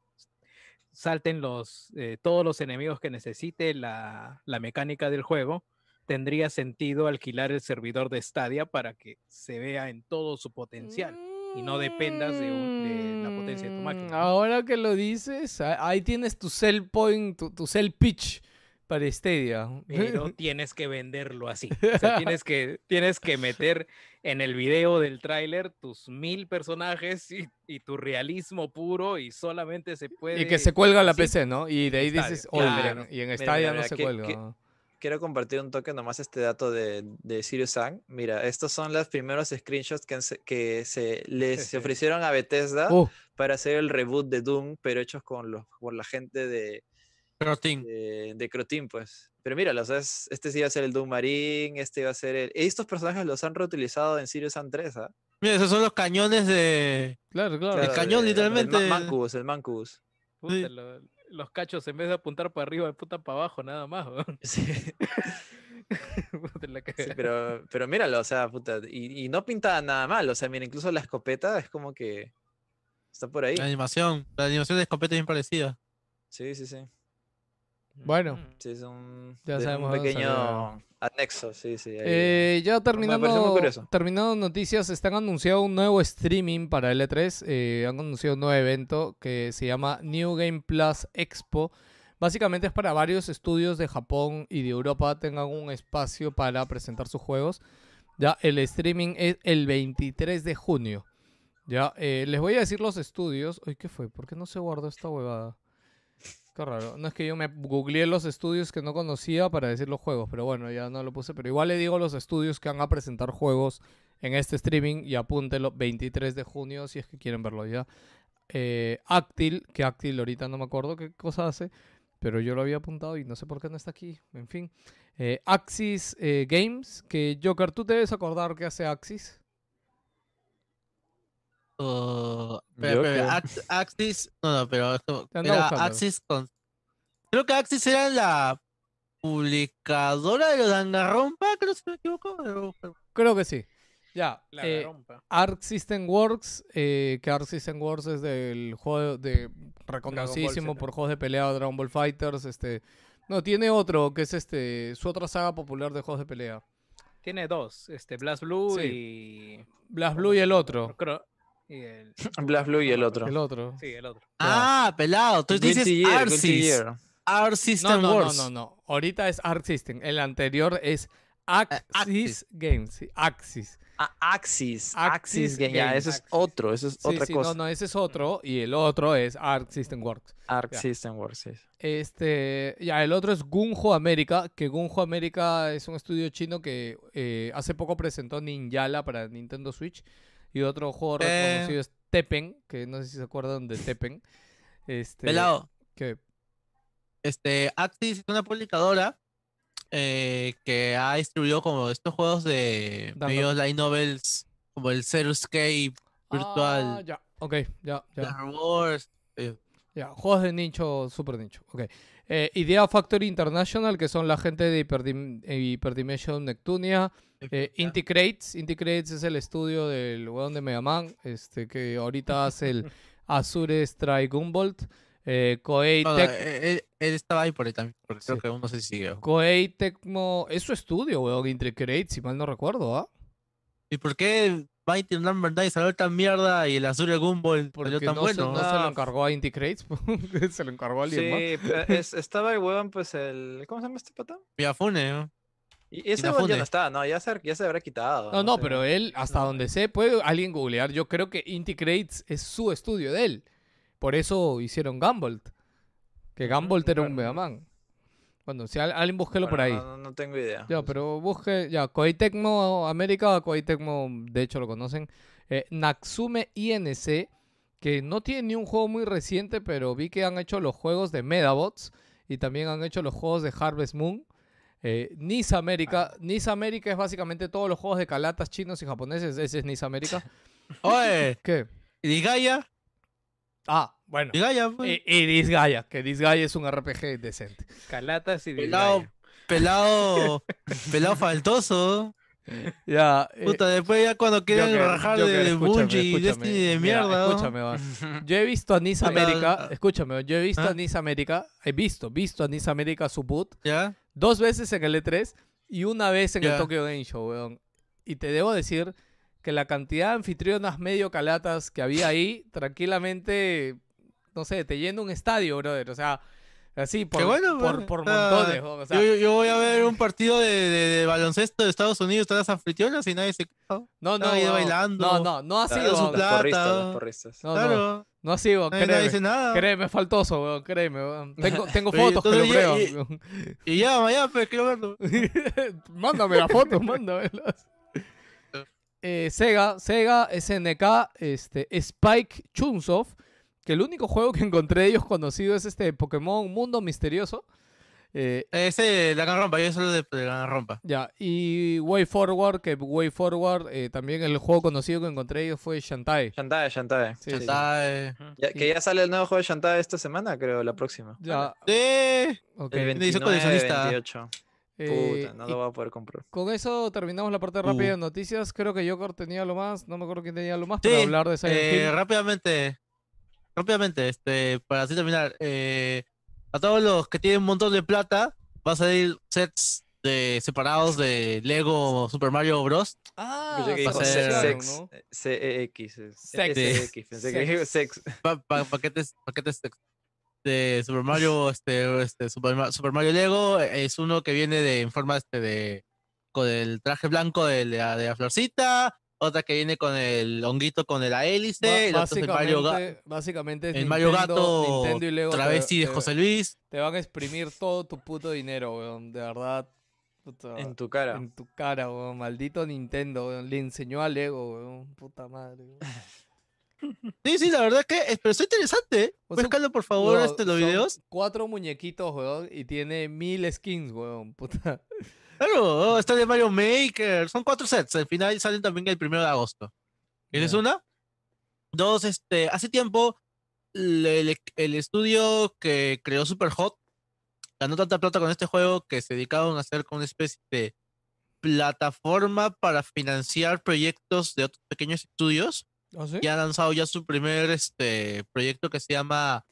[SPEAKER 5] salten los, eh, todos los enemigos que necesite la, la mecánica del juego, tendría sentido alquilar el servidor de Stadia para que se vea en todo su potencial. y no dependas de un- de la potencia de tu máquina,
[SPEAKER 2] Mm. Ahora que lo dices, ahí tienes tu sell point, tu, tu sell pitch. Para Stadia.
[SPEAKER 5] Pero tienes que venderlo así. O sea, tienes que, tienes que meter en el video del tráiler tus mil personajes y, y tu realismo puro y solamente se puede...
[SPEAKER 2] Y que se cuelga la
[SPEAKER 5] así.
[SPEAKER 2] PC, ¿no? Y de ahí
[SPEAKER 5] Stadia,
[SPEAKER 2] dices,
[SPEAKER 5] claro.
[SPEAKER 2] oye,
[SPEAKER 1] Mira,
[SPEAKER 2] y en
[SPEAKER 1] mira,
[SPEAKER 2] Stadia no se
[SPEAKER 1] que-
[SPEAKER 2] cuelga.
[SPEAKER 1] Quiero compartir un toque nomás este dato de, de Sirius Sam. Mira, estos son los primeros screenshots que, se- que se les se ofrecieron a Bethesda
[SPEAKER 2] Uh,
[SPEAKER 1] para hacer el reboot de Doom, pero hechos con los por la gente de,
[SPEAKER 4] Crotin.
[SPEAKER 1] de, de Croteam, pues. Pero míralo, o sea, es- este sí va a ser el Doom Marine, este va a ser el... Estos personajes los han reutilizado en Sirius Sam 3, ¿ah?
[SPEAKER 4] Mira, esos son los cañones de.
[SPEAKER 2] claro, claro.
[SPEAKER 1] Claro,
[SPEAKER 4] cañón,
[SPEAKER 1] de- el Ma-
[SPEAKER 4] literalmente.
[SPEAKER 1] Mancubus, el Mancubus.
[SPEAKER 4] Sí.
[SPEAKER 5] lo- los cachos en vez de apuntar para arriba, apuntan para abajo, nada más. weón.
[SPEAKER 1] Sí. Sí, pero, pero míralo, o sea, puta, y, y no pinta nada mal, o sea, mira, incluso la escopeta es como que está por ahí.
[SPEAKER 4] La animación. La animación de escopeta es bien parecida.
[SPEAKER 1] Sí, sí, sí.
[SPEAKER 2] Bueno.
[SPEAKER 5] Mm.
[SPEAKER 1] Sí, es un,
[SPEAKER 2] Ya sabemos
[SPEAKER 1] un pequeño anexo, sí, sí. ahí.
[SPEAKER 2] Eh, ya terminando, terminando noticias, están anunciado un nuevo streaming para L3. eh, han anunciado un nuevo evento que se llama New Game Plus Expo. Básicamente es para varios estudios de Japón y de Europa tengan un espacio para presentar sus juegos. Ya el streaming es el 23 de junio. Ya eh, les voy a decir los estudios. Uy, ¿qué fue? ¿Por qué no se guardó esta huevada? Qué raro. No es que yo me googleé los estudios que no conocía para decir los juegos, pero bueno, ya no lo puse. Pero igual le digo los estudios que van a presentar juegos en este streaming y apúntelo 23 de junio si es que quieren verlo ya. Eh, Actil, que Actil ahorita no me acuerdo qué cosa hace, pero yo lo había apuntado y no sé por qué no está aquí. En fin. Eh, Axis eh, Games, que Joker, tú te debes acordar qué hace Axis.
[SPEAKER 4] Pero, pero,
[SPEAKER 1] creo.
[SPEAKER 4] Ax- Axis. No, no, pero Era. Axis con. Creo que Axis era la publicadora de los Danganronpa, creo si me equivoco. pero-
[SPEAKER 2] Creo que sí. Ya.
[SPEAKER 5] La
[SPEAKER 2] eh. Arc System Works, eh, que Arc System Works es del juego de reconocidísimo por juegos de pelea Dragon Ball Fighters, este no tiene otro que es este su otra saga popular de juegos de pelea.
[SPEAKER 5] Tiene dos, este Blast Blue
[SPEAKER 2] Sí.
[SPEAKER 5] y...
[SPEAKER 2] Blast
[SPEAKER 5] ¿cómo
[SPEAKER 2] Blue y el otro,
[SPEAKER 5] y el...
[SPEAKER 1] Blast Blue y
[SPEAKER 5] no
[SPEAKER 1] el otro.
[SPEAKER 2] el otro.
[SPEAKER 5] Sí, el otro.
[SPEAKER 4] Ah, pelado. Tú dices Arsis.
[SPEAKER 2] No,
[SPEAKER 4] System
[SPEAKER 2] no, no,
[SPEAKER 4] Wars.
[SPEAKER 2] no, no. Ahorita es Arc System. El anterior es Axis,
[SPEAKER 4] Axis.
[SPEAKER 2] Games. sí, Axis.
[SPEAKER 1] Ah, Axis.
[SPEAKER 2] Axis
[SPEAKER 1] Axis Game. Ya,
[SPEAKER 2] Games.
[SPEAKER 1] ese es otro, eso es
[SPEAKER 2] Sí,
[SPEAKER 1] otra
[SPEAKER 2] sí,
[SPEAKER 1] cosa.
[SPEAKER 2] no, no, ese es otro y el otro es Arc System Works. Ya.
[SPEAKER 1] System Works, sí.
[SPEAKER 2] Este, ya, el otro es Gunjo América, que Gunjo América es un estudio chino que eh, hace poco presentó Ninjala para Nintendo Switch y otro juego
[SPEAKER 4] Eh.
[SPEAKER 2] reconocido es Teppen, que no sé si se acuerdan de Teppen. Este,
[SPEAKER 4] Pelado.
[SPEAKER 2] que
[SPEAKER 4] Este, Axis es una publicadora eh, que ha distribuido como estos juegos de
[SPEAKER 2] Dangan-
[SPEAKER 4] medios light novels, como el Zero Escape, Virtual,
[SPEAKER 2] Ah, ya, ok, ya, ya.
[SPEAKER 4] Star Wars. eh,
[SPEAKER 2] Ya, juegos de nicho, super nicho. Ok. Eh, Idea Factory International, que son la gente de Hyperdim- Hyperdimension Neptunia. Eh, Inti Crates. Inti Crates es el estudio del weón de Mega Man, este, que ahorita hace el Azure Strike Gunvolt. Eh, Koei,
[SPEAKER 4] no, no,
[SPEAKER 2] Tec-
[SPEAKER 4] eh, él, él estaba ahí por ahí también, porque creo
[SPEAKER 2] Sí.
[SPEAKER 4] que aún no si sigue.
[SPEAKER 2] Koei Tecmo. Es su estudio, weón. Inti Crates, si mal no recuerdo, ¿ah?
[SPEAKER 4] ¿Y por qué Mighty Number 9 salió tan mierda y el Azure Gumball salió tan
[SPEAKER 2] no, se,
[SPEAKER 4] bueno?
[SPEAKER 2] no se lo
[SPEAKER 1] Ah,
[SPEAKER 2] encargó a Inti Crates, se lo encargó a alguien más.
[SPEAKER 1] Sí, pero es- estaba el huevón, pues el. ¿Cómo se llama este pata?
[SPEAKER 4] Miyafune, ¿no?
[SPEAKER 1] Y ese huevón ya no está, no, ya se, ya se habrá quitado.
[SPEAKER 2] No, no, pero él, hasta donde sé, puede alguien googlear. Yo creo que Inti Crates es su estudio de él. Por eso hicieron Gambolt. Que Gambolt era un
[SPEAKER 1] bueno.
[SPEAKER 2] Mega Man. Bueno, si al- alguien búsquelo por ahí.
[SPEAKER 1] Bueno, No, no- no tengo idea.
[SPEAKER 2] Ya, pero busque, ya, Koei Tecmo América, Koei Tecmo, de hecho lo conocen. Eh, Natsume INC, que no tiene ni un juego muy reciente, pero vi que han hecho los juegos de Medabots y también han hecho los juegos de Harvest Moon. Eh, Nis América, Nis América es básicamente todos los juegos de calatas chinos y japoneses, ese es Nis América.
[SPEAKER 4] Oye,
[SPEAKER 2] ¿Qué?
[SPEAKER 4] ¿y?
[SPEAKER 2] Ah, bueno.
[SPEAKER 4] Disgaea, pues.
[SPEAKER 2] Y, y Disgaea, que Disgaea es un RPG decente.
[SPEAKER 5] Calatas y
[SPEAKER 4] Pelado,
[SPEAKER 5] Disgaea.
[SPEAKER 4] pelado, pelado faltoso.
[SPEAKER 2] Ya, eh,
[SPEAKER 4] Puta, después ya cuando quieren
[SPEAKER 2] Joker,
[SPEAKER 4] rajar
[SPEAKER 2] Joker,
[SPEAKER 4] de Bungie y. Destiny de
[SPEAKER 2] Mira,
[SPEAKER 4] mierda. ¿no?
[SPEAKER 2] Escúchame, va. Yo he visto a Nice América, escúchame, yo he visto
[SPEAKER 4] ¿Ah?
[SPEAKER 2] a Nice América, he visto, visto a Nice América su boot
[SPEAKER 4] ¿Ya?
[SPEAKER 2] dos veces en el E3 y una vez en el
[SPEAKER 4] Ya.
[SPEAKER 2] Tokyo Game Show, weón. Y te debo decir que la cantidad de anfitrionas medio calatas que había ahí, tranquilamente, no sé, te llena un estadio, brother. O sea, Así, por,
[SPEAKER 4] bueno,
[SPEAKER 2] por, montones. weón, o sea,
[SPEAKER 4] yo, yo voy a ver un partido de, de- de baloncesto de Estados Unidos, todas las anfitrionas y nadie se
[SPEAKER 2] no, no,
[SPEAKER 4] ahí
[SPEAKER 2] weón.
[SPEAKER 4] bailando.
[SPEAKER 2] no, no, no así,
[SPEAKER 4] Dando su plata.
[SPEAKER 1] Porristas, porristas.
[SPEAKER 2] No, no,
[SPEAKER 4] claro,
[SPEAKER 2] no weón,
[SPEAKER 4] nadie, nadie
[SPEAKER 2] créeme.
[SPEAKER 4] dice nada.
[SPEAKER 2] Créeme, faltoso, weón, créeme, weón. Tengo, tengo fotos que lo prueban.
[SPEAKER 4] y-. Y ya, ya, pues quiero verlo.
[SPEAKER 2] mándame las fotos, mándamelas. Eh, Sega, Sega, SNK, este, Spike Chunsoft, que el único juego que encontré de ellos conocido es este Pokémon Mundo Misterioso. Eh,
[SPEAKER 4] Ese, la gran rompa, yo solo de, de la rompa.
[SPEAKER 2] ya, y Way Forward, que Way Forward, eh, también el juego conocido que encontré de ellos fue Shantae.
[SPEAKER 1] Shantae, Shantae.
[SPEAKER 2] Sí.
[SPEAKER 4] Ya-
[SPEAKER 1] que ya sale el nuevo juego de Shantae esta semana, creo, la próxima.
[SPEAKER 2] Ya,
[SPEAKER 4] Sí.
[SPEAKER 2] ok.
[SPEAKER 1] El
[SPEAKER 4] Viene edición
[SPEAKER 1] 29,
[SPEAKER 4] coleccionista.
[SPEAKER 1] 28.
[SPEAKER 2] Eh,
[SPEAKER 1] Puta, no lo voy a poder comprar.
[SPEAKER 2] con eso terminamos la parte rápida
[SPEAKER 4] Uh.
[SPEAKER 2] de noticias. Creo que Joker tenía lo más, no me acuerdo quién tenía lo más
[SPEAKER 4] Sí,
[SPEAKER 2] para hablar de Silent
[SPEAKER 4] Eh,
[SPEAKER 2] Hill.
[SPEAKER 4] rápidamente, rápidamente, este, para así terminar, eh, a todos los que tienen un montón de plata, va a salir sets de, separados de Lego Super Mario Bros.
[SPEAKER 2] Ah,
[SPEAKER 1] sex,
[SPEAKER 2] ¿no?
[SPEAKER 1] eh, CEX. eh,
[SPEAKER 2] Sex.
[SPEAKER 1] SX, Pensé que dijo sex.
[SPEAKER 4] Pa- pa- paquetes, paquetes de, de Super Mario, este, este Super, Super Mario Lego es uno que viene de en forma este de con el traje blanco de la, de la florcita, otra que viene con el honguito con la hélice, el otro es el Mario, Ga-
[SPEAKER 2] básicamente, es
[SPEAKER 4] el Mario Gato
[SPEAKER 2] Nintendo y Lego te-
[SPEAKER 4] travesti de José Luis.
[SPEAKER 2] Te van a exprimir todo tu puto dinero, weón. De verdad. puta,
[SPEAKER 1] En tu cara.
[SPEAKER 2] en tu cara, weón. Maldito Nintendo, weón. Le enseñó a Lego, weón. Puta madre. weón.
[SPEAKER 4] Sí, sí, la verdad que es, pero está interesante. ¿eh?
[SPEAKER 2] O
[SPEAKER 4] ¿Puedes
[SPEAKER 2] sea,
[SPEAKER 4] buscarlo, por favor,
[SPEAKER 2] No,
[SPEAKER 4] este, los
[SPEAKER 2] son
[SPEAKER 4] videos?
[SPEAKER 2] Cuatro muñequitos, weón. Y tiene mil skins, weón. Puta.
[SPEAKER 4] Claro, oh, está de Mario Maker. Son cuatro sets. Al final salen también el primero de agosto. ¿Esa es
[SPEAKER 2] Ya.
[SPEAKER 4] una? Dos, este, hace tiempo el, el- el estudio que creó Superhot ganó tanta plata con este juego que se dedicaron a hacer como una especie de plataforma para financiar proyectos de otros pequeños estudios.
[SPEAKER 2] ¿Ah, sí?
[SPEAKER 4] Y han lanzado ya su primer este, proyecto que se llama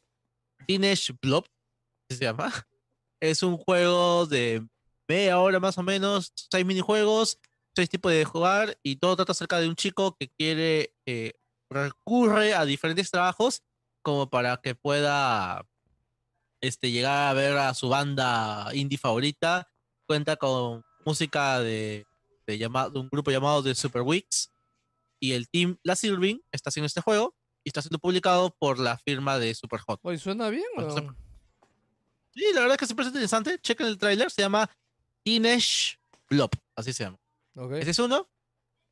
[SPEAKER 4] Teenage Blob. ¿qué se llama? Es un juego de media hora más o menos, seis minijuegos, seis tipos de jugar y todo trata acerca de un chico que quiere, eh, recurre a diferentes trabajos como para que pueda este, llegar a ver a su banda indie favorita. Cuenta con música de, de, llama- de un grupo llamado The Super Weeks y el team La Silving está haciendo este juego y está siendo publicado por la firma de Superhot.
[SPEAKER 2] Oye, suena bien, weón.
[SPEAKER 4] Sí, la verdad es que se parece interesante. Chequen el tráiler, se llama Teenage Blob, así se llama. Ese es uno.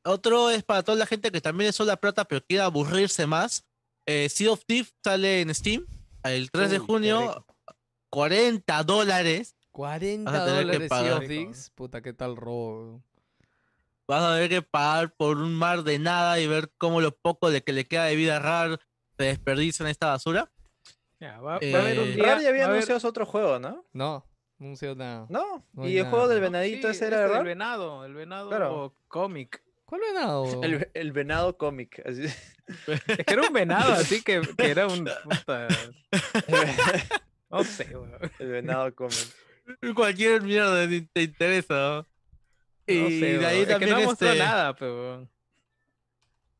[SPEAKER 4] Otro es para toda la gente que también es la plata pero quiere aburrirse más. Eh, sea of Thieves sale en Steam el 3 de
[SPEAKER 1] Uy,
[SPEAKER 4] junio,
[SPEAKER 1] rico.
[SPEAKER 4] 40 dólares.
[SPEAKER 2] 40
[SPEAKER 4] Vas a tener que
[SPEAKER 2] dólares Sea of Thieves. Puta, qué tal robo.
[SPEAKER 4] Vas a tener que pagar por un mar de nada y ver cómo lo poco de que le queda de vida rara se desperdicia en esta basura.
[SPEAKER 5] Ya, va, va a
[SPEAKER 4] Eh,
[SPEAKER 5] haber un día.
[SPEAKER 1] Rar ya había anunciado otro juego, ¿no?
[SPEAKER 2] No, no nada.
[SPEAKER 1] No.
[SPEAKER 2] No
[SPEAKER 1] y el juego del
[SPEAKER 5] No,
[SPEAKER 1] venadito
[SPEAKER 5] sí,
[SPEAKER 1] ese era
[SPEAKER 5] este, el venado, el venado
[SPEAKER 1] Claro.
[SPEAKER 5] cómic.
[SPEAKER 2] ¿Cuál venado?
[SPEAKER 1] El, el venado cómic. así.
[SPEAKER 5] Es que era un venado, así que, que era un. puta, no sé, weón.
[SPEAKER 1] el venado cómic.
[SPEAKER 4] Cualquier mierda te te interesa. ¿no?
[SPEAKER 5] No
[SPEAKER 4] Y
[SPEAKER 5] sé,
[SPEAKER 4] de ahí.
[SPEAKER 5] Es que
[SPEAKER 4] también
[SPEAKER 5] no mostró
[SPEAKER 4] este,
[SPEAKER 5] nada, pero.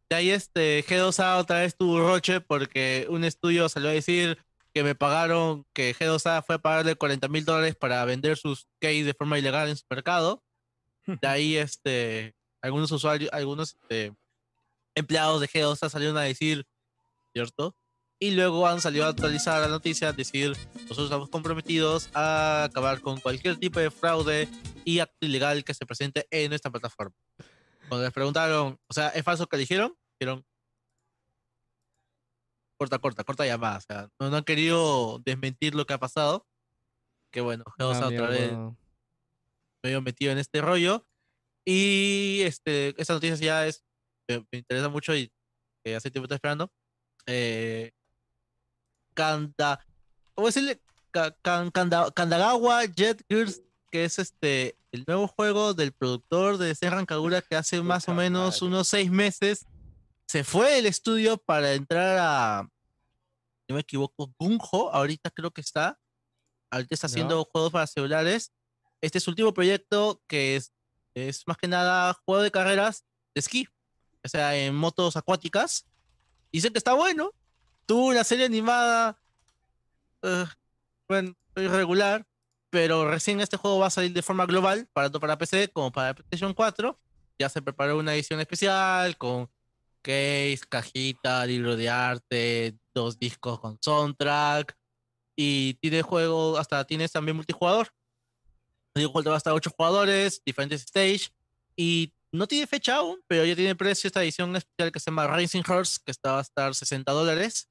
[SPEAKER 4] de ahí este G2A otra vez tuvo roche porque un estudio salió a decir que me pagaron, que G2A fue a pagarle 40 mil dólares para vender sus keys de forma ilegal en su mercado. De ahí este algunos usuarios, algunos este, empleados de G2A salieron a decir, ¿cierto? Y luego han salido a actualizar la noticia, decir, nosotros estamos comprometidos a acabar con cualquier tipo de fraude y acto ilegal que se presente en nuestra plataforma. Cuando les preguntaron, o sea, ¿es falso que dijeron? Dijeron, corta, corta, corta llamada. O sea, no, no han querido desmentir lo que ha pasado. Que bueno,
[SPEAKER 2] Ah,
[SPEAKER 4] G2A otra vez medio metido en este rollo. Y este, esta noticia ya es, me, me interesa mucho y que hace tiempo estoy esperando. Eh, Kanda, ¿cómo decirle? Ka- Kan- Kanda- Kandagawa Jet Gears, que es este el nuevo juego del productor de Serran Kagura que hace más o menos unos seis meses se fue del estudio para entrar a, no me equivoco, Gunjo, ahorita creo que está. Ahorita está haciendo juegos para celulares. Este es su último proyecto que es, es más que nada juego de carreras de esquí, o sea, en motos acuáticas. Dicen que está bueno. Tuvo una serie animada. eh, bueno, irregular, pero recién este juego va a salir de forma global, tanto para PC como para PlayStation 4. Ya se preparó una edición especial con case, cajita, libro de arte, dos discos con soundtrack y tiene juego, hasta tienes también multijugador. El juego va a estar ocho jugadores, diferentes stage y no tiene fecha aún, pero ya tiene precio esta edición especial que se llama Racing Hearts, que está, va a estar 60 dólares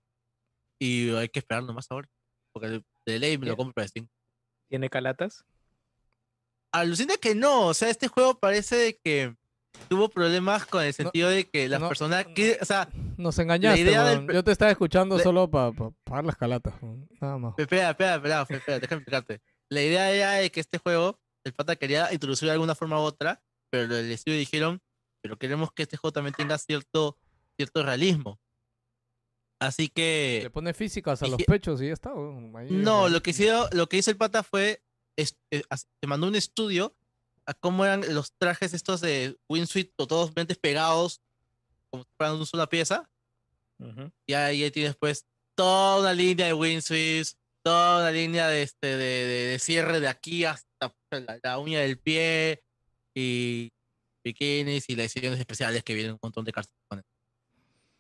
[SPEAKER 4] y hay que esperar nomás ahora, porque de ley me lo compro para Steam.
[SPEAKER 5] ¿Tiene calatas?
[SPEAKER 4] Alucina que no, o sea, este juego parece que tuvo problemas con el sentido de que las
[SPEAKER 2] no,
[SPEAKER 4] personas, que, o sea,
[SPEAKER 2] Nos engañaste,
[SPEAKER 4] idea del
[SPEAKER 2] Yo te estaba escuchando
[SPEAKER 4] la-
[SPEAKER 2] solo para pagar las calatas. Nada más.
[SPEAKER 4] Espera, espera, espera, espera, déjame explicarte. La idea era de que este juego, el pata quería introducir de alguna forma u otra, pero el estudio dijeron, pero queremos que este juego también tenga cierto, cierto realismo. Así
[SPEAKER 2] Le
[SPEAKER 4] que,
[SPEAKER 2] pone físicas a los pechos y ya está. Ahí,
[SPEAKER 4] no, lo que, hizo, lo que hizo el pata fue, es- eh, as- te mandó un estudio a cómo eran los trajes estos de Wingsuit, to- todos mentes pegados, como si fueran una sola pieza.
[SPEAKER 5] Ujú.
[SPEAKER 4] Y ahí tienes pues toda una línea de windsuits, toda una línea de, este, de, de- de cierre de aquí hasta la, la uña del pie y bikinis y las ediciones especiales que vienen un montón de él.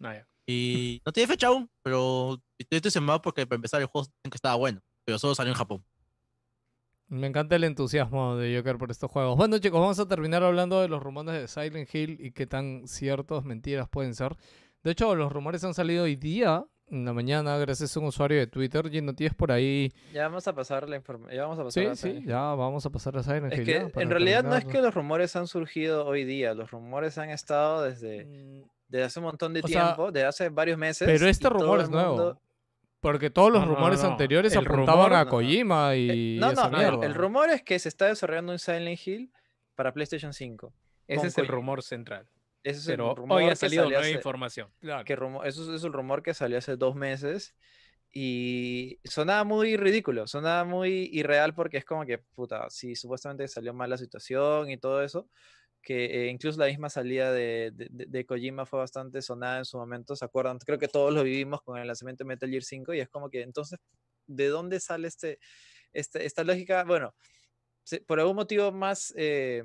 [SPEAKER 5] Ah, ya.
[SPEAKER 4] Y no tiene fecha aún, pero estoy entusiasmado porque para empezar el juego que estaba bueno, pero solo salió en Japón.
[SPEAKER 2] Me encanta el entusiasmo de Joker por estos juegos. Bueno, chicos, vamos a terminar hablando de los rumores de Silent Hill y qué tan ciertos, mentiras pueden ser. De hecho, los rumores han salido hoy día, en la mañana, gracias a un usuario de Twitter. Gino, tienes por ahí.
[SPEAKER 1] Ya vamos a pasar la información. Ya vamos a pasar
[SPEAKER 2] Sí,
[SPEAKER 1] a
[SPEAKER 2] sí, ya vamos a pasar a Silent
[SPEAKER 1] Es
[SPEAKER 2] Hill.
[SPEAKER 1] que
[SPEAKER 2] ya,
[SPEAKER 1] en realidad no es que los rumores han surgido hoy día, los rumores han estado desde,
[SPEAKER 2] Mm,
[SPEAKER 1] desde hace un montón de
[SPEAKER 2] o sea,
[SPEAKER 1] tiempo, desde hace varios meses.
[SPEAKER 2] Pero
[SPEAKER 1] y
[SPEAKER 2] este rumor es nuevo. Porque todos los
[SPEAKER 5] No, no,
[SPEAKER 2] rumores
[SPEAKER 5] no.
[SPEAKER 2] anteriores
[SPEAKER 5] El
[SPEAKER 2] apuntaban
[SPEAKER 5] rumor-
[SPEAKER 2] a
[SPEAKER 1] no, no.
[SPEAKER 2] Kojima
[SPEAKER 1] Eh,
[SPEAKER 2] y
[SPEAKER 1] no,
[SPEAKER 2] esa
[SPEAKER 1] no, el,
[SPEAKER 2] mierda.
[SPEAKER 1] el rumor es que se está desarrollando un Silent Hill para PlayStation 5.
[SPEAKER 5] Ese
[SPEAKER 1] Con
[SPEAKER 5] es el rumor central.
[SPEAKER 1] Ese es
[SPEAKER 5] Pero
[SPEAKER 1] el rumor
[SPEAKER 5] hoy ha salido nueva
[SPEAKER 1] hace-
[SPEAKER 5] información.
[SPEAKER 2] Claro.
[SPEAKER 1] que rumo- eso es el rumor que salió hace dos meses y sonaba muy ridículo, sonaba muy irreal porque es como que, puta, si supuestamente salió mal la situación y todo eso, que eh, incluso la misma salida de, de, de- Kojima fue bastante sonada en su momento, ¿se acuerdan? Creo que todos lo vivimos con el lanzamiento de Metal Gear 5 y es como que entonces, ¿de dónde sale este, este, esta lógica? Bueno, por algún motivo más... eh,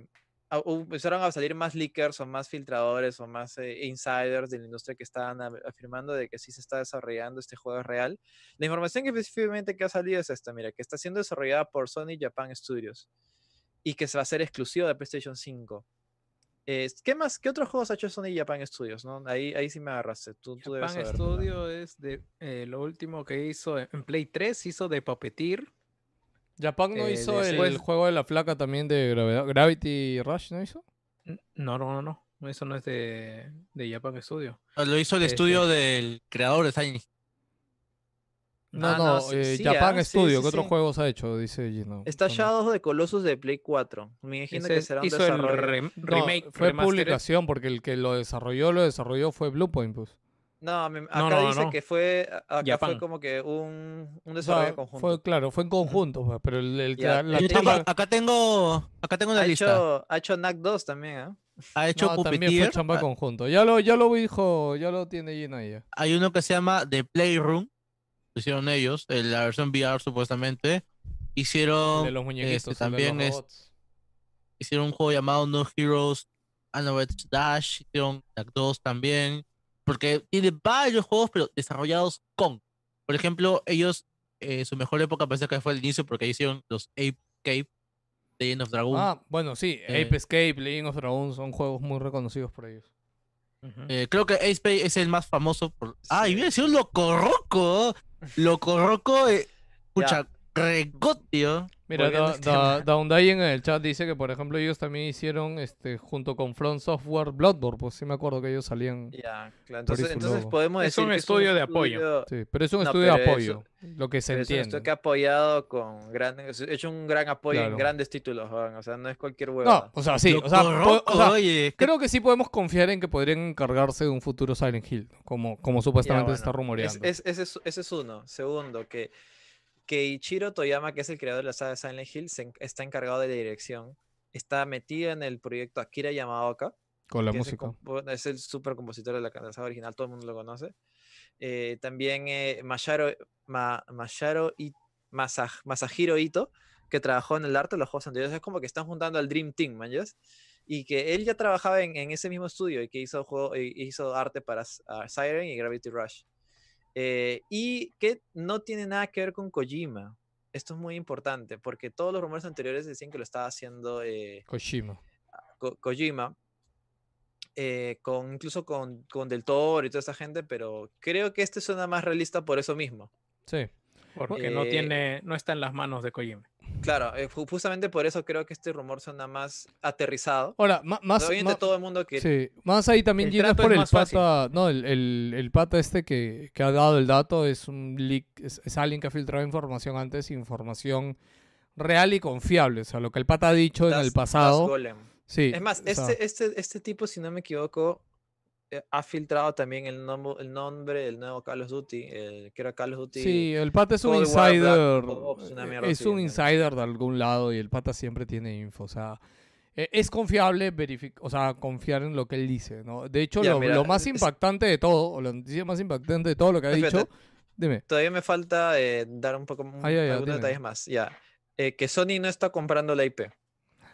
[SPEAKER 1] empezaron a salir más leakers o más filtradores o más eh, insiders de la industria que estaban afirmando de que sí se está desarrollando este juego real. La información que específicamente que ha salido es esta, mira, que está siendo desarrollada por Sony Japan Studios y que se va a ser exclusivo de PlayStation 5. Eh, ¿Qué más? ¿Qué otros juegos ha hecho Sony Japan Studios? ¿no? Ahí, ahí sí me agarraste. Tú, tú debes
[SPEAKER 5] Japan. Studio es de eh, lo último que hizo en Play 3, hizo de Puppeteer.
[SPEAKER 2] Japan no
[SPEAKER 5] eh,
[SPEAKER 2] hizo el
[SPEAKER 5] después-
[SPEAKER 2] juego de la flaca también de gravedad- Gravity Rush, ¿no hizo?
[SPEAKER 5] No, no, no, no. Eso no es de, de Japan Studio.
[SPEAKER 4] Lo hizo el
[SPEAKER 5] Este-
[SPEAKER 4] estudio del creador de Silent.
[SPEAKER 2] No,
[SPEAKER 1] Ah,
[SPEAKER 2] no,
[SPEAKER 1] no, sí-
[SPEAKER 2] eh,
[SPEAKER 1] sí,
[SPEAKER 2] Japan
[SPEAKER 1] ah, sí,
[SPEAKER 2] Studio,
[SPEAKER 1] sí,
[SPEAKER 2] ¿qué otros
[SPEAKER 1] sí.
[SPEAKER 2] juegos ha hecho? Dice Gino.
[SPEAKER 1] Está
[SPEAKER 2] Son-
[SPEAKER 1] Shadow of the Colossus de Play 4. Me imagino
[SPEAKER 5] Ese
[SPEAKER 1] que será un
[SPEAKER 5] hizo el
[SPEAKER 1] desarrollo.
[SPEAKER 5] rem-
[SPEAKER 2] No,
[SPEAKER 5] remake.
[SPEAKER 2] fue
[SPEAKER 5] remastered.
[SPEAKER 2] publicación porque el que lo desarrolló, lo desarrolló fue Bluepoint, pues.
[SPEAKER 1] No, me- acá
[SPEAKER 5] No, no,
[SPEAKER 1] dice
[SPEAKER 5] no.
[SPEAKER 1] que fue, acá fue como que un, un
[SPEAKER 2] O
[SPEAKER 1] desarrollo
[SPEAKER 2] sea,
[SPEAKER 1] conjunto.
[SPEAKER 2] fue, claro, fue en conjunto, pues, pero el, el que
[SPEAKER 1] Ya,
[SPEAKER 2] la
[SPEAKER 1] eh,
[SPEAKER 4] Yo
[SPEAKER 1] te
[SPEAKER 4] tengo-
[SPEAKER 1] digo-
[SPEAKER 4] acá tengo, acá tengo una
[SPEAKER 1] ha,
[SPEAKER 4] lista.
[SPEAKER 1] hecho, ha hecho NAC 2 también, ¿ah?
[SPEAKER 4] Ha hecho
[SPEAKER 2] no, también fue
[SPEAKER 4] Puppeteer.
[SPEAKER 2] chamba
[SPEAKER 4] ah,
[SPEAKER 2] conjunto. Ya lo, ya lo dijo, ya lo tiene Gino ahí. ya.
[SPEAKER 4] Hay uno que se llama The Playroom. Hicieron ellos, en la versión VR supuestamente. Hicieron,
[SPEAKER 2] de los muñequitos,
[SPEAKER 4] este,
[SPEAKER 2] el de los
[SPEAKER 4] también es- hicieron un juego llamado No Heroes Anored Dash. Hicieron NAC 2 también. Porque tiene varios juegos, pero desarrollados con. Por ejemplo, ellos, eh, su mejor época parece que fue el inicio, porque hicieron los Ape Cave, Legend of Dragon.
[SPEAKER 2] Ah, bueno, sí,
[SPEAKER 4] eh,
[SPEAKER 2] Ape Escape, Legend of Dragon son juegos muy reconocidos por ellos.
[SPEAKER 4] Eh, creo que Ace Spade es el más famoso por. Ah, y
[SPEAKER 1] Sí.
[SPEAKER 4] mira, si un Loco Roco. Loco Roco, eh, escucha, regotio.
[SPEAKER 2] Mira, Da- Da- en el chat dice que, por ejemplo, ellos también hicieron, este, junto con Front Software, Bloodborne, pues sí me acuerdo que ellos salían.
[SPEAKER 1] Ya, claro. Entonces,
[SPEAKER 2] eso
[SPEAKER 1] entonces podemos
[SPEAKER 5] Es
[SPEAKER 1] decir
[SPEAKER 5] un
[SPEAKER 1] que
[SPEAKER 5] estudio de apoyo.
[SPEAKER 1] estudio-
[SPEAKER 2] Sí, pero es un
[SPEAKER 1] No,
[SPEAKER 2] estudio de apoyo, lo que se
[SPEAKER 1] pero es un estudio
[SPEAKER 2] entiende.
[SPEAKER 1] que ha apoyado con grandes, hecho un gran apoyo
[SPEAKER 2] Claro.
[SPEAKER 1] en grandes títulos, o sea, no es cualquier
[SPEAKER 2] No,
[SPEAKER 1] huevo.
[SPEAKER 2] o sea, sí, o sea,
[SPEAKER 4] Roco,
[SPEAKER 2] o sea,
[SPEAKER 4] oye.
[SPEAKER 2] creo que sí podemos confiar en que podrían encargarse de un futuro Silent Hill, como, como supuestamente se está rumoreando.
[SPEAKER 1] Es, es- ese, es, ese es uno. Segundo, que, que Ichiro Toyama, que es el creador de la saga de Silent Hill, se está encargado de la dirección. Está metido en el proyecto Akira Yamaoka,
[SPEAKER 2] con la música.
[SPEAKER 1] es el super compositor de la, de la saga original, todo el mundo lo conoce. Eh, también eh, Masaro, Ma- Masaro I- Masa- Masahiro Ito, que trabajó en el arte de los juegos anteriores. Es como que están juntando al Dream Team, man, ¿yas? Y que él ya trabajaba en, en ese mismo estudio y que hizo, juego, hizo arte para ah, Siren y Gravity Rush. Eh, y que no tiene nada que ver con Kojima. Esto es muy importante porque todos los rumores anteriores decían que lo estaba haciendo eh,
[SPEAKER 2] Kojima.
[SPEAKER 1] Ko- Kojima, eh, con, incluso con, con Del Toro y toda esa gente, pero creo que este suena más realista por eso mismo.
[SPEAKER 2] Sí.
[SPEAKER 5] Porque no
[SPEAKER 1] Eh,
[SPEAKER 5] tiene, no está en las manos de Kojima.
[SPEAKER 1] Claro, eh, ju- justamente por eso creo que este rumor suena más aterrizado.
[SPEAKER 2] Ahora, más,
[SPEAKER 1] Obviamente
[SPEAKER 2] ma-
[SPEAKER 1] todo el mundo que...
[SPEAKER 2] sí, más ahí también
[SPEAKER 5] trato
[SPEAKER 2] por el
[SPEAKER 5] más fácil.
[SPEAKER 2] pata, no, el, el, el pata este que, que ha dado el dato es un leak, es, es alguien que ha filtrado información antes, información real y confiable, o sea, lo que el pata ha dicho en el pasado, sí.
[SPEAKER 1] Es más, este, este, este tipo, si no me equivoco, ha filtrado también el, nombre el nombre del nuevo Call of Duty, el, que era Call of Duty.
[SPEAKER 2] Sí, el pata es un
[SPEAKER 1] Cold Black
[SPEAKER 2] insider.
[SPEAKER 1] Ops,
[SPEAKER 2] eh, Es
[SPEAKER 1] así,
[SPEAKER 2] un insider de algún lado y el pata siempre tiene info. O sea, eh, es confiable o sea, confiar en lo que él dice, ¿no? De hecho,
[SPEAKER 1] Ya,
[SPEAKER 2] lo,
[SPEAKER 1] mira,
[SPEAKER 2] lo más
[SPEAKER 1] es-
[SPEAKER 2] impactante de todo, o la noticia más impactante de todo lo que ha
[SPEAKER 1] Espérate.
[SPEAKER 2] dicho, dime.
[SPEAKER 1] Todavía me falta eh, dar un poco
[SPEAKER 2] ya, ya,
[SPEAKER 1] algunos detalles más. Ya, Eh, que Sony no está comprando la IP.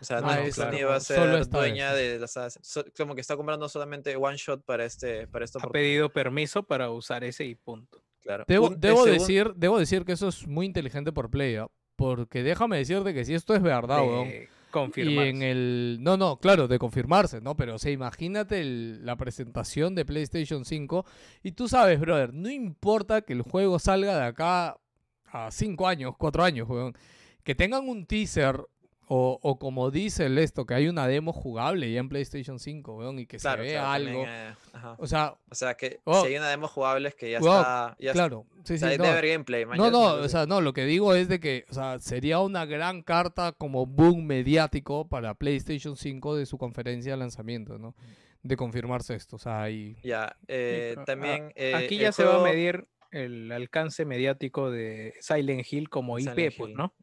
[SPEAKER 1] O sea, no
[SPEAKER 2] Ah, claro.
[SPEAKER 1] va a ser dueña
[SPEAKER 2] vez.
[SPEAKER 1] de las so- como que está comprando solamente one shot para este para esta
[SPEAKER 5] Ha pedido permiso para usar ese y punto.
[SPEAKER 1] claro.
[SPEAKER 2] Debo,
[SPEAKER 1] Un-
[SPEAKER 2] decir, debo decir que eso es muy inteligente por Play, ¿ah? porque déjame decirte que si esto es verdad, weón,
[SPEAKER 5] de
[SPEAKER 2] Y
[SPEAKER 5] confirmarse.
[SPEAKER 2] en el. No, no, claro, de confirmarse, ¿no? Pero, o sea, imagínate el- la presentación de PlayStation 5. Y tú sabes, brother, no importa que el juego salga de acá a 5 años, 4 años, weón. Que tengan un teaser. O, o como dice el esto, que hay una demo jugable ya en PlayStation 5, weón, y que
[SPEAKER 1] claro,
[SPEAKER 2] se vea
[SPEAKER 1] claro, también,
[SPEAKER 2] algo.
[SPEAKER 1] eh, ajá.
[SPEAKER 2] O sea,
[SPEAKER 1] O sea, que
[SPEAKER 2] Oh.
[SPEAKER 1] si hay una demo jugable es que ya
[SPEAKER 2] Wow,
[SPEAKER 1] está ya
[SPEAKER 2] claro. Sí, sí, no.
[SPEAKER 1] gameplay, man,
[SPEAKER 2] No, no, o sea, no, lo que digo es de que, o sea, sería una gran carta como boom mediático para PlayStation 5 de su conferencia de lanzamiento, ¿no? De confirmarse esto, o sea, y...
[SPEAKER 1] ya, eh,
[SPEAKER 5] ah,
[SPEAKER 1] también eh,
[SPEAKER 5] Aquí ya se va a medir el alcance mediático de Silent Hill como IP,
[SPEAKER 1] Silent
[SPEAKER 5] pues,
[SPEAKER 1] Hill.
[SPEAKER 5] ¿no?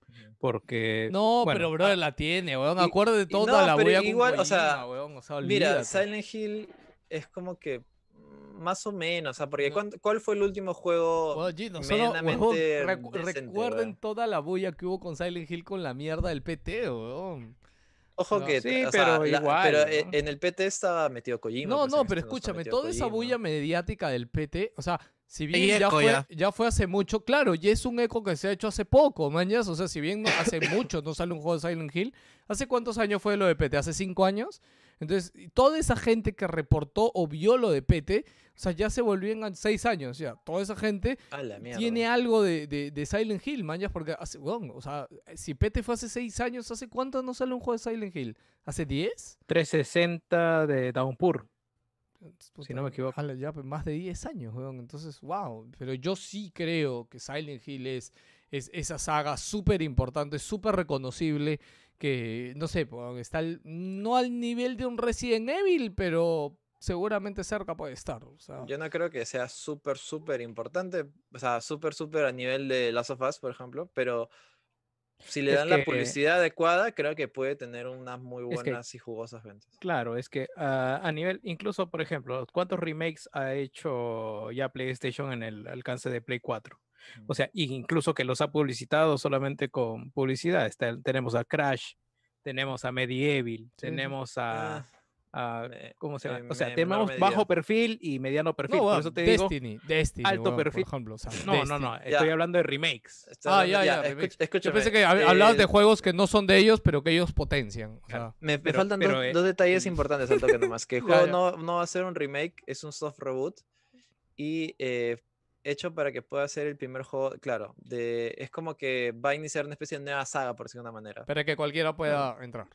[SPEAKER 5] Porque.
[SPEAKER 2] No,
[SPEAKER 5] bueno,
[SPEAKER 2] pero brother, la tiene, weón,
[SPEAKER 1] y-
[SPEAKER 2] acuérdate de toda
[SPEAKER 1] no,
[SPEAKER 2] la
[SPEAKER 1] pero igual, o sea,
[SPEAKER 2] Kojima, weón, o sea,
[SPEAKER 1] Mira. Silent Hill es como que mm, más o menos, o sea, porque
[SPEAKER 2] No.
[SPEAKER 1] ¿cuán- ¿cuál fue el último juego?
[SPEAKER 2] Weón, Gino, solo, weón,
[SPEAKER 1] medianamente
[SPEAKER 2] recu-
[SPEAKER 1] decente,
[SPEAKER 2] recuerden
[SPEAKER 1] weón?
[SPEAKER 2] toda la bulla que hubo con Silent Hill con la mierda del PT, weón.
[SPEAKER 1] Ojo
[SPEAKER 2] No.
[SPEAKER 1] que,
[SPEAKER 5] Sí,
[SPEAKER 1] o sea,
[SPEAKER 5] pero
[SPEAKER 1] la-
[SPEAKER 5] igual,
[SPEAKER 1] pero eh,
[SPEAKER 5] ¿no?
[SPEAKER 1] en el PT estaba metido Kojima.
[SPEAKER 2] No,
[SPEAKER 1] pues,
[SPEAKER 2] no, pero escúchame, toda esa bulla mediática del PT, o sea, si bien ya
[SPEAKER 4] eco
[SPEAKER 2] fue,
[SPEAKER 4] ya.
[SPEAKER 2] ya fue hace mucho, claro, y es un eco que se ha hecho hace poco, mañas, o sea, si bien hace mucho no sale un juego de Silent Hill, ¿hace cuántos años fue lo de PT? ¿Hace cinco años? Entonces, toda esa gente que reportó o vio lo de PT, o sea, ya se volvían a seis años, ya, toda esa gente tiene algo de, de, de Silent Hill, mañas, porque hace, weón, o sea, si PT fue hace seis años, ¿hace cuánto no sale un juego de Silent Hill? ¿Hace diez?
[SPEAKER 5] 360 de Downpour. Si no me equivoco.
[SPEAKER 2] ala, ya pues, más de 10 años, weón. Entonces, wow. Pero yo sí creo que Silent Hill es, es esa saga súper importante, súper reconocible, que, no sé, weón, está al- no al nivel de un Resident Evil, pero seguramente cerca puede estar. O sea,
[SPEAKER 1] Yo no creo que sea súper, súper importante, o sea, súper, súper a nivel de Last of Us, por ejemplo, pero si le
[SPEAKER 5] Es
[SPEAKER 1] dan la publicidad adecuada, creo que puede tener unas muy
[SPEAKER 5] Es que-
[SPEAKER 1] buenas y jugosas ventas.
[SPEAKER 5] Claro, es que ah, a nivel, incluso por ejemplo, ¿cuántos remakes ha hecho ya PlayStation en el alcance de Play 4? O sea, incluso que los ha publicitado solamente con publicidad. Está- tenemos a Crash, tenemos a Medieval,
[SPEAKER 2] sí.
[SPEAKER 5] tenemos a,
[SPEAKER 1] Ah,
[SPEAKER 5] a-
[SPEAKER 1] me-
[SPEAKER 5] ¿cómo se llama? o sea,
[SPEAKER 1] me-
[SPEAKER 5] tenemos bajo perfil y mediano perfil.
[SPEAKER 2] no,
[SPEAKER 5] por eso te digo,
[SPEAKER 2] Destiny, Destiny,
[SPEAKER 5] alto perfil.
[SPEAKER 2] por ejemplo. o sea,
[SPEAKER 5] no, no, no,
[SPEAKER 2] Destiny.
[SPEAKER 5] estoy
[SPEAKER 1] Ya.
[SPEAKER 5] hablando de remakes.
[SPEAKER 1] estoy
[SPEAKER 2] Ah,
[SPEAKER 1] hablando-
[SPEAKER 2] ya, ya.
[SPEAKER 1] escúchame,
[SPEAKER 2] Yo pensé que hab- hablabas de
[SPEAKER 1] eh,
[SPEAKER 2] juegos que no son de ellos, pero que ellos potencian. O sea,
[SPEAKER 1] Me, me
[SPEAKER 5] Pero-
[SPEAKER 1] faltan
[SPEAKER 5] pero,
[SPEAKER 1] dos,
[SPEAKER 5] eh,
[SPEAKER 1] dos detalles importantes al toque nomás. Que el juego. No, no va a ser un remake, es un soft reboot. Y eh, hecho para que pueda ser el primer juego, claro, de, es como que va a iniciar una especie de nueva saga, por decirlo de una manera.
[SPEAKER 2] para que cualquiera pueda entrar.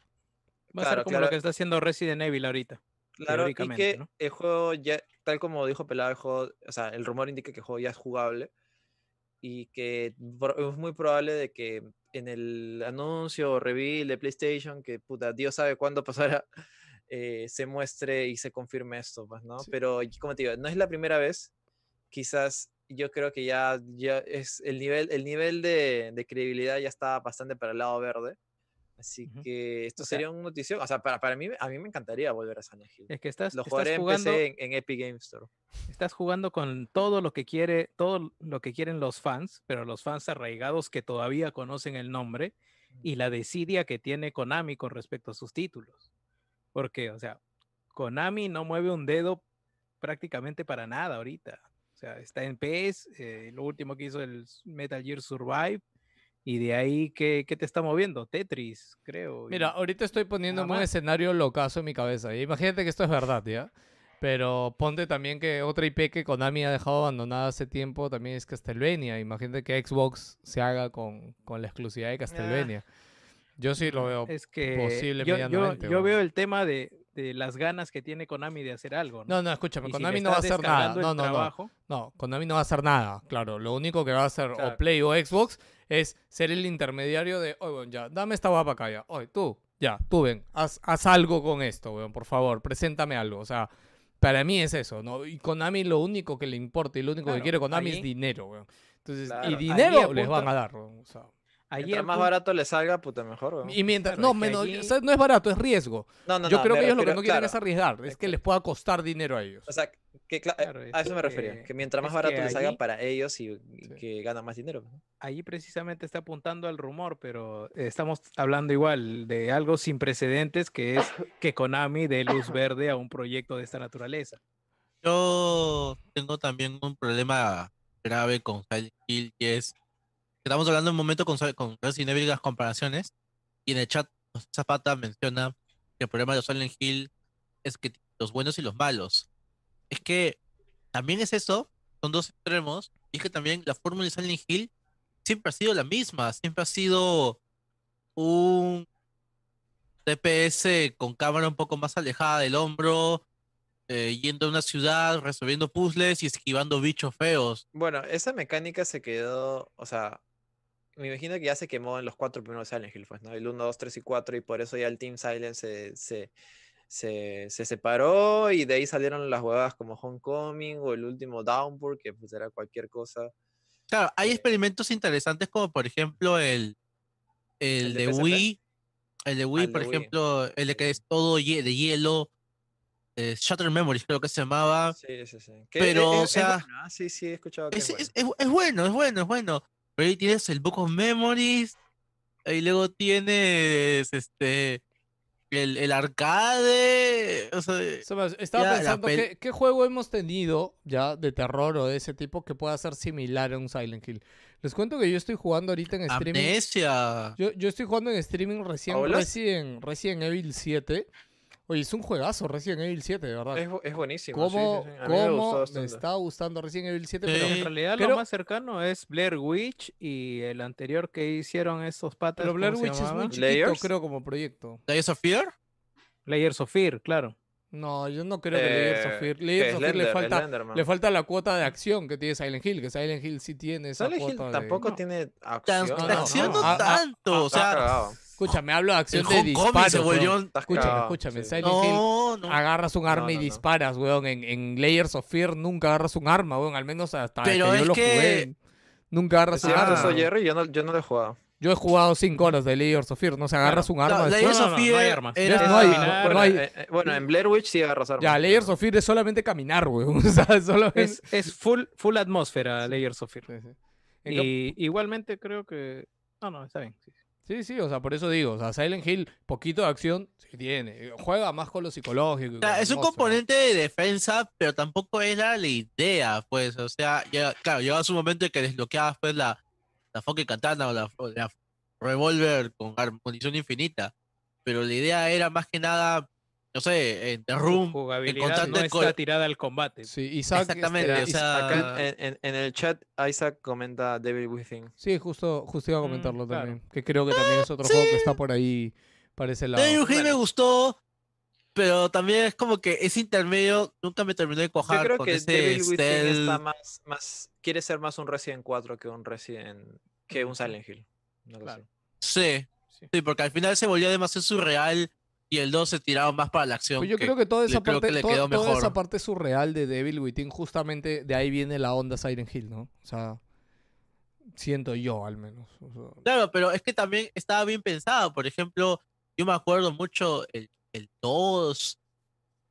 [SPEAKER 5] Va a ser
[SPEAKER 1] Claro,
[SPEAKER 5] como
[SPEAKER 1] claro.
[SPEAKER 5] lo que está haciendo Resident Evil ahorita.
[SPEAKER 1] Claro, y que
[SPEAKER 5] ¿no?
[SPEAKER 1] el juego ya, tal como dijo Pelado, el juego, o sea, el rumor indica que el juego ya es jugable y que es muy probable de que en el anuncio o reveal de PlayStation, que puta, Dios sabe cuándo pasará, eh, se muestre y se confirme esto, pues, ¿no?
[SPEAKER 2] Sí.
[SPEAKER 1] Pero, como te digo, no es la primera vez, quizás yo creo que ya, ya es el nivel, el nivel de, de credibilidad ya está bastante para el lado verde. Así que esto
[SPEAKER 5] O sea-
[SPEAKER 1] sería un notición. O sea, para, para mí, a mí me encantaría volver a Silent Hill.
[SPEAKER 5] Es que estás,
[SPEAKER 1] Lo
[SPEAKER 5] estás
[SPEAKER 1] jugaré en
[SPEAKER 5] jugando,
[SPEAKER 1] en, en Epic Game Store.
[SPEAKER 5] estás jugando con todo lo que quiere, todo lo que quieren los fans, pero los fans arraigados que todavía conocen el nombre y la desidia que tiene Konami con respecto a sus títulos. Porque, o sea, Konami no mueve un dedo prácticamente para nada ahorita. O sea, está en PS, eh, lo último que hizo el Metal Gear Survive, y de ahí, ¿qué, qué te está moviendo? Tetris, creo.
[SPEAKER 2] Mira, ahorita estoy poniéndome un escenario locazo en mi cabeza. Imagínate que esto es verdad, ¿ya? Pero ponte también que otra IP que Konami ha dejado abandonada hace tiempo también es Castlevania. Imagínate que Xbox se haga con, con la exclusividad de Castlevania. Yo sí lo veo.
[SPEAKER 5] es que
[SPEAKER 2] posible
[SPEAKER 5] yo, yo- yo veo el tema de, de las ganas que tiene Konami de hacer algo. ¿no?
[SPEAKER 2] No, no, escúchame,
[SPEAKER 5] Y si
[SPEAKER 2] Konami no va a hacer nada. No, no, no. No, Konami no va a hacer nada, claro. Lo único que va a hacer o
[SPEAKER 1] Claro.
[SPEAKER 2] Play o Xbox es ser el intermediario de, oye, weón, ya, dame esta guapa acá ya. Oye, tú, ya, tú ven, haz, haz algo con esto, weón, por favor, preséntame algo. O sea, para mí es eso, ¿no? Y Konami lo único que le importa y lo único que quiere Konami es
[SPEAKER 5] ahí-
[SPEAKER 2] dinero, weón. Entonces,
[SPEAKER 1] Claro,
[SPEAKER 2] y dinero les van a dar, weón. o sea.
[SPEAKER 5] Allí
[SPEAKER 1] Mientras más barato le salga, puta, mejor. weón.
[SPEAKER 2] Y mientras,
[SPEAKER 5] Claro,
[SPEAKER 2] no,
[SPEAKER 5] es que
[SPEAKER 2] menos,
[SPEAKER 5] allí-
[SPEAKER 2] o sea, no es barato, es riesgo.
[SPEAKER 1] No, no,
[SPEAKER 2] Yo
[SPEAKER 1] no,
[SPEAKER 2] creo que ellos lo que no quieren
[SPEAKER 1] claro,
[SPEAKER 2] es arriesgar, es que les pueda costar dinero a ellos.
[SPEAKER 1] O sea, que cla-
[SPEAKER 5] Claro,
[SPEAKER 1] a
[SPEAKER 5] es
[SPEAKER 1] eso me refería.
[SPEAKER 5] que-
[SPEAKER 1] Que mientras más barato
[SPEAKER 5] que
[SPEAKER 1] le salga
[SPEAKER 5] allí-
[SPEAKER 1] para ellos y, y
[SPEAKER 2] Sí.
[SPEAKER 1] que ganan más dinero. ¿no?
[SPEAKER 5] Allí precisamente está apuntando al rumor, pero estamos hablando igual de algo sin precedentes, que es que Konami dé luz verde a un proyecto de esta naturaleza.
[SPEAKER 4] Yo tengo también un problema grave con Silent Hill y es que estamos hablando un momento con, con Resident las comparaciones y en el chat pues, Zapata menciona que el problema de Silent Hill es que los buenos y los malos. Es que también es eso, son dos extremos y es que también la fórmula de Silent Hill siempre ha sido la misma, siempre ha sido un DPS con cámara un poco más alejada del hombro, eh, yendo a una ciudad, resolviendo puzzles y esquivando bichos feos.
[SPEAKER 1] Bueno, esa mecánica se quedó, o sea, me imagino que ya se quemó en los cuatro primeros Silent Hill, pues, ¿no? El 1, 2, 3 y 4, y por eso ya el Team Silent se, se, se, se separó y de ahí salieron las huevadas como Homecoming o el último Downpour, que pues era cualquier cosa.
[SPEAKER 4] Claro, hay
[SPEAKER 1] Eh,
[SPEAKER 4] experimentos interesantes como por ejemplo el, el,
[SPEAKER 1] ¿El de?
[SPEAKER 4] Wii, el de Wii, por
[SPEAKER 1] de Wii.
[SPEAKER 4] ejemplo, el de que es todo de hielo, eh, Shutter Memories creo que se llamaba.
[SPEAKER 1] Sí, sí, sí. Que
[SPEAKER 4] Pero,
[SPEAKER 1] es-
[SPEAKER 4] o
[SPEAKER 1] es
[SPEAKER 4] sea,
[SPEAKER 1] bueno, ¿ah? sí, sí, he escuchado que
[SPEAKER 4] Es,
[SPEAKER 1] es
[SPEAKER 4] es,
[SPEAKER 1] bueno.
[SPEAKER 4] es bueno, es bueno, es bueno. Pero ahí tienes el Book of Memories, y luego tienes este el, el arcade. O sea,
[SPEAKER 2] Estaba
[SPEAKER 4] ya
[SPEAKER 2] pensando,
[SPEAKER 4] pel-
[SPEAKER 2] ¿qué, qué juego hemos tenido ya de terror o de ese tipo que pueda ser similar a un Silent Hill? Les cuento que yo estoy jugando ahorita en streaming.
[SPEAKER 4] Amnesia.
[SPEAKER 2] Yo, yo estoy jugando en streaming recién. Resident, Resident Evil 7. Oye, es un juegazo Resident Evil 7, de verdad.
[SPEAKER 1] Es, es buenísimo. sí,
[SPEAKER 2] ¿Cómo,
[SPEAKER 1] sí, sí. Me
[SPEAKER 2] cómo me,
[SPEAKER 1] bastante.
[SPEAKER 2] está gustando Resident Evil 7?
[SPEAKER 4] Sí.
[SPEAKER 2] Pero,
[SPEAKER 5] En realidad
[SPEAKER 2] creo-
[SPEAKER 5] lo más cercano es Blair Witch y el anterior que hicieron estos patas.
[SPEAKER 2] pero Blair
[SPEAKER 5] ¿cómo se
[SPEAKER 2] Witch es muy chiquito,
[SPEAKER 1] ¿Layers?
[SPEAKER 2] creo, como proyecto.
[SPEAKER 4] Layers of Fear.
[SPEAKER 5] Layers of Fear, claro.
[SPEAKER 2] No, yo no creo que Layers of
[SPEAKER 1] Eh,
[SPEAKER 2] Fear. Layers of Fear le falta, le falta la cuota de acción que tiene Silent Hill, que Silent Hill sí tiene esa
[SPEAKER 1] Silent Hill
[SPEAKER 2] cuota de...
[SPEAKER 1] tampoco
[SPEAKER 5] No.
[SPEAKER 1] tiene acción.
[SPEAKER 2] no,
[SPEAKER 4] acción
[SPEAKER 2] no.
[SPEAKER 4] no,
[SPEAKER 2] Ah, ah,
[SPEAKER 4] tanto. o
[SPEAKER 1] Está
[SPEAKER 4] sea.
[SPEAKER 2] Escúchame, hablo de acción de
[SPEAKER 4] volvió.
[SPEAKER 1] Está
[SPEAKER 2] Escúchame, escúchame.
[SPEAKER 1] sí.
[SPEAKER 2] Silent Hill
[SPEAKER 4] No, no.
[SPEAKER 2] agarras un arma
[SPEAKER 1] No,
[SPEAKER 2] y disparas, weón. En, en Layers of Fear nunca agarras un arma, weón. Al menos hasta
[SPEAKER 4] Pero
[SPEAKER 2] que yo
[SPEAKER 4] es
[SPEAKER 2] lo
[SPEAKER 4] que-
[SPEAKER 2] jugué. Nunca agarras un
[SPEAKER 1] eso,
[SPEAKER 2] arma.
[SPEAKER 1] eso. Jerry, yo no, yo no lo he jugado.
[SPEAKER 2] Yo he jugado 5 horas de Layers of Fear. No se agarras un arma.
[SPEAKER 4] Layers
[SPEAKER 5] No,
[SPEAKER 4] of
[SPEAKER 5] no, no, no hay armas.
[SPEAKER 4] era-
[SPEAKER 2] No hay-
[SPEAKER 1] bueno,
[SPEAKER 2] hay-
[SPEAKER 1] eh, eh, bueno, en Blair Witch sí agarras armas.
[SPEAKER 2] Ya, Layers of Fear es solamente caminar, weón. O sea, solo
[SPEAKER 5] Es, es full, full atmósfera Layers of Fear.
[SPEAKER 2] Sí, sí.
[SPEAKER 5] Y igualmente creo que... No, no, está bien. sí, sí.
[SPEAKER 2] Sí, o sea, por eso digo, o sea, Silent Hill, poquito de acción, sí tiene. Juega más con lo psicológico.
[SPEAKER 4] O sea, es un componente de defensa, pero tampoco era la idea, pues. O sea, ya, claro, llegaba su momento en que desbloqueabas pues la, la fucking katana o la, la revólver con munición infinita. Pero la idea era más que nada, no sé, en The Room,
[SPEAKER 5] jugabilidad
[SPEAKER 4] constante
[SPEAKER 5] no está tirada al combate.
[SPEAKER 2] Sí, Isaac.
[SPEAKER 4] Exactamente,
[SPEAKER 2] este,
[SPEAKER 4] o sea,
[SPEAKER 1] Acá en, en- en el chat, Isaac comenta Devil Within.
[SPEAKER 2] Sí, justo, justo iba a
[SPEAKER 5] Mm,
[SPEAKER 2] comentarlo
[SPEAKER 5] claro.
[SPEAKER 2] también. Que creo que también es otro
[SPEAKER 4] sí.
[SPEAKER 2] juego que está por ahí, para ese lado.
[SPEAKER 4] Devil Within me gustó, pero también es como que ese intermedio nunca me terminó de
[SPEAKER 1] Yo
[SPEAKER 4] cojar
[SPEAKER 1] creo
[SPEAKER 4] con
[SPEAKER 1] que
[SPEAKER 4] ese
[SPEAKER 1] Devil Within está más, más. Quiere ser más un Resident 4 que un Resident. que un Silent Hill.
[SPEAKER 5] Claro.
[SPEAKER 4] Sí.
[SPEAKER 5] sí,
[SPEAKER 4] porque al final se volvió demasiado surreal y el 2 se tiraba más para la acción.
[SPEAKER 2] Pues yo
[SPEAKER 4] que-
[SPEAKER 2] creo que toda esa parte,
[SPEAKER 4] que le
[SPEAKER 2] to-
[SPEAKER 4] quedó
[SPEAKER 2] toda esa parte surreal de Devil Within, justamente de ahí viene la onda Siren Hill, ¿no? O sea, Siento yo, al menos. o sea,
[SPEAKER 4] Claro, pero es que también estaba bien pensado. Por ejemplo, yo me acuerdo mucho el, el 2,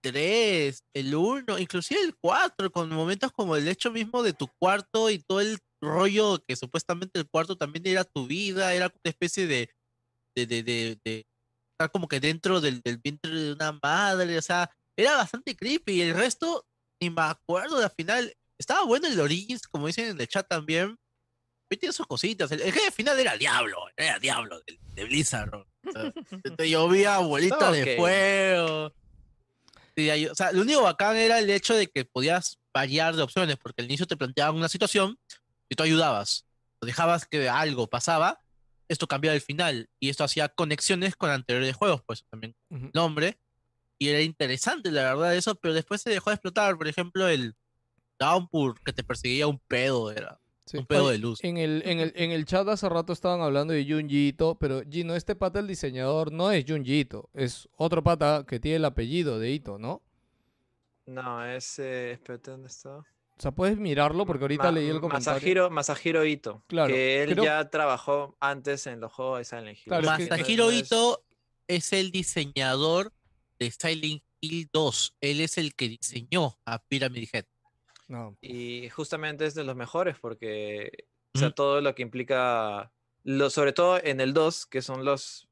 [SPEAKER 4] 3, el 1, inclusive el 4, con momentos como el hecho mismo de tu cuarto y todo el rollo que supuestamente el cuarto también era tu vida, era una especie de, de, de, de, de estar como que dentro del, del vientre de una madre, o sea, era bastante creepy. Y el resto, ni me acuerdo de al final, estaba bueno el Origins, como dicen en el chat también, tiene sus cositas, el, el jefe final era Diablo, era Diablo de, de Blizzard. O sea, te llovía
[SPEAKER 1] Estaba
[SPEAKER 4] de fuego. Sí, ahí- o sea, lo único bacán era el hecho de que podías variar de opciones, porque al inicio te planteaban una situación y tú ayudabas, o dejabas que algo pasaba, esto cambiaba el final, y esto hacía conexiones con anteriores juegos, pues también nombre, y era interesante la verdad eso, pero después se dejó de explotar, por ejemplo, el Downpour, que te perseguía un pedo, era
[SPEAKER 2] Sí.
[SPEAKER 4] un pedo
[SPEAKER 2] Oye,
[SPEAKER 4] de luz.
[SPEAKER 2] En el, en, el, en el chat hace rato estaban hablando de Junji Ito, pero Gino, este pata, el diseñador, no es Junji Ito, es otro pata que tiene el apellido de Ito, ¿no?
[SPEAKER 1] No, es. Eh, espérate, ¿dónde está?
[SPEAKER 2] O sea, puedes mirarlo porque ahorita
[SPEAKER 1] Ma-
[SPEAKER 2] leí el comentario.
[SPEAKER 1] Masahiro, Masahiro Ito.
[SPEAKER 2] Claro,
[SPEAKER 1] Que él
[SPEAKER 2] creo-
[SPEAKER 1] ya trabajó antes en los juegos de Silent Hill.
[SPEAKER 2] Claro, es que-
[SPEAKER 4] Masahiro
[SPEAKER 1] No es-
[SPEAKER 4] Ito es el diseñador de Silent Hill 2. Él es el que diseñó a Pyramid Head.
[SPEAKER 2] No.
[SPEAKER 1] Y justamente es de los mejores porque, o sea,
[SPEAKER 4] Ujú.
[SPEAKER 1] todo lo que implica, lo, sobre todo en el 2, que son los,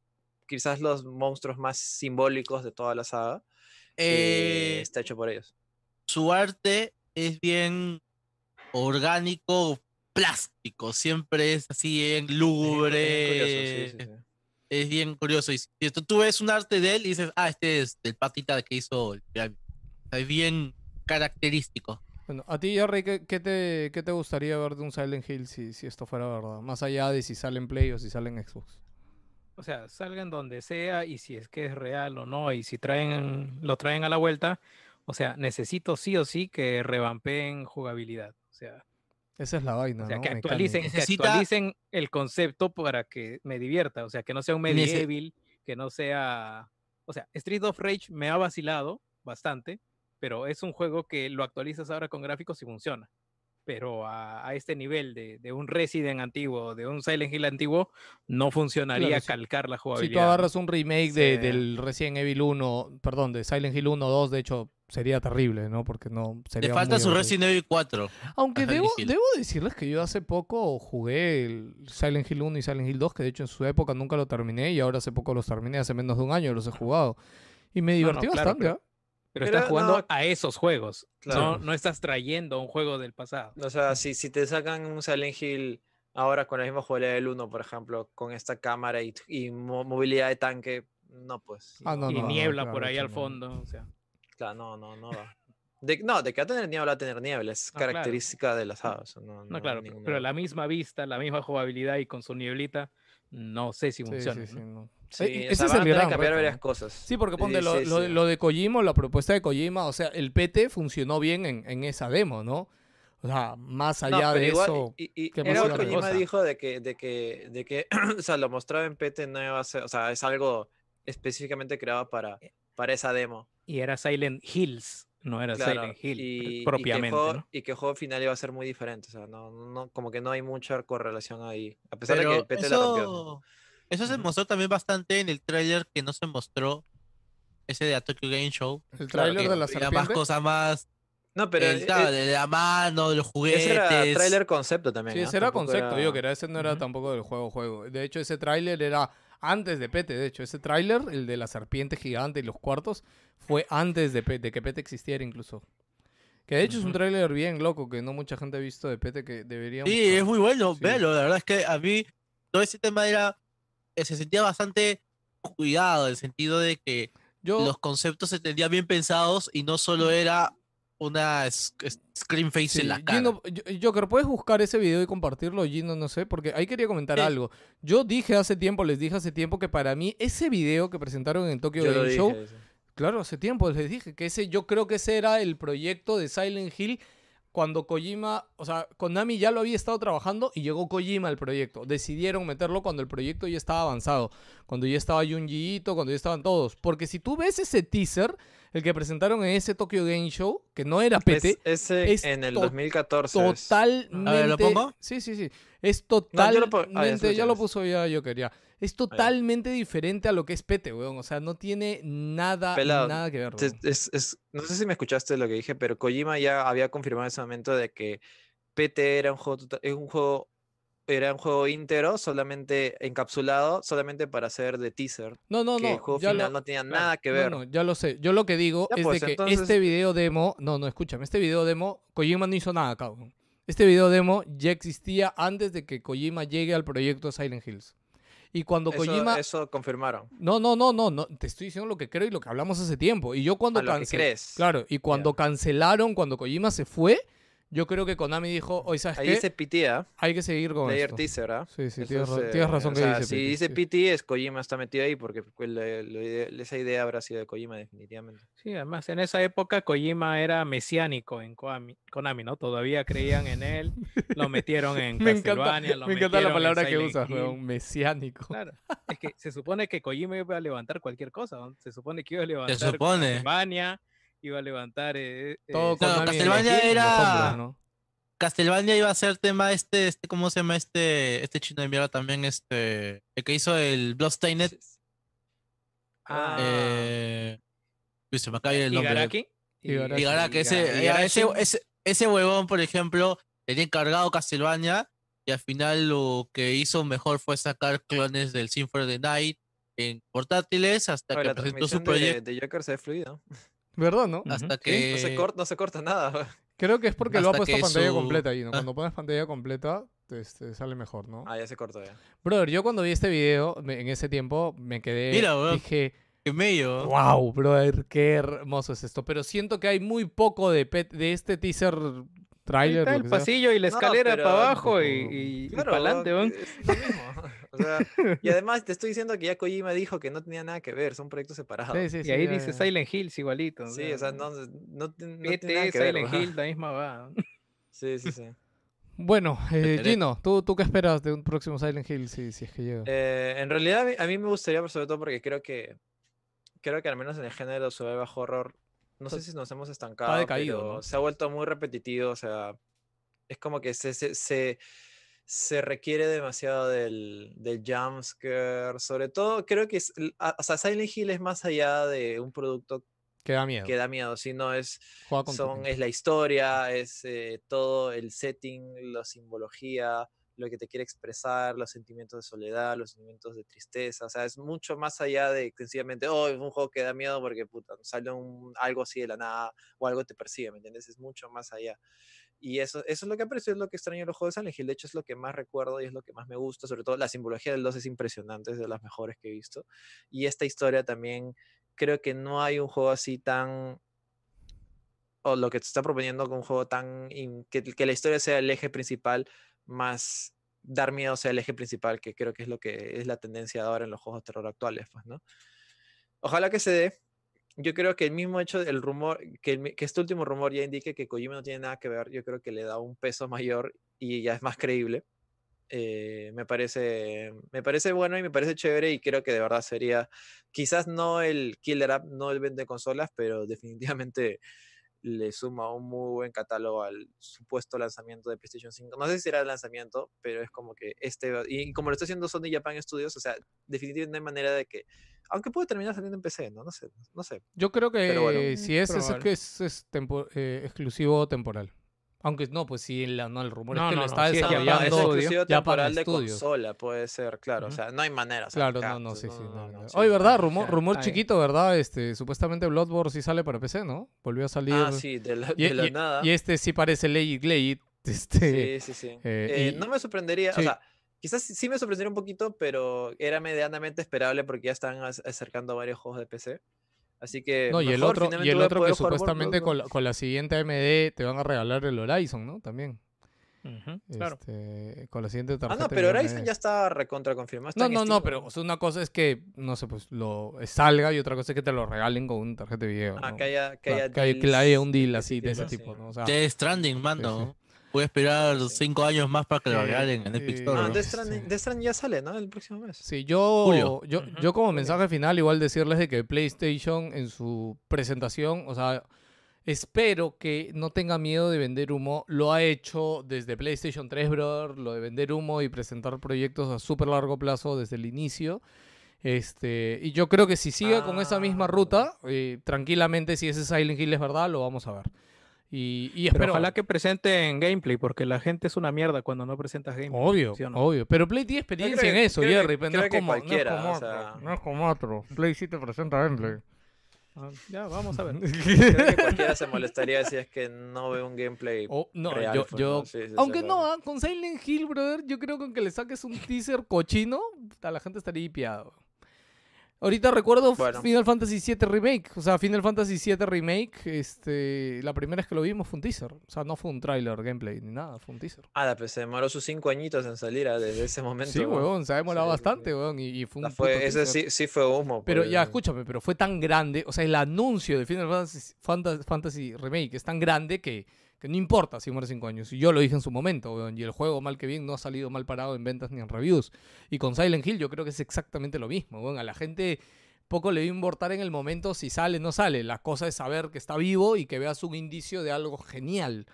[SPEAKER 1] quizás los monstruos más simbólicos de toda la saga, eh,
[SPEAKER 4] Eh,
[SPEAKER 1] está hecho por ellos.
[SPEAKER 4] su arte es bien orgánico, plástico. Siempre es así bien
[SPEAKER 1] Es bien
[SPEAKER 4] lúgubre.
[SPEAKER 1] curioso, sí, sí, sí.
[SPEAKER 4] Es bien curioso. Y si tú, tú ves un arte de él y dices, ah, este es del patita que hizo el Es bien característico.
[SPEAKER 2] Bueno, a ti, Jerry, ¿qué, qué te, qué te gustaría ver de un Silent Hill si, si esto fuera verdad? Más allá de si sale en Play o si sale en Xbox.
[SPEAKER 5] O sea, salgan donde sea y si es que es real o no, y si traen, lo traen a la vuelta, o sea, necesito sí o sí que revampeen jugabilidad. O sea,
[SPEAKER 2] Esa es la vaina,
[SPEAKER 5] o sea
[SPEAKER 2] ¿no?
[SPEAKER 5] que actualicen, que actualicen el concepto para que me divierta. O sea, que no sea un medieval, que no sea. O sea, Street of Rage me ha vacilado bastante, pero es un juego que lo actualizas ahora con gráficos y funciona. Pero a, a este nivel de, de un Resident antiguo, de un Silent Hill antiguo, no funcionaría
[SPEAKER 2] Claro, si-
[SPEAKER 5] calcar la
[SPEAKER 2] Si
[SPEAKER 5] jugabilidad.
[SPEAKER 2] tú
[SPEAKER 5] ¿no?
[SPEAKER 2] agarras un remake de, del Resident Evil 1, perdón, de Silent Hill 1 2, de hecho, sería terrible, ¿no? Porque no sería
[SPEAKER 4] Le falta
[SPEAKER 2] muy
[SPEAKER 4] su
[SPEAKER 2] aburrido.
[SPEAKER 4] Resident Evil 4.
[SPEAKER 2] Aunque debo, debo decirles que yo hace poco jugué el Silent Hill 1 y Silent Hill 2, que de hecho en su época nunca lo terminé y ahora hace poco los terminé, hace menos de un año los he jugado. Y me
[SPEAKER 5] no,
[SPEAKER 2] divertí
[SPEAKER 5] claro,
[SPEAKER 2] bastante,
[SPEAKER 5] pero-
[SPEAKER 2] ¿ah?
[SPEAKER 5] Pero
[SPEAKER 1] Pero
[SPEAKER 5] estás jugando
[SPEAKER 1] no-
[SPEAKER 5] a esos juegos.
[SPEAKER 1] Claro.
[SPEAKER 5] No, no estás trayendo un juego del pasado.
[SPEAKER 1] O sea, si, si te sacan un Silent Hill ahora con la misma jugabilidad del 1, por ejemplo, con esta cámara y, y mo- movilidad de tanque, no, pues.
[SPEAKER 2] Ah, no,
[SPEAKER 5] y
[SPEAKER 2] no,
[SPEAKER 5] niebla
[SPEAKER 2] claro,
[SPEAKER 5] por ahí al
[SPEAKER 2] no.
[SPEAKER 5] fondo. O sea,
[SPEAKER 1] Claro, no, no, no va. De, no, de que va a tener niebla, va a tener niebla. Es
[SPEAKER 5] Ah, claro.
[SPEAKER 1] característica de las sea, no,
[SPEAKER 5] no,
[SPEAKER 1] no hay
[SPEAKER 5] claro, pero-
[SPEAKER 1] ninguna
[SPEAKER 5] pero
[SPEAKER 1] duda.
[SPEAKER 5] la misma vista, la misma jugabilidad y con su nieblita, no sé si
[SPEAKER 2] Sí,
[SPEAKER 5] funciona.
[SPEAKER 2] sí, sí,
[SPEAKER 5] ¿no?
[SPEAKER 2] no.
[SPEAKER 1] Sí,
[SPEAKER 2] Eh,
[SPEAKER 1] o
[SPEAKER 2] ese
[SPEAKER 1] sea,
[SPEAKER 2] es
[SPEAKER 1] van
[SPEAKER 2] el
[SPEAKER 1] a tener
[SPEAKER 2] gran
[SPEAKER 1] que cambiar
[SPEAKER 2] reto,
[SPEAKER 1] varias cosas.
[SPEAKER 2] Sí, porque ponte
[SPEAKER 1] Sí,
[SPEAKER 2] lo,
[SPEAKER 1] sí,
[SPEAKER 2] lo,
[SPEAKER 1] sí.
[SPEAKER 2] lo de Kojima, la propuesta de Kojima, o sea, el PT funcionó bien en, en esa demo, ¿no? O sea, más allá de
[SPEAKER 1] igual,
[SPEAKER 2] eso.
[SPEAKER 1] y, y-
[SPEAKER 2] ¿qué
[SPEAKER 1] y
[SPEAKER 2] más
[SPEAKER 1] luego
[SPEAKER 2] iba a
[SPEAKER 1] Kojima
[SPEAKER 5] cosa?
[SPEAKER 1] dijo de que, de que, de que, o sea, lo mostraba en PT no iba a ser, o sea, es algo específicamente creado para, para esa demo.
[SPEAKER 5] Y era Silent Hills, no era
[SPEAKER 1] Claro,
[SPEAKER 5] Silent Hill
[SPEAKER 1] y,
[SPEAKER 5] pr-
[SPEAKER 1] y que el
[SPEAKER 5] propiamente.
[SPEAKER 1] juego,
[SPEAKER 5] ¿no?
[SPEAKER 1] y que el juego final iba a ser muy diferente, o sea, no, no, como que no hay mucha correlación ahí, a pesar de
[SPEAKER 4] Pero
[SPEAKER 1] que PT la rompió.
[SPEAKER 4] eso, eso se mostró también bastante en el tráiler que no se mostró. Ese de A Tokyo Game Show.
[SPEAKER 2] El tráiler de la
[SPEAKER 4] veía más
[SPEAKER 2] serpiente.
[SPEAKER 4] cosas más.
[SPEAKER 1] No, pero
[SPEAKER 4] el-
[SPEAKER 1] eh,
[SPEAKER 4] claro,
[SPEAKER 1] eh,
[SPEAKER 4] de la mano, de los juguetes.
[SPEAKER 1] ese era trailer concepto también.
[SPEAKER 2] Sí,
[SPEAKER 1] ¿ah?
[SPEAKER 2] ese era
[SPEAKER 1] Tampoco
[SPEAKER 2] concepto, digo que
[SPEAKER 1] era-
[SPEAKER 2] era, ese no era
[SPEAKER 5] Ujú.
[SPEAKER 2] tampoco del juego juego. De hecho, ese tráiler era antes de Pete, de hecho, ese tráiler, el de la serpiente gigante y los cuartos, fue antes de, que Pete existiera incluso. Que de hecho es un tráiler bien loco que no mucha gente ha visto de Pete que debería
[SPEAKER 4] Sí, es muy bueno,
[SPEAKER 2] Sí.
[SPEAKER 4] véalo. La verdad es que a mí todo ese tema era. eh, Se sentía bastante cuidado, en el sentido de que
[SPEAKER 2] Yo,
[SPEAKER 4] los conceptos se tenían bien pensados y no solo era una screen face
[SPEAKER 2] sí,
[SPEAKER 4] en la cara.
[SPEAKER 2] Gino, Yo- Joker, ¿puedes buscar ese video y compartirlo, Gino? No sé, porque ahí quería comentar
[SPEAKER 4] Sí.
[SPEAKER 2] algo. Yo dije hace tiempo, les dije hace tiempo que para mí ese video que presentaron en Tokyo
[SPEAKER 1] Yo
[SPEAKER 2] Game Show. Claro, hace tiempo les dije que ese, yo creo que ese era el proyecto de Silent Hill cuando Kojima, o sea, Konami ya lo había estado trabajando y llegó Kojima al proyecto. Decidieron meterlo cuando el proyecto ya estaba avanzado, cuando ya estaba Junji Ito, cuando ya estaban todos. Porque si tú ves ese teaser, el que presentaron en ese Tokyo Game Show, que no era
[SPEAKER 1] Es-
[SPEAKER 2] PT,
[SPEAKER 1] ese
[SPEAKER 2] es
[SPEAKER 1] en el
[SPEAKER 2] to-
[SPEAKER 1] 2014. es-
[SPEAKER 2] totalmente.
[SPEAKER 4] A ver, ¿lo pongo?
[SPEAKER 2] Sí, sí, sí. Es
[SPEAKER 1] No, yo
[SPEAKER 2] totalmente.
[SPEAKER 1] lo po- ah, ya,
[SPEAKER 2] lo puso ya yo quería. Es totalmente diferente a lo que es PT, weón. O sea, no tiene nada,
[SPEAKER 1] Pelado,
[SPEAKER 2] nada que ver.
[SPEAKER 1] Es- es- no sé si me escuchaste lo que dije, pero Kojima ya había confirmado en ese momento de que PT era un juego, tota- es un juego, era un juego íntegro, solamente encapsulado, solamente para hacer de teaser.
[SPEAKER 2] No, no,
[SPEAKER 1] que el
[SPEAKER 2] no.
[SPEAKER 1] juego
[SPEAKER 2] ya
[SPEAKER 1] final
[SPEAKER 2] lo-
[SPEAKER 1] no tenía
[SPEAKER 5] claro,
[SPEAKER 1] nada que
[SPEAKER 2] no,
[SPEAKER 1] ver.
[SPEAKER 2] no, ya lo sé. Yo lo que digo
[SPEAKER 1] Ya,
[SPEAKER 2] es
[SPEAKER 1] pues,
[SPEAKER 2] de que
[SPEAKER 1] entonces-
[SPEAKER 2] este video demo. No, no, escúchame. Este video demo, Kojima no hizo nada, cabrón. Este video demo ya existía antes de que Kojima llegue al proyecto Silent Hills. Y cuando
[SPEAKER 1] Eso,
[SPEAKER 2] Kojima.
[SPEAKER 1] eso confirmaron.
[SPEAKER 2] No, no, no, no, no. Te estoy diciendo lo que creo y lo que hablamos hace tiempo. Y yo cuando
[SPEAKER 1] A lo que
[SPEAKER 2] cancel-
[SPEAKER 1] crees.
[SPEAKER 2] Claro, y cuando cancelaron, cuando Kojima se fue, yo creo que Konami dijo, oye, ¿sabes
[SPEAKER 1] Ahí
[SPEAKER 2] qué?
[SPEAKER 1] dice PT, ¿ah?
[SPEAKER 2] Hay que seguir con
[SPEAKER 1] Player
[SPEAKER 2] esto.
[SPEAKER 1] teaser, ¿ah?
[SPEAKER 2] Sí, sí, tienes,
[SPEAKER 1] es,
[SPEAKER 2] tienes
[SPEAKER 1] eh,
[SPEAKER 2] razón
[SPEAKER 1] o
[SPEAKER 2] que
[SPEAKER 1] sea,
[SPEAKER 2] dice.
[SPEAKER 1] Si
[SPEAKER 2] Peti,
[SPEAKER 1] dice
[SPEAKER 2] sí.
[SPEAKER 1] PT es Kojima está metido ahí porque pues, la idea- esa idea habrá sido de Kojima definitivamente.
[SPEAKER 5] Sí, además en esa época Kojima era mesiánico en Konami, Konami, ¿no? Todavía creían en él, lo metieron en
[SPEAKER 2] Me encanta,
[SPEAKER 5] Castlevania, lo
[SPEAKER 2] me encanta la palabra que usas, weón. Mesiánico.
[SPEAKER 5] Claro, es que se supone que Kojima iba a levantar cualquier cosa, ¿no? se supone que iba a levantar
[SPEAKER 4] supone.
[SPEAKER 5] Castlevania, iba a levantar eh, eh,
[SPEAKER 2] Todo en
[SPEAKER 4] Castlevania era-
[SPEAKER 2] sombras, ¿no?
[SPEAKER 4] Castlevania iba a ser tema este, este, ¿cómo se llama este, este chino de mierda también, este, el que hizo el Bloodstained,
[SPEAKER 5] Ah,
[SPEAKER 4] eh, se me acaba el nombre.
[SPEAKER 5] Igaraki.
[SPEAKER 2] Igaraki.
[SPEAKER 4] Igaraki, ese,
[SPEAKER 5] Igaraki.
[SPEAKER 4] ya, ese, ese, ese huevón, por ejemplo, tenía encargado Castlevania y al final lo que hizo mejor fue sacar clones del Symphony of the Night en portátiles hasta que
[SPEAKER 1] la
[SPEAKER 4] presentó su
[SPEAKER 1] transmisión de,
[SPEAKER 4] proyecto,
[SPEAKER 1] de Joker se ve fluida.
[SPEAKER 2] ¿Verdad, no?
[SPEAKER 4] Hasta
[SPEAKER 5] Sí,
[SPEAKER 4] que...
[SPEAKER 1] No, se corta, no se corta nada.
[SPEAKER 2] Creo que es porque lo ha puesto pantalla
[SPEAKER 4] su-
[SPEAKER 2] completa ahí, ¿no?
[SPEAKER 4] Ah.
[SPEAKER 2] Cuando pones pantalla completa, este, sale mejor, ¿no?
[SPEAKER 1] Ah, ya se cortó ya.
[SPEAKER 2] Brother, yo cuando vi este video, me- en ese tiempo, me quedé.
[SPEAKER 4] Mira, weón.
[SPEAKER 2] dije,
[SPEAKER 4] ¡Qué medio!
[SPEAKER 2] wow, brother, qué hermoso es esto. Pero siento que hay muy poco de, pet- de este teaser trailer.
[SPEAKER 5] está el
[SPEAKER 2] que sea.
[SPEAKER 5] pasillo y la
[SPEAKER 1] No,
[SPEAKER 5] escalera
[SPEAKER 1] pero-
[SPEAKER 5] para abajo y, y, y
[SPEAKER 1] Claro,
[SPEAKER 5] para adelante.
[SPEAKER 1] O sea, y además te estoy diciendo que ya Kojima dijo que no tenía nada que ver, son proyectos separados.
[SPEAKER 2] Sí, sí,
[SPEAKER 5] Y
[SPEAKER 2] sí,
[SPEAKER 5] ahí
[SPEAKER 2] ya,
[SPEAKER 5] dice
[SPEAKER 2] ya.
[SPEAKER 5] Silent Hills igualito.
[SPEAKER 1] Sí, o sea, no, no, no tiene no nada que ver.
[SPEAKER 5] Silent
[SPEAKER 1] weón.
[SPEAKER 5] Hill, la misma va.
[SPEAKER 1] Sí, sí, sí.
[SPEAKER 2] Bueno, eh. Gino, ¿tú, ¿tú qué esperas de un próximo Silent Hill si, si es que llega?
[SPEAKER 1] Eh, en realidad a mí, a mí me gustaría, sobre todo porque creo que creo que al menos en el género survival horror, no sé si nos hemos estancado,
[SPEAKER 2] decaído,
[SPEAKER 1] pero se ha vuelto muy repetitivo, o sea, es como que se, se, se, se requiere demasiado del, del jumpscare, sobre todo creo que es, o sea, Silent Hill es más allá de un producto
[SPEAKER 2] Que da miedo.
[SPEAKER 1] que da miedo, sino es son, es la historia, es eh, todo el setting, la simbología, lo que te quiere expresar, los sentimientos de soledad, los sentimientos de tristeza. O sea, es mucho más allá de sencillamente, oh, es un juego que da miedo porque puta, sale un, algo así de la nada o algo te persigue, ¿me entiendes? Es mucho más allá. Y eso, es lo que aprecio, es lo que extraño de los juegos de Silent Hill. Hecho, es lo que más recuerdo y es lo que más me gusta. Sobre todo la simbología del 2 es impresionante, es de las mejores que he visto. Y esta historia también, creo que no hay un juego así tan o lo que te está proponiendo con un juego tan que la historia sea el eje principal más dar miedo sea el eje principal que creo que es lo que es la tendencia ahora en los juegos de terror actuales pues no ojalá que se dé. Yo creo que el mismo hecho del rumor que, el que este último rumor ya indique que Kojima no tiene nada que ver yo creo que le da un peso mayor y ya es más creíble. Eh, me parece me parece bueno y me parece chévere y creo que de verdad sería quizás no el killer app no el vende consolas pero definitivamente le suma un muy buen catálogo al supuesto lanzamiento de PlayStation 5. No sé si será el lanzamiento, pero es como que este, va- y como lo está haciendo Sony Japan Studios, o sea, definitivamente no hay manera de que, aunque puede terminar saliendo en PC, ¿no? No sé, no sé.
[SPEAKER 2] Yo creo que
[SPEAKER 1] bueno,
[SPEAKER 2] si es, es, que es, es tempo- eh, exclusivo temporal. Aunque no, pues sí, la- no, el rumor
[SPEAKER 5] No,
[SPEAKER 2] es que
[SPEAKER 5] no,
[SPEAKER 2] lo
[SPEAKER 5] no,
[SPEAKER 2] está
[SPEAKER 5] sí
[SPEAKER 2] desarrollando.
[SPEAKER 1] es exclusivo
[SPEAKER 2] Japan
[SPEAKER 1] temporal de consola, puede ser, claro, o sea, no hay manera. o sea,
[SPEAKER 2] Claro, no, no, sí, sí.
[SPEAKER 1] no,
[SPEAKER 2] no,
[SPEAKER 1] no,
[SPEAKER 2] no.
[SPEAKER 1] sí,
[SPEAKER 2] Oye,
[SPEAKER 1] sí.
[SPEAKER 2] ¿verdad? Rumor, rumor
[SPEAKER 5] ahí.
[SPEAKER 2] chiquito, ¿verdad? Este, supuestamente Bloodborne sí sale para PC, ¿no? Volvió a salir.
[SPEAKER 1] Ah, sí, de la,
[SPEAKER 2] y,
[SPEAKER 1] de la
[SPEAKER 2] y-
[SPEAKER 1] nada.
[SPEAKER 2] y este sí parece Legit Legit. Este,
[SPEAKER 1] Sí, sí, sí.
[SPEAKER 2] eh,
[SPEAKER 1] Eh,
[SPEAKER 2] y-
[SPEAKER 1] no me sorprendería,
[SPEAKER 2] sí.
[SPEAKER 1] o sea, quizás sí me sorprendería un poquito, pero era medianamente esperable porque ya están ac- acercando varios juegos de PC. Así que.
[SPEAKER 2] no, y el otro, y el otro que supuestamente con la, con la siguiente AMD te van a regalar el Horizon, ¿no? También.
[SPEAKER 5] Claro.
[SPEAKER 2] este, con la siguiente
[SPEAKER 1] Ah,
[SPEAKER 2] tarjeta.
[SPEAKER 1] no, pero Horizon ya está recontra confirmado. está
[SPEAKER 2] No, no, no, pero o sea, una cosa es que, no sé, pues lo salga y otra cosa es que te lo regalen con una tarjeta de video.
[SPEAKER 1] Ah,
[SPEAKER 2] ¿no?
[SPEAKER 1] que haya, que haya
[SPEAKER 2] que haya- que
[SPEAKER 1] deals
[SPEAKER 2] haya un deal
[SPEAKER 1] de
[SPEAKER 2] así, de ese
[SPEAKER 1] sí.
[SPEAKER 2] tipo, ¿no? O sea,
[SPEAKER 4] Death Stranding, mano.
[SPEAKER 2] sí.
[SPEAKER 4] Voy a esperar
[SPEAKER 1] Sí.
[SPEAKER 4] cinco años más para que lo regalen en Epic Store.
[SPEAKER 1] Ah. Death Stranding,
[SPEAKER 2] Sí.
[SPEAKER 1] Death Stranding ya sale, ¿no? El próximo mes.
[SPEAKER 2] Sí, yo,
[SPEAKER 4] Julio.
[SPEAKER 2] yo, yo como mensaje final igual decirles de que PlayStation en su presentación, o sea, espero que no tenga miedo de vender humo. Lo ha hecho desde PlayStation 3, brother, lo de vender humo y presentar proyectos a súper largo plazo desde el inicio. Este, y yo creo que si sigue con esa misma
[SPEAKER 1] Ah.
[SPEAKER 2] ruta, eh, tranquilamente, si ese Silent Hill es verdad, lo vamos a ver. Y, y
[SPEAKER 5] Pero
[SPEAKER 2] espero.
[SPEAKER 5] ojalá que presenten gameplay, porque la gente es una mierda cuando no presentas gameplay.
[SPEAKER 2] Obvio,
[SPEAKER 5] ¿sí o no?
[SPEAKER 2] obvio. Pero Play tiene experiencia
[SPEAKER 1] creo
[SPEAKER 2] en eso,
[SPEAKER 1] creo
[SPEAKER 2] Jerry. pero no es
[SPEAKER 1] que
[SPEAKER 2] como, no es
[SPEAKER 1] cualquiera,
[SPEAKER 2] como
[SPEAKER 1] o
[SPEAKER 2] otro.
[SPEAKER 1] sea-
[SPEAKER 2] No es como otro. Play sí te presenta gameplay.
[SPEAKER 5] Ah, Ya, vamos a ver.
[SPEAKER 1] Creo que cualquiera se molestaría si es que no ve un gameplay.
[SPEAKER 2] Oh, no,
[SPEAKER 1] real,
[SPEAKER 2] yo,
[SPEAKER 1] pues,
[SPEAKER 2] yo-
[SPEAKER 1] ¿no? Sí, sí, sí,
[SPEAKER 2] aunque no, ah, con Silent Hill, brother, yo creo que aunque le saques un teaser cochino, puta, la gente estaría hipiado. Ahorita recuerdo
[SPEAKER 1] Bueno.
[SPEAKER 2] Final Fantasy VII Remake, o sea, Final Fantasy VII Remake, este, la primera vez que lo vimos fue un teaser, o sea, no fue un tráiler gameplay ni nada, fue un teaser.
[SPEAKER 1] Ah, pues se demoró sus cinco añitos en salir ah, desde ese momento.
[SPEAKER 2] Sí,
[SPEAKER 1] ¿no?
[SPEAKER 2] huevón, se ha demorado
[SPEAKER 1] Sí,
[SPEAKER 2] bastante, huevón, y, y fue un
[SPEAKER 1] fue- ese sí, sí fue humo.
[SPEAKER 2] Pero
[SPEAKER 1] pues.
[SPEAKER 2] ya, escúchame, pero fue tan grande, o sea, el anuncio de Final Fantasy, Fantas- Fantasy Remake es tan grande que, que no importa si muere 5 años. Y yo lo dije en su momento, weón, y el juego, mal que bien, no ha salido mal parado en ventas ni en reviews. Y con Silent Hill yo creo que es exactamente lo mismo, weón. A la gente poco le va a importar en el momento si sale o no sale. La cosa es saber que está vivo y que veas un indicio de algo genial.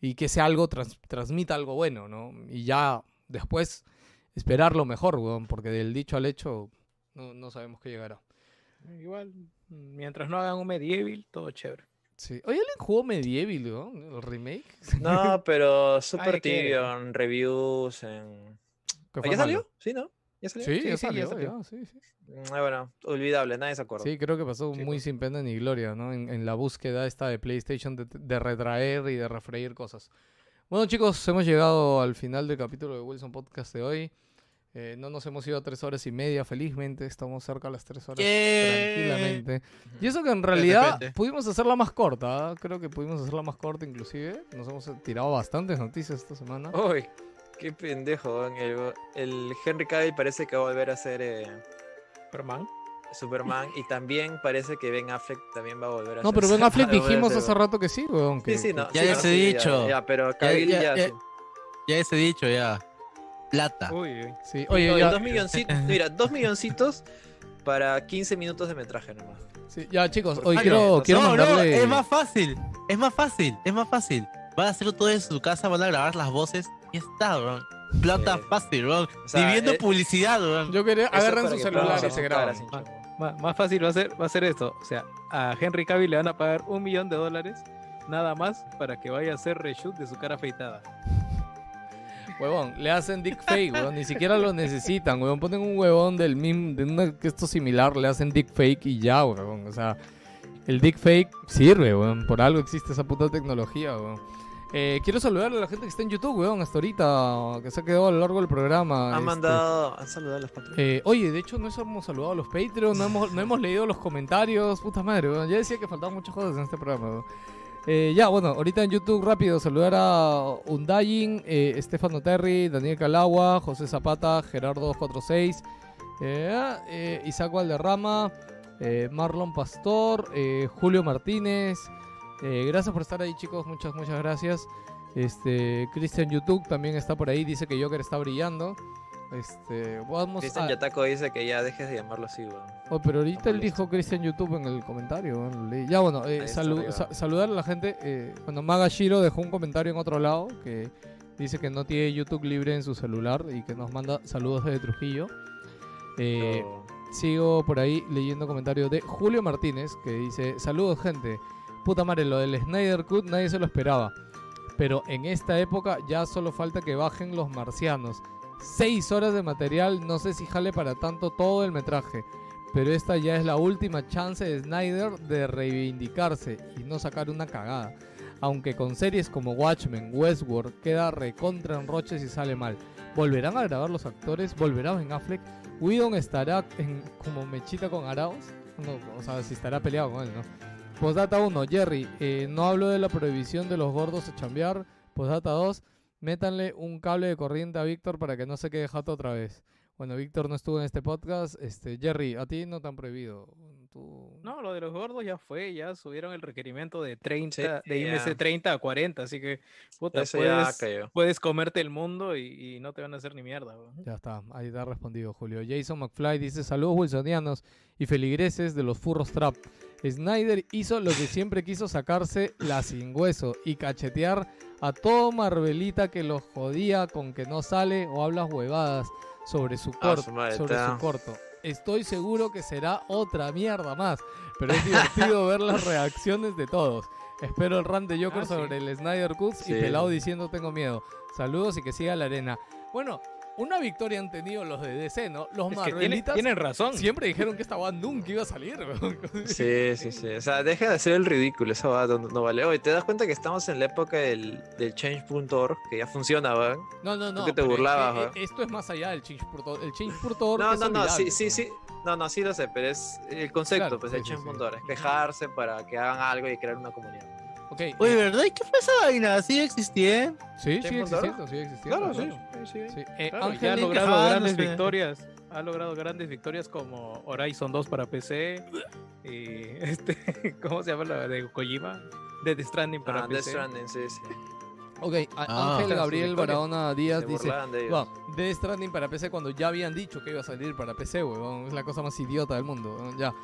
[SPEAKER 2] Y que ese algo trans- transmita algo bueno, ¿no? Y ya después esperar lo mejor, weón, porque del dicho al hecho no, no sabemos qué llegará.
[SPEAKER 5] Igual, mientras no hagan un medieval, todo chévere.
[SPEAKER 2] Sí. Oye, ¿alguien jugó Medieval, ¿no? El remake.
[SPEAKER 1] No, pero súper tibio en reviews. En... ¿Ah, ¿Ya salió?
[SPEAKER 2] malo.
[SPEAKER 1] ¿Sí, no? ¿Ya salió?
[SPEAKER 2] Sí,
[SPEAKER 5] Sí,
[SPEAKER 2] ya
[SPEAKER 5] sí, ya
[SPEAKER 2] salió,
[SPEAKER 5] salió.
[SPEAKER 2] ya, sí, sí.
[SPEAKER 1] Ah, bueno, olvidable, nadie se acuerda.
[SPEAKER 2] Sí, creo que pasó muy
[SPEAKER 5] pues.
[SPEAKER 2] sin pena ni gloria, ¿no? En, en la búsqueda esta de PlayStation de, de retraer y de refreír cosas. Bueno, chicos, hemos llegado al final del capítulo de Wilson Podcast de hoy. Eh, no nos hemos ido a tres horas y media, felizmente. Estamos cerca a las tres horas
[SPEAKER 4] Yay.
[SPEAKER 2] tranquilamente. Y eso que en realidad pudimos hacerla más corta. ¿ah? Creo que pudimos hacerla más corta inclusive. Nos hemos tirado bastantes noticias esta semana.
[SPEAKER 1] Uy, qué pendejo. weón. El, el Henry Cavill parece que va a volver a ser eh,
[SPEAKER 5] Superman.
[SPEAKER 1] Superman y también parece que Ben Affleck también va a volver a
[SPEAKER 2] No,
[SPEAKER 1] ser
[SPEAKER 2] pero Ben Affleck dijimos
[SPEAKER 1] ser-
[SPEAKER 2] hace rato que sí, weón. que-
[SPEAKER 1] Sí, sí, no.
[SPEAKER 4] Ya
[SPEAKER 1] sí,
[SPEAKER 4] les
[SPEAKER 1] no,
[SPEAKER 4] he
[SPEAKER 1] sí, ya,
[SPEAKER 4] dicho.
[SPEAKER 1] Ya, pero Cavill
[SPEAKER 4] ya-
[SPEAKER 1] ya,
[SPEAKER 4] ya-
[SPEAKER 1] sí.
[SPEAKER 4] Ya ese dicho, ya. Plata.
[SPEAKER 5] Uy, uy.
[SPEAKER 2] Sí,
[SPEAKER 1] Oye, dos milloncitos, mira, dos milloncitos para 15 minutos de metraje nomás.
[SPEAKER 2] sí, ya, chicos, hoy
[SPEAKER 1] Ah,
[SPEAKER 2] quiero,
[SPEAKER 1] no,
[SPEAKER 2] quiero
[SPEAKER 4] no, no, es más fácil. Es más fácil. Es más fácil. Van a hacer todo en su casa, van a grabar las voces y está, bro. Plata
[SPEAKER 1] Sí.
[SPEAKER 4] fácil, bro.
[SPEAKER 1] O sea,
[SPEAKER 4] Ni viendo
[SPEAKER 1] eh,
[SPEAKER 4] publicidad, bro.
[SPEAKER 2] Yo quería, agarran su celular y se graban.
[SPEAKER 5] Más fácil va a ser, va a ser esto. O sea, a Henry Cavill le van a pagar un millón de dólares nada más para que vaya a hacer reshoot de su cara afeitada.
[SPEAKER 2] Huevón, le hacen dick fake, huevón, ni siquiera lo necesitan, huevón. Ponen un huevón del meme, de una, que esto similar, le hacen dick fake y ya, huevón. O sea, el dick fake sirve, huevón. Por algo existe esa puta tecnología, huevón. Eh, quiero saludar a la gente que está en YouTube, huevón, hasta ahorita, que se ha quedado a lo largo del programa.
[SPEAKER 1] Han
[SPEAKER 2] este.
[SPEAKER 1] mandado, han saludado a los patrones.
[SPEAKER 2] Eh, oye, de hecho, no hemos saludado a los Patreon, no hemos, no hemos leído los comentarios. Puta madre, weón. Ya decía que faltaban muchas cosas en este programa, weón. Eh, ya, bueno, ahorita en YouTube rápido saludar a Undayin, eh, Estefano Terry, Daniel Calagua, José Zapata, Gerardo246, eh, eh, Isaac Valderrama, eh, Marlon Pastor, Julio Martínez. Gracias por estar ahí, chicos. Muchas, muchas gracias. Este, Cristian YouTube también está por ahí. Dice que Joker está brillando. Este, vamos
[SPEAKER 1] Cristian
[SPEAKER 2] a...
[SPEAKER 1] Yataco dice que ya dejes de llamarlo así, weón.
[SPEAKER 2] Oh, pero ahorita él dijo Cristian YouTube en el comentario. Ya bueno, eh, salu- sa- saludar a la gente. Eh, bueno, Maga Shiro dejó un comentario en otro lado que dice que no tiene YouTube libre en su celular y que nos manda saludos desde Trujillo. Eh, Sigo por ahí leyendo comentarios de Julio Martínez que dice, saludos gente, puta madre, lo del Snyder Cut nadie se lo esperaba, pero en esta época ya solo falta que bajen los marcianos. Seis horas de material, no sé si jale para tanto todo el metraje, pero esta ya es la última chance de Snyder de reivindicarse y no sacar una cagada. Aunque con series como Watchmen, Westworld queda recontra en roche si sale mal. ¿Volverán a grabar los actores? ¿Volverá Ben Affleck? Whedon estará en, como mechita con Arauz. No, o sea, si estará peleado con él, ¿no? Postdata 1, Jerry, eh, no hablo de la prohibición de los gordos a chambear. Postdata 2, Métanle un cable de corriente a Víctor para que no se quede jato otra vez. Bueno, Víctor no estuvo en este podcast. Este, Jerry, a ti no te han prohibido. Tú...
[SPEAKER 5] No, lo de los gordos ya fue, ya subieron el requerimiento de 30, de
[SPEAKER 1] ya.
[SPEAKER 5] IMC 30 a 40, así que puta, puedes, puedes comerte el mundo y, y no te van a hacer ni mierda. weón.
[SPEAKER 2] Ya está, ahí te ha respondido Julio. Jason McFly dice: Saludos wilsonianos y feligreses de los furros trap. Snyder hizo lo que siempre quiso sacarse la sin hueso y cachetear a todo Marvelita que los jodía con que no sale o hablas huevadas sobre su,
[SPEAKER 1] Ah,
[SPEAKER 2] corto, sobre su corto. Estoy seguro que será otra mierda más, pero es divertido ver las reacciones de todos. Espero el rant de Joker
[SPEAKER 5] Ah, sí.
[SPEAKER 2] sobre el Snyder Cut y. Pelado diciendo tengo miedo. Saludos y que siga la arena. Bueno, una victoria han tenido los de DC, ¿no? Los
[SPEAKER 5] Es tienen, razón.
[SPEAKER 2] siempre dijeron que esta banda nunca iba a salir.
[SPEAKER 1] Sí, sí, sí. O sea, deja de hacer el ridículo, eso va, no, no vale. Oye, ¿te das cuenta que estamos en la época del, del change.org, que ya funciona, ¿verdad?
[SPEAKER 2] No, no, no.
[SPEAKER 1] que te
[SPEAKER 2] es
[SPEAKER 1] burlabas,
[SPEAKER 2] eh, esto es más allá del change.org. El change.org
[SPEAKER 1] No,
[SPEAKER 2] es
[SPEAKER 1] no, no, sí, sí, sí. No, no, sí lo sé, pero es el concepto,
[SPEAKER 2] Claro,
[SPEAKER 1] pues,
[SPEAKER 2] sí,
[SPEAKER 1] el
[SPEAKER 2] sí, sí.
[SPEAKER 1] change.org, es quejarse para que hagan algo y crear una comunidad.
[SPEAKER 2] Ok,
[SPEAKER 4] Oye,
[SPEAKER 2] eh,
[SPEAKER 4] ¿verdad? ¿Y qué fue esa vaina? ¿Sigue existiendo?
[SPEAKER 2] sí, sigue
[SPEAKER 1] change.org?
[SPEAKER 2] existiendo, sigue existiendo.
[SPEAKER 1] Claro, sí.
[SPEAKER 2] claro.
[SPEAKER 1] sí, sí.
[SPEAKER 2] Sí, eh,
[SPEAKER 5] Claro, ya
[SPEAKER 2] Ángel
[SPEAKER 5] ha
[SPEAKER 4] Lin
[SPEAKER 5] logrado
[SPEAKER 4] quejándose.
[SPEAKER 5] grandes victorias. Ha logrado grandes victorias como Horizon 2 para PC. Y este, ¿cómo se llama la de Kojima? Death Stranding para
[SPEAKER 1] Ah, Death
[SPEAKER 5] PC.
[SPEAKER 1] Stranding, sí, sí.
[SPEAKER 2] Ok,
[SPEAKER 4] Ah.
[SPEAKER 2] Ángel Gabriel. Barahona Díaz
[SPEAKER 1] Se
[SPEAKER 2] dice:
[SPEAKER 1] de ellos.
[SPEAKER 2] "Wow, Death Stranding para PC cuando ya habían dicho que iba a salir para PC, weón. Es la cosa más idiota del mundo. weón, Ya.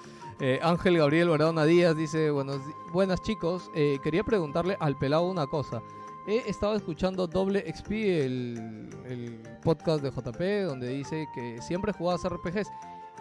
[SPEAKER 2] Eh, Ángel Gabriel Barahona Díaz dice: Buenos, Buenas chicos, eh, quería preguntarle al pelado una cosa. He estado escuchando Doble XP, el, podcast de JP, donde dice que siempre jugabas RPGs.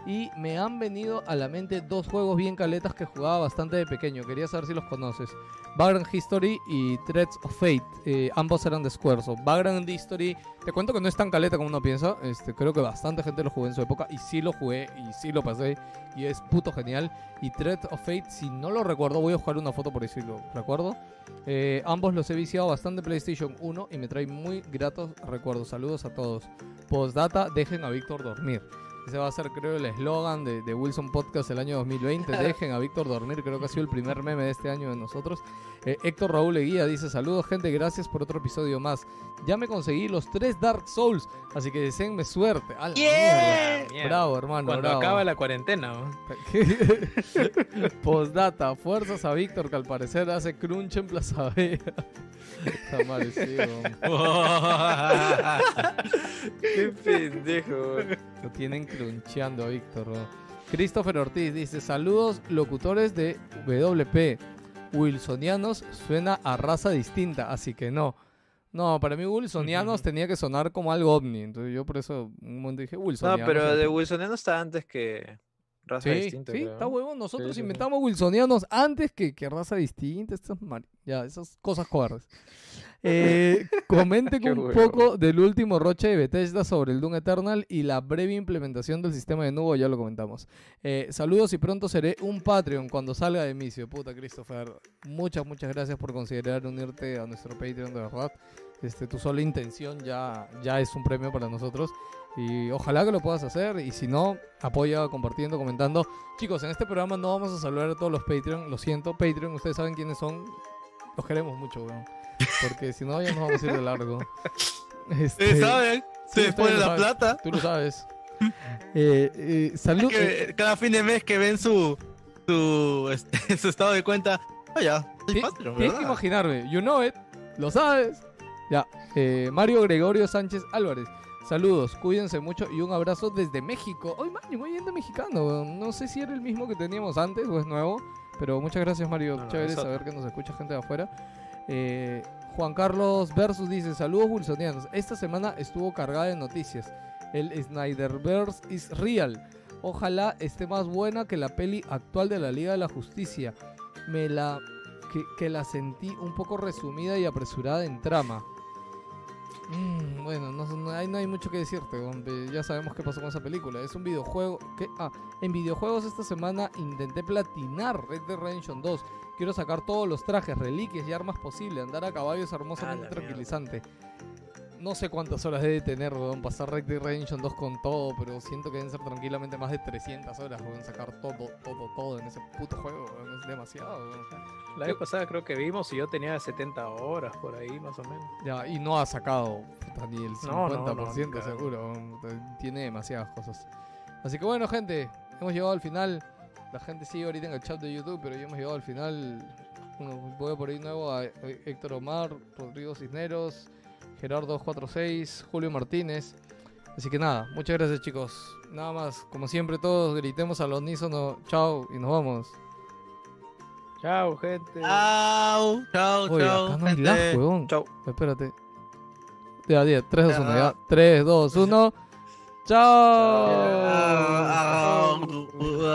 [SPEAKER 2] Y me han venido a la mente dos juegos bien caletas que jugaba bastante de pequeño. Quería saber si los conoces. Vagrant History y Threads of Fate. Eh, ambos eran de Squaresoft. Vagrant History, te cuento que no es tan caleta como uno piensa. Este, creo que bastante gente lo jugó en su época. Y sí lo jugué y sí lo pasé. Y es puto genial. Y Threads of Fate, si no lo recuerdo, voy a jugar una foto por ahí si lo recuerdo. Eh, ambos los he viciado bastante PlayStation 1 y me trae muy gratos recuerdos. Saludos a todos. Postdata, dejen a Víctor dormir. Ese va a ser, creo, el eslogan de, de Wilson Podcast el año 2020. Dejen a Víctor dormir. Creo que ha sido el primer meme de este año de nosotros. Eh, Héctor Raúl Eguía dice: Saludos, gente. Gracias por otro episodio más. Ya me conseguí los tres Dark Souls. Así que deseenme suerte. ¡A la mierda!
[SPEAKER 5] Mierda.
[SPEAKER 2] Bravo, hermano.
[SPEAKER 5] Cuando
[SPEAKER 2] bravo.
[SPEAKER 5] acaba la cuarentena. ¿no?
[SPEAKER 2] Postdata, fuerzas a Víctor que al parecer hace crunch en Plaza Vea. Está mal, sí, weón.
[SPEAKER 1] Qué pendejo.
[SPEAKER 2] Lo tienen cruncheando a Víctor. Christopher Ortiz dice: Saludos, locutores de WP. Wilsonianos suena a raza distinta, así que no. No, para mí Wilsonianos tenía que sonar como algo ovni. Entonces yo por eso un momento dije
[SPEAKER 1] No,
[SPEAKER 2] Wilsonianos.
[SPEAKER 1] pero
[SPEAKER 2] y-
[SPEAKER 1] de Wilsoniano está antes que raza
[SPEAKER 2] Sí,
[SPEAKER 1] distinta.
[SPEAKER 2] sí,
[SPEAKER 1] creo,
[SPEAKER 2] está
[SPEAKER 1] ¿no?
[SPEAKER 2] huevón. Nosotros
[SPEAKER 1] Sí, sí, sí.
[SPEAKER 2] inventamos wilsonianos antes que, que raza distinta. Estas mari- ya, esas cosas cobardes. Eh, comenten un
[SPEAKER 1] huevo.
[SPEAKER 2] poco del último roche de Bethesda sobre el Doom Eternal y la breve implementación del sistema de nubo, ya lo comentamos. Eh, saludos y pronto seré un Patreon cuando salga de misio. Puta, Christopher. Muchas, muchas gracias por considerar unirte a nuestro Patreon, de verdad. Este, tu sola intención ya, ya es un premio para nosotros. Y ojalá que lo puedas hacer. Y si no, apoya compartiendo, comentando. Chicos, en este programa no vamos a saludar a todos los Patreon. Lo siento, Patreon, ustedes saben quiénes son. Los queremos mucho, weón. Porque si no, ya nos vamos a ir de largo. Este,
[SPEAKER 4] ¿Ustedes saben?
[SPEAKER 2] sí,
[SPEAKER 4] Se pone la
[SPEAKER 2] saben.
[SPEAKER 4] plata.
[SPEAKER 2] Tú lo sabes. Eh, eh, salud. eh,
[SPEAKER 4] Que cada fin de mes que ven su, su, este, su estado de cuenta. Ah, ya. soy Patreon,
[SPEAKER 2] Tienes que imaginarme. You know it. Lo sabes. Ya. eh, Mario Gregorio Sánchez Álvarez. Saludos, cuídense mucho y un abrazo desde México. Hoy, Mario, muy bien de mexicano. No sé si era el mismo que teníamos antes o es nuevo. Pero muchas gracias, Mario.
[SPEAKER 1] No, no,
[SPEAKER 2] Chévere
[SPEAKER 1] es otro.
[SPEAKER 2] saber que nos escucha gente de afuera. Eh, Juan Carlos Versus dice: Saludos, Wilsonianos. Esta semana estuvo cargada de noticias. El Snyderverse is real. Ojalá esté más buena que la peli actual de la Liga de la Justicia. Me la. que, la sentí un poco resumida y apresurada en trama. Mm, bueno, no, no hay, mucho que decirte. Ya sabemos qué pasó con esa película. Es un videojuego. que Ah, en videojuegos esta semana intenté platinar Red Dead Redemption 2. Quiero sacar todos los trajes, reliquias y armas posibles. Andar a caballo es
[SPEAKER 1] Ah,
[SPEAKER 2] hermosamente
[SPEAKER 1] mierda.
[SPEAKER 2] tranquilizante. no sé cuántas horas debe tener, weón, pasar Red Dead Redemption 2 con todo, pero siento que deben ser tranquilamente más de 300 horas, weón, sacar todo, todo, todo en ese puto juego, weón, es demasiado, weón.
[SPEAKER 5] La vez pasada creo que vimos y yo tenía 70 horas por ahí, más o menos.
[SPEAKER 2] Ya, y no ha sacado puta, ni el 50%
[SPEAKER 5] No, no, no, claro.
[SPEAKER 2] seguro, weón, tiene demasiadas cosas. Así que bueno, gente, hemos llegado al final. La gente sigue ahorita en el chat de YouTube, pero ya hemos llegado al final. Bueno, voy a por ahí nuevo a Héctor Omar, Rodrigo Cisneros, Gerardo46, Julio Martínez. Así que nada, muchas gracias chicos. Nada más, como siempre todos gritemos al unísono, chao y nos vamos.
[SPEAKER 5] Chao, gente.
[SPEAKER 4] Chao, chao,
[SPEAKER 2] Oye,
[SPEAKER 4] chao.
[SPEAKER 2] acá no hay
[SPEAKER 4] gente.
[SPEAKER 2] lag, weón.
[SPEAKER 1] Chau.
[SPEAKER 2] Espérate. Ya, 10, 3, 2, 1, ya.
[SPEAKER 4] Ya.
[SPEAKER 2] 3, 2, 1. Chao.
[SPEAKER 4] Chao.